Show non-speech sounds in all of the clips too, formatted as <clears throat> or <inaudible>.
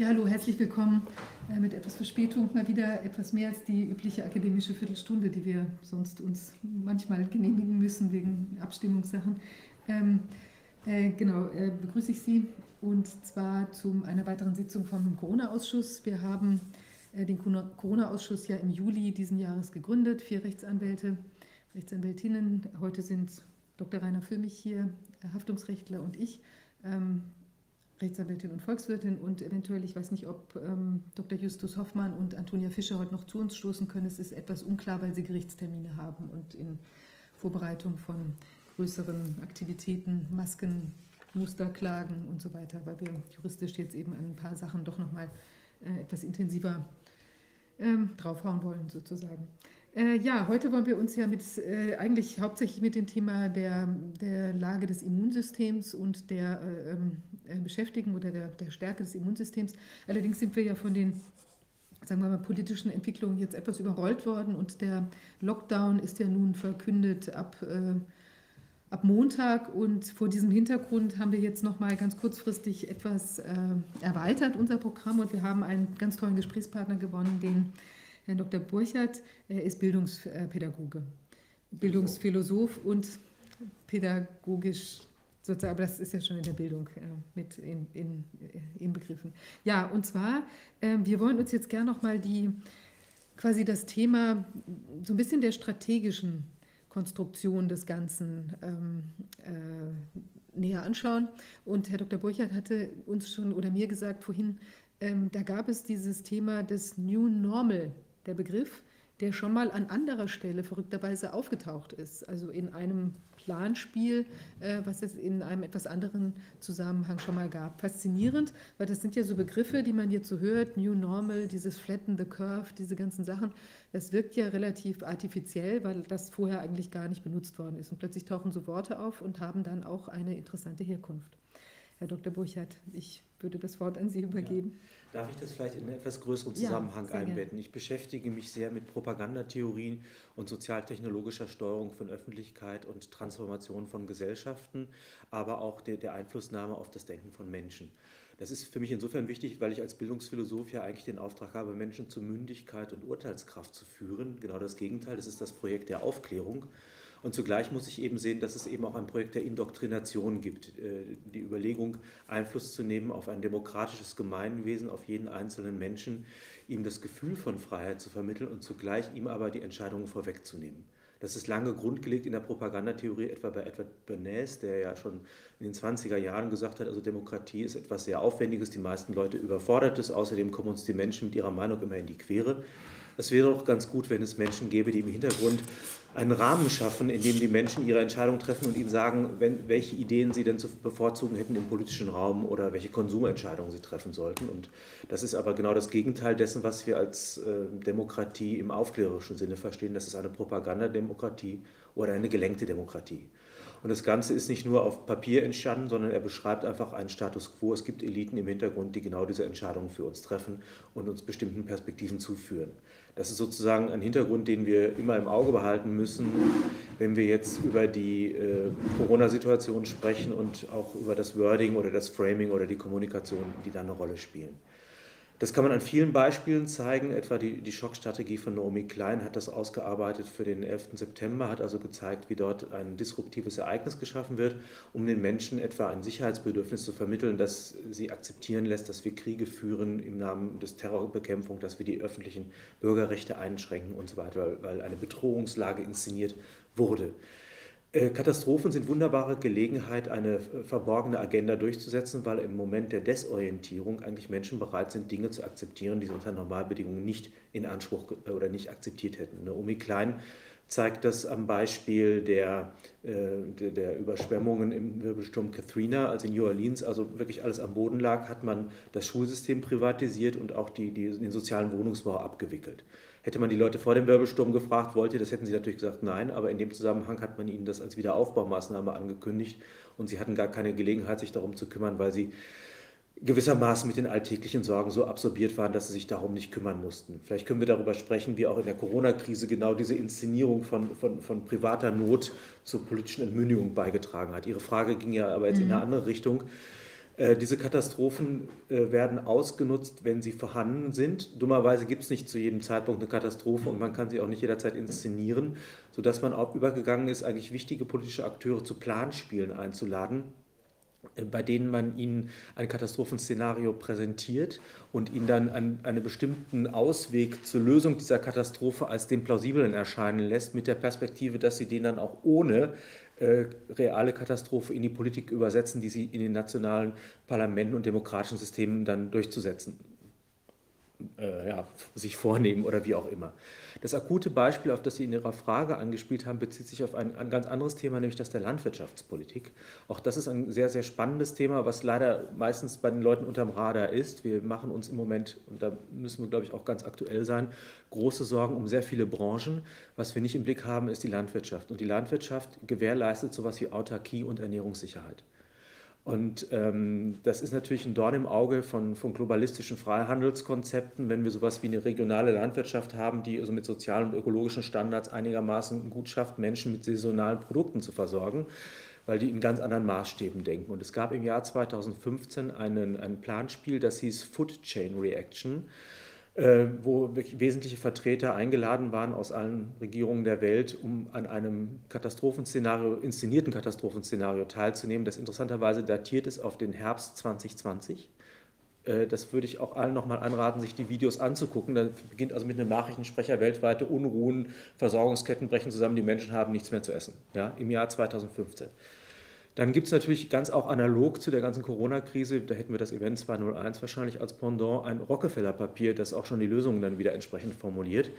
Ja, hallo, herzlich willkommen äh, mit etwas Verspätung, mal wieder etwas mehr als die übliche akademische Viertelstunde, die wir sonst uns manchmal genehmigen müssen wegen Abstimmungssachen. Ähm, äh, genau, äh, begrüße ich Sie und zwar zu einer weiteren Sitzung vom Corona-Ausschuss. Wir haben äh, den Corona-Ausschuss ja im Juli diesen Jahres gegründet, vier Rechtsanwälte, Rechtsanwältinnen. Heute sind Dr. Rainer Füllmich hier, Haftungsrechtler und ich. Ähm, Rechtsanwältin und Volkswirtin und eventuell, ich weiß nicht, ob ähm, Dr. Justus Hoffmann und Antonia Fischer heute noch zu uns stoßen können. Es ist etwas unklar, weil sie Gerichtstermine haben und in Vorbereitung von größeren Aktivitäten, Masken, Musterklagen und so weiter, weil wir juristisch jetzt eben an ein paar Sachen doch nochmal äh, etwas intensiver ähm, draufhauen wollen, sozusagen. Äh, ja, heute wollen wir uns ja mit, äh, eigentlich hauptsächlich mit dem Thema der, der Lage des Immunsystems und der äh, ähm, äh, beschäftigen oder der, der Stärke des Immunsystems. Allerdings sind wir ja von den sagen wir mal, politischen Entwicklungen jetzt etwas überrollt worden und der Lockdown ist ja nun verkündet ab, äh, ab Montag und vor diesem Hintergrund haben wir jetzt noch mal ganz kurzfristig etwas äh, erweitert, unser Programm und wir haben einen ganz tollen Gesprächspartner gewonnen, den Herrn Dr. Burchardt. Er ist Bildungspädagoge, Bildungsphilosoph und pädagogisch sozusagen, aber das ist ja schon in der Bildung äh, mit in, in, äh, inbegriffen. Ja, und zwar, äh, wir wollen uns jetzt gerne nochmal die quasi das Thema so ein bisschen der strategischen Konstruktion des Ganzen ähm, äh, näher anschauen. Und Herr Dr. Burchardt hatte uns schon oder mir gesagt vorhin, ähm, da gab es dieses Thema des New Normal der Begriff, der schon mal an anderer Stelle verrückterweise aufgetaucht ist, also in einem Planspiel, äh, was es in einem etwas anderen Zusammenhang schon mal gab. Faszinierend, weil das sind ja so Begriffe, die man jetzt so hört, New Normal, dieses Flatten the Curve, diese ganzen Sachen. Das wirkt ja relativ artifiziell, weil das vorher eigentlich gar nicht benutzt worden ist. Und plötzlich tauchen so Worte auf und haben dann auch eine interessante Herkunft. Herr Dr. Burchardt, ich würde das Wort an Sie übergeben. Ja. Darf ich das vielleicht in einen etwas größeren Zusammenhang ja, einbetten? Ich beschäftige mich sehr mit Propagandatheorien und sozialtechnologischer Steuerung von Öffentlichkeit und Transformation von Gesellschaften, aber auch der, der Einflussnahme auf das Denken von Menschen. Das ist für mich insofern wichtig, weil ich als Bildungsphilosoph ja eigentlich den Auftrag habe, Menschen zu Mündigkeit und Urteilskraft zu führen. Genau das Gegenteil, das ist das Projekt der Aufklärung. Und zugleich muss ich eben sehen, dass es eben auch ein Projekt der Indoktrination gibt. Äh, die Überlegung, Einfluss zu nehmen auf ein demokratisches Gemeinwesen, auf jeden einzelnen Menschen, ihm das Gefühl von Freiheit zu vermitteln und zugleich ihm aber die Entscheidungen vorwegzunehmen. Das ist lange grundgelegt in der Propagandatheorie, etwa bei Edward Bernays, der ja schon in den 20er Jahren gesagt hat, also Demokratie ist etwas sehr Aufwendiges, die meisten Leute überfordert es, außerdem kommen uns die Menschen mit ihrer Meinung immer in die Quere. Es wäre doch ganz gut, wenn es Menschen gäbe, die im Hintergrund einen Rahmen schaffen, in dem die Menschen ihre Entscheidung treffen und ihnen sagen, wenn, welche Ideen sie denn zu bevorzugen hätten im politischen Raum oder welche Konsumentscheidungen sie treffen sollten. Und das ist aber genau das Gegenteil dessen, was wir als äh, Demokratie im aufklärerischen Sinne verstehen. Das ist eine Propagandademokratie oder eine gelenkte Demokratie. Und das Ganze ist nicht nur auf Papier entstanden, sondern er beschreibt einfach einen Status quo. Es gibt Eliten im Hintergrund, die genau diese Entscheidungen für uns treffen und uns bestimmten Perspektiven zuführen. Das ist sozusagen ein Hintergrund, den wir immer im Auge behalten müssen, wenn wir jetzt über die äh, Corona-Situation sprechen und auch über das Wording oder das Framing oder die Kommunikation, die da eine Rolle spielen. Das kann man an vielen Beispielen zeigen. Etwa die, die Schockstrategie von Naomi Klein hat das ausgearbeitet für den 11. September, hat also gezeigt, wie dort ein disruptives Ereignis geschaffen wird, um den Menschen etwa ein Sicherheitsbedürfnis zu vermitteln, das sie akzeptieren lässt, dass wir Kriege führen im Namen des Terrorbekämpfung, dass wir die öffentlichen Bürgerrechte einschränken und so weiter, weil, weil eine Bedrohungslage inszeniert wurde. Äh, Katastrophen sind wunderbare Gelegenheit, eine äh, verborgene Agenda durchzusetzen, weil im Moment der Desorientierung eigentlich Menschen bereit sind, Dinge zu akzeptieren, die sie unter Normalbedingungen nicht in Anspruch äh, oder nicht akzeptiert hätten. Naomi Klein zeigt das am Beispiel der, der, der, Überschwemmungen im Wirbelsturm Katrina, als in New Orleans also wirklich alles am Boden lag, hat man das Schulsystem privatisiert und auch die, die, den sozialen Wohnungsbau abgewickelt. Hätte man die Leute vor dem Wirbelsturm gefragt, wollt ihr das, hätten sie natürlich gesagt, nein. Aber in dem Zusammenhang hat man ihnen das als Wiederaufbaumaßnahme angekündigt und sie hatten gar keine Gelegenheit, sich darum zu kümmern, weil sie gewissermaßen mit den alltäglichen Sorgen so absorbiert waren, dass sie sich darum nicht kümmern mussten. Vielleicht können wir darüber sprechen, wie auch in der Corona-Krise genau diese Inszenierung von, von, von privater Not zur politischen Entmündigung beigetragen hat. Ihre Frage ging ja aber jetzt mhm. in eine andere Richtung. Äh, diese Katastrophen äh, werden ausgenutzt, wenn sie vorhanden sind. Dummerweise gibt es nicht zu jedem Zeitpunkt eine Katastrophe und man kann sie auch nicht jederzeit inszenieren, sodass man auch übergegangen ist, eigentlich wichtige politische Akteure zu Planspielen einzuladen äh, bei denen man ihnen ein Katastrophenszenario präsentiert und ihnen dann einen, einen bestimmten Ausweg zur Lösung dieser Katastrophe als den plausiblen erscheinen lässt, mit der Perspektive, dass sie den dann auch ohne äh, reale Katastrophe in die Politik übersetzen, die sie in den nationalen Parlamenten und demokratischen Systemen dann durchzusetzen äh, ja, sich vornehmen oder wie auch immer. Das akute Beispiel, auf das Sie in Ihrer Frage angespielt haben, bezieht sich auf ein, ein, ganz anderes Thema, nämlich das der Landwirtschaftspolitik. Auch das ist ein sehr, sehr spannendes Thema, was leider meistens bei den Leuten unterm Radar ist. Wir machen uns im Moment, und da müssen wir, glaube ich, auch ganz aktuell sein, große Sorgen um sehr viele Branchen. Was wir nicht im Blick haben, ist die Landwirtschaft. Und die Landwirtschaft gewährleistet sowas wie Autarkie und Ernährungssicherheit. Und ähm, das ist natürlich ein Dorn im Auge von, von globalistischen Freihandelskonzepten, wenn wir sowas wie eine regionale Landwirtschaft haben, die also mit sozialen und ökologischen Standards einigermaßen gut schafft, Menschen mit saisonalen Produkten zu versorgen, weil die in ganz anderen Maßstäben denken. Und es gab im Jahr 2015 einen, ein Planspiel, das hieß Food Chain Reaction wo wesentliche Vertreter eingeladen waren aus allen Regierungen der Welt, um an einem Katastrophenszenario, inszenierten Katastrophenszenario teilzunehmen, das interessanterweise datiert ist auf den Herbst 2020. Äh, das würde ich auch allen nochmal anraten, sich die Videos anzugucken. Da beginnt also mit einem Nachrichtensprecher weltweite Unruhen, Versorgungsketten brechen zusammen, die Menschen haben nichts mehr zu essen. Ja, Im Jahr 2015. Dann gibt es natürlich ganz auch analog zu der ganzen Corona-Krise, da hätten wir das Event 201 wahrscheinlich als Pendant, ein Rockefeller-Papier, das auch schon die Lösungen dann wieder entsprechend formuliert.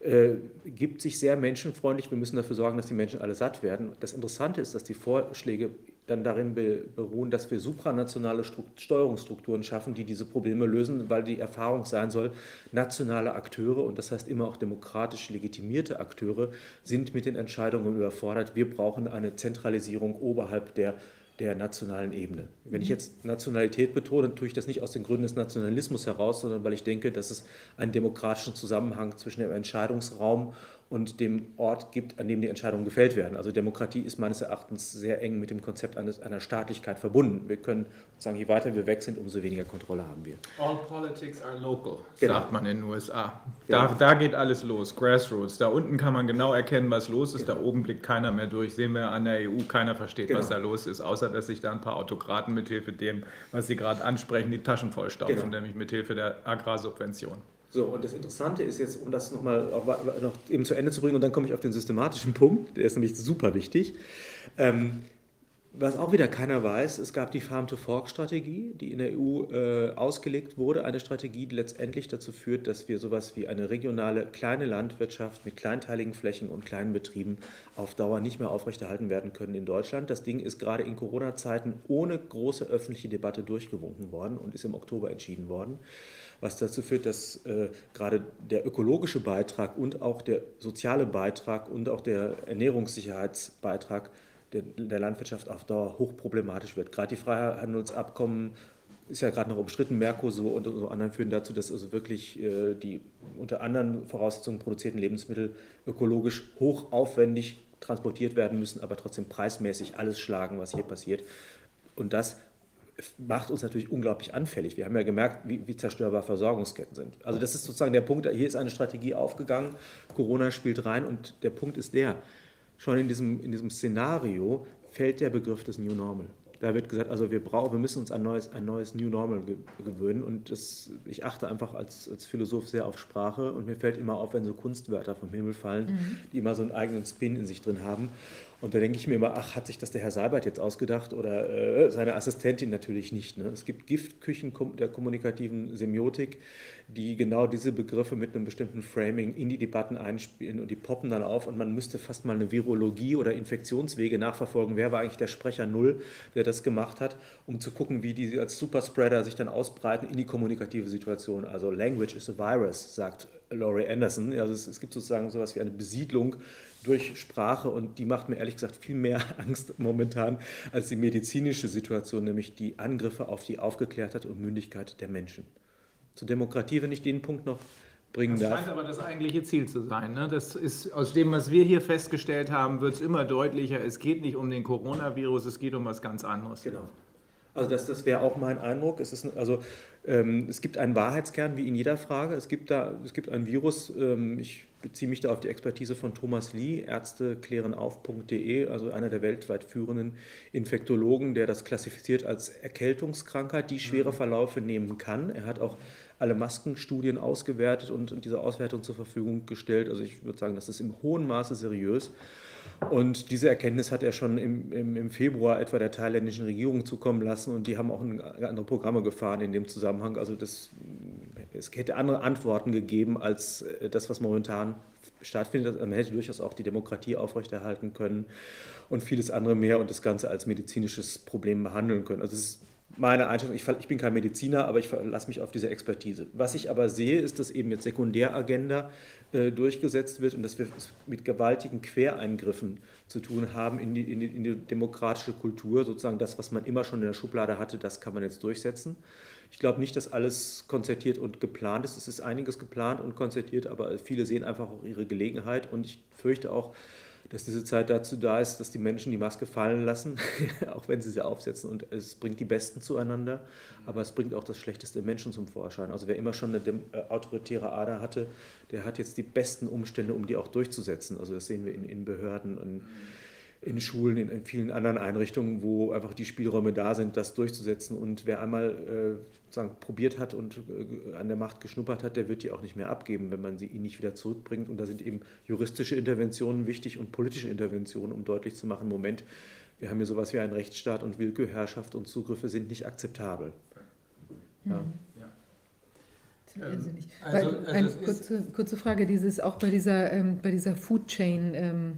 Äh, gibt sich sehr menschenfreundlich. Wir müssen dafür sorgen, dass die Menschen alle satt werden. Das Interessante ist, dass die Vorschläge dann darin beruhen, dass wir supranationale Steuerungsstrukturen schaffen, die diese Probleme lösen, weil die Erfahrung sein soll, nationale Akteure und das heißt immer auch demokratisch legitimierte Akteure sind mit den Entscheidungen überfordert. Wir brauchen eine Zentralisierung oberhalb der der nationalen Ebene. Wenn ich mhm. jetzt Nationalität betone, dann tue ich das nicht aus den Gründen des Nationalismus heraus, sondern weil ich denke, dass es einen demokratischen Zusammenhang zwischen dem Entscheidungsraum und dem Ort gibt, an dem die Entscheidungen gefällt werden. Also Demokratie ist meines Erachtens sehr eng mit dem Konzept eines, einer Staatlichkeit verbunden. Wir können sagen, je weiter wir weg sind, umso weniger Kontrolle haben wir. All politics are local, genau. sagt man in den USA. Da, genau. da geht alles los, Grassroots. Da unten kann man genau erkennen, was los ist. Genau. Da oben blickt keiner mehr durch. Sehen wir an der EU, keiner versteht, was genau. da los ist, außer dass sich da ein paar Autokraten mithilfe dem, was Sie gerade ansprechen, die Taschen vollstopfen, genau. nämlich mithilfe der Agrarsubvention. So, und das Interessante ist jetzt, um das nochmal noch eben zu Ende zu bringen, und dann komme ich auf den systematischen Punkt, der ist nämlich super wichtig. Ähm, was auch wieder keiner weiß, es gab die Farm-to-Fork-Strategie, die in der EU äh, ausgelegt wurde. Eine Strategie, die letztendlich dazu führt, dass wir sowas wie eine regionale kleine Landwirtschaft mit kleinteiligen Flächen und kleinen Betrieben auf Dauer nicht mehr aufrechterhalten werden können in Deutschland. Das Ding ist gerade in Corona-Zeiten ohne große öffentliche Debatte durchgewunken worden und ist im Oktober entschieden worden was dazu führt, dass äh, gerade der ökologische Beitrag und auch der soziale Beitrag und auch der Ernährungssicherheitsbeitrag der, der Landwirtschaft auf Dauer hochproblematisch wird. Gerade die Freihandelsabkommen ist ja gerade noch umstritten, Mercosur und so anderen führen dazu, dass also wirklich äh, die unter anderen Voraussetzungen produzierten Lebensmittel ökologisch hochaufwendig transportiert werden müssen, aber trotzdem preismäßig alles schlagen, was hier passiert. Und das macht uns natürlich unglaublich anfällig. Wir haben ja gemerkt, wie, wie, zerstörbar Versorgungsketten sind. Also das ist sozusagen der Punkt, hier ist eine Strategie aufgegangen, Corona spielt rein und der Punkt ist der, schon in diesem, in diesem Szenario fällt der Begriff des New Normal. Da wird gesagt, also wir brauchen, wir müssen uns ein neues, ein neues New Normal gewöhnen und das, ich achte einfach als, als Philosoph sehr auf Sprache und mir fällt immer auf, wenn so Kunstwörter vom Himmel fallen, mhm. die immer so einen eigenen Spin in sich drin haben. Und da denke ich mir immer, ach, hat sich das der Herr Seibert jetzt ausgedacht oder äh, seine Assistentin natürlich nicht. Ne? Es gibt Giftküchen der kommunikativen Semiotik, die genau diese Begriffe mit einem bestimmten Framing in die Debatten einspielen und die poppen dann auf und man müsste fast mal eine Virologie oder Infektionswege nachverfolgen. Wer war eigentlich der Sprecher Null, der das gemacht hat, um zu gucken, wie die als Superspreader sich dann ausbreiten in die kommunikative Situation. Also Language is a virus, sagt Laurie Anderson. Also es, es gibt sozusagen sowas wie eine Besiedlung durch Sprache und die macht mir ehrlich gesagt viel mehr <laughs> Angst momentan als die medizinische Situation, nämlich die Angriffe auf die Aufgeklärtheit und Mündigkeit der Menschen. Zur Demokratie, wenn ich den Punkt noch bringen das darf. Das scheint aber das eigentliche Ziel zu sein. Ne? Das ist aus dem, was wir hier festgestellt haben, wird es immer deutlicher. Es geht nicht um den Coronavirus, es geht um was ganz anderes. Genau. Also das, das wäre auch mein Eindruck. Es, ist, also, ähm, es gibt einen Wahrheitskern wie in jeder Frage. Es gibt, da, es gibt ein Virus, ähm, ich beziehe mich da auf die Expertise von Thomas Lee, ärzteklärenauf.de, also einer der weltweit führenden Infektologen, der das klassifiziert als Erkältungskrankheit, die schwere mhm. Verläufe nehmen kann. Er hat auch alle Maskenstudien ausgewertet und diese Auswertung zur Verfügung gestellt. Also ich würde sagen, das ist im hohen Maße seriös. Und diese Erkenntnis hat er schon im, im, im, Februar etwa der thailändischen Regierung zukommen lassen und die haben auch andere Programme gefahren in dem Zusammenhang. Also das, es hätte andere Antworten gegeben als äh, das, was momentan stattfindet. Man hätte durchaus auch die Demokratie aufrechterhalten können und vieles andere mehr und das Ganze als medizinisches Problem behandeln können. Also es ist meine Einstellung, ich, ich bin kein Mediziner, aber ich verlasse mich auf diese Expertise. Was ich aber sehe, ist, dass eben jetzt Sekundäragenda äh, durchgesetzt wird und dass wir es mit gewaltigen Quereingriffen zu tun haben in die, in, die, in die demokratische Kultur. Sozusagen das, was man immer schon in der Schublade hatte, das kann man jetzt durchsetzen. Ich glaube nicht, dass alles konzertiert und geplant ist. Es ist einiges geplant und konzertiert, aber viele sehen einfach auch ihre Gelegenheit und ich fürchte auch, dass diese Zeit dazu da ist, dass die Menschen die Maske fallen lassen, <laughs> auch wenn sie sie aufsetzen. Und es bringt die Besten zueinander, aber es bringt auch das Schlechteste im Menschen zum Vorschein. Also wer immer schon eine äh, autoritäre Ader hatte, der hat jetzt die besten Umstände, um die auch durchzusetzen. Also das sehen wir in, in Behörden und in Schulen, in, in, vielen anderen Einrichtungen, wo einfach die Spielräume da sind, das durchzusetzen. Und wer einmal äh, sozusagen probiert hat und äh, an der Macht geschnuppert hat, der wird die auch nicht mehr abgeben, wenn man sie ihn nicht wieder zurückbringt. Und da sind eben juristische Interventionen wichtig und politische Interventionen, um deutlich zu machen, Moment, wir haben hier sowas wie einen Rechtsstaat und Willkürherrschaft und Zugriffe sind nicht akzeptabel. Ja. ja. Irrsinnig. Also, also eine kurze, kurze, Frage, dieses auch bei dieser, ähm, bei dieser Food Chain ähm,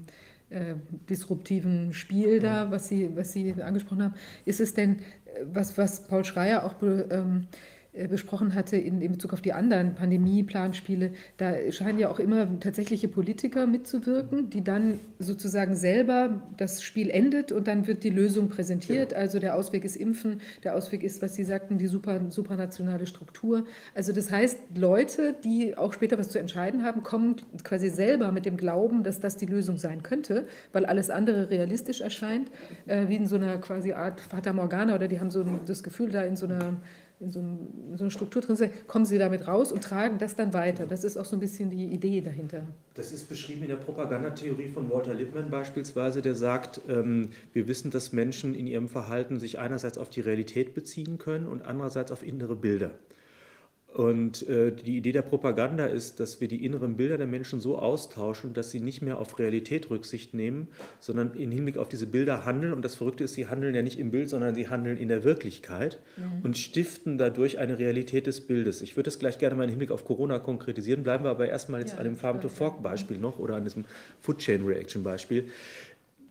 äh, disruptiven Spiel da, was Sie, was Sie angesprochen haben, ist es denn, äh, was, was Paul Schreier auch ähm, äh, besprochen hatte in, in Bezug auf die anderen Pandemie-Planspiele, da scheinen ja auch immer tatsächliche Politiker mitzuwirken, die dann sozusagen selber das Spiel endet und dann wird die Lösung präsentiert. Genau. Also der Ausweg ist Impfen, der Ausweg ist, was Sie sagten, die super, supranationale Struktur. Also das heißt, Leute, die auch später was zu entscheiden haben, kommen quasi selber mit dem Glauben, dass das die Lösung sein könnte, weil alles andere realistisch erscheint, äh, wie in so einer quasi Art Fata Morgana oder die haben so das Gefühl, da in so einer in so, in so einer Struktur drin sind, kommen sie damit raus und tragen das dann weiter. Das ist auch so ein bisschen die Idee dahinter. Das ist beschrieben in der Propagandatheorie von Walter Lippmann beispielsweise, der sagt, ähm, wir wissen, dass Menschen in ihrem Verhalten sich einerseits auf die Realität beziehen können und andererseits auf innere Bilder. Und äh, die Idee der Propaganda ist, dass wir die inneren Bilder der Menschen so austauschen, dass sie nicht mehr auf Realität Rücksicht nehmen, sondern im Hinblick auf diese Bilder handeln. Und das Verrückte ist, sie handeln ja nicht im Bild, sondern sie handeln in der Wirklichkeit mhm. und stiften dadurch eine Realität des Bildes. Ich würde das gleich gerne mal im Hinblick auf Corona konkretisieren, bleiben wir aber erstmal jetzt ja, an dem Farm to Fork Beispiel noch oder an diesem Food Chain Reaction Beispiel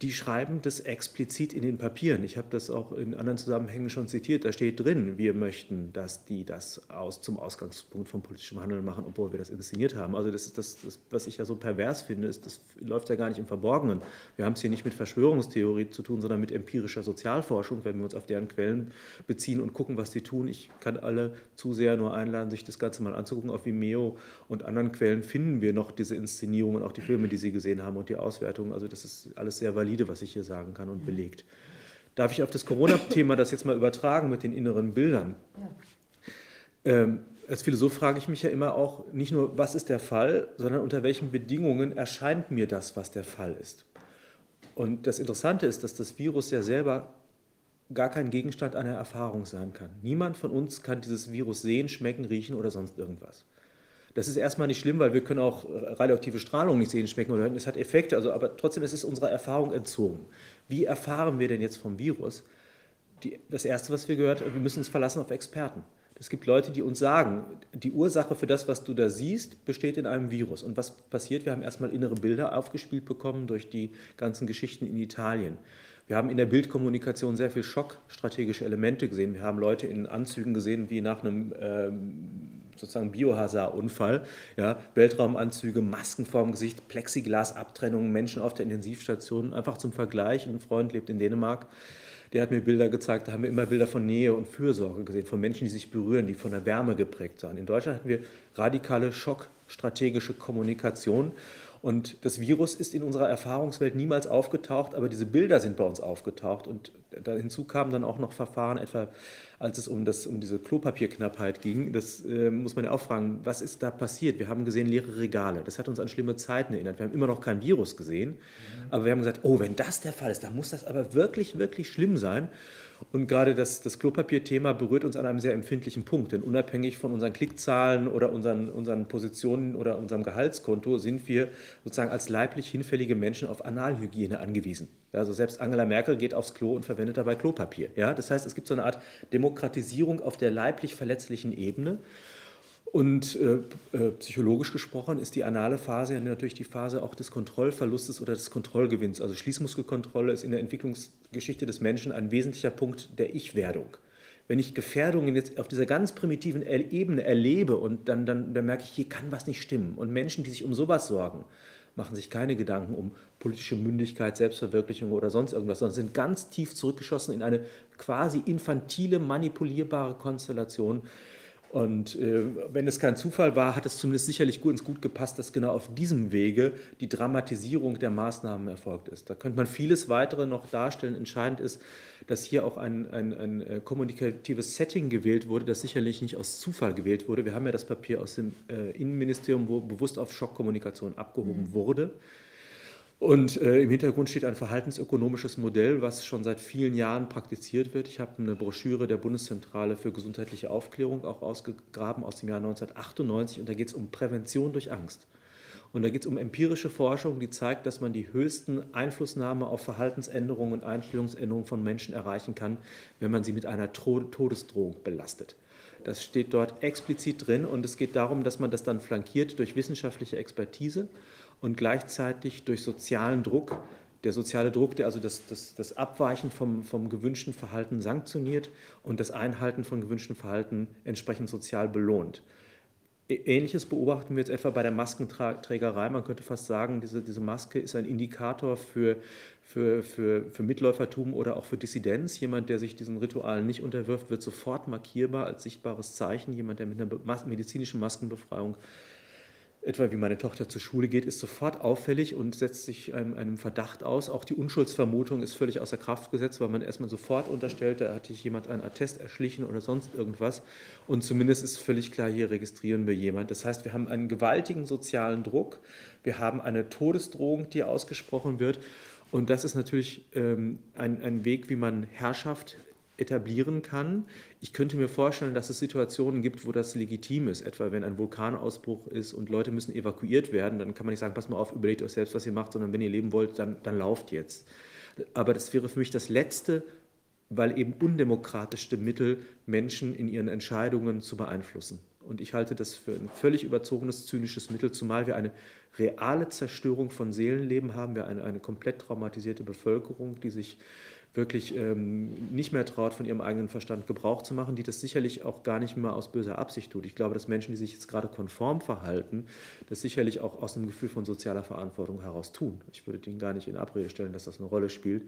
die schreiben das explizit in den Papieren. Ich habe das auch in anderen Zusammenhängen schon zitiert. Da steht drin, wir möchten, dass die das aus, zum Ausgangspunkt von politischem Handeln machen, obwohl wir das inszeniert haben. Also das ist das, das, was ich ja so pervers finde, ist, das läuft ja gar nicht im Verborgenen. Wir haben es hier nicht mit Verschwörungstheorie zu tun, sondern mit empirischer Sozialforschung, wenn wir uns auf deren Quellen beziehen und gucken, was die tun. Ich kann alle zu sehr nur einladen, sich das Ganze mal anzugucken. Auf Vimeo und anderen Quellen finden wir noch diese Inszenierungen, auch die Filme, die Sie gesehen haben und die Auswertungen. Also das ist alles sehr valide was ich hier sagen kann und belegt. Darf ich auf das Corona-Thema das jetzt mal übertragen mit den inneren Bildern? Ähm, als Philosoph frage ich mich ja immer auch nicht nur, was ist der Fall, sondern unter welchen Bedingungen erscheint mir das, was der Fall ist. Und das Interessante ist, dass das Virus ja selber gar kein Gegenstand einer Erfahrung sein kann. Niemand von uns kann dieses Virus sehen, schmecken, riechen oder sonst irgendwas. Das ist erstmal nicht schlimm, weil wir können auch radioaktive Strahlung nicht sehen, schmecken oder hören. Es hat Effekte, also, aber trotzdem ist es unserer Erfahrung entzogen. Wie erfahren wir denn jetzt vom Virus? Die, das Erste, was wir gehört haben, wir müssen uns verlassen auf Experten. Es gibt Leute, die uns sagen, die Ursache für das, was du da siehst, besteht in einem Virus. Und was passiert? Wir haben erstmal innere Bilder aufgespielt bekommen durch die ganzen Geschichten in Italien. Wir haben in der Bildkommunikation sehr viel schockstrategische Elemente gesehen. Wir haben Leute in Anzügen gesehen, wie nach einem ähm, sozusagen Biohazard-Unfall. Ja, Weltraumanzüge, Masken vorm Gesicht, Plexiglasabtrennungen, Menschen auf der Intensivstation. Einfach zum Vergleich. Ein Freund lebt in Dänemark. Der hat mir Bilder gezeigt, da haben wir immer Bilder von Nähe und Fürsorge gesehen, von Menschen, die sich berühren, die von der Wärme geprägt sind. In Deutschland hatten wir radikale schockstrategische Kommunikation. Und das Virus ist in unserer Erfahrungswelt niemals aufgetaucht, aber diese Bilder sind bei uns aufgetaucht. Und da hinzu kamen dann auch noch Verfahren, etwa als es um, das, um diese Klopapierknappheit ging. Das äh, muss man ja auch fragen, was ist da passiert? Wir haben gesehen leere Regale. Das hat uns an schlimme Zeiten erinnert. Wir haben immer noch kein Virus gesehen, mhm. aber wir haben gesagt, oh, wenn das der Fall ist, dann muss das aber wirklich, wirklich schlimm sein. Und gerade das, das Klopapierthema berührt uns an einem sehr empfindlichen Punkt, denn unabhängig von unseren Klickzahlen oder unseren, unseren Positionen oder unserem Gehaltskonto sind wir sozusagen als leiblich hinfällige Menschen auf Analhygiene angewiesen. Also selbst Angela Merkel geht aufs Klo und verwendet dabei Klopapier. Ja? Das heißt, es gibt so eine Art Demokratisierung auf der leiblich verletzlichen Ebene. Und äh, äh, psychologisch gesprochen ist die anale Phase ja natürlich die Phase auch des Kontrollverlustes oder des Kontrollgewinns. Also Schließmuskelkontrolle ist in der Entwicklungsgeschichte des Menschen ein wesentlicher Punkt der Ich-Werdung. Wenn ich Gefährdungen jetzt auf dieser ganz primitiven Ebene erlebe und dann, dann, dann merke ich, hier kann was nicht stimmen. Und Menschen, die sich um sowas sorgen, machen sich keine Gedanken um politische Mündigkeit, Selbstverwirklichung oder sonst irgendwas, sondern sind ganz tief zurückgeschossen in eine quasi infantile, manipulierbare Konstellation, und äh, wenn es kein Zufall war, hat es zumindest sicherlich gut ins Gut gepasst, dass genau auf diesem Wege die Dramatisierung der Maßnahmen erfolgt ist. Da könnte man vieles weitere noch darstellen. Entscheidend ist, dass hier auch ein, ein, ein äh, kommunikatives Setting gewählt wurde, das sicherlich nicht aus Zufall gewählt wurde. Wir haben ja das Papier aus dem äh, Innenministerium, wo bewusst auf Schockkommunikation abgehoben mhm. wurde. Und äh, im Hintergrund steht ein verhaltensökonomisches Modell, was schon seit vielen Jahren praktiziert wird. Ich habe eine Broschüre der Bundeszentrale für gesundheitliche Aufklärung auch ausgegraben aus dem Jahr 1998 und da geht es um Prävention durch Angst. Und da geht es um empirische Forschung, die zeigt, dass man die höchsten Einflussnahme auf Verhaltensänderungen und Einstellungsänderungen von Menschen erreichen kann, wenn man sie mit einer Todesdrohung belastet. Das steht dort explizit drin und es geht darum, dass man das dann flankiert durch wissenschaftliche Expertise und gleichzeitig durch sozialen Druck, der soziale Druck, der also das, das, das Abweichen vom, vom gewünschten Verhalten sanktioniert und das Einhalten von gewünschten Verhalten entsprechend sozial belohnt. Ähnliches beobachten wir jetzt etwa bei der Maskenträgerei. Man könnte fast sagen, diese, diese Maske ist ein Indikator für, für, für, für Mitläufertum oder auch für Dissidenz. Jemand, der sich diesen Ritualen nicht unterwirft, wird sofort markierbar als sichtbares Zeichen. Jemand, der mit einer medizinischen Maskenbefreiung etwa wie meine Tochter zur Schule geht, ist sofort auffällig und setzt sich einem, einem, Verdacht aus. Auch die Unschuldsvermutung ist völlig außer Kraft gesetzt, weil man erstmal sofort unterstellt, da hat sich jemand einen Attest erschlichen oder sonst irgendwas. Und zumindest ist völlig klar, hier registrieren wir jemand. Das heißt, wir haben einen gewaltigen sozialen Druck, wir haben eine Todesdrohung, die ausgesprochen wird. Und das ist natürlich ähm, ein, ein Weg, wie man Herrschaft etablieren kann. Ich könnte mir vorstellen, dass es Situationen gibt, wo das legitim ist, etwa wenn ein Vulkanausbruch ist und Leute müssen evakuiert werden, dann kann man nicht sagen, pass mal auf, überlegt euch selbst, was ihr macht, sondern wenn ihr leben wollt, dann, dann lauft jetzt. Aber das wäre für mich das letzte, weil eben undemokratischste Mittel, Menschen in ihren Entscheidungen zu beeinflussen. Und ich halte das für ein völlig überzogenes, zynisches Mittel, zumal wir eine reale Zerstörung von Seelenleben haben, wir eine, eine komplett traumatisierte Bevölkerung, die sich wirklich ähm, nicht mehr traut, von ihrem eigenen Verstand Gebrauch zu machen, die das sicherlich auch gar nicht mehr aus böser Absicht tut. Ich glaube, dass Menschen, die sich jetzt gerade konform verhalten, das sicherlich auch aus einem Gefühl von sozialer Verantwortung heraus tun. Ich würde denen gar nicht in Abrede stellen, dass das eine Rolle spielt.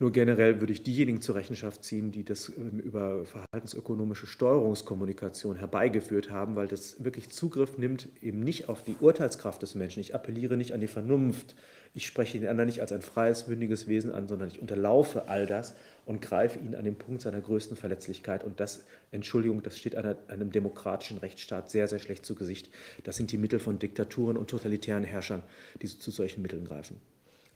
Nur generell würde ich diejenigen zur Rechenschaft ziehen, die das ähm, über verhaltensökonomische Steuerungskommunikation herbeigeführt haben, weil das wirklich Zugriff nimmt eben nicht auf die Urteilskraft des Menschen. Ich appelliere nicht an die Vernunft. Ich spreche den anderen nicht als ein freies, mündiges Wesen an, sondern ich unterlaufe all das und greife ihn an den Punkt seiner größten Verletzlichkeit. Und das, Entschuldigung, das steht einer, einem demokratischen Rechtsstaat sehr, sehr schlecht zu Gesicht. Das sind die Mittel von Diktaturen und totalitären Herrschern, die zu solchen Mitteln greifen.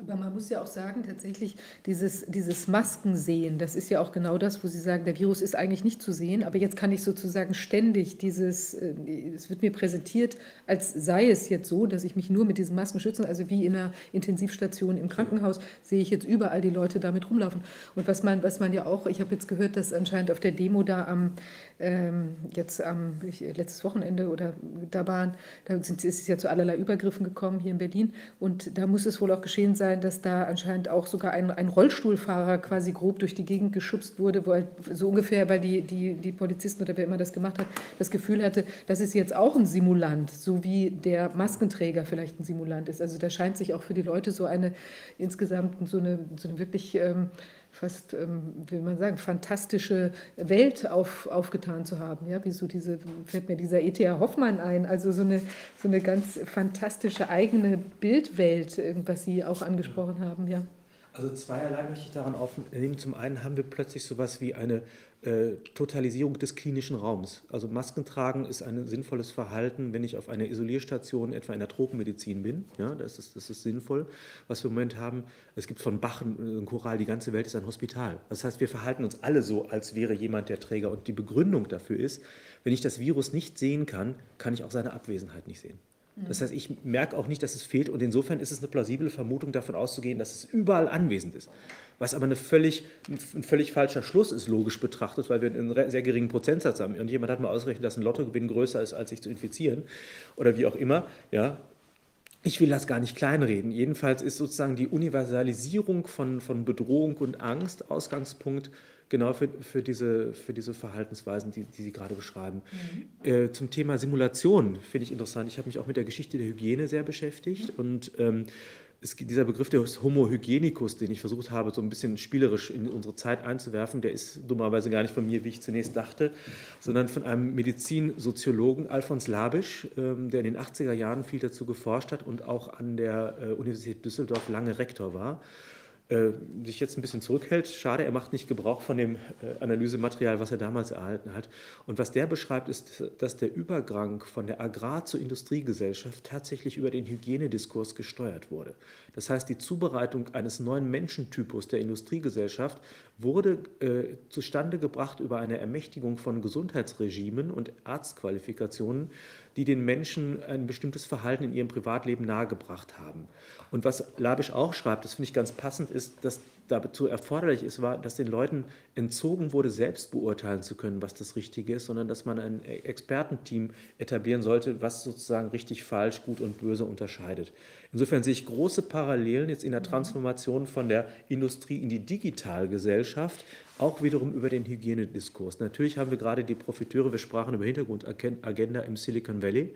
Aber man muss ja auch sagen, tatsächlich dieses, dieses Maskensehen, das ist ja auch genau das, wo Sie sagen, der Virus ist eigentlich nicht zu sehen, aber jetzt kann ich sozusagen ständig dieses, äh, es wird mir präsentiert, als sei es jetzt so, dass ich mich nur mit diesen Masken schütze, also wie in einer Intensivstation im Krankenhaus, sehe ich jetzt überall die Leute damit rumlaufen. Und was man, was man ja auch, ich habe jetzt gehört, dass anscheinend auf der Demo da am ähm, jetzt am ich, letztes Wochenende oder da waren, da sind, ist es ja zu allerlei Übergriffen gekommen hier in Berlin und da muss es wohl auch geschehen sein, dass da anscheinend auch sogar ein, ein Rollstuhlfahrer quasi grob durch die Gegend geschubst wurde, wo halt so ungefähr, weil die, die, die Polizisten oder wer immer das gemacht hat, das Gefühl hatte, das ist jetzt auch ein Simulant, so wie der Maskenträger vielleicht ein Simulant ist. Also da scheint sich auch für die Leute so eine insgesamt so eine, so eine wirklich ähm, fast, ähm, wie man sagen, fantastische Welt auf, aufgetan zu haben. Ja, wie so diese, fällt mir dieser E.T.A. Hoffmann ein, also so eine, so eine ganz fantastische eigene Bildwelt, was Sie auch angesprochen haben, ja. Also zweierlei möchte ich daran aufnehmen. Zum einen haben wir plötzlich sowas wie eine Totalisierung des klinischen Raums. Also Masken tragen ist ein sinnvolles Verhalten, wenn ich auf einer Isolierstation etwa in der Tropenmedizin bin. Ja, das ist, das ist sinnvoll. Was wir im Moment haben, es gibt von Bach ein Choral, die ganze Welt ist ein Hospital. Das heißt, wir verhalten uns alle so, als wäre jemand der Träger. Und die Begründung dafür ist, wenn ich das Virus nicht sehen kann, kann ich auch seine Abwesenheit nicht sehen. Das heißt, ich merke auch nicht, dass es fehlt und insofern ist es eine plausible Vermutung davon auszugehen, dass es überall anwesend ist. Was aber eine völlig, ein völlig falscher Schluss ist, logisch betrachtet, weil wir einen sehr geringen Prozentsatz haben. Und jemand hat mal ausgerechnet, dass ein Lottogewinn größer ist, als sich zu infizieren oder wie auch immer. Ja, ich will das gar nicht kleinreden. Jedenfalls ist sozusagen die Universalisierung von, von Bedrohung und Angst Ausgangspunkt genau für, für, diese, für diese Verhaltensweisen, die, die Sie gerade beschreiben. Mhm. Äh, zum Thema Simulation finde ich interessant. Ich habe mich auch mit der Geschichte der Hygiene sehr beschäftigt und ähm, es, dieser Begriff des Homo hygienicus, den ich versucht habe, so ein bisschen spielerisch in unsere Zeit einzuwerfen, der ist dummerweise gar nicht von mir, wie ich zunächst dachte, sondern von einem Medizinsoziologen, Alfons Labisch, ähm, der in den 80er Jahren viel dazu geforscht hat und auch an der äh, Universität Düsseldorf lange Rektor war äh, sich jetzt ein bisschen zurückhält. Schade, er macht nicht Gebrauch von dem äh, Analysematerial, was er damals erhalten hat. Und was der beschreibt, ist, dass der Übergang von der Agrar- zur Industriegesellschaft tatsächlich über den Hygienediskurs gesteuert wurde. Das heißt, die Zubereitung eines neuen Menschentypus der Industriegesellschaft wurde äh, zustande gebracht über eine Ermächtigung von Gesundheitsregimen und Arztqualifikationen, die den Menschen ein bestimmtes Verhalten in ihrem Privatleben nahegebracht haben. Und was Labisch auch schreibt, das finde ich ganz passend, ist, dass dazu erforderlich ist, war, dass den Leuten entzogen wurde, selbst beurteilen zu können, was das Richtige ist, sondern dass man ein Expertenteam etablieren sollte, was sozusagen richtig, falsch, gut und böse unterscheidet. Insofern sehe ich große Parallelen jetzt in der Transformation von der Industrie in die Digitalgesellschaft, auch wiederum über den Hygienediskurs. Natürlich haben wir gerade die Profiteure, wir sprachen über Hintergrundagenda im Silicon Valley.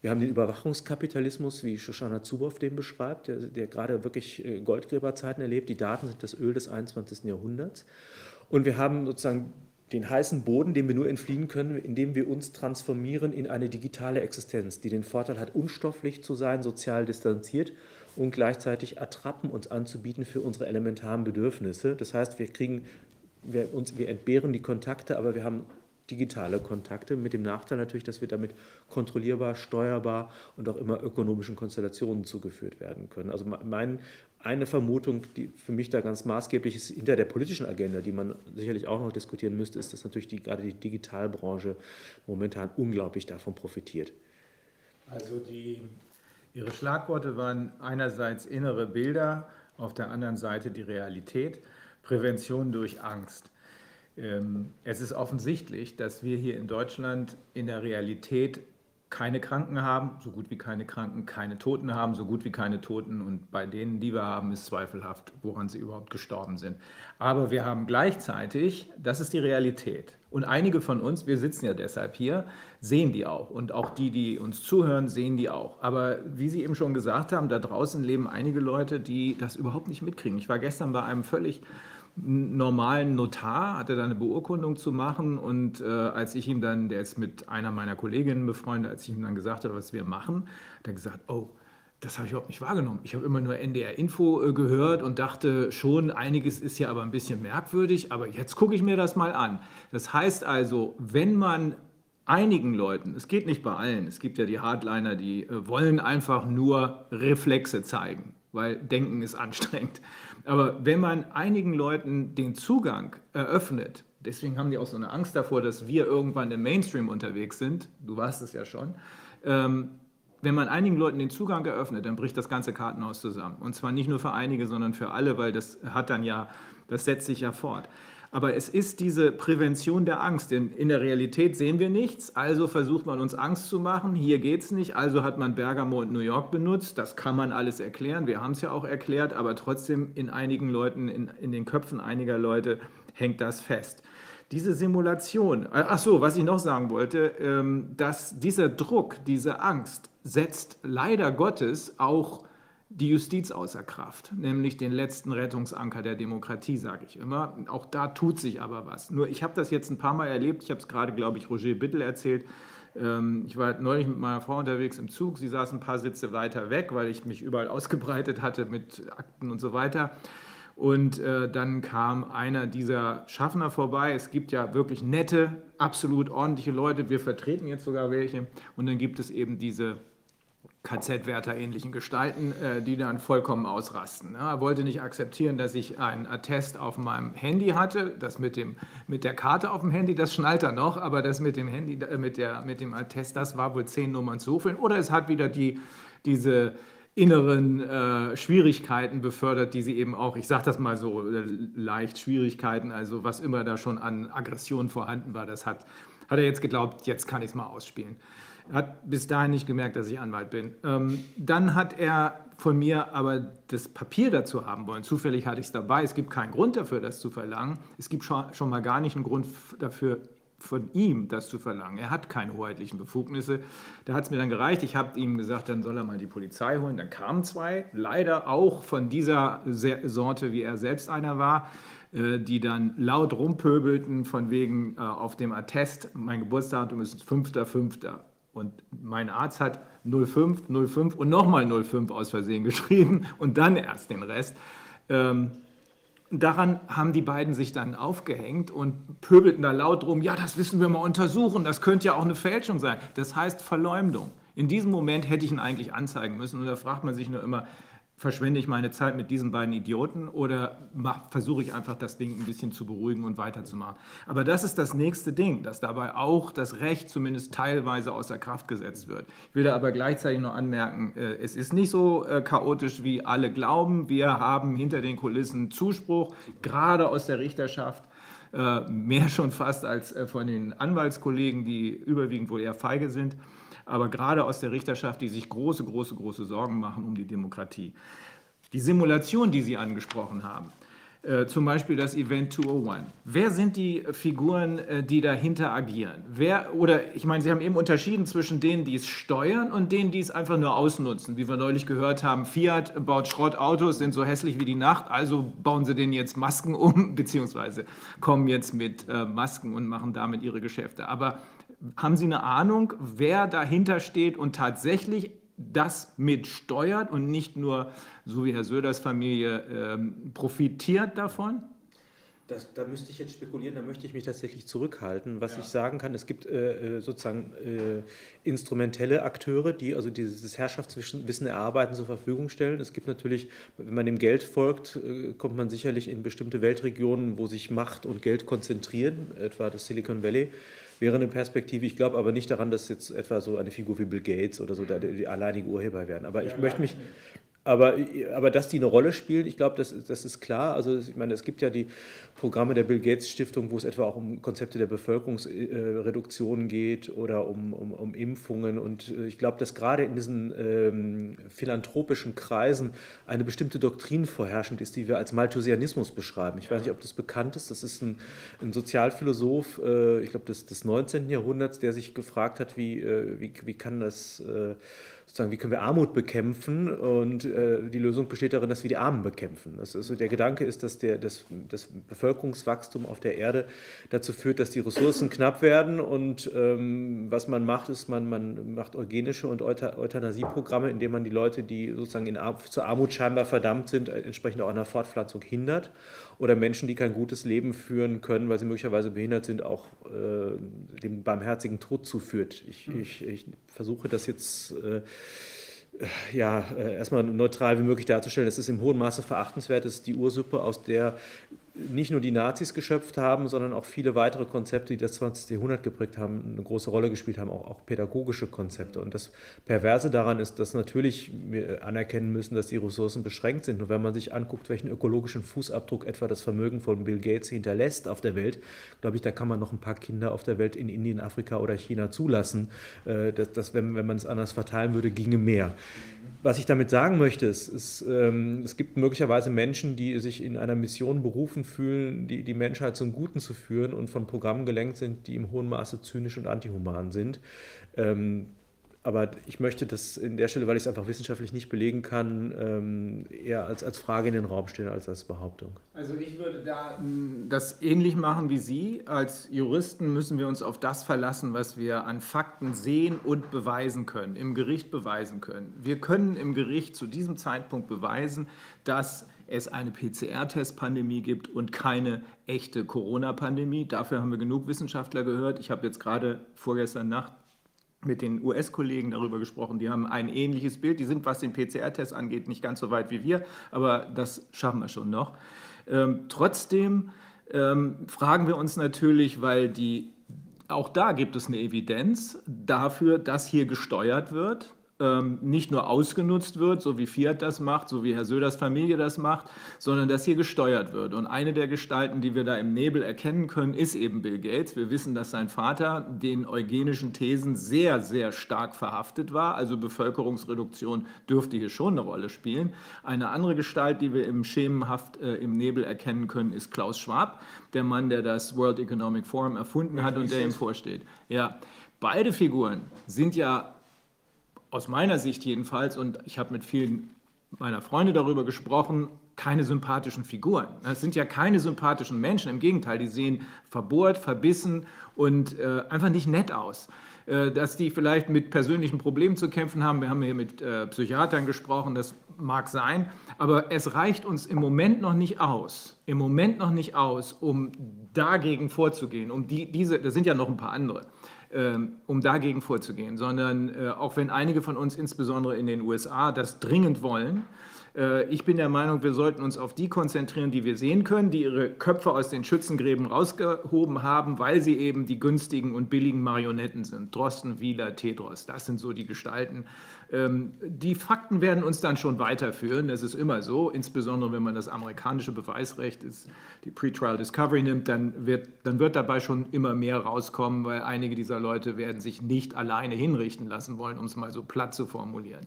Wir haben den Überwachungskapitalismus, wie Shoshana Zuboff den beschreibt, der, der gerade wirklich äh, Goldgräberzeiten erlebt. Die Daten sind das Öl des 21. Jahrhunderts. Und wir haben sozusagen den heißen Boden, dem wir nur entfliehen können, indem wir uns transformieren in eine digitale Existenz, die den Vorteil hat, unstofflich zu sein, sozial distanziert und gleichzeitig Attrappen uns anzubieten für unsere elementaren Bedürfnisse. Das heißt, wir kriegen, wir, uns, wir entbehren die Kontakte, aber wir haben digitale Kontakte, mit dem Nachteil natürlich, dass wir damit kontrollierbar, steuerbar und auch immer ökonomischen Konstellationen zugeführt werden können. Also mein, eine Vermutung, die für mich da ganz maßgeblich ist, hinter der politischen Agenda, die man sicherlich auch noch diskutieren müsste, ist, dass natürlich die, gerade die Digitalbranche momentan unglaublich davon profitiert. Also die, Ihre Schlagworte waren einerseits innere Bilder, auf der anderen Seite die Realität, Prävention durch Angst. Ähm, es ist offensichtlich, dass wir hier in Deutschland in der Realität keine Kranken haben, so gut wie keine Kranken, keine Toten haben, so gut wie keine Toten. Und bei denen, die wir haben, ist zweifelhaft, woran sie überhaupt gestorben sind. Aber wir haben gleichzeitig, das ist die Realität. Und einige von uns, wir sitzen ja deshalb hier, sehen die auch. Und auch die, die uns zuhören, sehen die auch. Aber wie Sie eben schon gesagt haben, da draußen leben einige Leute, die das überhaupt nicht mitkriegen. Ich war gestern bei einem völlig normalen Notar, hatte da eine Beurkundung zu machen und äh, als ich ihm dann, der ist mit einer meiner Kolleginnen befreundet, als ich ihm dann gesagt habe, was wir machen, hat er gesagt, oh, das habe ich überhaupt nicht wahrgenommen. Ich habe immer nur NDR-Info äh, gehört und dachte schon, einiges ist ja aber ein bisschen merkwürdig, aber jetzt gucke ich mir das mal an. Das heißt also, wenn man einigen Leuten, es geht nicht bei allen, es gibt ja die Hardliner, die äh, wollen einfach nur Reflexe zeigen, weil Denken ist anstrengend. Aber wenn man einigen Leuten den Zugang eröffnet, deswegen haben die auch so eine Angst davor, dass wir irgendwann im Mainstream unterwegs sind, du warst es ja schon, ähm, wenn man einigen Leuten den Zugang eröffnet, dann bricht das ganze Kartenhaus zusammen. Und zwar nicht nur für einige, sondern für alle, weil das hat dann ja, das setzt sich ja fort. Aber es ist diese Prävention der Angst. Denn in der Realität sehen wir nichts, also versucht man uns Angst zu machen. Hier geht es nicht, also hat man Bergamo und New York benutzt. Das kann man alles erklären. Wir haben es ja auch erklärt, aber trotzdem in einigen Leuten, in, in den Köpfen einiger Leute hängt das fest. Diese Simulation, äh, ach so, was ich noch sagen wollte, ähm, dass dieser Druck, diese Angst setzt leider Gottes auch die Justiz außer Kraft, nämlich den letzten Rettungsanker der Demokratie, sage ich immer. Auch da tut sich aber was. Nur ich habe das jetzt ein paar Mal erlebt. Ich habe es gerade, glaube ich, Roger Bittel erzählt. Ähm, ich war neulich mit meiner Frau unterwegs im Zug. Sie saß ein paar Sitze weiter weg, weil ich mich überall ausgebreitet hatte mit Akten und so weiter. Und äh, dann kam einer dieser Schaffner vorbei. Es gibt ja wirklich nette, absolut ordentliche Leute. Wir vertreten jetzt sogar welche. Und dann gibt es eben diese KZ-Wärter-ähnlichen Gestalten, äh, die dann vollkommen ausrasten. Er wollte nicht akzeptieren, dass ich ein Attest auf meinem Handy hatte. Das mit, dem, mit der Karte auf dem Handy, das schnallt er noch, aber das mit dem Handy, äh, mit, der, mit dem Attest, das war wohl zehn Nummern zu viel. Oder es hat wieder die, diese inneren äh, Schwierigkeiten befördert, die sie eben auch, ich sage das mal so äh, leicht, Schwierigkeiten, also was immer da schon an Aggression vorhanden war, das hat, hat er jetzt geglaubt, jetzt kann ich es mal ausspielen hat bis dahin nicht gemerkt, dass ich Anwalt bin. Ähm, dann hat er von mir aber das Papier dazu haben wollen. Zufällig hatte ich es dabei. Es gibt keinen Grund dafür, das zu verlangen. Es gibt schon, schon mal gar nicht einen Grund dafür, von ihm das zu verlangen. Er hat keine hoheitlichen Befugnisse. Da hat es mir dann gereicht. Ich habe ihm gesagt, dann soll er mal die Polizei holen. Dann kamen zwei, leider auch von dieser Sorte, wie er selbst einer war äh, die dann laut rumpöbelten von wegen äh, auf dem Attest, mein Geburtsdatum ist 5.5. Und mein Arzt hat 05, 05 und nochmal 05 aus Versehen <laughs> geschrieben und dann erst den Rest. Ähm, daran haben die beiden sich dann aufgehängt und pöbelten da laut rum, ja, das wissen wir mal untersuchen, das könnte ja auch eine Fälschung sein. Das heißt Verleumdung. In diesem Moment hätte ich ihn eigentlich anzeigen müssen. Und da fragt man sich nur immer, verschwende ich meine Zeit mit diesen beiden Idioten oder versuche ich einfach das Ding ein bisschen zu beruhigen und weiterzumachen. Aber das ist das nächste Ding, dass dabei auch das Recht zumindest teilweise außer Kraft gesetzt wird. Ich will da aber gleichzeitig noch anmerken, äh, es ist nicht so äh, chaotisch, wie alle glauben. Wir haben hinter den Kulissen Zuspruch, gerade aus der Richterschaft äh, mehr schon fast als von den Anwaltskollegen, die überwiegend wohl eher feige sind aber gerade aus der Richterschaft, die sich große, große, große Sorgen machen um die Demokratie. Die Simulation, die Sie angesprochen haben, äh, zum Beispiel das Event 201. Wer sind die Figuren, äh, die dahinter agieren? Wer, oder ich meine, Sie haben eben unterschieden zwischen denen, die es steuern und denen, die es einfach nur ausnutzen. Wie wir neulich gehört haben, Fiat baut Schrottautos, sind so hässlich wie die Nacht, also bauen sie denen jetzt Masken um, <laughs> beziehungsweise kommen jetzt mit äh, Masken und machen damit ihre Geschäfte. Aber haben Sie eine Ahnung, wer dahinter steht und tatsächlich das mitsteuert und nicht nur, so wie Herr Söders Familie, ähm, profitiert davon? Das, da müsste ich jetzt spekulieren, da möchte ich mich tatsächlich zurückhalten. Was ja. ich sagen kann, es gibt äh, äh, sozusagen äh, instrumentelle Akteure, die also dieses Herrschaftswissen erarbeiten, zur Verfügung stellen. Es gibt natürlich, wenn man dem Geld folgt, äh, kommt man sicherlich in bestimmte Weltregionen, wo sich Macht und Geld konzentrieren, etwa das Silicon Valley wäre eine Perspektive. Ich glaube aber nicht daran, dass jetzt etwa so eine Figur wie Bill Gates oder so die, die alleinige Urheber werden. Aber ich möchte mich, aber, aber dass die eine Rolle spielen, ich glaube, das, das ist klar. Also ich meine, es gibt ja die Programme der Bill Gates Stiftung, wo es etwa auch um Konzepte der Bevölkerungsreduktion geht oder um, um, um Impfungen. Und äh, ich glaube, dass gerade in diesen ähm, philanthropischen Kreisen eine bestimmte Doktrin vorherrschend ist, die wir als Malthusianismus beschreiben. Ich weiß nicht, ob das bekannt ist. Das ist ein, ein Sozialphilosoph, äh, ich glaube, des, des 19. Jahrhunderts, der sich gefragt hat, wie, äh, wie, wie kann das... Äh, sozusagen, wie können wir Armut bekämpfen? Und äh, die Lösung besteht darin, dass wir die Armen bekämpfen. Das ist, der Gedanke ist, dass der, das, das Bevölkerungswachstum auf der Erde dazu führt, dass die Ressourcen knapp werden. Und ähm, was man macht, ist, man, man macht eugenische und Euthanasieprogramme, indem man die Leute, die sozusagen in, zur Armut scheinbar verdammt sind, entsprechend auch an der Fortpflanzung hindert oder Menschen, die kein gutes Leben führen können, weil sie möglicherweise behindert sind, auch äh, dem barmherzigen Tod zuführt. Ich, mhm. ich, ich versuche das jetzt äh, ja, äh, erstmal neutral wie möglich darzustellen. Es ist im hohen Maße verachtenswert. Es ist die Ursuppe, aus der nicht nur die Nazis geschöpft haben, sondern auch viele weitere Konzepte, die das 20. Jahrhundert geprägt haben, eine große Rolle gespielt haben, auch, auch pädagogische Konzepte. Und das Perverse daran ist, dass natürlich wir anerkennen müssen, dass die Ressourcen beschränkt sind. Und wenn man sich anguckt, welchen ökologischen Fußabdruck etwa das Vermögen von Bill Gates hinterlässt auf der Welt, glaube ich, da kann man noch ein paar Kinder auf der Welt in Indien, Afrika oder China zulassen. Äh, dass, dass wenn, wenn man es anders verteilen würde, ginge mehr. Was ich damit sagen möchte, ist, ist ähm, es gibt möglicherweise Menschen, die sich in einer Mission berufen fühlen, die, die Menschheit zum Guten zu führen und von Programmen gelenkt sind, die im hohen Maße zynisch und antihuman sind. Ähm, aber ich möchte das in der Stelle, weil ich es einfach wissenschaftlich nicht belegen kann, ähm, eher als, als Frage in den Raum stellen als als Behauptung. Also ich würde da mm, das ähnlich machen wie Sie. Als Juristen müssen wir uns auf das verlassen, was wir an Fakten sehen und beweisen können, im Gericht beweisen können. Wir können im Gericht zu diesem Zeitpunkt beweisen, dass es eine PCR-Test-Pandemie gibt und keine echte Corona-Pandemie. Dafür haben wir genug Wissenschaftler gehört. Ich habe jetzt gerade vorgestern Nacht mit den US-Kollegen darüber gesprochen. Die haben ein ähnliches Bild. Die sind, was den PCR-Test angeht, nicht ganz so weit wie wir, aber das schaffen wir schon noch. Ähm, trotzdem ähm, fragen wir uns natürlich, weil die, auch da gibt es eine Evidenz dafür, dass hier gesteuert wird ähm, nicht nur ausgenutzt wird, so wie Fiat das macht, so wie Herr Söders Familie das macht, sondern dass hier gesteuert wird. Und eine der Gestalten, die wir da im Nebel erkennen können, ist eben Bill Gates. Wir wissen, dass sein Vater den eugenischen Thesen sehr, sehr stark verhaftet war. Also Bevölkerungsreduktion dürfte hier schon eine Rolle spielen. Eine andere Gestalt, die wir im schemenhaft äh, im Nebel erkennen können, ist Klaus Schwab, der Mann, der das World Economic Forum erfunden hat und der ihm vorsteht. Ja, beide Figuren sind ja aus meiner Sicht jedenfalls, und ich habe mit vielen meiner Freunde darüber gesprochen, keine sympathischen Figuren. Das sind ja keine sympathischen Menschen, im Gegenteil, die sehen verbohrt, verbissen und äh, einfach nicht nett aus. Äh, dass die vielleicht mit persönlichen Problemen zu kämpfen haben, wir haben hier mit äh, Psychiatern gesprochen, das mag sein, aber es reicht uns im Moment noch nicht aus, im Moment noch nicht aus, um dagegen vorzugehen, um die, diese, da sind ja noch ein paar andere, um dagegen vorzugehen, sondern äh, auch wenn einige von uns, insbesondere in den USA, das dringend wollen, äh, ich bin der Meinung, wir sollten uns auf die konzentrieren, die wir sehen können, die ihre Köpfe aus den Schützengräben rausgehoben haben, weil sie eben die günstigen und billigen Marionetten sind. Drosten, Wieler, Tedros, das sind so die Gestalten, ähm, die Fakten werden uns dann schon weiterführen, das ist immer so, insbesondere wenn man das amerikanische Beweisrecht, die Pretrial Discovery nimmt, dann wird, dann wird dabei schon immer mehr rauskommen, weil einige dieser Leute werden sich nicht alleine hinrichten lassen wollen, um es mal so platt zu formulieren.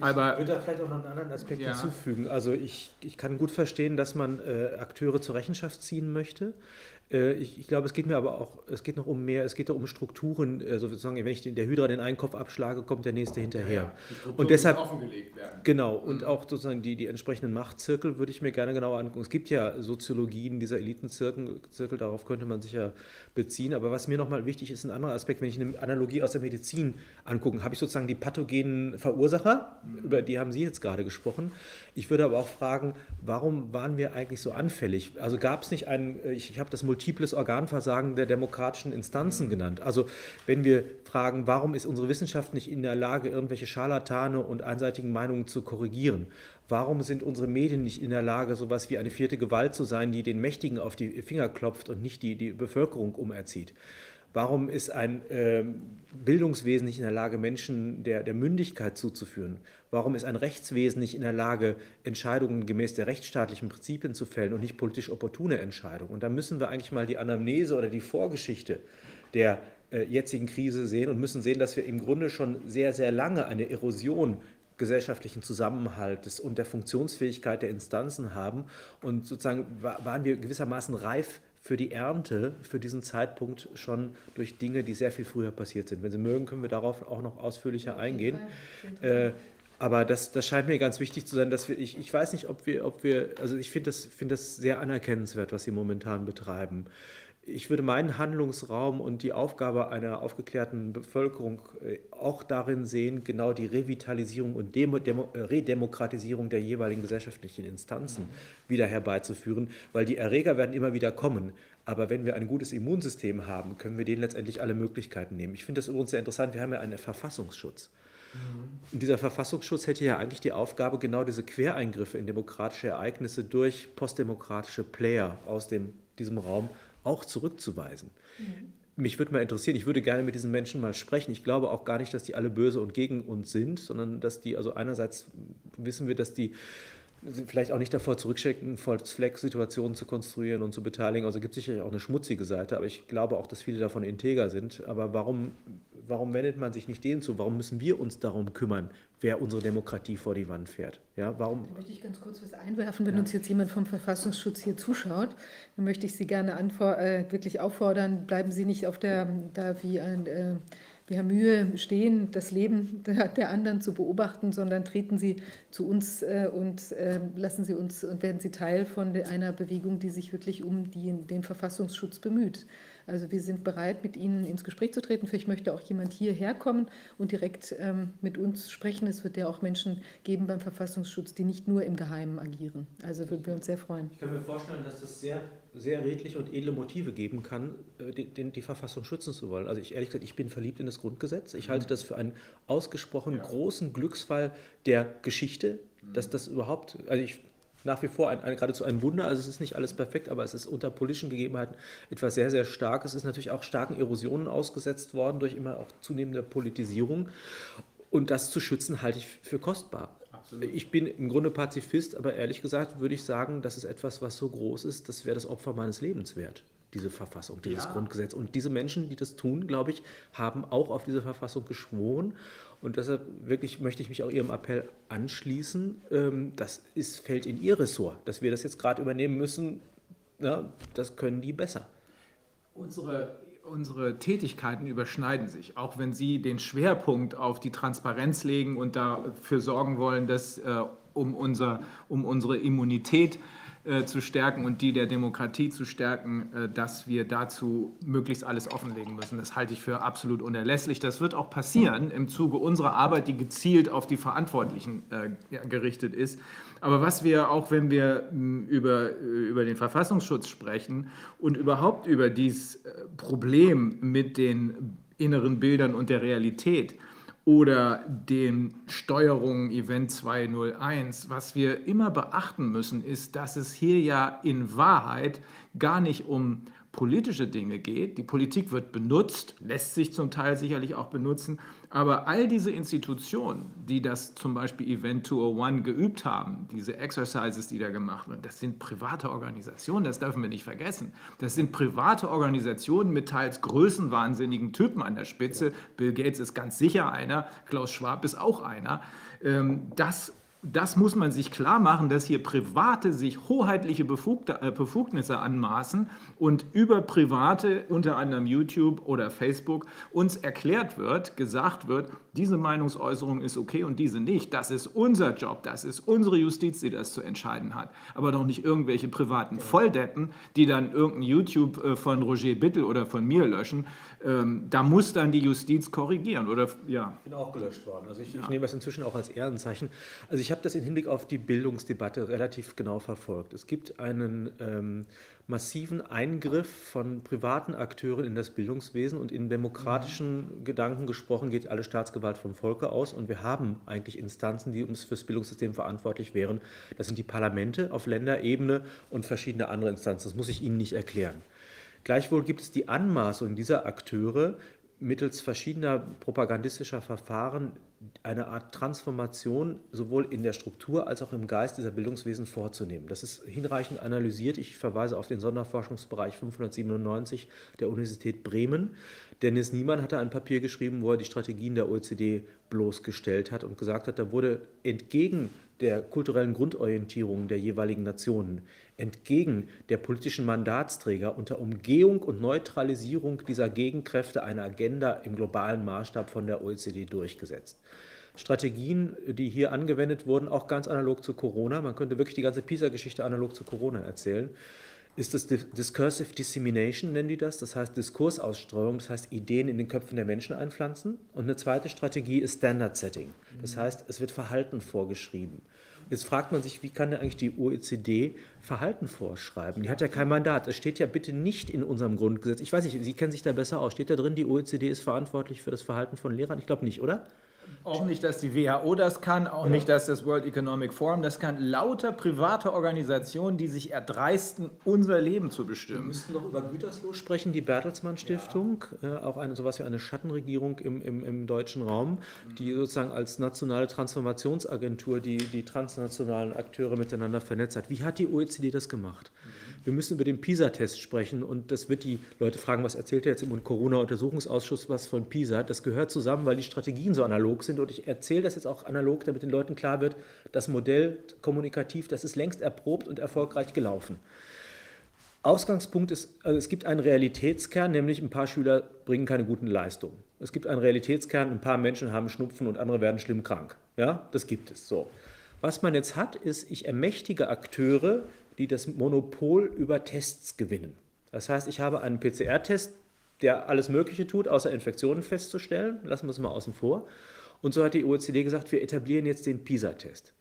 Aber, ich würde da vielleicht auch noch einen anderen Aspekt ja. hinzufügen. Also ich, ich kann gut verstehen, dass man äh, Akteure zur Rechenschaft ziehen möchte. Äh, ich, ich, glaube, es geht mir aber auch, es geht noch um mehr, es geht um Strukturen, also sozusagen, wenn ich der Hydra den einen Kopf abschlage, kommt der nächste hinterher. Ja, und deshalb, genau, und mhm. auch sozusagen die, die entsprechenden Machtzirkel würde ich mir gerne genauer angucken. Es gibt ja Soziologien dieser Elitenzirkel, Zirkel, darauf könnte man sich ja beziehen, aber was mir nochmal wichtig ist, ein anderer Aspekt, wenn ich eine Analogie aus der Medizin angucke, habe ich sozusagen die pathogenen Verursacher, mhm. über die haben Sie jetzt gerade gesprochen. Ich würde aber auch fragen, warum waren wir eigentlich so anfällig? Also gab es nicht einen, ich, ich habe das multiples Organversagen der demokratischen Instanzen genannt. Also wenn wir fragen, warum ist unsere Wissenschaft nicht in der Lage, irgendwelche Scharlatane und einseitigen Meinungen zu korrigieren? Warum sind unsere Medien nicht in der Lage, so etwas wie eine vierte Gewalt zu sein, die den Mächtigen auf die Finger klopft und nicht die, die Bevölkerung umerzieht? Warum ist ein äh, Bildungswesen nicht in der Lage, Menschen der, der Mündigkeit zuzuführen? Warum ist ein Rechtswesen nicht in der Lage, Entscheidungen gemäß der rechtsstaatlichen Prinzipien zu fällen und nicht politisch opportune Entscheidungen? Und da müssen wir eigentlich mal die Anamnese oder die Vorgeschichte der äh, jetzigen Krise sehen und müssen sehen, dass wir im Grunde schon sehr, sehr lange eine Erosion gesellschaftlichen Zusammenhaltes und der Funktionsfähigkeit der Instanzen haben. Und sozusagen waren wir gewissermaßen reif für die Ernte für diesen Zeitpunkt schon durch Dinge, die sehr viel früher passiert sind. Wenn Sie mögen, können wir darauf auch noch ausführlicher eingehen. Äh, aber das, das scheint mir ganz wichtig zu sein, dass wir, ich, ich weiß nicht, ob wir, ob wir, also ich finde das, find das sehr anerkennenswert, was Sie momentan betreiben ich würde meinen Handlungsraum und die Aufgabe einer aufgeklärten Bevölkerung äh, auch darin sehen, genau die Revitalisierung und Demo Demo äh, Redemokratisierung der jeweiligen gesellschaftlichen Instanzen wieder herbeizuführen, weil die Erreger werden immer wieder kommen. Aber wenn wir ein gutes Immunsystem haben, können wir denen letztendlich alle Möglichkeiten nehmen. Ich finde das übrigens sehr interessant. Wir haben ja einen Verfassungsschutz. Und dieser Verfassungsschutz hätte ja eigentlich die Aufgabe, genau diese Quereingriffe in demokratische Ereignisse durch postdemokratische Player aus dem, diesem Raum auch zurückzuweisen. Mhm. Mich würde mal interessieren, ich würde gerne mit diesen Menschen mal sprechen. Ich glaube auch gar nicht, dass die alle böse und gegen uns sind, sondern dass die, also einerseits wissen wir, dass die vielleicht auch nicht davor zurückschrecken, False-Flag-Situationen zu konstruieren und zu beteiligen. Also gibt es sicherlich auch eine schmutzige Seite, aber ich glaube auch, dass viele davon integer sind. Aber warum, warum wendet man sich nicht denen zu? Warum müssen wir uns darum kümmern, wer unsere Demokratie vor die Wand fährt? Ja, warum? Da möchte ich ganz kurz was einwerfen. Wenn ja. uns jetzt jemand vom Verfassungsschutz hier zuschaut, dann möchte ich Sie gerne äh, wirklich auffordern, bleiben Sie nicht auf der, da wie ein... Äh, wir haben Mühe, stehen, das Leben der, der anderen zu beobachten, sondern treten Sie zu uns äh, und äh, lassen Sie uns und werden Sie Teil von einer Bewegung, die sich wirklich um die, den Verfassungsschutz bemüht. Also wir sind bereit, mit Ihnen ins Gespräch zu treten. Vielleicht möchte auch jemand hierher kommen und direkt ähm, mit uns sprechen. Es wird ja auch Menschen geben beim Verfassungsschutz, die nicht nur im Geheimen agieren. Also würden wir uns sehr freuen. Ich kann mir vorstellen, dass das sehr, sehr redliche und edle Motive geben kann, äh, die, die, die Verfassung schützen zu wollen. Also ich ehrlich gesagt, ich bin verliebt in das Grundgesetz. Ich halte das für einen ausgesprochen ja. großen Glücksfall der Geschichte, dass das überhaupt, also ich nach wie vor ein, ein, geradezu ein Wunder. Also es ist nicht alles perfekt, aber es ist unter politischen Gegebenheiten etwas sehr, sehr stark. Es ist natürlich auch starken Erosionen ausgesetzt worden durch immer auch zunehmende Politisierung. Und das zu schützen, halte ich für kostbar. Absolut. Ich bin im Grunde Pazifist, aber ehrlich gesagt würde ich sagen, das ist etwas, was so groß ist, das wäre das Opfer meines Lebens wert, diese Verfassung, dieses ja. Grundgesetz. Und diese Menschen, die das tun, glaube ich, haben auch auf diese Verfassung geschworen. Und deshalb wirklich möchte ich mich auch Ihrem Appell anschließen. Ähm, das ist, fällt in Ihr Ressort. Dass wir das jetzt gerade übernehmen müssen, ja, das können die besser. Unsere, unsere Tätigkeiten überschneiden sich, auch wenn Sie den Schwerpunkt auf die Transparenz legen und dafür sorgen wollen, dass äh, um, unser, um unsere Immunität äh, zu stärken und die der Demokratie zu stärken, äh, dass wir dazu möglichst alles offenlegen müssen. Das halte ich für absolut unerlässlich. Das wird auch passieren im Zuge unserer Arbeit, die gezielt auf die Verantwortlichen äh, gerichtet ist. Aber was wir, auch wenn wir hm, über, äh, über den Verfassungsschutz sprechen und überhaupt über dieses äh, Problem mit den inneren Bildern und der Realität, oder den Steuerungen Event 201. Was wir immer beachten müssen, ist, dass es hier ja in Wahrheit gar nicht um politische Dinge geht. Die Politik wird benutzt, lässt sich zum Teil sicherlich auch benutzen, aber all diese Institutionen, die das zum Beispiel Event 201 geübt haben, diese Exercises, die da gemacht werden, das sind private Organisationen, das dürfen wir nicht vergessen. Das sind private Organisationen mit teils größenwahnsinnigen Typen an der Spitze. Bill Gates ist ganz sicher einer, Klaus Schwab ist auch einer. Ähm, das das muss man sich klar machen, dass hier Private sich hoheitliche äh, Befugnisse anmaßen und über Private, unter anderem YouTube oder Facebook, uns erklärt wird, gesagt wird, diese Meinungsäußerung ist okay und diese nicht. Das ist unser Job, das ist unsere Justiz, die das zu entscheiden hat. Aber doch nicht irgendwelche privaten Volldeppen, die dann irgendein YouTube äh, von Roger Bittel oder von mir löschen ähm, da muss dann die Justiz korrigieren, oder? Ja. Ich bin auch gelöscht worden. Also ich, ja. ich nehme das inzwischen auch als Ehrenzeichen. Also ich habe das im Hinblick auf die Bildungsdebatte relativ genau verfolgt. Es gibt einen ähm, massiven Eingriff von privaten Akteuren in das Bildungswesen und in demokratischen mhm. Gedanken gesprochen geht alle Staatsgewalt vom Volke aus und wir haben eigentlich Instanzen, die uns fürs Bildungssystem verantwortlich wären. Das sind die Parlamente auf Länderebene und verschiedene andere Instanzen. Das muss ich Ihnen nicht erklären. Gleichwohl gibt es die Anmaßung dieser Akteure, mittels verschiedener propagandistischer Verfahren eine Art Transformation sowohl in der Struktur als auch im Geist dieser Bildungswesen vorzunehmen. Das ist hinreichend analysiert. Ich verweise auf den Sonderforschungsbereich 597 der Universität Bremen. Dennis Niemann hatte ein Papier geschrieben, wo er die Strategien der OECD bloßgestellt hat und gesagt hat, da wurde entgegen der kulturellen Grundorientierung der jeweiligen Nationen entgegen der politischen Mandatsträger unter Umgehung und Neutralisierung dieser Gegenkräfte eine Agenda im globalen Maßstab von der OECD durchgesetzt. Strategien, die hier angewendet wurden, auch ganz analog zu Corona, man könnte wirklich die ganze PISA-Geschichte analog zu Corona erzählen, ist das Discursive Dissemination, nennen die das, das heißt Diskursausstreuung, das heißt Ideen in den Köpfen der Menschen einpflanzen. Und eine zweite Strategie ist Standard Setting, das heißt, es wird Verhalten vorgeschrieben. Jetzt fragt man sich, wie kann denn eigentlich die OECD Verhalten vorschreiben? Die hat ja kein Mandat. Es steht ja bitte nicht in unserem Grundgesetz. Ich weiß nicht, Sie kennen sich da besser aus. Steht da drin, die OECD ist verantwortlich für das Verhalten von Lehrern? Ich glaube nicht, oder? Auch nicht, dass die WHO das kann, auch ja. nicht, dass das World Economic Forum das kann. Lauter private Organisationen, die sich erdreisten, unser Leben zu bestimmen. Wir müssten noch über Gütersloh sprechen, die Bertelsmann Stiftung, ja. äh, auch eine sowas wie eine Schattenregierung im, im, im deutschen Raum, die sozusagen als nationale Transformationsagentur die, die transnationalen Akteure miteinander vernetzt hat. Wie hat die OECD das gemacht? Mhm wir müssen über den PISA-Test sprechen und das wird die Leute fragen, was erzählt er jetzt im Corona-Untersuchungsausschuss was von PISA? Das gehört zusammen, weil die Strategien so analog sind und ich erzähle das jetzt auch analog, damit den Leuten klar wird, das Modell kommunikativ, das ist längst erprobt und erfolgreich gelaufen. Ausgangspunkt ist, also es gibt einen Realitätskern, nämlich ein paar Schüler bringen keine guten Leistungen. Es gibt einen Realitätskern, ein paar Menschen haben Schnupfen und andere werden schlimm krank. Ja, das gibt es so. Was man jetzt hat, ist, ich ermächtige Akteure, die das Monopol über Tests gewinnen. Das heißt, ich habe einen PCR-Test, der alles Mögliche tut, außer Infektionen festzustellen. Lassen wir es mal außen vor. Und so hat die OECD gesagt, wir etablieren jetzt den PISA-Test.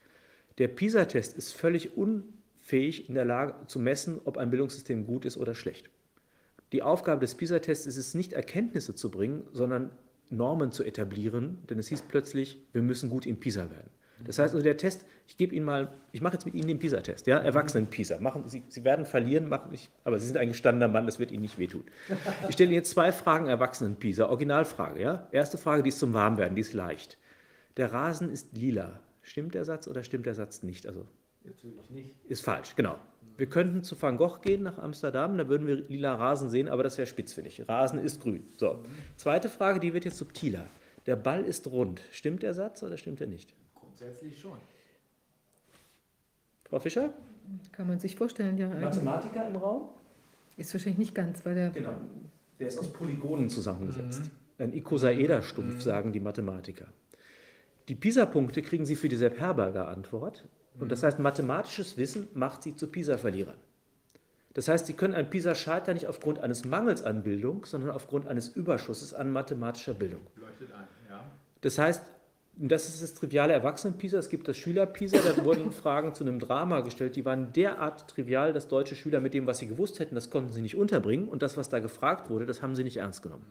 Der PISA-Test ist völlig unfähig in der Lage zu messen, ob ein Bildungssystem gut ist oder schlecht. Die Aufgabe des PISA-Tests ist es nicht, Erkenntnisse zu bringen, sondern Normen zu etablieren, denn es hieß plötzlich, wir müssen gut in PISA werden. Das heißt also, der Test, ich gebe Ihnen mal, ich mache jetzt mit Ihnen den PISA-Test, ja, Erwachsenen-PISA. Machen, Sie, Sie werden verlieren, machen nicht, aber Sie sind ein gestandener Mann, das wird Ihnen nicht wehtun. Ich stelle Ihnen jetzt zwei Fragen Erwachsenen-PISA, Originalfrage, ja. Erste Frage, die ist zum Warmwerden, die ist leicht. Der Rasen ist lila. Stimmt der Satz oder stimmt der Satz nicht? Also, Natürlich nicht. Ist falsch, genau. Wir könnten zu Van Gogh gehen nach Amsterdam, da würden wir lila Rasen sehen, aber das wäre spitzfindig. Rasen ist grün. So. Zweite Frage, die wird jetzt subtiler. Der Ball ist rund. Stimmt der Satz oder stimmt er nicht? Grundsätzlich schon. Frau Fischer? Kann man sich vorstellen, ja. Mathematiker im Raum? Ist wahrscheinlich nicht ganz, weil der. Genau. Der ist aus Polygonen zusammengesetzt. Mhm. Ein Icosaederstumpf, mhm. sagen die Mathematiker. Die PISA-Punkte kriegen Sie für die Sepp Herberger Antwort. Und das mhm. heißt, mathematisches Wissen macht Sie zu PISA-Verlierern. Das heißt, Sie können ein PISA scheitern nicht aufgrund eines Mangels an Bildung, sondern aufgrund eines Überschusses an mathematischer Bildung. Leuchtet ein, ja. Das heißt, das ist das triviale Erwachsenen-PISA, es gibt das Schüler-PISA, da wurden <coughs> Fragen zu einem Drama gestellt, die waren derart trivial, dass deutsche Schüler mit dem, was sie gewusst hätten, das konnten sie nicht unterbringen und das, was da gefragt wurde, das haben sie nicht ernst genommen.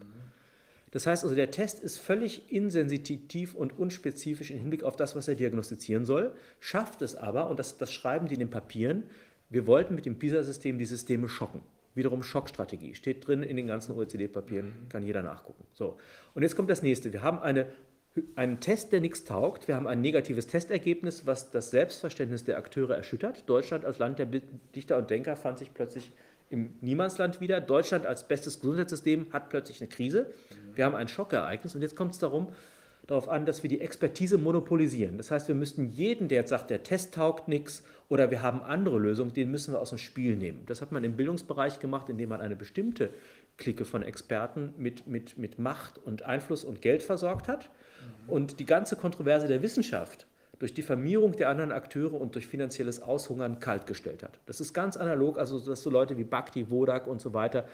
Das heißt also, der Test ist völlig insensitiv und unspezifisch im Hinblick auf das, was er diagnostizieren soll, schafft es aber, und das, das schreiben die in den Papieren, wir wollten mit dem PISA-System die Systeme schocken. Wiederum Schockstrategie, steht drin in den ganzen OECD-Papieren, kann jeder nachgucken. So. Und jetzt kommt das nächste. Wir haben eine einen Test, der nichts taugt. Wir haben ein negatives Testergebnis, was das Selbstverständnis der Akteure erschüttert. Deutschland als Land der Dichter und Denker fand sich plötzlich im Niemandsland wieder. Deutschland als bestes Gesundheitssystem hat plötzlich eine Krise. Wir haben ein Schockereignis und jetzt kommt es darum, darauf an, dass wir die Expertise monopolisieren. Das heißt, wir müssten jeden, der jetzt sagt, der Test taugt nichts oder wir haben andere Lösungen, den müssen wir aus dem Spiel nehmen. Das hat man im Bildungsbereich gemacht, indem man eine bestimmte Clique von Experten mit, mit, mit Macht und Einfluss und Geld versorgt hat und die ganze Kontroverse der Wissenschaft durch Diffamierung der anderen Akteure und durch finanzielles Aushungern kaltgestellt hat. Das ist ganz analog, also dass so Leute wie Bhakti, Wodak und so weiter,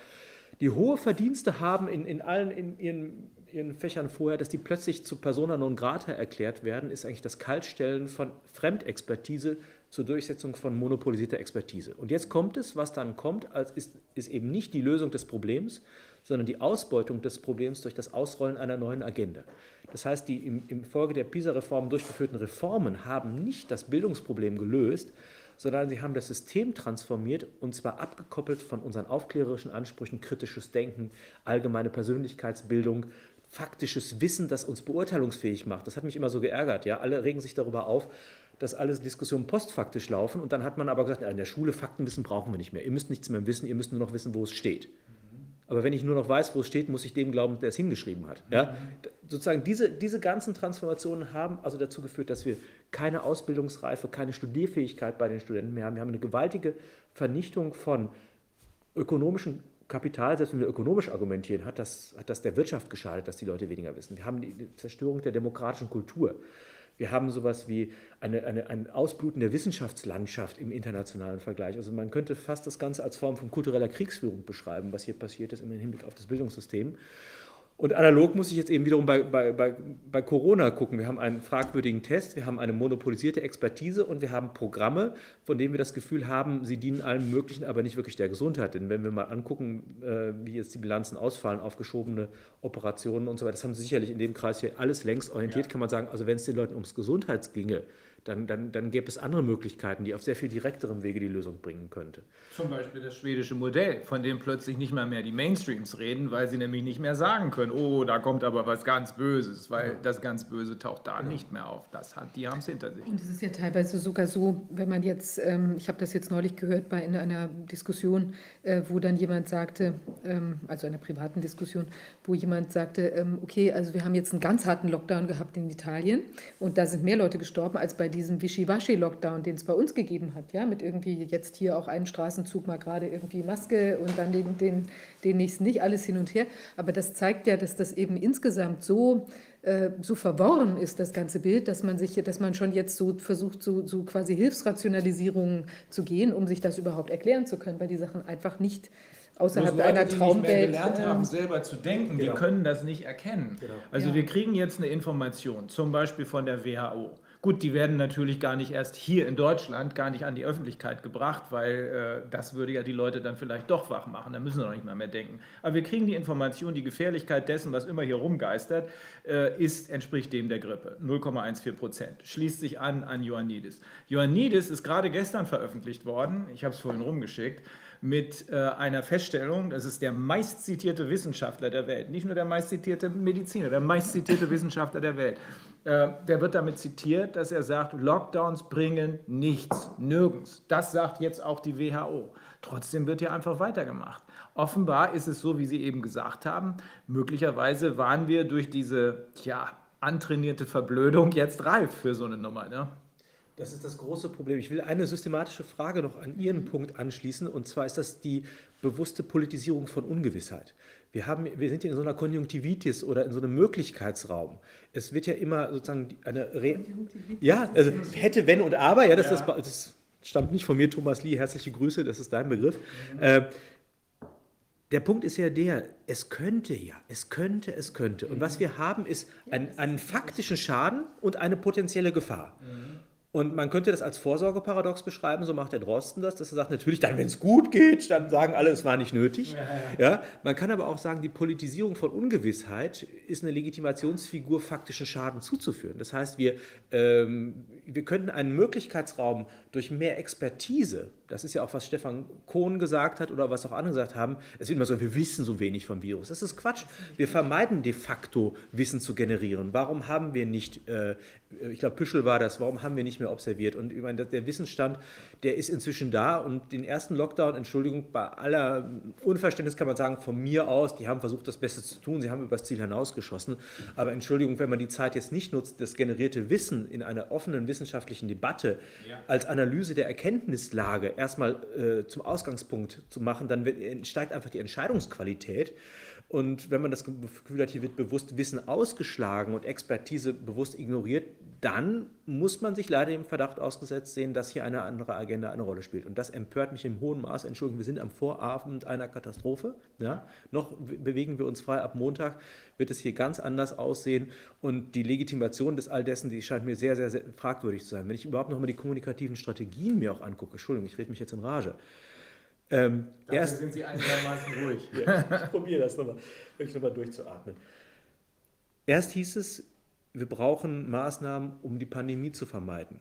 die hohe Verdienste haben in, in allen in ihren, ihren Fächern vorher, dass die plötzlich zu Persona non grata erklärt werden, ist eigentlich das Kaltstellen von Fremdexpertise zur Durchsetzung von monopolisierter Expertise. Und jetzt kommt es, was dann kommt, als ist, ist eben nicht die Lösung des Problems, sondern die Ausbeutung des Problems durch das Ausrollen einer neuen Agenda. Das heißt, die im, im Folge der PISA-Reform durchgeführten Reformen haben nicht das Bildungsproblem gelöst, sondern sie haben das System transformiert und zwar abgekoppelt von unseren aufklärerischen Ansprüchen, kritisches Denken, allgemeine Persönlichkeitsbildung, faktisches Wissen, das uns beurteilungsfähig macht. Das hat mich immer so geärgert. Ja? Alle regen sich darüber auf, dass alle Diskussionen postfaktisch laufen und dann hat man aber gesagt, in der Schule Faktenwissen brauchen wir nicht mehr. Ihr müsst nichts mehr wissen, ihr müsst nur noch wissen, wo es steht. Aber wenn ich nur noch weiß, wo es steht, muss ich dem glauben, der es hingeschrieben hat. Ja? Sozusagen diese, diese ganzen Transformationen haben also dazu geführt, dass wir keine Ausbildungsreife, keine Studierfähigkeit bei den Studenten mehr haben. Wir haben eine gewaltige Vernichtung von ökonomischem Kapital, selbst wenn wir ökonomisch argumentieren, hat das, hat das der Wirtschaft geschadet, dass die Leute weniger wissen. Wir haben die Zerstörung der demokratischen Kultur. Wir haben sowas wie eine, eine, ein Ausbluten der Wissenschaftslandschaft im internationalen Vergleich. Also man könnte fast das Ganze als Form von kultureller Kriegsführung beschreiben, was hier passiert ist im Hinblick auf das Bildungssystem. Und analog muss ich jetzt eben wiederum bei, bei, bei, bei Corona gucken. Wir haben einen fragwürdigen Test, wir haben eine monopolisierte Expertise und wir haben Programme, von denen wir das Gefühl haben, sie dienen allem Möglichen, aber nicht wirklich der Gesundheit. Denn wenn wir mal angucken, äh, wie jetzt die Bilanzen ausfallen, aufgeschobene Operationen und so weiter, das haben Sie sicherlich in dem Kreis hier alles längst orientiert, ja. kann man sagen, also wenn es den Leuten ums Gesundheit ginge, dann, dann, dann gäbe es andere Möglichkeiten, die auf sehr viel direkterem Wege die Lösung bringen könnte. Zum Beispiel das schwedische Modell, von dem plötzlich nicht mal mehr die Mainstreams reden, weil sie nämlich nicht mehr sagen können, oh, da kommt aber was ganz Böses, weil ja. das ganz Böse taucht da genau. nicht mehr auf. Das hat, die haben es hinter sich. Und es ist ja teilweise sogar so, wenn man jetzt, ähm, ich habe das jetzt neulich gehört bei in einer Diskussion, äh, wo dann jemand sagte, ähm, also einer privaten Diskussion, wo jemand sagte, ähm, okay, also wir haben jetzt einen ganz harten Lockdown gehabt in Italien und da sind mehr Leute gestorben als bei bei diesem Wischiwaschi-Lockdown, den es bei uns gegeben hat, ja, mit irgendwie jetzt hier auch einen Straßenzug mal gerade irgendwie Maske und dann den, den, den nächsten nicht, alles hin und her. Aber das zeigt ja, dass das eben insgesamt so äh, so verworren ist, das ganze Bild, dass man sich, dass man schon jetzt so versucht, so, so quasi Hilfsrationalisierungen zu gehen, um sich das überhaupt erklären zu können, weil die Sachen einfach nicht außerhalb Leute, einer Traumwelt. Die gelernt haben, ähm, selber zu denken, genau. die können das nicht erkennen. Genau. Also ja. wir kriegen jetzt eine Information, zum Beispiel von der WHO. Gut, die werden natürlich gar nicht erst hier in Deutschland gar nicht an die Öffentlichkeit gebracht, weil äh, das würde ja die Leute dann vielleicht doch wach machen. Da müssen sie noch nicht mal mehr denken. Aber wir kriegen die Information, die Gefährlichkeit dessen, was immer hier rumgeistert, äh, ist, entspricht dem der Grippe. 0,14 Prozent. Schließt sich an an Ioannidis. Ioannidis ist gerade gestern veröffentlicht worden. Ich habe es vorhin rumgeschickt mit äh, einer Feststellung, das ist der meistzitierte Wissenschaftler der Welt, nicht nur der meistzitierte Mediziner, der meistzitierte Wissenschaftler der Welt. Äh, der wird damit zitiert, dass er sagt, Lockdowns bringen nichts, nirgends. Das sagt jetzt auch die WHO. Trotzdem wird hier einfach weitergemacht. Offenbar ist es so, wie Sie eben gesagt haben, möglicherweise waren wir durch diese ja, antrainierte Verblödung jetzt reif für so eine Nummer. Ne? Das ist das große Problem. Ich will eine systematische Frage noch an Ihren Punkt anschließen, und zwar ist das die bewusste Politisierung von Ungewissheit. Wir, haben, wir sind in so einer Konjunktivitis oder in so einem Möglichkeitsraum. Es wird ja immer sozusagen eine Re ja, also hätte, wenn und aber, ja, das, ja. Ist, das stammt nicht von mir, Thomas Lee, herzliche Grüße, das ist dein Begriff. Mhm. Äh, der Punkt ist ja der, es könnte ja, es könnte, es könnte. Und was wir haben, ist ein, einen faktischen Schaden und eine potenzielle Gefahr. Mhm. Und man könnte das als Vorsorgeparadox beschreiben, so macht der Drosten das, dass er sagt, natürlich dann, wenn es gut geht, dann sagen alle, es war nicht nötig. Ja, ja. ja, man kann aber auch sagen, die Politisierung von Ungewissheit ist eine Legitimationsfigur, faktischen Schaden zuzuführen. Das heißt, wir, ähm, wir könnten einen Möglichkeitsraum durch mehr Expertise, das ist ja auch, was Stefan Kohn gesagt hat oder was auch andere gesagt haben, es wird immer so, wir wissen so wenig vom Virus. Das ist Quatsch. Wir vermeiden de facto, Wissen zu generieren. Warum haben wir nicht, äh, ich glaube, Püschel war das, warum haben wir nicht mehr observiert? Und ich meine, der Wissensstand, der ist inzwischen da und den ersten Lockdown, Entschuldigung, bei aller Unverständnis kann man sagen, von mir aus, die haben versucht, das Beste zu tun, sie haben übers Ziel hinausgeschossen. Aber Entschuldigung, wenn man die Zeit jetzt nicht nutzt, das generierte Wissen in einer offenen wissenschaftlichen Debatte ja. als Analyse der Erkenntnislage erstmal äh, zum Ausgangspunkt zu machen, dann wird, steigt einfach die Entscheidungsqualität. Und wenn man das Gefühl hat, hier wird bewusst Wissen ausgeschlagen und Expertise bewusst ignoriert, dann muss man sich leider dem Verdacht ausgesetzt sehen, dass hier eine andere Agenda eine Rolle spielt. Und das empört mich im hohen Maß. Entschuldigung, wir sind am Vorabend einer Katastrophe. Ja? Noch bewegen wir uns frei. Ab Montag wird es hier ganz anders aussehen. Und die Legitimation des all dessen, die scheint mir sehr, sehr, sehr fragwürdig zu sein. Wenn ich überhaupt noch mal die kommunikativen Strategien mir auch angucke, Entschuldigung, ich rede mich jetzt in Rage. Ähm, Dafür erst, sind Sie einigermaßen ruhig. <laughs> ja, ich probiere das nochmal, wirklich nochmal durchzuatmen. Erst hieß es, wir brauchen Maßnahmen, um die Pandemie zu vermeiden.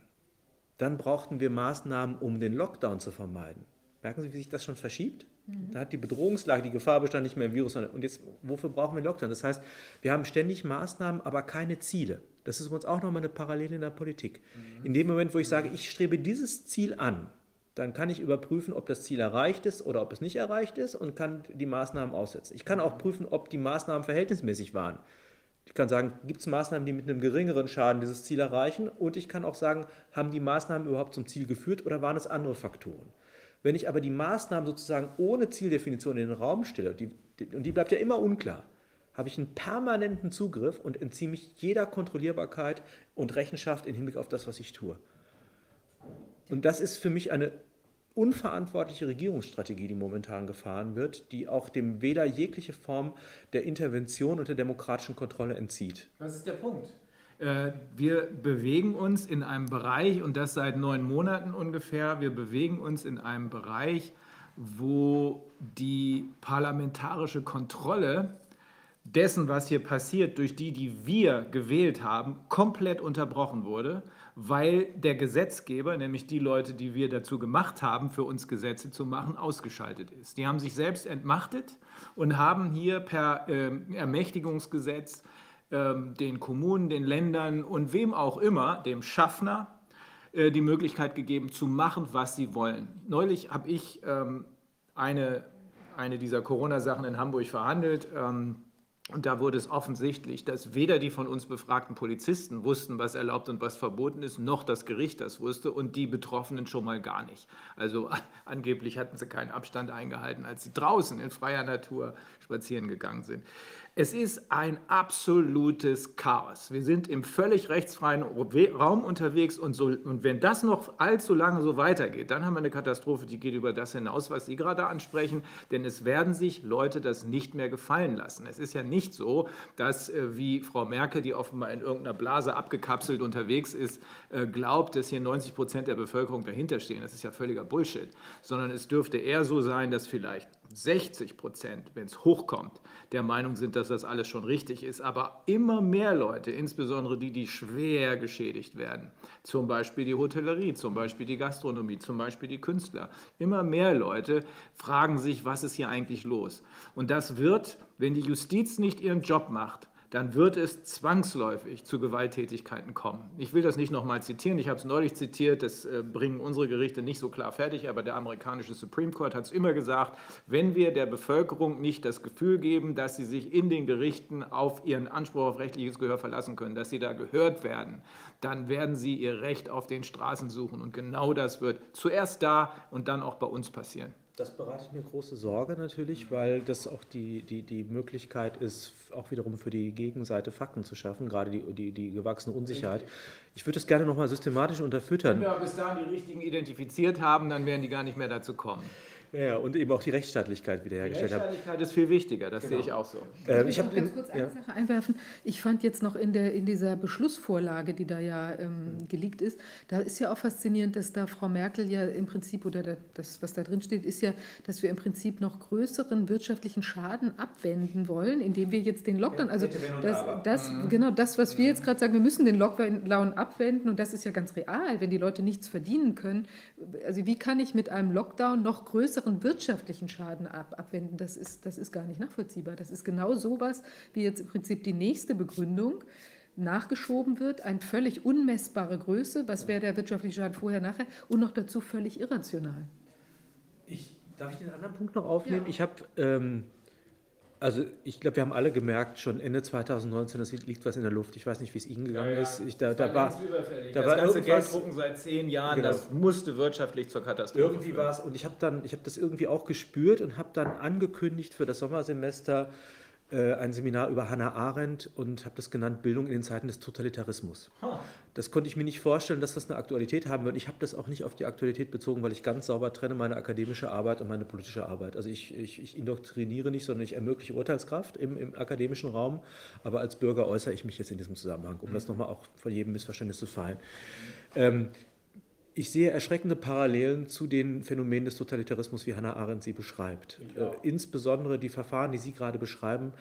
Dann brauchten wir Maßnahmen, um den Lockdown zu vermeiden. Merken Sie, wie sich das schon verschiebt? Mhm. Da hat die Bedrohungslage, die Gefahr bestand nicht mehr im Virus. Und jetzt, wofür brauchen wir Lockdown? Das heißt, wir haben ständig Maßnahmen, aber keine Ziele. Das ist uns auch nochmal eine Parallele in der Politik. Mhm. In dem Moment, wo ich sage, ich strebe dieses Ziel an, dann kann ich überprüfen, ob das Ziel erreicht ist oder ob es nicht erreicht ist und kann die Maßnahmen aussetzen. Ich kann auch prüfen, ob die Maßnahmen verhältnismäßig waren. Ich kann sagen, gibt es Maßnahmen, die mit einem geringeren Schaden dieses Ziel erreichen? Und ich kann auch sagen, haben die Maßnahmen überhaupt zum Ziel geführt oder waren es andere Faktoren? Wenn ich aber die Maßnahmen sozusagen ohne Zieldefinition in den Raum stelle, die, die, und die bleibt ja immer unklar, habe ich einen permanenten Zugriff und entziehe mich jeder Kontrollierbarkeit und Rechenschaft im Hinblick auf das, was ich tue. Und das ist für mich eine unverantwortliche Regierungsstrategie, die momentan gefahren wird, die auch dem Wähler jegliche Form der Intervention und der demokratischen Kontrolle entzieht. Was ist der Punkt? Äh, wir bewegen uns in einem Bereich, und das seit neun Monaten ungefähr, wir bewegen uns in einem Bereich, wo die parlamentarische Kontrolle dessen, was hier passiert, durch die, die wir gewählt haben, komplett unterbrochen wurde weil der Gesetzgeber, nämlich die Leute, die wir dazu gemacht haben, für uns Gesetze zu machen, ausgeschaltet ist. Die haben sich selbst entmachtet und haben hier per äh, Ermächtigungsgesetz äh, den Kommunen, den Ländern und wem auch immer, dem Schaffner, äh, die Möglichkeit gegeben, zu machen, was sie wollen. Neulich habe ich ähm, eine, eine dieser Corona-Sachen in Hamburg verhandelt. Ähm, Und da wurde es offensichtlich, dass weder die von uns befragten Polizisten wussten, was erlaubt und was verboten ist, noch das Gericht das wusste und die Betroffenen schon mal gar nicht. Also angeblich hatten sie keinen Abstand eingehalten, als sie draußen in freier Natur spazieren gegangen sind. Es ist ein absolutes Chaos. Wir sind im völlig rechtsfreien Raum unterwegs und, so, und wenn das noch allzu lange so weitergeht, dann haben wir eine Katastrophe, die geht über das hinaus, was Sie gerade ansprechen, denn es werden sich Leute das nicht mehr gefallen lassen. Es ist ja nicht so, dass äh, wie Frau Merkel, die offenbar in irgendeiner Blase abgekapselt unterwegs ist, äh, glaubt, dass hier 90 Prozent der Bevölkerung dahinterstehen. Das ist ja völliger Bullshit, sondern es dürfte eher so sein, dass vielleicht 60 Prozent, wenn es hochkommt, der Meinung sind, dass das alles schon richtig ist. Aber immer mehr Leute, insbesondere die, die schwer geschädigt werden, zum Beispiel die Hotellerie, zum Beispiel die Gastronomie, zum Beispiel die Künstler, immer mehr Leute fragen sich, was ist hier eigentlich los? Und das wird, wenn die Justiz nicht ihren Job macht, dann wird es zwangsläufig zu Gewalttätigkeiten kommen. Ich will das nicht nochmal zitieren, ich habe es neulich zitiert, das äh, bringen unsere Gerichte nicht so klar fertig, aber der amerikanische Supreme Court hat es immer gesagt, wenn wir der Bevölkerung nicht das Gefühl geben, dass sie sich in den Gerichten auf ihren Anspruch auf rechtliches Gehör verlassen können, dass sie da gehört werden, dann werden sie ihr Recht auf den Straßen suchen. Und genau das wird zuerst da und dann auch bei uns passieren. Das bereitet mir große Sorge natürlich, weil das auch die, die, die Möglichkeit ist, auch wiederum für die Gegenseite Fakten zu schaffen, gerade die, die, die gewachsene Unsicherheit. Ich würde das gerne nochmal systematisch unterfüttern. Wenn wir bis dahin die richtigen identifiziert haben, dann werden die gar nicht mehr dazu kommen. Ja, und eben auch die Rechtsstaatlichkeit wiederhergestellt haben. Die Rechtsstaatlichkeit ist viel wichtiger, das genau. sehe ich auch so. Ähm, ich habe ganz kurz eine ja. Sache einwerfen. Ich fand jetzt noch in, der, in dieser Beschlussvorlage, die da ja ähm, geleakt ist, da ist ja auch faszinierend, dass da Frau Merkel ja im Prinzip, oder das, was da drin steht, ist ja, dass wir im Prinzip noch größeren wirtschaftlichen Schaden abwenden wollen, indem wir jetzt den Lockdown, also das, das mhm. genau das, was wir jetzt gerade sagen, wir müssen den Lockdown abwenden und das ist ja ganz real, wenn die Leute nichts verdienen können. Also wie kann ich mit einem Lockdown noch größere größeren wirtschaftlichen Schaden ab, abwenden, das ist, das ist gar nicht nachvollziehbar. Das ist genau sowas, wie jetzt im Prinzip die nächste Begründung nachgeschoben wird, eine völlig unmessbare Größe, was wäre der wirtschaftliche Schaden vorher, nachher und noch dazu völlig irrational. Ich, darf ich den anderen Punkt noch aufnehmen? Ja. Ich habe ähm, also ich glaube, wir haben alle gemerkt, schon Ende 2019, es liegt was in der Luft. Ich weiß nicht, wie es Ihnen gegangen ja, ja. ist. Ich, da, da war, da das war ganze Geld drucken seit zehn Jahren, genau. das musste wirtschaftlich zur Katastrophe Irgendwie war es, und ich habe dann, ich habe das irgendwie auch gespürt und habe dann angekündigt für das Sommersemester, ein Seminar über Hannah Arendt und habe das genannt Bildung in den Zeiten des Totalitarismus. Das konnte ich mir nicht vorstellen, dass das eine Aktualität haben wird. Ich habe das auch nicht auf die Aktualität bezogen, weil ich ganz sauber trenne meine akademische Arbeit und meine politische Arbeit. Also ich, ich, ich indoktriniere nicht, sondern ich ermögliche Urteilskraft im, im, akademischen Raum, aber als Bürger äußere ich mich jetzt in diesem Zusammenhang, um mhm. das nochmal auch von jedem Missverständnis zu fallen. Ähm, ich sehe erschreckende Parallelen zu den Phänomenen des Totalitarismus, wie Hannah Arendt sie beschreibt. Äh, insbesondere die Verfahren, die Sie gerade beschreiben,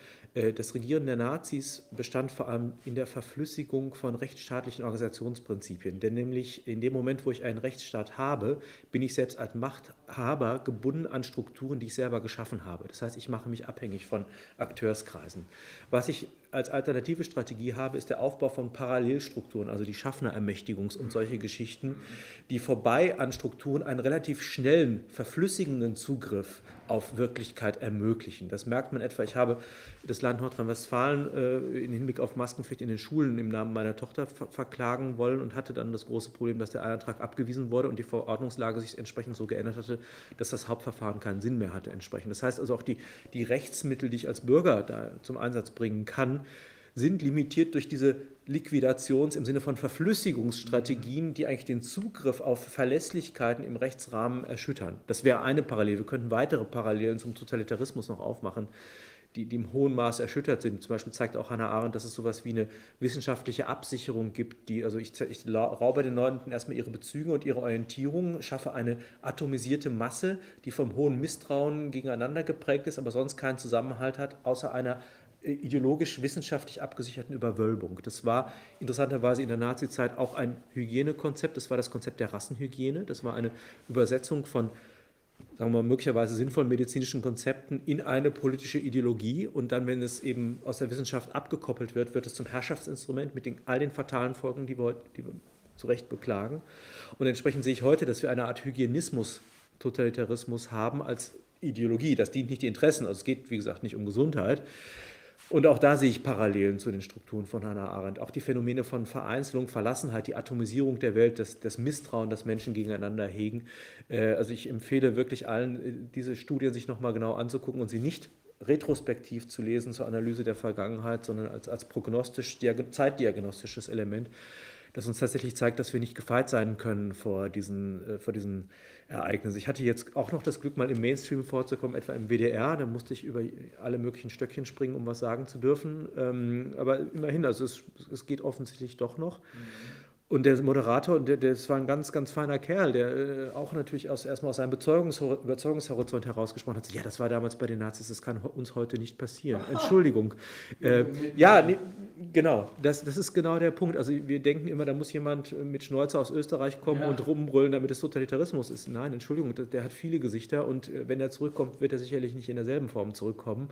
das Regieren der Nazis bestand vor allem in der Verflüssigung von rechtsstaatlichen Organisationsprinzipien. Denn nämlich in dem Moment, wo ich einen Rechtsstaat habe, bin ich selbst als Machthaber gebunden an Strukturen, die ich selber geschaffen habe. Das heißt, ich mache mich abhängig von Akteurskreisen. Was ich als alternative Strategie habe, ist der Aufbau von Parallelstrukturen, also die Schaffnerermächtigungs- und solche Geschichten, die vorbei an Strukturen einen relativ schnellen, verflüssigenden Zugriff auf Wirklichkeit ermöglichen. Das merkt man etwa, ich habe das Land Nordrhein-Westfalen äh, in Hinblick auf Maskenpflicht in den Schulen im Namen meiner Tochter ver verklagen wollen und hatte dann das große Problem, dass der Antrag abgewiesen wurde und die Verordnungslage sich entsprechend so geändert hatte, dass das Hauptverfahren keinen Sinn mehr hatte entsprechend. Das heißt also auch die, die Rechtsmittel, die ich als Bürger da zum Einsatz bringen kann, sind limitiert durch diese Liquidations- im Sinne von Verflüssigungsstrategien, die eigentlich den Zugriff auf Verlässlichkeiten im Rechtsrahmen erschüttern. Das wäre eine Parallele. Wir könnten weitere Parallelen zum Totalitarismus noch aufmachen, die, die im hohen Maß erschüttert sind. Zum Beispiel zeigt auch Hannah Arendt, dass es sowas wie eine wissenschaftliche Absicherung gibt, die, also ich, ich raube den Leuten erstmal ihre Bezüge und ihre Orientierung, schaffe eine atomisierte Masse, die vom hohen Misstrauen gegeneinander geprägt ist, aber sonst keinen Zusammenhalt hat, außer einer ideologisch-wissenschaftlich abgesicherten Überwölbung. Das war interessanterweise in der Nazizeit auch ein Hygienekonzept. Das war das Konzept der Rassenhygiene. Das war eine Übersetzung von, sagen wir möglicherweise sinnvollen medizinischen Konzepten in eine politische Ideologie. Und dann, wenn es eben aus der Wissenschaft abgekoppelt wird, wird es zum Herrschaftsinstrument mit den, all den fatalen Folgen, die wir, die wir zu Recht beklagen. Und entsprechend sehe ich heute, dass wir eine Art Hygienismus, Totalitarismus haben als Ideologie. Das dient nicht die Interessen, also es geht, wie gesagt, nicht um Gesundheit, Und auch da sehe ich Parallelen zu den Strukturen von Hannah Arendt. Auch die Phänomene von Vereinzelung, Verlassenheit, die Atomisierung der Welt, das, das Misstrauen, das Menschen gegeneinander hegen. Äh, also ich empfehle wirklich allen, äh, diese Studien sich nochmal genau anzugucken und sie nicht retrospektiv zu lesen zur Analyse der Vergangenheit, sondern als, als prognostisch, zeitdiagnostisches Element, das uns tatsächlich zeigt, dass wir nicht gefeit sein können vor diesen, äh, vor diesen Ereignissen. Ich hatte jetzt auch noch das Glück, mal im Mainstream vorzukommen, etwa im WDR. Da musste ich über alle möglichen Stöckchen springen, um was sagen zu dürfen. Ähm, aber immerhin, also es, es geht offensichtlich doch noch. Mhm. Und der Moderator, der, das war ein ganz, ganz feiner Kerl, der äh, auch natürlich aus, erstmal aus seinem Überzeugungshorizont herausgesprochen hat, ja, das war damals bei den Nazis, das kann uns heute nicht passieren. <laughs> Entschuldigung. Äh, ja, nee, genau, das, das ist genau der Punkt. Also wir denken immer, da muss jemand mit Schnäuzer aus Österreich kommen ja. und rumbrüllen, damit es Totalitarismus ist. Nein, Entschuldigung, der, der hat viele Gesichter und äh, wenn er zurückkommt, wird er sicherlich nicht in derselben Form zurückkommen.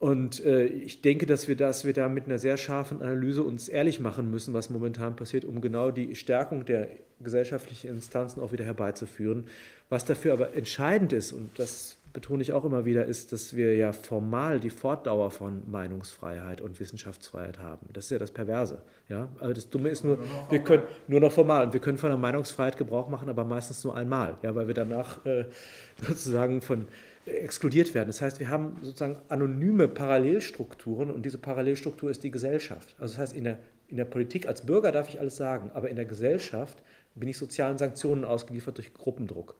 Und äh, ich denke, dass wir, dass wir da mit einer sehr scharfen Analyse uns ehrlich machen müssen, was momentan passiert, um genau die Stärkung der gesellschaftlichen Instanzen auch wieder herbeizuführen. Was dafür aber entscheidend ist, und das betone ich auch immer wieder, ist, dass wir ja formal die Fortdauer von Meinungsfreiheit und Wissenschaftsfreiheit haben. Das ist ja das Perverse. Ja? Also das Dumme ist nur, wir können nur noch formal und wir können von der Meinungsfreiheit Gebrauch machen, aber meistens nur einmal, ja, weil wir danach äh, <laughs> sozusagen von exkludiert werden. Das heißt, wir haben sozusagen anonyme Parallelstrukturen und diese Parallelstruktur ist die Gesellschaft. Also das heißt, in der, in der Politik als Bürger darf ich alles sagen, aber in der Gesellschaft bin ich sozialen Sanktionen ausgeliefert durch Gruppendruck.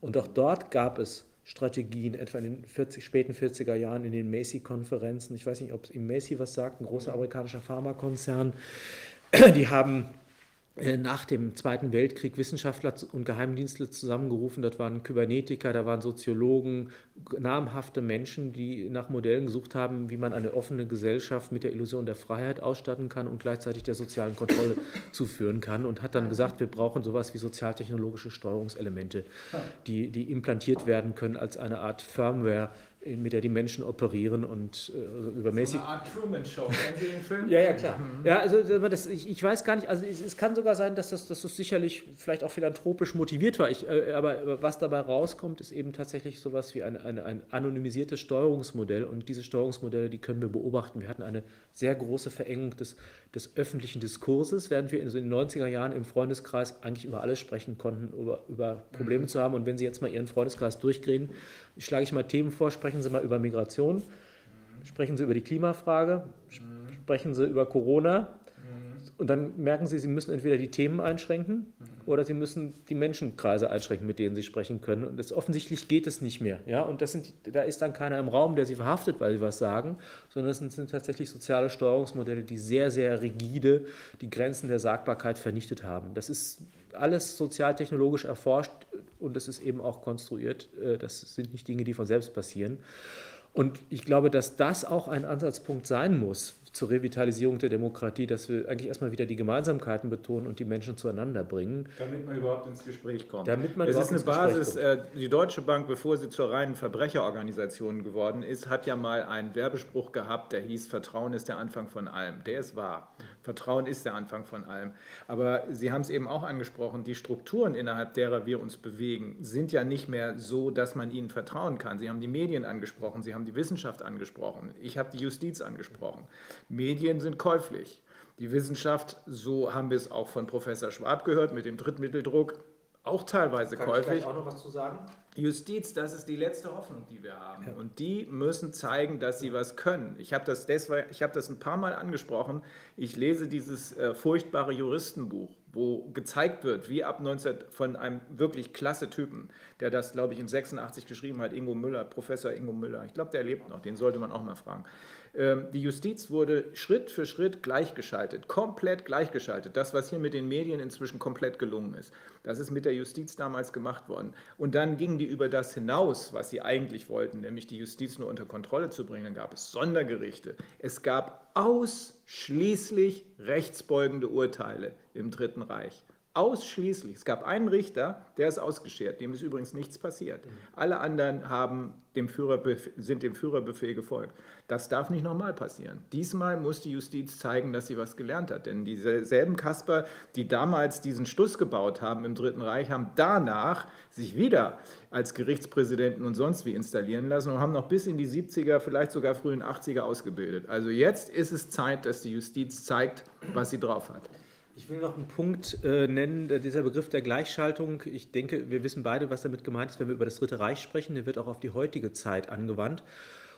Und auch dort gab es Strategien, etwa in den 40, späten 40er Jahren in den Macy-Konferenzen. Ich weiß nicht, ob es ihm Macy was sagt, ein großer amerikanischer Pharmakonzern. Die haben nach dem Zweiten Weltkrieg Wissenschaftler und Geheimdienstler zusammengerufen. Das waren Kybernetiker, da waren Soziologen, namhafte Menschen, die nach Modellen gesucht haben, wie man eine offene Gesellschaft mit der Illusion der Freiheit ausstatten kann und gleichzeitig der sozialen Kontrolle <laughs> zuführen kann. Und hat dann gesagt, wir brauchen sowas wie sozialtechnologische Steuerungselemente, die, die implantiert werden können als eine Art Firmware mit der die Menschen operieren und äh, übermäßig. So eine Art Truman Show, kennen Sie den Film? ja, ja, klar. Mhm. Ja, also das, ich, ich weiß gar nicht, also es, es, kann sogar sein, dass das, dass das sicherlich vielleicht auch philanthropisch motiviert war. Ich, äh, aber, aber, was dabei rauskommt, ist eben tatsächlich sowas wie ein, ein, ein anonymisiertes Steuerungsmodell und diese Steuerungsmodelle, die können wir beobachten. Wir hatten eine sehr große Verengung des, des öffentlichen Diskurses, während wir in, so in den 90er Jahren im Freundeskreis eigentlich über alles sprechen konnten, über, über Probleme mhm. zu haben. Und wenn Sie jetzt mal Ihren Freundeskreis durchgehen, schlage ich mal Themen vor, sprechen Sie mal über Migration, sprechen Sie über die Klimafrage, sprechen Sie über Corona und dann merken Sie, Sie müssen entweder die Themen einschränken oder Sie müssen die Menschenkreise einschränken, mit denen Sie sprechen können. Und das, offensichtlich geht es nicht mehr. Ja? Und das sind, da ist dann keiner im Raum, der Sie verhaftet, weil Sie was sagen, sondern es sind, sind tatsächlich soziale Steuerungsmodelle, die sehr, sehr rigide die Grenzen der Sagbarkeit vernichtet haben. Das ist alles sozialtechnologisch erforscht und es ist eben auch konstruiert. Äh, das sind nicht Dinge, die von selbst passieren. Und ich glaube, dass das auch ein Ansatzpunkt sein muss, zur Revitalisierung der Demokratie, dass wir eigentlich erstmal wieder die Gemeinsamkeiten betonen und die Menschen zueinander bringen. Damit man überhaupt ins Gespräch kommt. Damit man es ist eine Basis, äh, die Deutsche Bank, bevor sie zur reinen Verbrecherorganisation geworden ist, hat ja mal einen Werbespruch gehabt, der hieß, Vertrauen ist der Anfang von allem. Der ist wahr. Vertrauen ist der Anfang von allem. Aber Sie haben es eben auch angesprochen, die Strukturen, innerhalb derer wir uns bewegen, sind ja nicht mehr so, dass man ihnen vertrauen kann. Sie haben die Medien angesprochen, Sie haben die Wissenschaft angesprochen, ich habe die Justiz angesprochen. Medien sind käuflich. Die Wissenschaft, so haben wir es auch von Professor Schwab gehört, mit dem Drittmitteldruck, auch teilweise Kann käuflich. Ich auch noch was zu sagen? Justiz, das ist die letzte Hoffnung, die wir haben. Ja. Und die müssen zeigen, dass sie was können. Ich habe das, hab das ein paar Mal angesprochen. Ich lese dieses äh, furchtbare Juristenbuch, wo gezeigt wird, wie ab 19 von einem wirklich klasse Typen, der das, glaube ich, in 86 geschrieben hat, Ingo Müller, Professor Ingo Müller. Ich glaube, der lebt noch, den sollte man auch mal fragen. Ähm, die Justiz wurde Schritt für Schritt gleichgeschaltet, komplett gleichgeschaltet. Das, was hier mit den Medien inzwischen komplett gelungen ist, das ist mit der Justiz damals gemacht worden. Und dann gingen die über das hinaus, was sie eigentlich wollten, nämlich die Justiz nur unter Kontrolle zu bringen. Dann gab es Sondergerichte. Es gab ausschließlich rechtsbeugende Urteile im Dritten Reich. Ausschließlich. Es gab einen Richter, der ist ausgeschert, dem ist übrigens nichts passiert. Alle anderen haben dem sind dem Führerbefehl gefolgt. Das darf nicht nochmal passieren. Diesmal muss die Justiz zeigen, dass sie was gelernt hat. Denn dieselben Kasper, die damals diesen Stuss gebaut haben im Dritten Reich, haben danach sich wieder als Gerichtspräsidenten und sonst wie installieren lassen und haben noch bis in die 70er, vielleicht sogar frühen 80er ausgebildet. Also jetzt ist es Zeit, dass die Justiz zeigt, was sie drauf hat. Ich will noch einen Punkt äh, nennen, dieser Begriff der Gleichschaltung. Ich denke, wir wissen beide, was damit gemeint ist, wenn wir über das Dritte Reich sprechen. Der wird auch auf die heutige Zeit angewandt.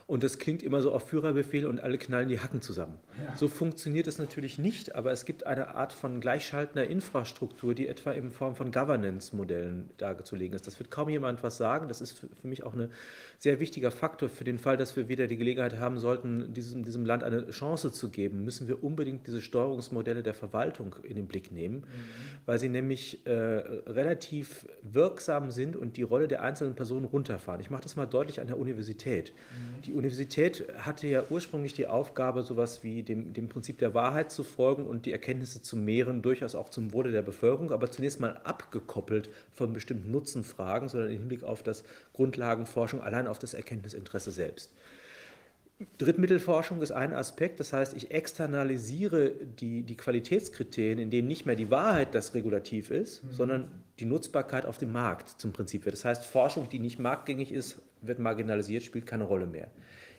Und das klingt immer so auf Führerbefehl und alle knallen die Hacken zusammen. Ja. So funktioniert es natürlich nicht, aber es gibt eine Art von gleichschaltender Infrastruktur, die etwa in Form von Governance-Modellen darzulegen ist. Das wird kaum jemand was sagen. Das ist für mich auch ein sehr wichtiger Faktor für den Fall, dass wir wieder die Gelegenheit haben sollten, diesem, diesem Land eine Chance zu geben, müssen wir unbedingt diese Steuerungsmodelle der Verwaltung in den Blick nehmen, mhm. weil sie nämlich äh, relativ wirksam sind und die Rolle der einzelnen Personen runterfahren. Ich mache das mal deutlich an der Universität. Mhm. Die Universität hatte ja ursprünglich die Aufgabe, sowas wie dem, dem Prinzip der Wahrheit zu folgen und die Erkenntnisse zu mehren, durchaus auch zum Wohle der Bevölkerung, aber zunächst mal abgekoppelt von bestimmten Nutzenfragen, sondern im Hinblick auf das Grundlagenforschung, allein auf das Erkenntnisinteresse selbst. Drittmittelforschung ist ein Aspekt, das heißt, ich externalisiere die, die Qualitätskriterien, in denen nicht mehr die Wahrheit das Regulativ ist, mhm. sondern die Nutzbarkeit auf dem Markt zum Prinzip wird. Das heißt, Forschung, die nicht marktgängig ist, wird marginalisiert, spielt keine Rolle mehr.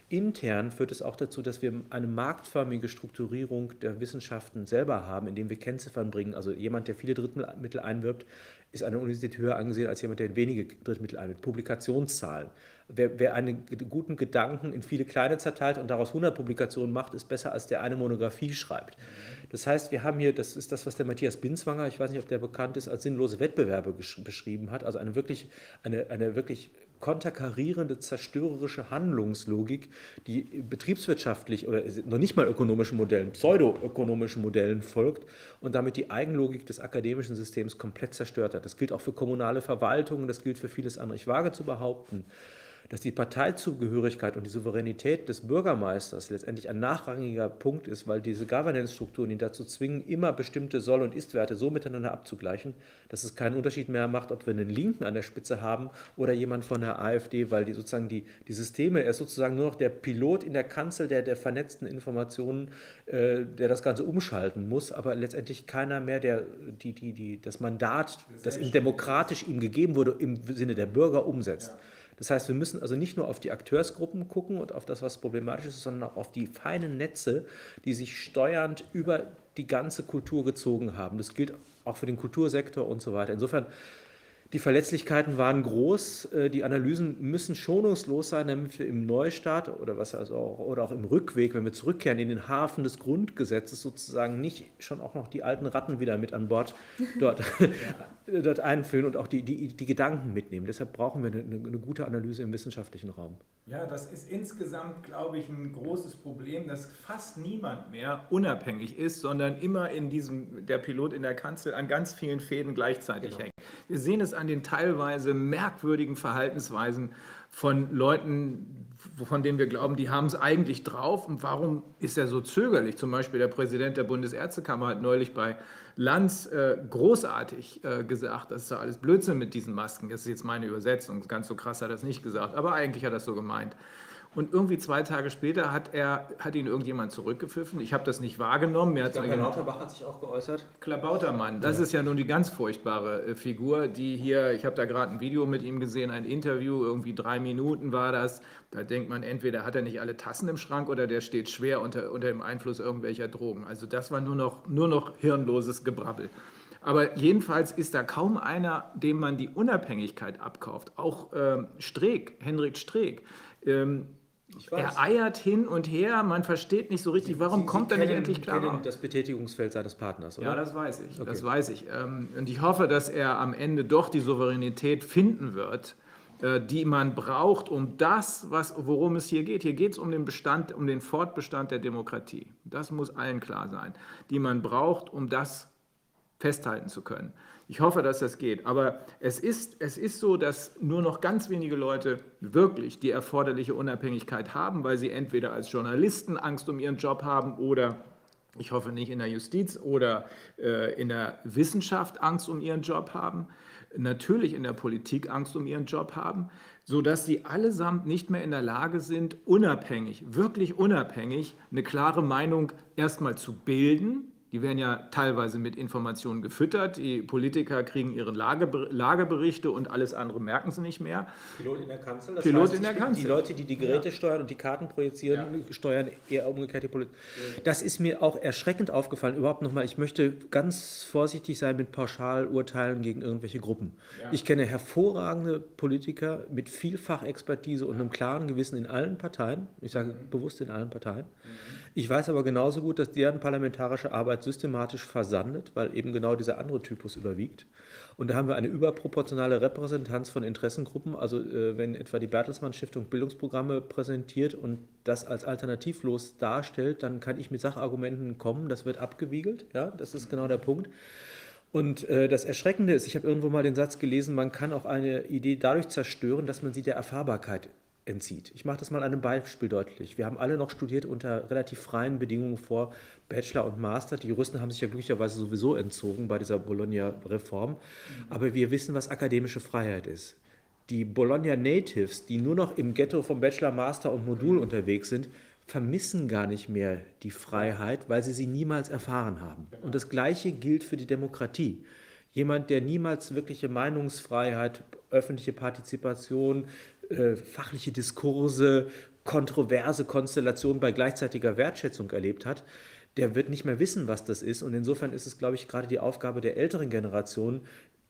Intern führt es auch dazu, dass wir eine marktförmige Strukturierung der Wissenschaften selber haben, indem wir Kennziffern bringen. Also jemand, der viele Drittmittel einwirbt, ist an der Universität höher angesehen als jemand, der wenige Drittmittel einwirbt. Publikationszahlen. Wer, wer einen guten Gedanken in viele kleine zerteilt und daraus 100 Publikationen macht, ist besser als der eine Monographie schreibt. Das heißt, wir haben hier, das ist das, was der Matthias Binswanger, ich weiß nicht, ob der bekannt ist, als sinnlose Wettbewerbe beschrieben hat, also eine wirklich, eine, eine wirklich konterkarierende, zerstörerische Handlungslogik, die betriebswirtschaftlich oder noch nicht mal ökonomischen Modellen, pseudoökonomischen Modellen folgt und damit die Eigenlogik des akademischen Systems komplett zerstört hat. Das gilt auch für kommunale Verwaltungen, das gilt für vieles andere. Ich wage zu behaupten, dass die Parteizugehörigkeit und die Souveränität des Bürgermeisters letztendlich ein nachrangiger Punkt ist, weil diese Governance-Strukturen ihn dazu zwingen, immer bestimmte Soll- und Ist-Werte so miteinander abzugleichen, dass es keinen Unterschied mehr macht, ob wir einen Linken an der Spitze haben oder jemand von der AfD, weil die sozusagen die, die Systeme, er ist sozusagen nur noch der Pilot in der Kanzel der, der vernetzten Informationen, äh, der das Ganze umschalten muss, aber letztendlich keiner mehr, der die, die, die, das Mandat, das demokratisch ihm gegeben wurde, im Sinne der Bürger umsetzt. Ja. Das heißt, wir müssen also nicht nur auf die Akteursgruppen gucken und auf das, was problematisch ist, sondern auch auf die feinen Netze, die sich steuernd über die ganze Kultur gezogen haben. Das gilt auch für den Kultursektor und so weiter. Insofern die Verletzlichkeiten waren groß. Äh, die Analysen müssen schonungslos sein, damit wir im Neustart oder was also auch, oder auch im Rückweg, wenn wir zurückkehren in den Hafen des Grundgesetzes sozusagen nicht schon auch noch die alten Ratten wieder mit an Bord <laughs> dort, <laughs> dort einfüllen und auch die, die, die Gedanken mitnehmen. Deshalb brauchen wir eine, eine gute Analyse im wissenschaftlichen Raum. Ja, das ist insgesamt, glaube ich, ein großes Problem, dass fast niemand mehr unabhängig ist, sondern immer in diesem, der Pilot in der Kanzel an ganz vielen Fäden gleichzeitig genau. hängt. Wir sehen es an den teilweise merkwürdigen Verhaltensweisen von Leuten, von denen wir glauben, die haben es eigentlich drauf. Und warum ist er so zögerlich? Zum Beispiel der Präsident der Bundesärztekammer hat neulich bei Lanz äh, großartig äh, gesagt, das ist ja alles Blödsinn mit diesen Masken. Das ist jetzt meine Übersetzung. Ganz so krass hat er das nicht gesagt, aber eigentlich hat er das so gemeint. Und irgendwie zwei Tage später hat, er, hat ihn irgendjemand zurückgepfiffen. Ich habe das nicht wahrgenommen. Mir Herr Lauterbach hat sich auch geäußert. Klabautermann, das ja. ist ja nun die ganz furchtbare äh, Figur, die hier, ich habe da gerade ein Video mit ihm gesehen, ein Interview, irgendwie drei Minuten war das. Da denkt man, entweder hat er nicht alle Tassen im Schrank oder der steht schwer unter, unter dem Einfluss irgendwelcher Drogen. Also das war nur noch, nur noch hirnloses Gebrabbel. Aber jedenfalls ist da kaum einer, dem man die Unabhängigkeit abkauft. Auch ähm, Streeck, Henrik Streeck. Ähm, er eiert hin und her, man versteht nicht so richtig, warum Sie, kommt Sie er nicht endlich klar? kennen das Betätigungsfeld seines Partners, oder? Ja, das weiß ich, okay. das weiß ich. Ähm, und ich hoffe, dass er am Ende doch die Souveränität finden wird, äh, die man braucht, um das, was, worum es hier geht. Hier geht es um den Bestand, um den Fortbestand der Demokratie. Das muss allen klar sein, die man braucht, um das festhalten zu können. Ich hoffe, dass das geht. Aber es ist, es ist so, dass nur noch ganz wenige Leute wirklich die erforderliche Unabhängigkeit haben, weil sie entweder als Journalisten Angst um ihren Job haben oder ich hoffe nicht in der Justiz oder äh, in der Wissenschaft Angst um ihren Job haben, natürlich in der Politik Angst um ihren Job haben, sodass sie allesamt nicht mehr in der Lage sind, unabhängig, wirklich unabhängig, eine klare Meinung erstmal zu bilden, die werden ja teilweise mit Informationen gefüttert. Die Politiker kriegen ihre Lage, Lageberichte und alles andere merken sie nicht mehr. Pilot in der Kanzel. Das Pilot heißt, in der Kanzel. Die Leute, die die Geräte ja. steuern und die Karten projizieren, ja. steuern eher umgekehrt die Politik. Das ist mir auch erschreckend aufgefallen. Überhaupt nochmal, ich möchte ganz vorsichtig sein mit Pauschalurteilen gegen irgendwelche Gruppen. Ja. Ich kenne hervorragende Politiker mit Vielfachexpertise und einem klaren Gewissen in allen Parteien. Ich sage mhm. bewusst in allen Parteien. Mhm ich weiß aber genauso gut, dass deren parlamentarische Arbeit systematisch versandet, weil eben genau dieser andere Typus überwiegt. Und da haben wir eine überproportionale Repräsentanz von Interessengruppen. Also äh, wenn etwa die Bertelsmann Stiftung Bildungsprogramme präsentiert und das als alternativlos darstellt, dann kann ich mit Sachargumenten kommen. Das wird abgewiegelt. Ja, das ist genau der Punkt. Und äh, das Erschreckende ist, ich habe irgendwo mal den Satz gelesen, man kann auch eine Idee dadurch zerstören, dass man sie der Erfahrbarkeit entzieht. Ich mache das mal an einem Beispiel deutlich. Wir haben alle noch studiert unter relativ freien Bedingungen vor Bachelor und Master. Die Juristen haben sich ja glücklicherweise sowieso entzogen bei dieser Bologna-Reform. Aber wir wissen, was akademische Freiheit ist. Die Bologna Natives, die nur noch im Ghetto vom Bachelor, Master und Modul unterwegs sind, vermissen gar nicht mehr die Freiheit, weil sie sie niemals erfahren haben. Und das Gleiche gilt für die Demokratie. Jemand, der niemals wirkliche Meinungsfreiheit, öffentliche Partizipation, äh, fachliche Diskurse, kontroverse Konstellationen bei gleichzeitiger Wertschätzung erlebt hat, der wird nicht mehr wissen, was das ist. Und insofern ist es, glaube ich, gerade die Aufgabe der älteren Generation,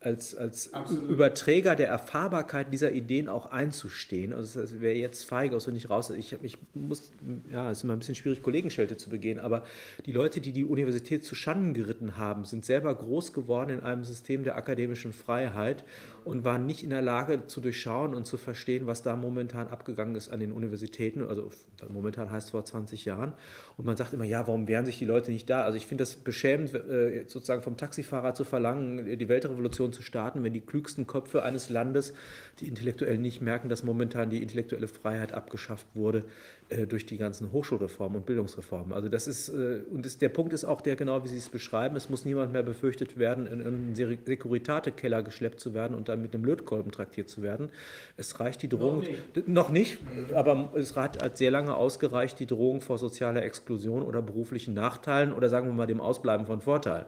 als, als Überträger der Erfahrbarkeit dieser Ideen auch einzustehen. Also es wäre jetzt feige, aus wenn ich raus. Ich, ich muss, ja, es ist immer ein bisschen schwierig, Kollegenschelte zu begehen, aber die Leute, die die Universität zu Schanden geritten haben, sind selber groß geworden in einem System der akademischen Freiheit und waren nicht in der Lage zu durchschauen und zu verstehen, was da momentan abgegangen ist an den Universitäten. Also momentan heißt es vor 20 Jahren. Und man sagt immer, ja, warum wehren sich die Leute nicht da? Also ich finde das beschämend, äh, sozusagen vom Taxifahrer zu verlangen, die Weltrevolution zu starten, wenn die klügsten Köpfe eines Landes, die Intellektuellen nicht merken, dass momentan die intellektuelle Freiheit abgeschafft wurde äh, durch die ganzen Hochschulreformen und Bildungsreformen. Also das ist, äh, und das, der Punkt ist auch der, genau wie Sie es beschreiben, es muss niemand mehr befürchtet werden, in einen Securitate-Keller geschleppt zu werden und dann mit einem Lötkolben traktiert zu werden. Es reicht die Drohung, noch nicht, noch nicht aber es hat sehr lange ausgereicht, die Drohung vor sozialer Exklusion oder beruflichen Nachteilen oder sagen wir mal dem Ausbleiben von Vorteilen.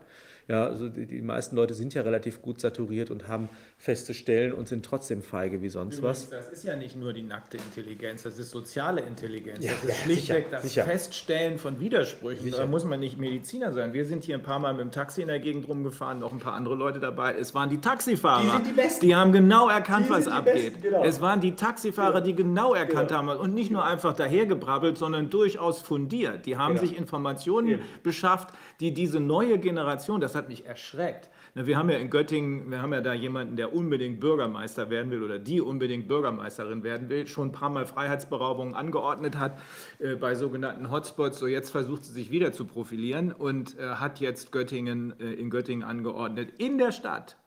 Ja, also die, die meisten Leute sind ja relativ gut saturiert und haben feste Stellen und sind trotzdem feige wie sonst Übrigens, was. Das ist ja nicht nur die nackte Intelligenz, das ist soziale Intelligenz. Ja, das ist ja, schlichtweg sicher, das sicher. Feststellen von Widersprüchen. Sicher. Da muss man nicht Mediziner sein. Wir sind hier ein paar Mal mit dem Taxi in der Gegend rumgefahren, noch ein paar andere Leute dabei. Es waren die Taxifahrer. Die sind die Besten. Die haben genau erkannt, die was abgeht. Besten, genau. Es waren die Taxifahrer, die genau erkannt genau. haben und nicht nur einfach dahergebrabbelt, sondern durchaus fundiert. Die haben genau. sich Informationen beschafft, die diese neue Generation, das hat mich erschreckt, wir haben ja in Göttingen, wir haben ja da jemanden, der unbedingt Bürgermeister werden will oder die unbedingt Bürgermeisterin werden will, schon ein paar Mal Freiheitsberaubungen angeordnet hat äh, bei sogenannten Hotspots. So jetzt versucht sie sich wieder zu profilieren und äh, hat jetzt Göttingen äh, in Göttingen angeordnet. In der Stadt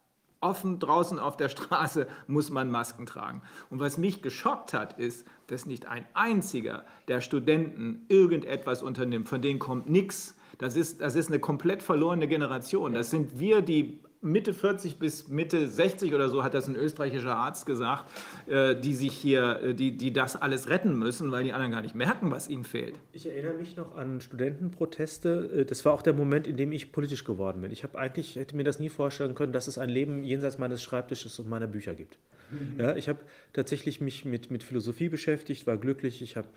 offen draußen auf der Straße muss man Masken tragen. Und was mich geschockt hat, ist, dass nicht ein einziger der Studenten irgendetwas unternimmt. Von denen kommt nichts. Das ist, das ist eine komplett verlorene Generation. Das sind wir, die Mitte 40 bis Mitte 60 oder so, hat das ein österreichischer Arzt gesagt, äh, die sich hier, äh, die, die das alles retten müssen, weil die anderen gar nicht merken, was ihnen fehlt. Ich erinnere mich noch an Studentenproteste. Äh, das war auch der Moment, in dem ich politisch geworden bin. Ich habe eigentlich, hätte mir das nie vorstellen können, dass es ein Leben jenseits meines Schreibtisches und meiner Bücher gibt. Mhm. Ja, ich habe tatsächlich mich mit, mit Philosophie beschäftigt, war glücklich, ich habe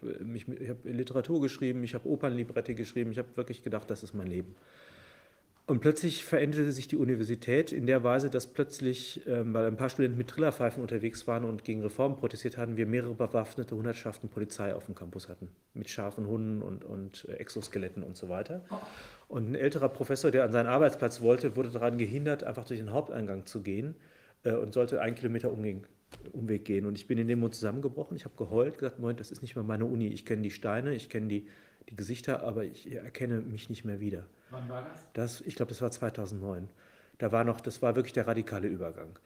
hab Literatur geschrieben, ich habe Opernlibrette geschrieben, ich habe wirklich gedacht, das ist mein Leben. Und plötzlich veränderte sich die Universität in der Weise, dass plötzlich, ähm, weil ein paar Studenten mit Trillerpfeifen unterwegs waren und gegen Reformen protestiert hatten, wir mehrere bewaffnete Hundertschaften Polizei auf dem Campus hatten. Mit scharfen Hunden und, und äh, Exoskeletten und so weiter. Und ein älterer Professor, der an seinen Arbeitsplatz wollte, wurde daran gehindert, einfach durch den Haupteingang zu gehen äh, und sollte einen Kilometer Umweg, Umweg gehen. Und ich bin in dem Moment zusammengebrochen. Ich habe geheult, gesagt, Moment, das ist nicht mehr meine Uni. Ich kenne die Steine, ich kenne die, die Gesichter, aber ich erkenne mich nicht mehr wieder. Wann war das? das ich glaube, das war 2009. Da war noch, das war wirklich der radikale Übergang.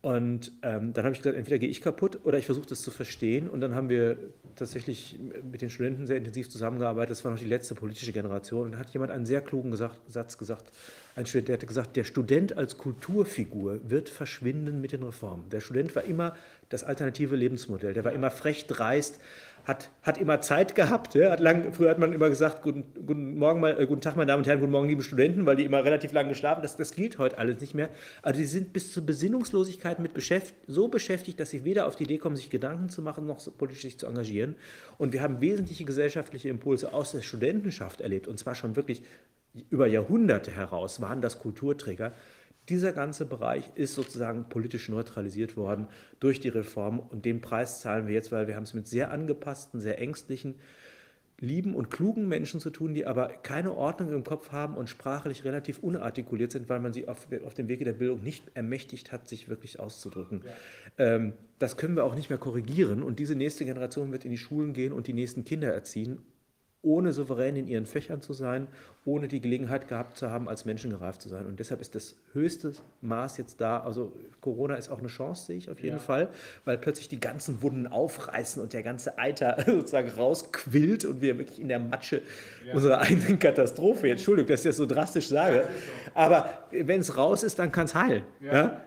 Und ähm, dann habe ich gesagt, entweder gehe ich kaputt oder ich versuche das zu verstehen. Und dann haben wir tatsächlich mit den Studenten sehr intensiv zusammengearbeitet. Das war noch die letzte politische Generation. Und da hat jemand einen sehr klugen gesagt, Satz gesagt. Ein Student, der hatte gesagt, der Student als Kulturfigur wird verschwinden mit den Reformen. Der Student war immer das alternative Lebensmodell. Der war immer frech dreist, hat, hat immer Zeit gehabt. Ja, hat lang, früher hat man immer gesagt, guten, guten, Morgen, äh, guten Tag, meine Damen und Herren, guten Morgen, liebe Studenten, weil die immer relativ lange geschlafen das, das gilt heute alles nicht mehr. Also die sind bis zur Besinnungslosigkeit mit beschäft, so beschäftigt, dass sie weder auf die Idee kommen, sich Gedanken zu machen, noch so politisch sich zu engagieren. Und wir haben wesentliche gesellschaftliche Impulse aus der Studentenschaft erlebt, und zwar schon wirklich über Jahrhunderte heraus waren das Kulturträger, dieser ganze Bereich ist sozusagen politisch neutralisiert worden durch die Reform und den Preis zahlen wir jetzt, weil wir haben es mit sehr angepassten, sehr ängstlichen, lieben und klugen Menschen zu tun, die aber keine Ordnung im Kopf haben und sprachlich relativ unartikuliert sind, weil man sie auf, auf dem Wege der Bildung nicht ermächtigt hat, sich wirklich auszudrücken. Ja. Ähm, das können wir auch nicht mehr korrigieren und diese nächste Generation wird in die Schulen gehen und die nächsten Kinder erziehen ohne souverän in ihren Fächern zu sein, ohne die Gelegenheit gehabt zu haben, als Menschen gereift zu sein. Und deshalb ist das höchste Maß jetzt da. Also Corona ist auch eine Chance, sehe ich auf jeden ja. Fall, weil plötzlich die ganzen Wunden aufreißen und der ganze Eiter <laughs> sozusagen rausquillt und wir wirklich in der Matsche ja. unserer eigenen Katastrophe, Entschuldigung, dass ich das so drastisch sage, aber wenn es raus ist, dann kann es heilen. Ja.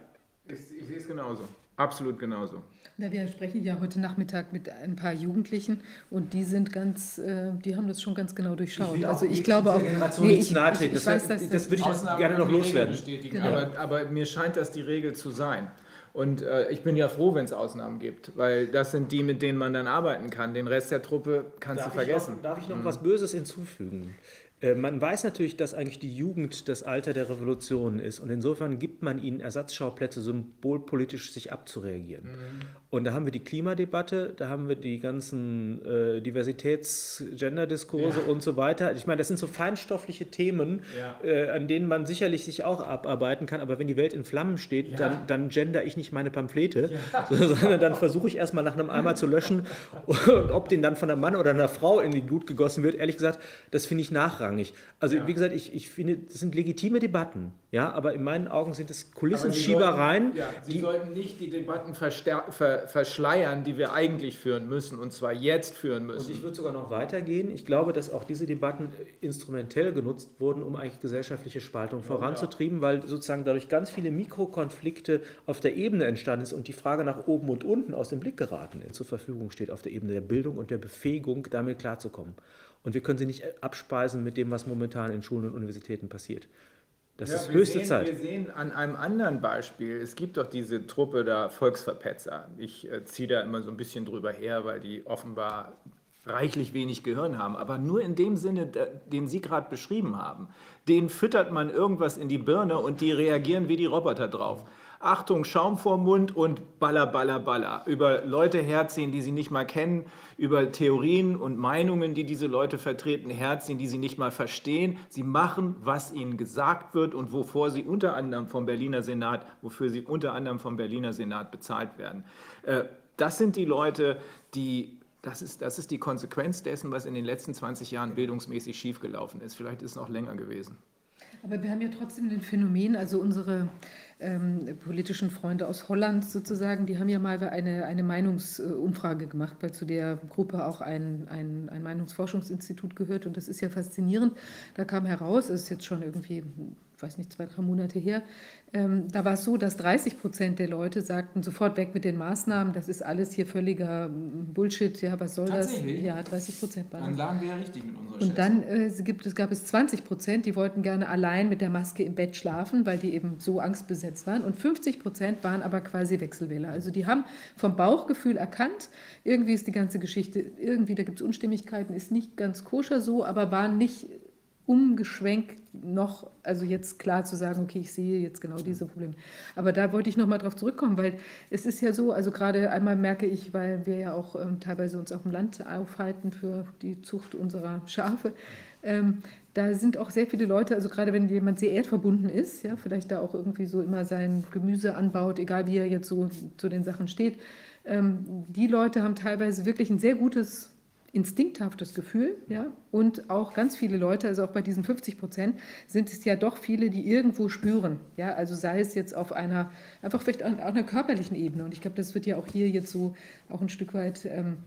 Ich, ich sehe es genauso, absolut genauso. Ja, wir sprechen ja heute Nachmittag mit ein paar Jugendlichen und die sind ganz, äh, die haben das schon ganz genau durchschaut. Ich also ich glaube auch, nee, ich, ich, ich, das, weiß, das, das würde ich gerne noch loswerden. Genau. Aber, aber, mir scheint das die Regel zu sein. Und äh, ich bin ja froh, wenn es Ausnahmen gibt, weil das sind die, mit denen man dann arbeiten kann. Den Rest der Truppe kannst darf du vergessen. Noch, darf ich noch mhm. was Böses hinzufügen? Äh, man weiß natürlich, dass eigentlich die Jugend das Alter der Revolution ist und insofern gibt man ihnen Ersatzschauplätze, symbolpolitisch sich abzureagieren. Mhm. Und da haben wir die Klimadebatte, da haben wir die ganzen äh, Diversitäts-Gender-Diskurse ja. und so weiter. Ich meine, das sind so feinstoffliche Themen, ja. äh, an denen man sicherlich sich auch abarbeiten kann, aber wenn die Welt in Flammen steht, ja. dann, dann gender ich nicht meine Pamphlete, <laughs> sondern dann versuche ich erstmal nach einem Eimer zu löschen <laughs> und ob den dann von einem Mann oder einer Frau in die Blut gegossen wird, ehrlich gesagt, das finde ich nachrangig. Also wie gesagt, ich, ich finde, das sind legitime Debatten, ja, aber in meinen Augen sind es Kulissenschiebereien. Sie, sollten, Sie die, sollten nicht die Debatten verstärken verschleiern, die wir eigentlich führen müssen und zwar jetzt führen müssen. Und ich würde sogar noch weitergehen. Ich glaube, dass auch diese Debatten instrumentell genutzt wurden, um eigentlich gesellschaftliche Spaltung voranzutrieben, weil sozusagen dadurch ganz viele Mikrokonflikte auf der Ebene entstanden ist und die Frage nach oben und unten aus dem Blick geraten zur Verfügung steht auf der Ebene der Bildung und der Befähigung, damit klarzukommen. Und wir können sie nicht abspeisen mit dem, was momentan in Schulen und Universitäten passiert. Das ja, ist höchste sehen, Zeit. Wir sehen an einem anderen Beispiel, es gibt doch diese Truppe der Volksverpetzer. Ich äh, ziehe da immer so ein bisschen drüber her, weil die offenbar reichlich wenig Gehirn haben, aber nur in dem Sinne, den Sie gerade beschrieben haben. Den füttert man irgendwas in die Birne und die reagieren wie die Roboter drauf. Achtung, Schaum vorm Mund und baller, baller, baller. Über Leute herziehen, die sie nicht mal kennen, über Theorien und Meinungen, die diese Leute vertreten, herziehen, die sie nicht mal verstehen. Sie machen, was ihnen gesagt wird und wovor sie unter anderem vom Berliner Senat, wofür sie unter anderem vom Berliner Senat bezahlt werden. Äh, das sind die Leute, die das ist, das ist die Konsequenz dessen, was in den letzten 20 Jahren bildungsmäßig schiefgelaufen ist. Vielleicht ist es noch länger gewesen. Aber wir haben ja trotzdem ein Phänomen, also unsere ähm, politischen Freunde aus Holland sozusagen, die haben ja mal eine, eine Meinungsumfrage gemacht, weil zu der Gruppe auch ein, ein, ein Meinungsforschungsinstitut gehört. Und das ist ja faszinierend. Da kam heraus, es ist jetzt schon irgendwie weiß nicht, zwei, drei Monate her, ähm, da war es so, dass 30 Prozent der Leute sagten, sofort weg mit den Maßnahmen, das ist alles hier völliger Bullshit, ja, was soll das? Ja, 30 Prozent waren Dann lagen wir ja richtig mit unserer Und dann äh, gibt, es gab es 20 Prozent, die wollten gerne allein mit der Maske im Bett schlafen, weil die eben so angstbesetzt waren. Und 50 Prozent waren aber quasi Wechselwähler. Also die haben vom Bauchgefühl erkannt, irgendwie ist die ganze Geschichte, irgendwie, da gibt es Unstimmigkeiten, ist nicht ganz koscher so, aber waren nicht umgeschwenkt noch, also jetzt klar zu sagen, okay, ich sehe jetzt genau diese Probleme. Aber da wollte ich noch mal drauf zurückkommen, weil es ist ja so, also gerade einmal merke ich, weil wir ja auch ähm, teilweise uns auf dem Land aufhalten für die Zucht unserer Schafe, ähm, da sind auch sehr viele Leute, also gerade wenn jemand sehr erdverbunden ist, ja, vielleicht da auch irgendwie so immer sein Gemüse anbaut, egal wie er jetzt so zu den Sachen steht, ähm, die Leute haben teilweise wirklich ein sehr gutes instinkthaftes Gefühl, ja, und auch ganz viele Leute, also auch bei diesen 50 Prozent, sind es ja doch viele, die irgendwo spüren, ja, also sei es jetzt auf einer, einfach vielleicht auf einer körperlichen Ebene. Und ich glaube, das wird ja auch hier jetzt so auch ein Stück weit ähm,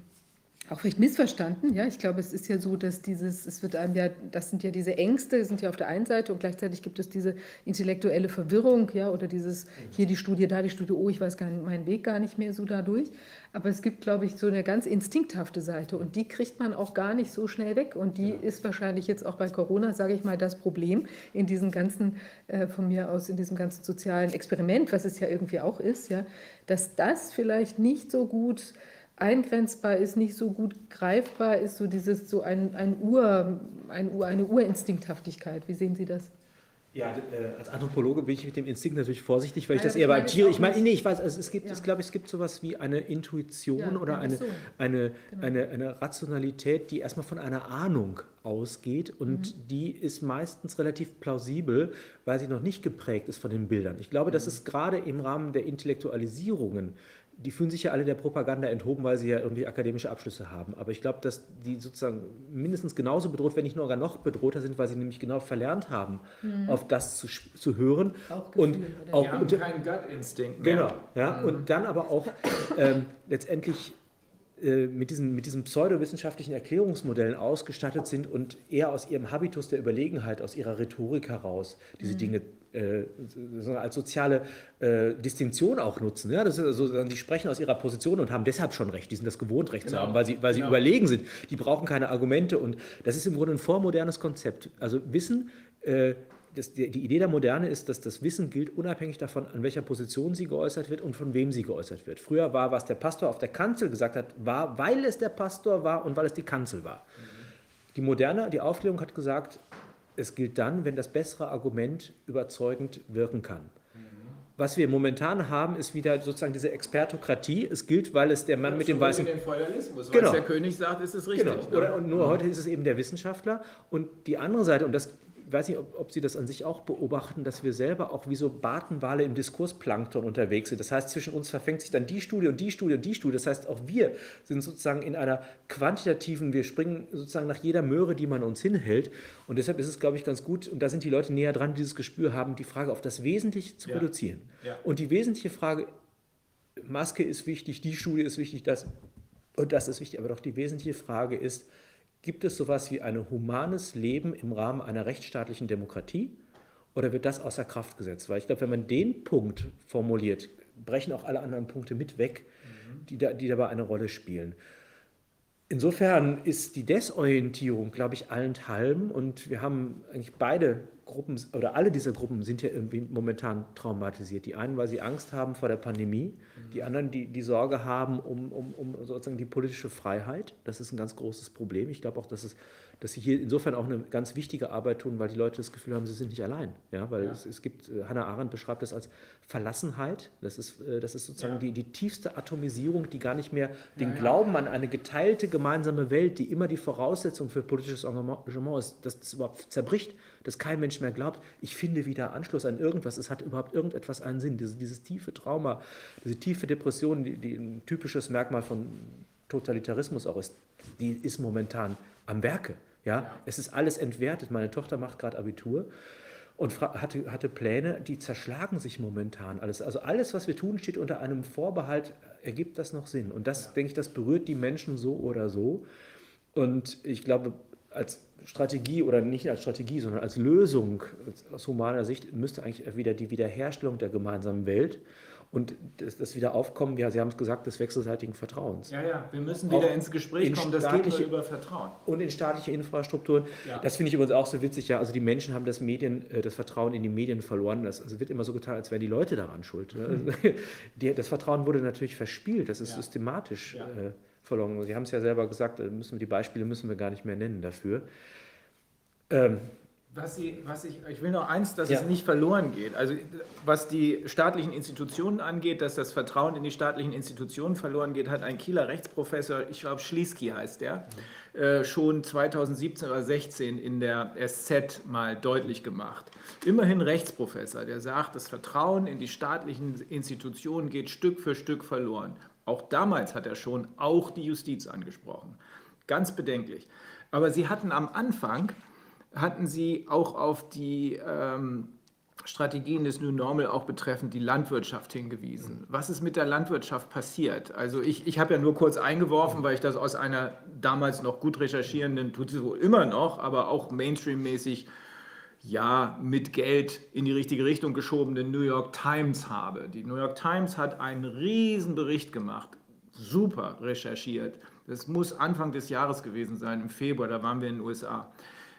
auch vielleicht missverstanden. Ja, ich glaube, es ist ja so, dass dieses, es wird einem ja, das sind ja diese Ängste, sind ja auf der einen Seite. Und gleichzeitig gibt es diese intellektuelle Verwirrung, ja, oder dieses hier die Studie, da die Studie, oh, ich weiß gar nicht, meinen Weg gar nicht mehr so dadurch. Aber es gibt, glaube ich, so eine ganz instinkthafte Seite und die kriegt man auch gar nicht so schnell weg. Und die ist wahrscheinlich jetzt auch bei Corona, sage ich mal, das Problem in diesem ganzen, äh, von mir aus, in diesem ganzen sozialen Experiment, was es ja irgendwie auch ist, ja, dass das vielleicht nicht so gut eingrenzbar ist, nicht so gut greifbar ist, so dieses so ein, ein Ur, ein, eine Urinstinkthaftigkeit. Wie sehen Sie das? Ja, äh, als Anthropologe bin ich mit dem Instinkt natürlich vorsichtig, weil ich das eher beim Tier. Ich meine, nee, ich weiß, also es gibt, ja. ich glaube, es gibt sowas wie eine Intuition ja, oder eine, so. eine, genau. eine, eine Rationalität, die erstmal von einer Ahnung ausgeht und mhm. die ist meistens relativ plausibel, weil sie noch nicht geprägt ist von den Bildern. Ich glaube, mhm. das ist gerade im Rahmen der Intellektualisierungen die fühlen sich ja alle der Propaganda enthoben, weil sie ja irgendwie akademische Abschlüsse haben. Aber ich glaube, dass die sozusagen mindestens genauso bedroht, wenn nicht nur noch bedrohter sind, weil sie nämlich genau verlernt haben, mhm. auf das zu, zu hören. Auch Gefühl, und auch haben und, keinen Gut-Instinkt mehr. Genau, ja. Mhm. Und dann aber auch ähm, letztendlich äh, mit diesen, mit diesen pseudowissenschaftlichen Erklärungsmodellen ausgestattet sind und eher aus ihrem Habitus der Überlegenheit, aus ihrer Rhetorik heraus diese mhm. Dinge äh, als soziale äh, Distinktion auch nutzen. Ja? Das ist also, die sprechen aus ihrer Position und haben deshalb schon recht. Die sind das gewohnt, Recht genau. zu haben, weil sie, weil genau. sie überlegen sind. Die brauchen keine Argumente. Und das ist im Grunde ein vormodernes Konzept. Also Wissen äh, das, die, die, Idee der Moderne ist, dass das Wissen gilt unabhängig davon, an welcher Position sie geäußert wird und von wem sie geäußert wird. Früher war, was der Pastor auf der Kanzel gesagt hat, war, weil es der Pastor war und weil es die Kanzel war. Mhm. Die Moderne, die Aufklärung hat gesagt, es gilt dann, wenn das bessere Argument überzeugend wirken kann. Was wir momentan haben, ist wieder sozusagen diese Expertokratie. Es gilt, weil es der Mann ja, mit dem weißen. den Feudalismus. Genau. Was der König sagt, ist es richtig. Genau. Oder, und nur mhm. heute ist es eben der Wissenschaftler. Und die andere Seite, und das weiß nicht, ob, ob, Sie das an sich auch beobachten, dass wir selber auch wie so Bartenwale im Diskursplankton unterwegs sind. Das heißt, zwischen uns verfängt sich dann die Studie und die Studie und die Studie. Das heißt, auch wir sind sozusagen in einer quantitativen, wir springen sozusagen nach jeder Möhre, die man uns hinhält. Und deshalb ist es, glaube ich, ganz gut, und da sind die Leute näher dran, die dieses Gespür haben, die Frage auf das Wesentliche zu ja. reduzieren. Ja. Und die wesentliche Frage, Maske ist wichtig, die Studie ist wichtig, das und das ist wichtig, aber doch die wesentliche Frage ist, Gibt es sowas wie ein humanes Leben im Rahmen einer rechtsstaatlichen Demokratie? Oder wird das außer Kraft gesetzt? Weil ich glaube, wenn man den Punkt formuliert, brechen auch alle anderen Punkte mit weg, mhm. die, da, die dabei eine Rolle spielen. Insofern ist die Desorientierung, glaube ich, allenthalben und wir haben eigentlich beide Gruppen oder alle diese Gruppen sind ja irgendwie momentan traumatisiert. Die einen, weil sie Angst haben vor der Pandemie, die anderen, die die Sorge haben um, um, um sozusagen die politische Freiheit. Das ist ein ganz großes Problem. Ich glaube auch, dass es dass sie hier insofern auch eine ganz wichtige Arbeit tun, weil die Leute das Gefühl haben, sie sind nicht allein. Ja, weil ja. Es, es, gibt, äh, Hannah Arendt beschreibt das als Verlassenheit. Das ist, äh, das ist sozusagen ja. die, die tiefste Atomisierung, die gar nicht mehr den ja, Glauben an eine geteilte gemeinsame Welt, die immer die Voraussetzung für politisches Engagement ist, dass das überhaupt zerbricht, dass kein Mensch mehr glaubt, ich finde wieder Anschluss an irgendwas, es hat überhaupt irgendetwas einen Sinn. Dieses, dieses tiefe Trauma, diese tiefe Depression, die, die ein typisches Merkmal von Totalitarismus auch ist, die ist momentan am Werke. Ja, es ist alles entwertet. Meine Tochter macht gerade Abitur und hatte, hatte Pläne, die zerschlagen sich momentan alles. Also alles, was wir tun, steht unter einem Vorbehalt, ergibt das noch Sinn? Und das, ja. denke ich, das berührt die Menschen so oder so. Und ich glaube, als Strategie oder nicht als Strategie, sondern als Lösung aus humaner Sicht müsste eigentlich wieder die Wiederherstellung der gemeinsamen Welt und das, das Wiederaufkommen, ja, Sie haben es gesagt, des wechselseitigen Vertrauens. Ja, ja, wir müssen wieder ins Gespräch in kommen, das geht nur über Vertrauen. Und in staatliche Infrastrukturen. Ja. Das finde ich übrigens auch so witzig, ja, also die Menschen haben das Medien, äh, das Vertrauen in die Medien verloren. Das also wird immer so getan, als wären die Leute daran schuld. Mhm. <laughs> das Vertrauen wurde natürlich verspielt, das ist ja. systematisch ja. Äh, verloren. Sie haben es ja selber gesagt, müssen wir die Beispiele müssen wir gar nicht mehr nennen dafür. Ähm, was, Sie, was ich, ich will noch eins, dass ja. es nicht verloren geht. Also was die staatlichen Institutionen angeht, dass das Vertrauen in die staatlichen Institutionen verloren geht, hat ein Kieler Rechtsprofessor, ich glaube Schlieski heißt der, mhm. äh, schon 2017 oder 2016 in der SZ mal deutlich gemacht. Immerhin Rechtsprofessor, der sagt, das Vertrauen in die staatlichen Institutionen geht Stück für Stück verloren. Auch damals hat er schon auch die Justiz angesprochen. Ganz bedenklich. Aber sie hatten am Anfang, hatten sie auch auf die ähm, Strategien des New Normal auch betreffend die Landwirtschaft hingewiesen. Was ist mit der Landwirtschaft passiert? Also ich, ich habe ja nur kurz eingeworfen, weil ich das aus einer damals noch gut recherchierenden, tut sie wohl immer noch, aber auch Mainstream-mäßig ja mit Geld in die richtige Richtung geschobenen New York Times habe. Die New York Times hat einen riesen Bericht gemacht, super recherchiert. Das muss Anfang des Jahres gewesen sein, im Februar, da waren wir in den USA.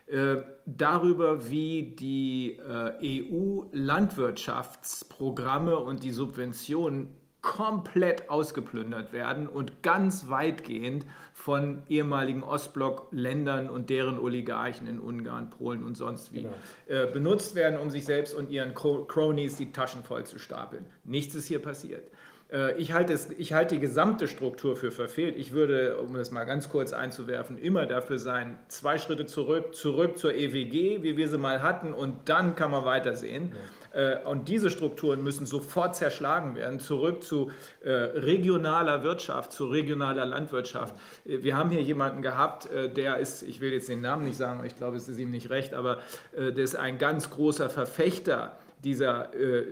Äh, darüber, wie die äh, EU-Landwirtschaftsprogramme und die Subventionen komplett ausgeplündert werden und ganz weitgehend von ehemaligen Ostblock-Ländern und deren Oligarchen in Ungarn, Polen und sonst wie genau. äh, benutzt werden, um sich selbst und ihren Cronies die Taschen voll zu stapeln. Nichts ist hier passiert. Äh, ich halte, es, ich halte die gesamte Struktur für verfehlt. Ich würde, um das mal ganz kurz einzuwerfen, immer dafür sein, zwei Schritte zurück, zurück zur EWG, wie wir sie mal hatten, und dann kann man weitersehen. Ja. Äh, und diese Strukturen müssen sofort zerschlagen werden, zurück zu äh, regionaler Wirtschaft, zu regionaler Landwirtschaft. Wir haben hier jemanden gehabt, der ist, ich will jetzt den Namen nicht sagen, ich glaube, es ist ihm nicht recht, aber der ist ein ganz großer Verfechter dieser äh,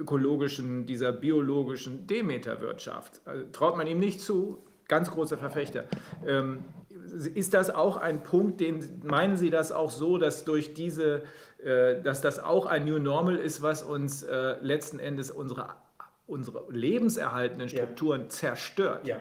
ökologischen, dieser biologischen Demeterwirtschaft. Also, traut man ihm nicht zu, ganz großer Verfechter. Ähm, ist das auch ein Punkt, den meinen Sie das auch so, dass durch diese, äh, dass das auch ein New Normal ist, was uns äh, letzten Endes unsere, unsere lebenserhaltenden Strukturen ja. zerstört? Ja.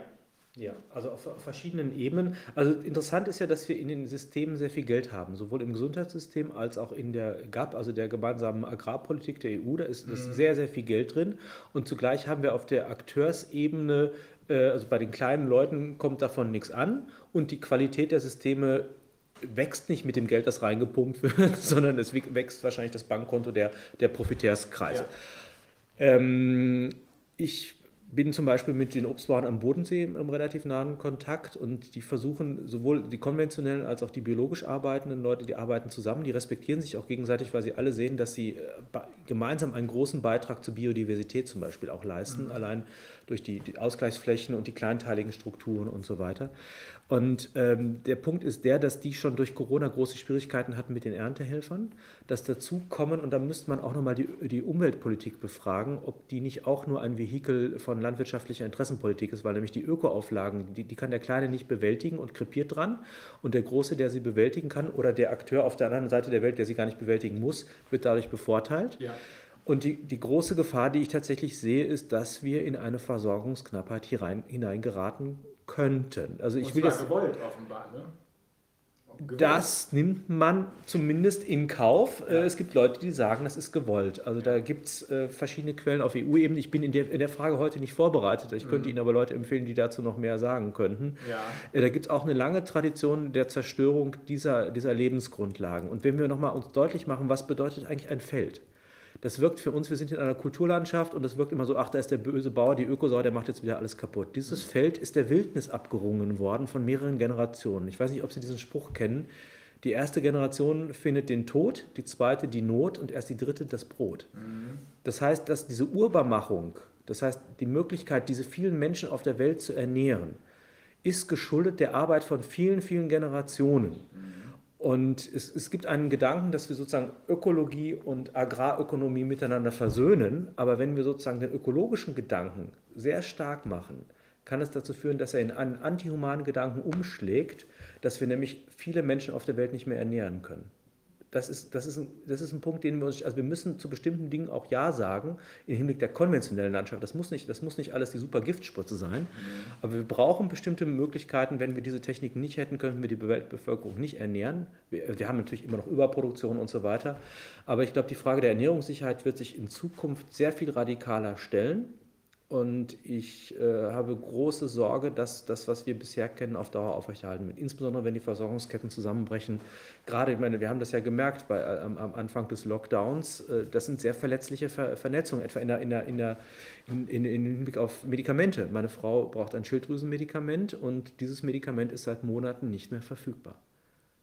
Ja, also auf, auf, verschiedenen Ebenen. Also interessant ist ja, dass wir in den Systemen sehr viel Geld haben, sowohl im Gesundheitssystem als auch in der GAP, also der gemeinsamen Agrarpolitik der EU. Da ist, mhm. ist sehr, sehr viel Geld drin. Und zugleich haben wir auf der Akteursebene, äh, also bei den kleinen Leuten kommt davon nichts an und die Qualität der Systeme wächst nicht mit dem Geld, das reingepumpt wird, <laughs> sondern es wächst wahrscheinlich das Bankkonto der, der Profitärskreise. Ja. Ähm, ich bin zum Beispiel mit den Obstbauern am Bodensee im relativ nahen Kontakt und die versuchen sowohl die konventionellen als auch die biologisch arbeitenden Leute, die arbeiten zusammen, die respektieren sich auch gegenseitig, weil sie alle sehen, dass sie äh, gemeinsam einen großen Beitrag zur Biodiversität zum Beispiel auch leisten, mhm. allein durch die, die, Ausgleichsflächen und die kleinteiligen Strukturen und so weiter. Und ähm, der Punkt ist der, dass die schon durch Corona große Schwierigkeiten hatten mit den Erntehelfern, dass dazu kommen, und da müsste man auch nochmal die, die Umweltpolitik befragen, ob die nicht auch nur ein Vehikel von landwirtschaftlicher Interessenpolitik ist, weil nämlich die Ökoauflagen, die, die kann der Kleine nicht bewältigen und krepiert dran. Und der Große, der sie bewältigen kann, oder der Akteur auf der anderen Seite der Welt, der sie gar nicht bewältigen muss, wird dadurch bevorteilt. Ja. Und die, die große Gefahr, die ich tatsächlich sehe, ist, dass wir in eine Versorgungsknappheit hier rein, hineingeraten könnten. Also ich will das gewollt offenbar, ne? Das nimmt man zumindest in Kauf. Ja. Äh, es gibt Leute, die sagen, das ist gewollt. Also da gibt es äh, verschiedene Quellen auf EU-Ebene. Ich bin in der, in der Frage heute nicht vorbereitet. Ich mhm. könnte Ihnen aber Leute empfehlen, die dazu noch mehr sagen könnten. Ja. Äh, da gibt es auch eine lange Tradition der Zerstörung dieser, dieser Lebensgrundlagen. Und wenn wir nochmal uns deutlich machen, was bedeutet eigentlich ein Feld? Das wirkt für uns, wir sind in einer Kulturlandschaft und das wirkt immer so, ach, da ist der böse Bauer, die Ökosau, der macht jetzt wieder alles kaputt. Dieses Feld ist der Wildnis abgerungen worden von mehreren Generationen. Ich weiß nicht, ob Sie diesen Spruch kennen. Die erste Generation findet den Tod, die zweite die Not und erst die dritte das Brot. Mhm. Das heißt, dass diese Urbarmachung, das heißt die Möglichkeit, diese vielen Menschen auf der Welt zu ernähren, ist geschuldet der Arbeit von vielen, vielen Generationen. Mhm. Und es, es, gibt einen Gedanken, dass wir sozusagen Ökologie und Agrarökonomie miteinander versöhnen. Aber wenn wir sozusagen den ökologischen Gedanken sehr stark machen, kann es dazu führen, dass er in einen antihumanen Gedanken umschlägt, dass wir nämlich viele Menschen auf der Welt nicht mehr ernähren können das ist, das, ist ein, das ist ein Punkt, den wir uns, also wir müssen zu bestimmten Dingen auch Ja sagen im Hinblick der konventionellen Landschaft. Das muss nicht, das muss nicht alles die super Giftspritze sein, mhm. aber wir brauchen bestimmte Möglichkeiten. Wenn wir diese Techniken nicht hätten, könnten wir die Weltbevölkerung nicht ernähren. Wir, wir haben natürlich immer noch Überproduktion und so weiter, aber ich glaube, die Frage der Ernährungssicherheit wird sich in Zukunft sehr viel radikaler stellen. Und ich äh, habe große Sorge, dass das, was wir bisher kennen, auf Dauer aufrechterhalten wird. Insbesondere wenn die Versorgungsketten zusammenbrechen. Gerade, ich meine, wir haben das ja gemerkt bei, äh, am, am, Anfang des Lockdowns. Äh, das sind sehr verletzliche Ver Vernetzungen, etwa in, der, in, der, in, der, in, in, in Hinblick auf Medikamente. Meine Frau braucht ein Schilddrüsenmedikament und dieses Medikament ist seit Monaten nicht mehr verfügbar.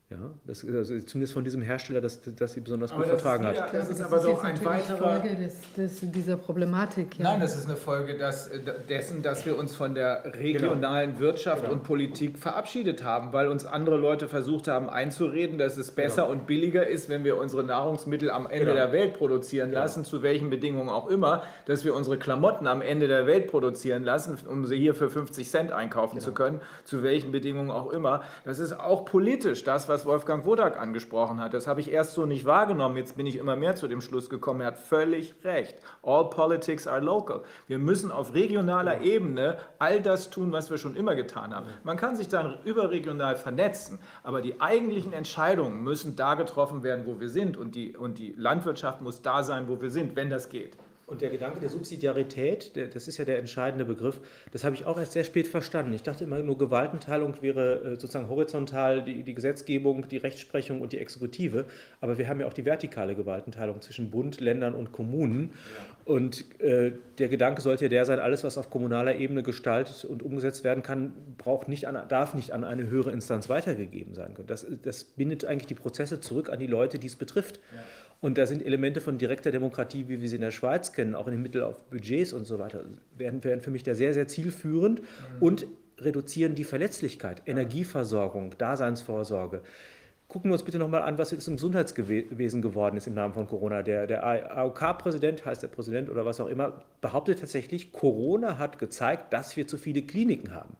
Ja, das ist also zumindest von diesem Hersteller, dass, dass sie besonders Aber gut das vertragen ist hat. wieder- Das ist aber doch ein weiterer- Folge des, des, dieser Problematik. Ja. Nein, das ist eine Folge dass, dessen, dass wir uns von der regionalen Wirtschaft Genau. und Politik verabschiedet haben, weil uns andere Leute versucht haben einzureden, dass es besser und billiger ist, wenn wir unsere Nahrungsmittel am Ende Genau. der Welt produzieren lassen, zu welchen Bedingungen auch immer, dass wir unsere Klamotten am Ende der Welt produzieren lassen, um sie hier für 50 Cent einkaufen zu können, zu welchen Bedingungen auch immer. Das ist auch politisch, das, was Wolfgang Wodak angesprochen hat. Das habe ich erst so nicht wahrgenommen. Jetzt bin ich immer mehr zu dem Schluss gekommen. Er hat völlig recht. All politics are local. Wir müssen auf regionaler Ebene all das tun, was wir schon immer getan haben. Man kann sich dann überregional vernetzen, aber die eigentlichen Entscheidungen müssen da getroffen werden, wo wir sind. Und die, und die Landwirtschaft muss da sein, wo wir sind, wenn das geht. Und der Gedanke der Subsidiarität, der, das ist ja der entscheidende Begriff, das habe ich auch erst sehr spät verstanden. Ich dachte immer nur, Gewaltenteilung wäre äh, sozusagen horizontal die, die Gesetzgebung, die Rechtsprechung und die Exekutive. Aber wir haben ja auch die vertikale Gewaltenteilung zwischen Bund, Ländern und Kommunen. Und äh, der Gedanke sollte ja der sein, alles, was auf kommunaler Ebene gestaltet und umgesetzt werden kann, braucht nicht an, darf nicht an eine höhere Instanz weitergegeben sein können. Das, das bindet eigentlich die Prozesse zurück an die Leute, die es betrifft. Und da sind Elemente von direkter Demokratie, wie wir sie in der Schweiz kennen, auch in den Mittel auf Budgets und so weiter, werden, werden für mich da sehr, sehr zielführend und reduzieren die Verletzlichkeit, Energieversorgung, Daseinsvorsorge. Gucken wir uns bitte nochmal an, was jetzt im Gesundheitswesen geworden ist im Namen von Corona. Der, der AOK-Präsident, heißt der Präsident oder was auch immer, behauptet tatsächlich, Corona hat gezeigt, dass wir zu viele Kliniken haben.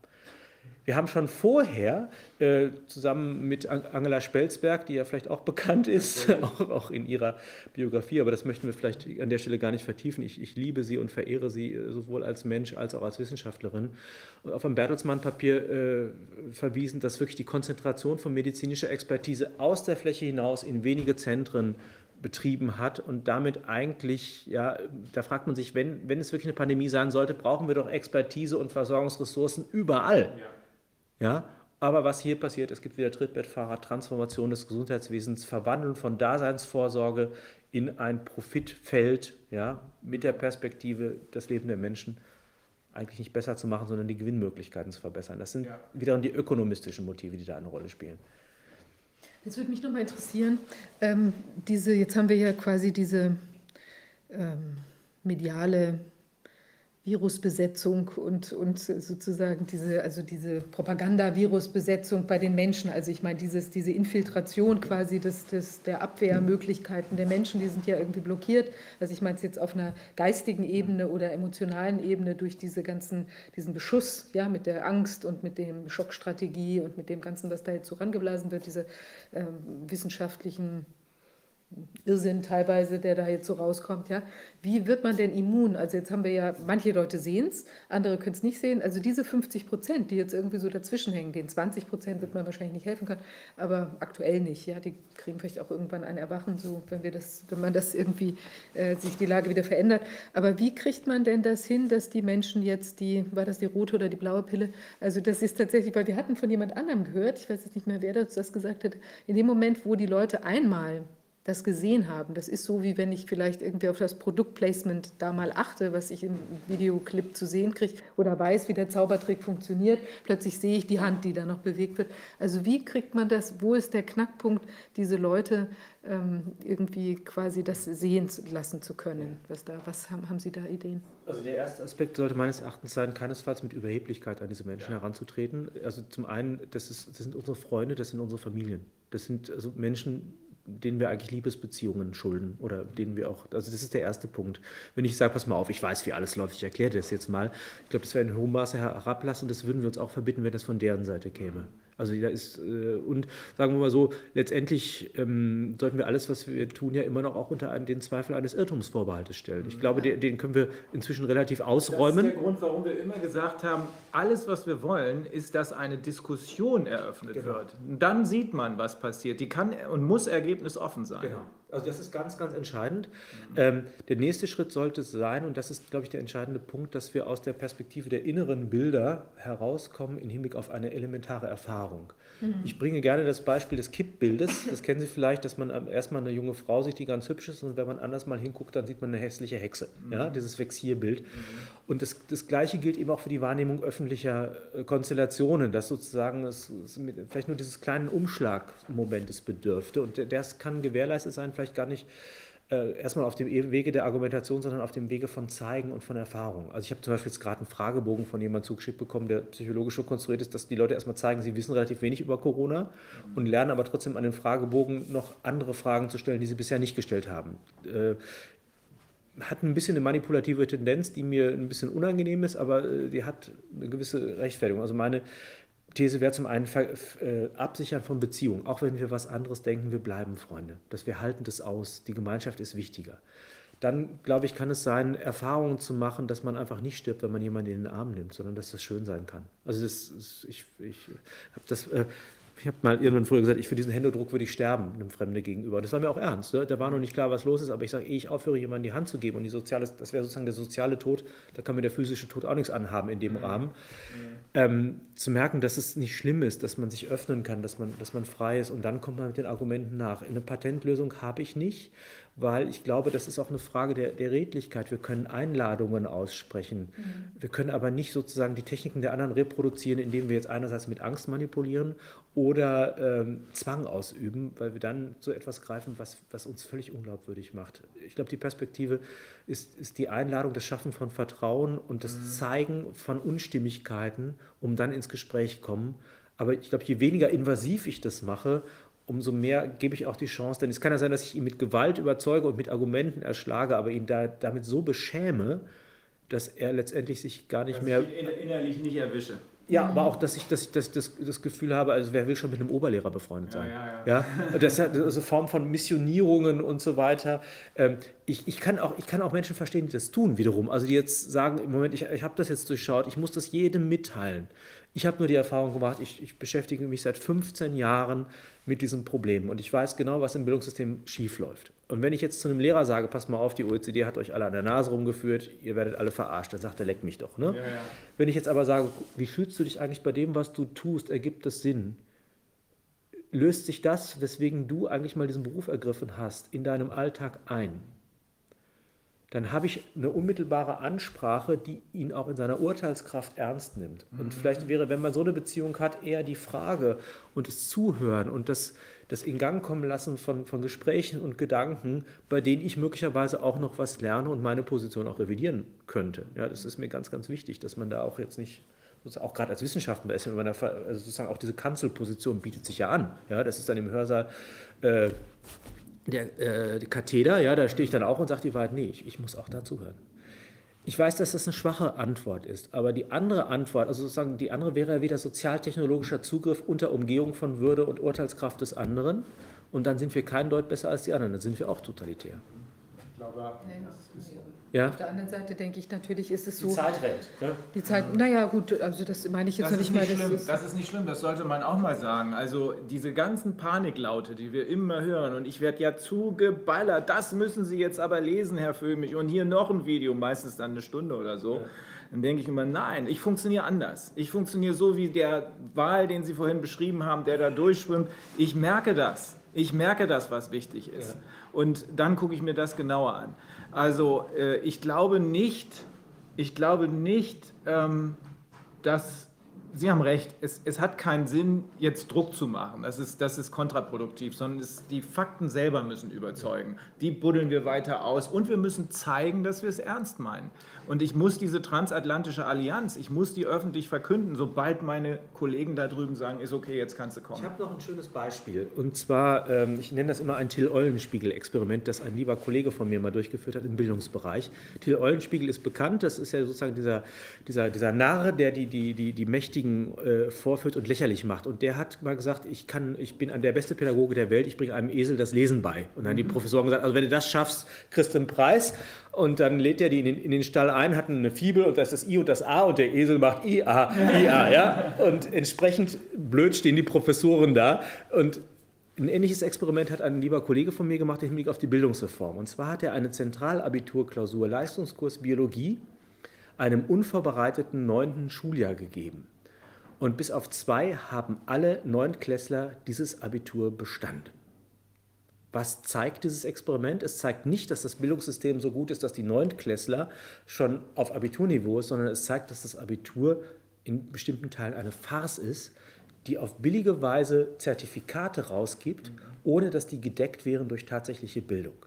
Wir haben schon vorher äh, zusammen mit An- Angela Spelzberg, die ja vielleicht auch bekannt ist, auch, auch in ihrer Biografie, aber das möchten wir vielleicht an der Stelle gar nicht vertiefen. Ich, ich liebe sie und verehre sie äh, sowohl als Mensch als auch als Wissenschaftlerin. Und auf ein Bertelsmann-Papier äh, verwiesen, dass wirklich die Konzentration von medizinischer Expertise aus der Fläche hinaus in wenige Zentren betrieben hat und damit eigentlich, ja, da fragt man sich, wenn, wenn es wirklich eine Pandemie sein sollte, brauchen wir doch Expertise und Versorgungsressourcen überall. Ja, aber was hier passiert, es gibt wieder Trittbettfahrer, Transformation des Gesundheitswesens, Verwandeln von Daseinsvorsorge in ein Profitfeld, ja, mit der Perspektive, das Leben der Menschen eigentlich nicht besser zu machen, sondern die Gewinnmöglichkeiten zu verbessern. Das sind Ja. wiederum die ökonomistischen Motive, die da eine Rolle spielen. Jetzt würde mich noch mal interessieren, ähm, diese, jetzt haben wir ja quasi diese ähm, mediale Virusbesetzung und, und sozusagen diese, also diese Propaganda-Virusbesetzung bei den Menschen. Also ich meine, dieses, diese Infiltration quasi des, des, der Abwehrmöglichkeiten der Menschen, die sind ja irgendwie blockiert. Also ich meine es jetzt auf einer geistigen Ebene oder emotionalen Ebene durch diese ganzen, diesen Beschuss, ja, mit der Angst und mit dem Schockstrategie und mit dem Ganzen, was da jetzt so rangeblasen wird, diese ähm, wissenschaftlichen Irrsinn teilweise, der da jetzt so rauskommt, ja. Wie wird man denn immun? Also jetzt haben wir ja, manche Leute sehen es, andere können es nicht sehen. Also diese 50 Prozent, die jetzt irgendwie so dazwischen hängen, den 20 Prozent wird man wahrscheinlich nicht helfen können, aber aktuell nicht, ja. Die kriegen vielleicht auch irgendwann ein Erwachen, so wenn wir das, wenn man das irgendwie äh, sich die Lage wieder verändert. Aber wie kriegt man denn das hin, dass die Menschen jetzt die, war das die rote oder die blaue Pille? Also das ist tatsächlich, weil wir hatten von jemand anderem gehört, ich weiß jetzt nicht mehr, wer das das gesagt hat, in dem Moment, wo die Leute einmal das gesehen haben. Das ist so, wie wenn ich vielleicht irgendwie auf das Produktplacement da mal achte, was ich im Videoclip zu sehen kriege oder weiß, wie der Zaubertrick funktioniert. Plötzlich sehe ich die Hand, die da noch bewegt wird. Also wie kriegt man das, wo ist der Knackpunkt, diese Leute ähm, irgendwie quasi das sehen lassen zu können? Was, da, was haben, haben Sie da Ideen? Also der erste Aspekt sollte meines Erachtens sein, keinesfalls mit Überheblichkeit an diese Menschen heranzutreten. Also zum einen, das, ist, das sind unsere Freunde, das sind unsere Familien. Das sind also Menschen, denen wir eigentlich Liebesbeziehungen schulden oder denen wir auch, also das ist der erste Punkt. Wenn ich sage, pass mal auf, ich weiß, wie alles läuft, ich erkläre das jetzt mal. Ich glaube, das wäre in hohem Maße herablassen das würden wir uns auch verbitten, wenn das von deren Seite käme. Also da ist, äh, und sagen wir mal so, letztendlich ähm, sollten wir alles, was wir tun, ja immer noch auch unter einen, den Zweifel eines Irrtumsvorbehaltes stellen. Ich glaube, den, den können wir inzwischen relativ ausräumen. Das ist der Grund, warum wir immer gesagt haben, alles, was wir wollen, ist, dass eine Diskussion eröffnet Genau. wird. Und dann sieht man, was passiert. Die kann und muss ergebnisoffen sein. Genau. Also das ist ganz, ganz entscheidend. Ähm, der nächste Schritt sollte sein, und das ist, glaube ich, der entscheidende Punkt, dass wir aus der Perspektive der inneren Bilder herauskommen im Hinblick auf eine elementare Erfahrung. Ich bringe gerne das Beispiel des Kippbildes. Das kennen Sie vielleicht, dass man erstmal eine junge Frau sieht, die ganz hübsch ist, und wenn man anders mal hinguckt, dann sieht man eine hässliche Hexe. Ja, dieses Vexierbild. Und das, das Gleiche gilt eben auch für die Wahrnehmung öffentlicher äh, Konstellationen, dass sozusagen es, es vielleicht nur dieses kleinen Umschlagmomentes bedürfte. Und das kann gewährleistet sein, vielleicht gar nicht äh, erstmal auf dem Wege der Argumentation, sondern auf dem Wege von Zeigen und von Erfahrung. Also ich habe zum Beispiel jetzt gerade einen Fragebogen von jemandem zugeschickt bekommen, der psychologisch so konstruiert ist, dass die Leute erstmal zeigen, sie wissen relativ wenig über Corona und lernen aber trotzdem an den Fragebogen noch andere Fragen zu stellen, die sie bisher nicht gestellt haben. Äh, hat ein bisschen eine manipulative Tendenz, die mir ein bisschen unangenehm ist, aber äh, die hat eine gewisse Rechtfertigung. Also meine These wäre zum einen äh, Absichern von Beziehungen. Auch wenn wir was anderes denken, wir bleiben Freunde. Dass wir halten das aus. Die Gemeinschaft ist wichtiger. Dann, glaube ich, kann es sein, Erfahrungen zu machen, dass man einfach nicht stirbt, wenn man jemanden in den Arm nimmt, sondern dass das schön sein kann. Also das, ich, ich habe das äh, ich habe mal irgendwann früher gesagt, ich für diesen Händedruck würde ich sterben, einem Fremden gegenüber. Das war mir auch ernst. Ne? Da war noch nicht klar, was los ist, aber ich sage, ehe ich aufhöre, jemandem die Hand zu geben und die soziale, das wäre sozusagen der soziale Tod, da kann mir der physische Tod auch nichts anhaben in dem mhm. Rahmen. Mhm. Ähm, zu merken, dass es nicht schlimm ist, dass man sich öffnen kann, dass man, dass man frei ist und dann kommt man mit den Argumenten nach. Eine Patentlösung habe ich nicht weil ich glaube, das ist auch eine Frage der, der Redlichkeit. Wir können Einladungen aussprechen. Mhm. Wir können aber nicht sozusagen die Techniken der anderen reproduzieren, indem wir jetzt einerseits mit Angst manipulieren oder ähm, Zwang ausüben, weil wir dann so etwas greifen, was, was uns völlig unglaubwürdig macht. Ich glaube, die Perspektive ist, ist die Einladung, das Schaffen von Vertrauen und das mhm. Zeigen von Unstimmigkeiten, um dann ins Gespräch kommen. Aber ich glaube, je weniger invasiv ich das mache, umso mehr gebe ich auch die Chance, denn es kann ja sein, dass ich ihn mit Gewalt überzeuge und mit Argumenten erschlage, aber ihn da, damit so beschäme, dass er letztendlich sich gar nicht dass mehr. Ich innerlich nicht erwische. Ja, aber auch, dass ich, dass ich das, das, das Gefühl habe, also wer will schon mit einem Oberlehrer befreundet sein? Ja, ja, ja. ja? Das ist eine Form von Missionierungen und so weiter. Ähm, ich, ich, kann auch, ich kann auch Menschen verstehen, die das tun wiederum. Also die jetzt sagen, im Moment, ich, ich habe das jetzt durchschaut, ich muss das jedem mitteilen. Ich habe nur die Erfahrung gemacht, ich, ich beschäftige mich seit 15 Jahren mit diesen Problemen und ich weiß genau, was im Bildungssystem schiefläuft. Und wenn ich jetzt zu einem Lehrer sage, pass mal auf, die OECD hat euch alle an der Nase rumgeführt, ihr werdet alle verarscht, dann sagt er, leck mich doch. Ne? Ja, ja. Wenn ich jetzt aber sage, wie fühlst du dich eigentlich bei dem, was du tust, ergibt das Sinn? Löst sich das, weswegen du eigentlich mal diesen Beruf ergriffen hast, in deinem Alltag ein? Dann habe ich eine unmittelbare Ansprache, die ihn auch in seiner Urteilskraft ernst nimmt. Und mhm. vielleicht wäre, wenn man so eine Beziehung hat, eher die Frage und das Zuhören und das, das in Gang kommen lassen von, von Gesprächen und Gedanken, bei denen ich möglicherweise auch noch was lerne und meine Position auch revidieren könnte. Ja, das ist mir ganz, ganz wichtig, dass man da auch jetzt nicht auch gerade als Wissenschaftler ist, wenn man da, also sozusagen auch diese Kanzelposition bietet sich ja an. Ja, das ist dann im Hörsaal äh, der, äh, Katheder, ja, da stehe ich dann auch und sage die Wahrheit, nee, ich, ich muss auch dazuhören. Ich weiß, dass das eine schwache Antwort ist, aber die andere Antwort, also sozusagen die andere wäre wieder sozialtechnologischer Zugriff unter Umgehung von Würde und Urteilskraft des anderen. Und dann sind wir kein Deut besser als die anderen, dann sind wir auch totalitär. Ich glaube, nee. Ja. Auf der anderen Seite denke ich, natürlich ist es so. Die Zeit rennt. Ne? Die Zeit, naja, gut, also das meine ich jetzt das noch nicht mal. Schlimm, das, ist, das ist nicht schlimm, das sollte man auch mal sagen. Also diese ganzen Paniklaute, die wir immer hören, und ich werde ja zugeballert, das müssen Sie jetzt aber lesen, Herr Föhmich, und hier noch ein Video, meistens dann eine Stunde oder so. Ja. Dann denke ich immer, nein, ich funktioniere anders. Ich funktioniere so wie der Wahl, den Sie vorhin beschrieben haben, der da durchschwimmt. Ich merke das. Ich merke das, was wichtig ist. Ja. Und dann gucke ich mir das genauer an. Also äh, ich glaube nicht, ich glaube nicht, ähm, dass Sie haben recht, es, es, hat keinen Sinn, jetzt Druck zu machen. Das ist, das ist kontraproduktiv, sondern es, die Fakten selber müssen überzeugen. Die buddeln wir weiter aus und wir müssen zeigen, dass wir es ernst meinen. Und ich muss diese transatlantische Allianz, ich muss die öffentlich verkünden, sobald meine Kollegen da drüben sagen, ist okay, jetzt kannst du kommen. Ich habe noch ein schönes Beispiel. Und zwar, ähm, ich nenne das immer ein Till-Eulenspiegel-Experiment, das ein lieber Kollege von mir mal durchgeführt hat im Bildungsbereich. Till-Eulenspiegel ist bekannt, das ist ja sozusagen dieser, dieser, dieser Narr, der die, die, die, die Mächtigen äh, vorführt und lächerlich macht. Und der hat mal gesagt, ich, kann, ich bin der beste Pädagoge der Welt, ich bringe einem Esel das Lesen bei. Und dann mhm. die Professoren gesagt, also wenn du das schaffst, kriegst du einen Preis. Und dann lädt er die in den, in den Stall ein, hat eine Fibel und das ist I und das A und der Esel macht I, A, I, A. Ja? Und entsprechend blöd stehen die Professoren da. Und ein ähnliches Experiment hat ein lieber Kollege von mir gemacht im Hinblick auf die Bildungsreform. Und zwar hat er eine Zentralabiturklausur Leistungskurs Biologie einem unvorbereiteten neunten Schuljahr gegeben. Und bis auf zwei haben alle Neuntklässler dieses Abitur bestanden. Was zeigt dieses Experiment? Es zeigt nicht, dass das Bildungssystem so gut ist, dass die Neuntklässler schon auf Abiturniveau ist, sondern es zeigt, dass das Abitur in bestimmten Teilen eine Farce ist, die auf billige Weise Zertifikate rausgibt, ohne dass die gedeckt wären durch tatsächliche Bildung.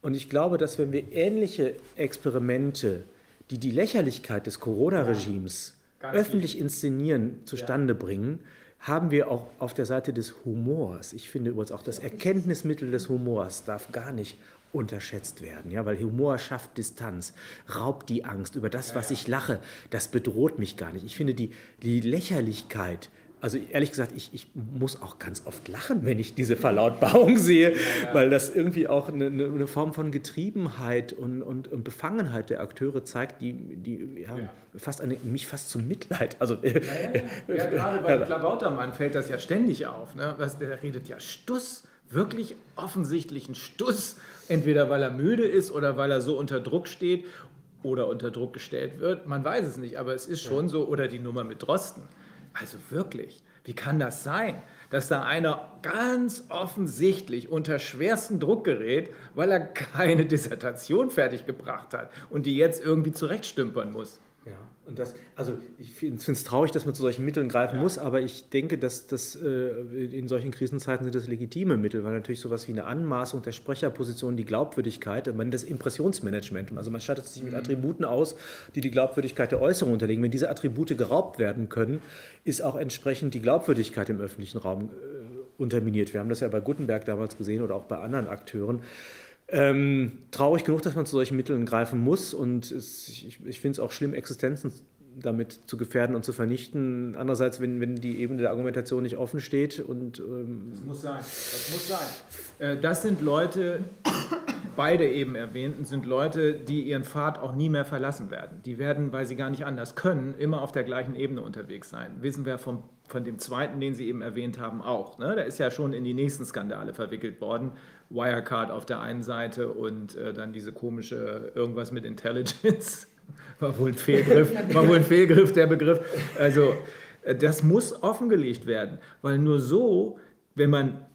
Und ich glaube, dass wenn wir ähnliche Experimente, die die Lächerlichkeit des Corona-Regimes ja, öffentlich inszenieren, zustande ja. bringen, haben wir auch auf der Seite des Humors. Ich finde übrigens auch das Erkenntnismittel des Humors darf gar nicht unterschätzt werden, ja, weil Humor schafft Distanz, raubt die Angst über das, was ich lache, das bedroht mich gar nicht. Ich finde die, die Lächerlichkeit also ehrlich gesagt, ich, ich muss auch ganz oft lachen, wenn ich diese Verlautbarung sehe, ja, ja. weil das irgendwie auch eine, eine, Form von Getriebenheit und, und, und, Befangenheit der Akteure zeigt, die, die ja, fast eine, mich fast zum Mitleid. Also, ja, <laughs> gerade bei Klabautermann fällt das ja ständig auf. Ne? Was, der redet ja Stuss, wirklich offensichtlichen Stuss, entweder weil er müde ist oder weil er so unter Druck steht oder unter Druck gestellt wird. Man weiß es nicht, aber es ist schon so, oder die Nummer mit Drosten. Also wirklich, wie kann das sein, dass da einer ganz offensichtlich unter schwersten Druck gerät, weil er keine <laughs> Dissertation fertiggebracht hat und die jetzt irgendwie zurechtstümpern muss? Ja, und das, also ich finde es traurig, dass man zu solchen Mitteln greifen ja. muss, aber ich denke, dass das äh, in solchen Krisenzeiten sind das legitime Mittel, weil natürlich sowas wie eine Anmaßung der Sprecherposition, die Glaubwürdigkeit, man das Impressionsmanagement, also man stattet sich mit mhm. Attributen aus, die die Glaubwürdigkeit der Äußerung unterlegen. Wenn diese Attribute geraubt werden können, ist auch entsprechend die Glaubwürdigkeit im öffentlichen Raum äh, unterminiert. Wir haben das ja bei Gutenberg damals gesehen oder auch bei anderen Akteuren. Ähm, traurig genug, dass man zu solchen Mitteln greifen muss und es, ich, ich finde es auch schlimm, Existenzen damit zu gefährden und zu vernichten. Andererseits, wenn, wenn die Ebene der Argumentation nicht offen steht und. Ähm das muss sein. Das muss sein. Äh, das sind Leute, beide eben erwähnten, sind Leute, die ihren Pfad auch nie mehr verlassen werden. Die werden, weil sie gar nicht anders können, immer auf der gleichen Ebene unterwegs sein. Wissen wir vom, von dem zweiten, den Sie eben erwähnt haben, auch. Ne? Der ist ja schon in die nächsten Skandale verwickelt worden. Wirecard auf der einen Seite und äh, dann diese komische irgendwas mit Intelligence. <laughs> War wohl ein Fehlgriff, <laughs> war wohl ein Fehlgriff der Begriff. Also äh, das muss offengelegt werden, weil nur so, wenn man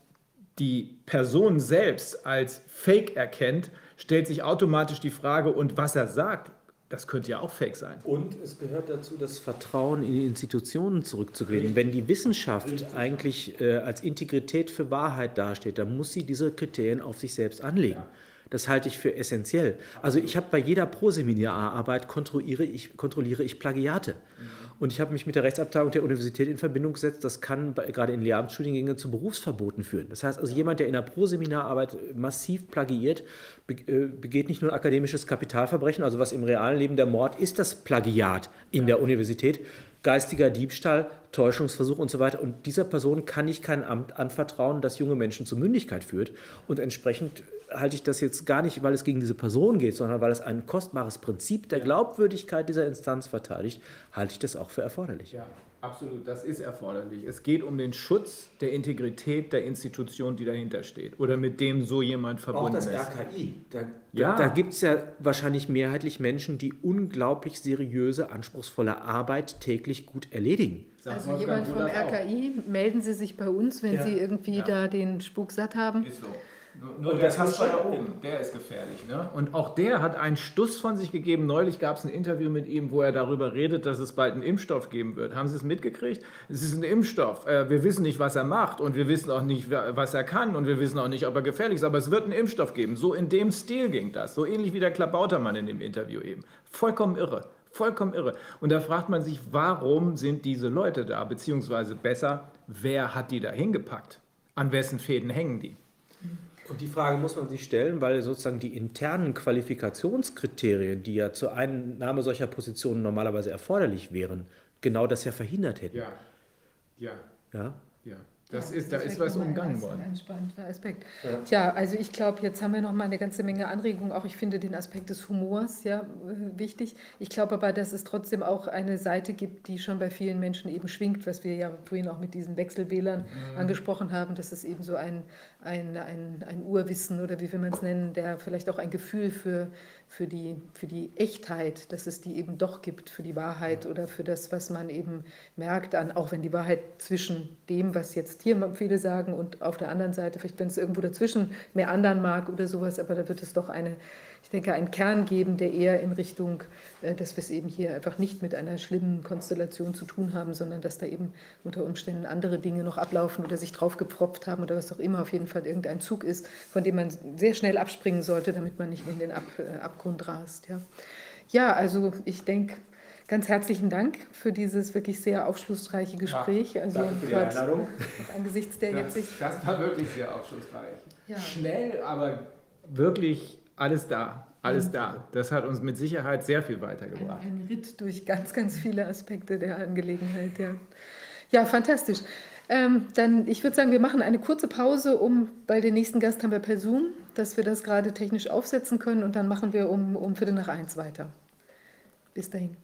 die Person selbst als Fake erkennt, stellt sich automatisch die Frage, und was er sagt, das könnte ja auch fake sein. Und es gehört dazu, das Vertrauen in die Institutionen zurückzugewinnen. Wenn die Wissenschaft eigentlich äh, als Integrität für Wahrheit dasteht, dann muss sie diese Kriterien auf sich selbst anlegen. Das halte ich für essentiell. Also ich habe bei jeder Proseminararbeit kontrolliere ich, kontrolliere ich Plagiate. Und ich habe mich mit der Rechtsabteilung der Universität in Verbindung gesetzt. Das kann bei, gerade in Lehramtsstudiengängen zu Berufsverboten führen. Das heißt also, jemand, der in der Proseminararbeit massiv plagiiert, äh, begeht nicht nur akademisches Kapitalverbrechen, also was im realen Leben der Mord ist, das Plagiat in der Universität, geistiger Diebstahl, Täuschungsversuch und so weiter. Und dieser Person kann ich kein Amt anvertrauen, das junge Menschen zur Mündigkeit führt. Und entsprechend halte ich das jetzt gar nicht, weil es gegen diese Person geht, sondern weil es ein kostbares Prinzip der Glaubwürdigkeit dieser Instanz verteidigt, halte ich das auch für erforderlich. Ja, absolut, das ist erforderlich. Es geht um den Schutz der Integrität der Institution, die dahinter steht oder mit dem so jemand verbunden ist. Auch das RKI. Da, ja. da, da gibt es ja wahrscheinlich mehrheitlich Menschen, die unglaublich seriöse, anspruchsvolle Arbeit täglich gut erledigen. Also jemand vom RKI, melden Sie sich bei uns, wenn ja. Sie irgendwie ja. da den Spuk satt haben. Ist so. Nur, nur der Kasper da oben, der ist gefährlich. Ne? Und auch der hat einen Stuss von sich gegeben. Neulich gab es ein Interview mit ihm, wo er darüber redet, dass es bald einen Impfstoff geben wird. Haben Sie es mitgekriegt? Es ist ein Impfstoff. Äh, wir wissen nicht, was er macht und wir wissen auch nicht, was er kann und wir wissen auch nicht, ob er gefährlich ist. Aber es wird einen Impfstoff geben. So in dem Stil ging das. So ähnlich wie der Klabautermann in dem Interview eben. Vollkommen irre. Vollkommen irre. Und da fragt man sich, warum sind diese Leute da? Beziehungsweise besser, wer hat die da hingepackt? An wessen Fäden hängen die? Und die Frage muss man sich stellen, weil sozusagen die internen Qualifikationskriterien, die ja zur Einnahme solcher Positionen normalerweise erforderlich wären, genau das ja verhindert hätten. Ja. Ja. Ja. ja. Das ja, ist, da ist was umgangen worden. Ein spannender Aspekt. Ja. Tja, also ich glaube, jetzt haben wir noch mal eine ganze Menge Anregungen. Auch ich finde den Aspekt des Humors ja äh, wichtig. Ich glaube aber, dass es trotzdem auch eine Seite gibt, die schon bei vielen Menschen eben schwingt, was wir ja vorhin auch mit diesen Wechselwählern mhm. angesprochen haben, dass es eben so ein, ein, ein, ein Urwissen oder wie will man es nennen, der vielleicht auch ein Gefühl für für die, für die Echtheit, dass es die eben doch gibt, für die Wahrheit oder für das, was man eben merkt, an, auch wenn die Wahrheit zwischen dem, was jetzt hier viele sagen und auf der anderen Seite, vielleicht wenn es irgendwo dazwischen mehr anderen mag oder sowas, aber da wird es doch eine, ich denke, einen Kern geben, der eher in Richtung, äh, dass wir es eben hier einfach nicht mit einer schlimmen Konstellation zu tun haben, sondern dass da eben unter Umständen andere Dinge noch ablaufen oder sich drauf gepropft haben oder was auch immer, auf jeden Fall irgendein Zug ist, von dem man sehr schnell abspringen sollte, damit man nicht in den Ab, äh, Abgrund rast. Ja. ja, also ich denke, Ganz herzlichen Dank für dieses wirklich sehr aufschlussreiche Gespräch. Ja, also danke für die Einladung. Angesichts der das, jetzt Das war wirklich sehr aufschlussreich. Ja. Schnell, aber wirklich alles da. Alles da. Das hat uns mit Sicherheit sehr viel weitergebracht. Ein, ein Ritt durch ganz, ganz viele Aspekte der Angelegenheit. Ja, ja fantastisch. Ähm, dann, ich würde sagen, wir machen eine kurze Pause, um, weil den nächsten Gast haben wir per Zoom, dass wir das gerade technisch aufsetzen können und dann machen wir um, um Viertel nach eins weiter. Bis dahin.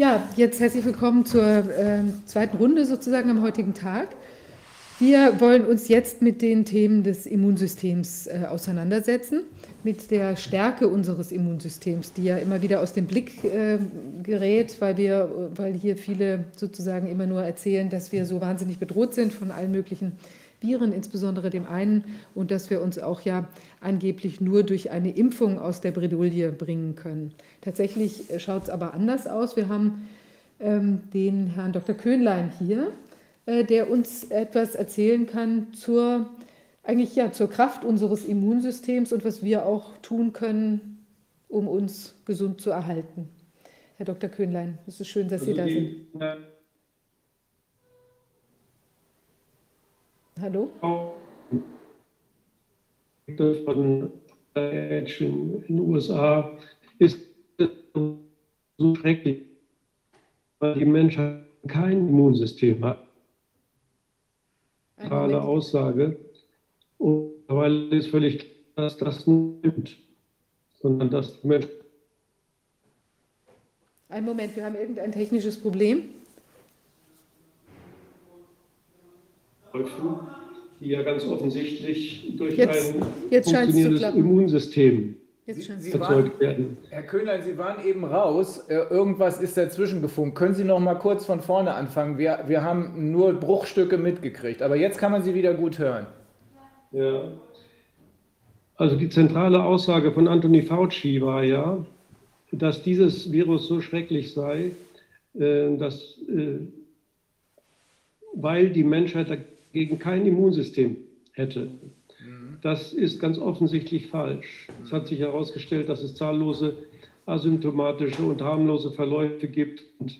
Ja, jetzt herzlich willkommen zur äh, zweiten Runde sozusagen am heutigen Tag. Wir wollen uns jetzt mit den Themen des Immunsystems äh, auseinandersetzen, mit der Stärke unseres Immunsystems, die ja immer wieder aus dem Blick äh, gerät, weil, wir, weil hier viele sozusagen immer nur erzählen, dass wir so wahnsinnig bedroht sind von allen möglichen Viren, insbesondere dem einen, und dass wir uns auch ja angeblich nur durch eine Impfung aus der Bredouille bringen können. Tatsächlich schaut es aber anders aus. Wir haben ähm, den Herrn Dr. Köhnlein hier, äh, der uns etwas erzählen kann zur, eigentlich ja, zur Kraft unseres Immunsystems und was wir auch tun können, um uns gesund zu erhalten. Herr Dr. Köhnlein, es ist schön, dass Sie also da sind. Hallo? Von in den USA ist so schrecklich, weil die Menschheit kein Immunsystem hat. Zentrale Aussage. Und weil ist völlig klar, dass das nicht stimmt, sondern dass die Menschen. Ein Moment, wir haben irgendein technisches Problem. Die ja ganz offensichtlich durch jetzt, ein jetzt funktionierendes Immunsystem Sie, Sie erzeugt waren, werden. Herr Köhler, Sie waren eben raus. Äh, irgendwas ist dazwischen gefunkt. Können Sie noch mal kurz von vorne anfangen? Wir, wir haben nur Bruchstücke mitgekriegt, aber jetzt kann man Sie wieder gut hören. Ja. Also die zentrale Aussage von Anthony Fauci war ja, dass dieses Virus so schrecklich sei, äh, dass, äh, weil die Menschheit gegen kein Immunsystem hätte. Mhm. Das ist ganz offensichtlich falsch. Es hat sich herausgestellt, dass es zahllose asymptomatische und harmlose Verläufe gibt und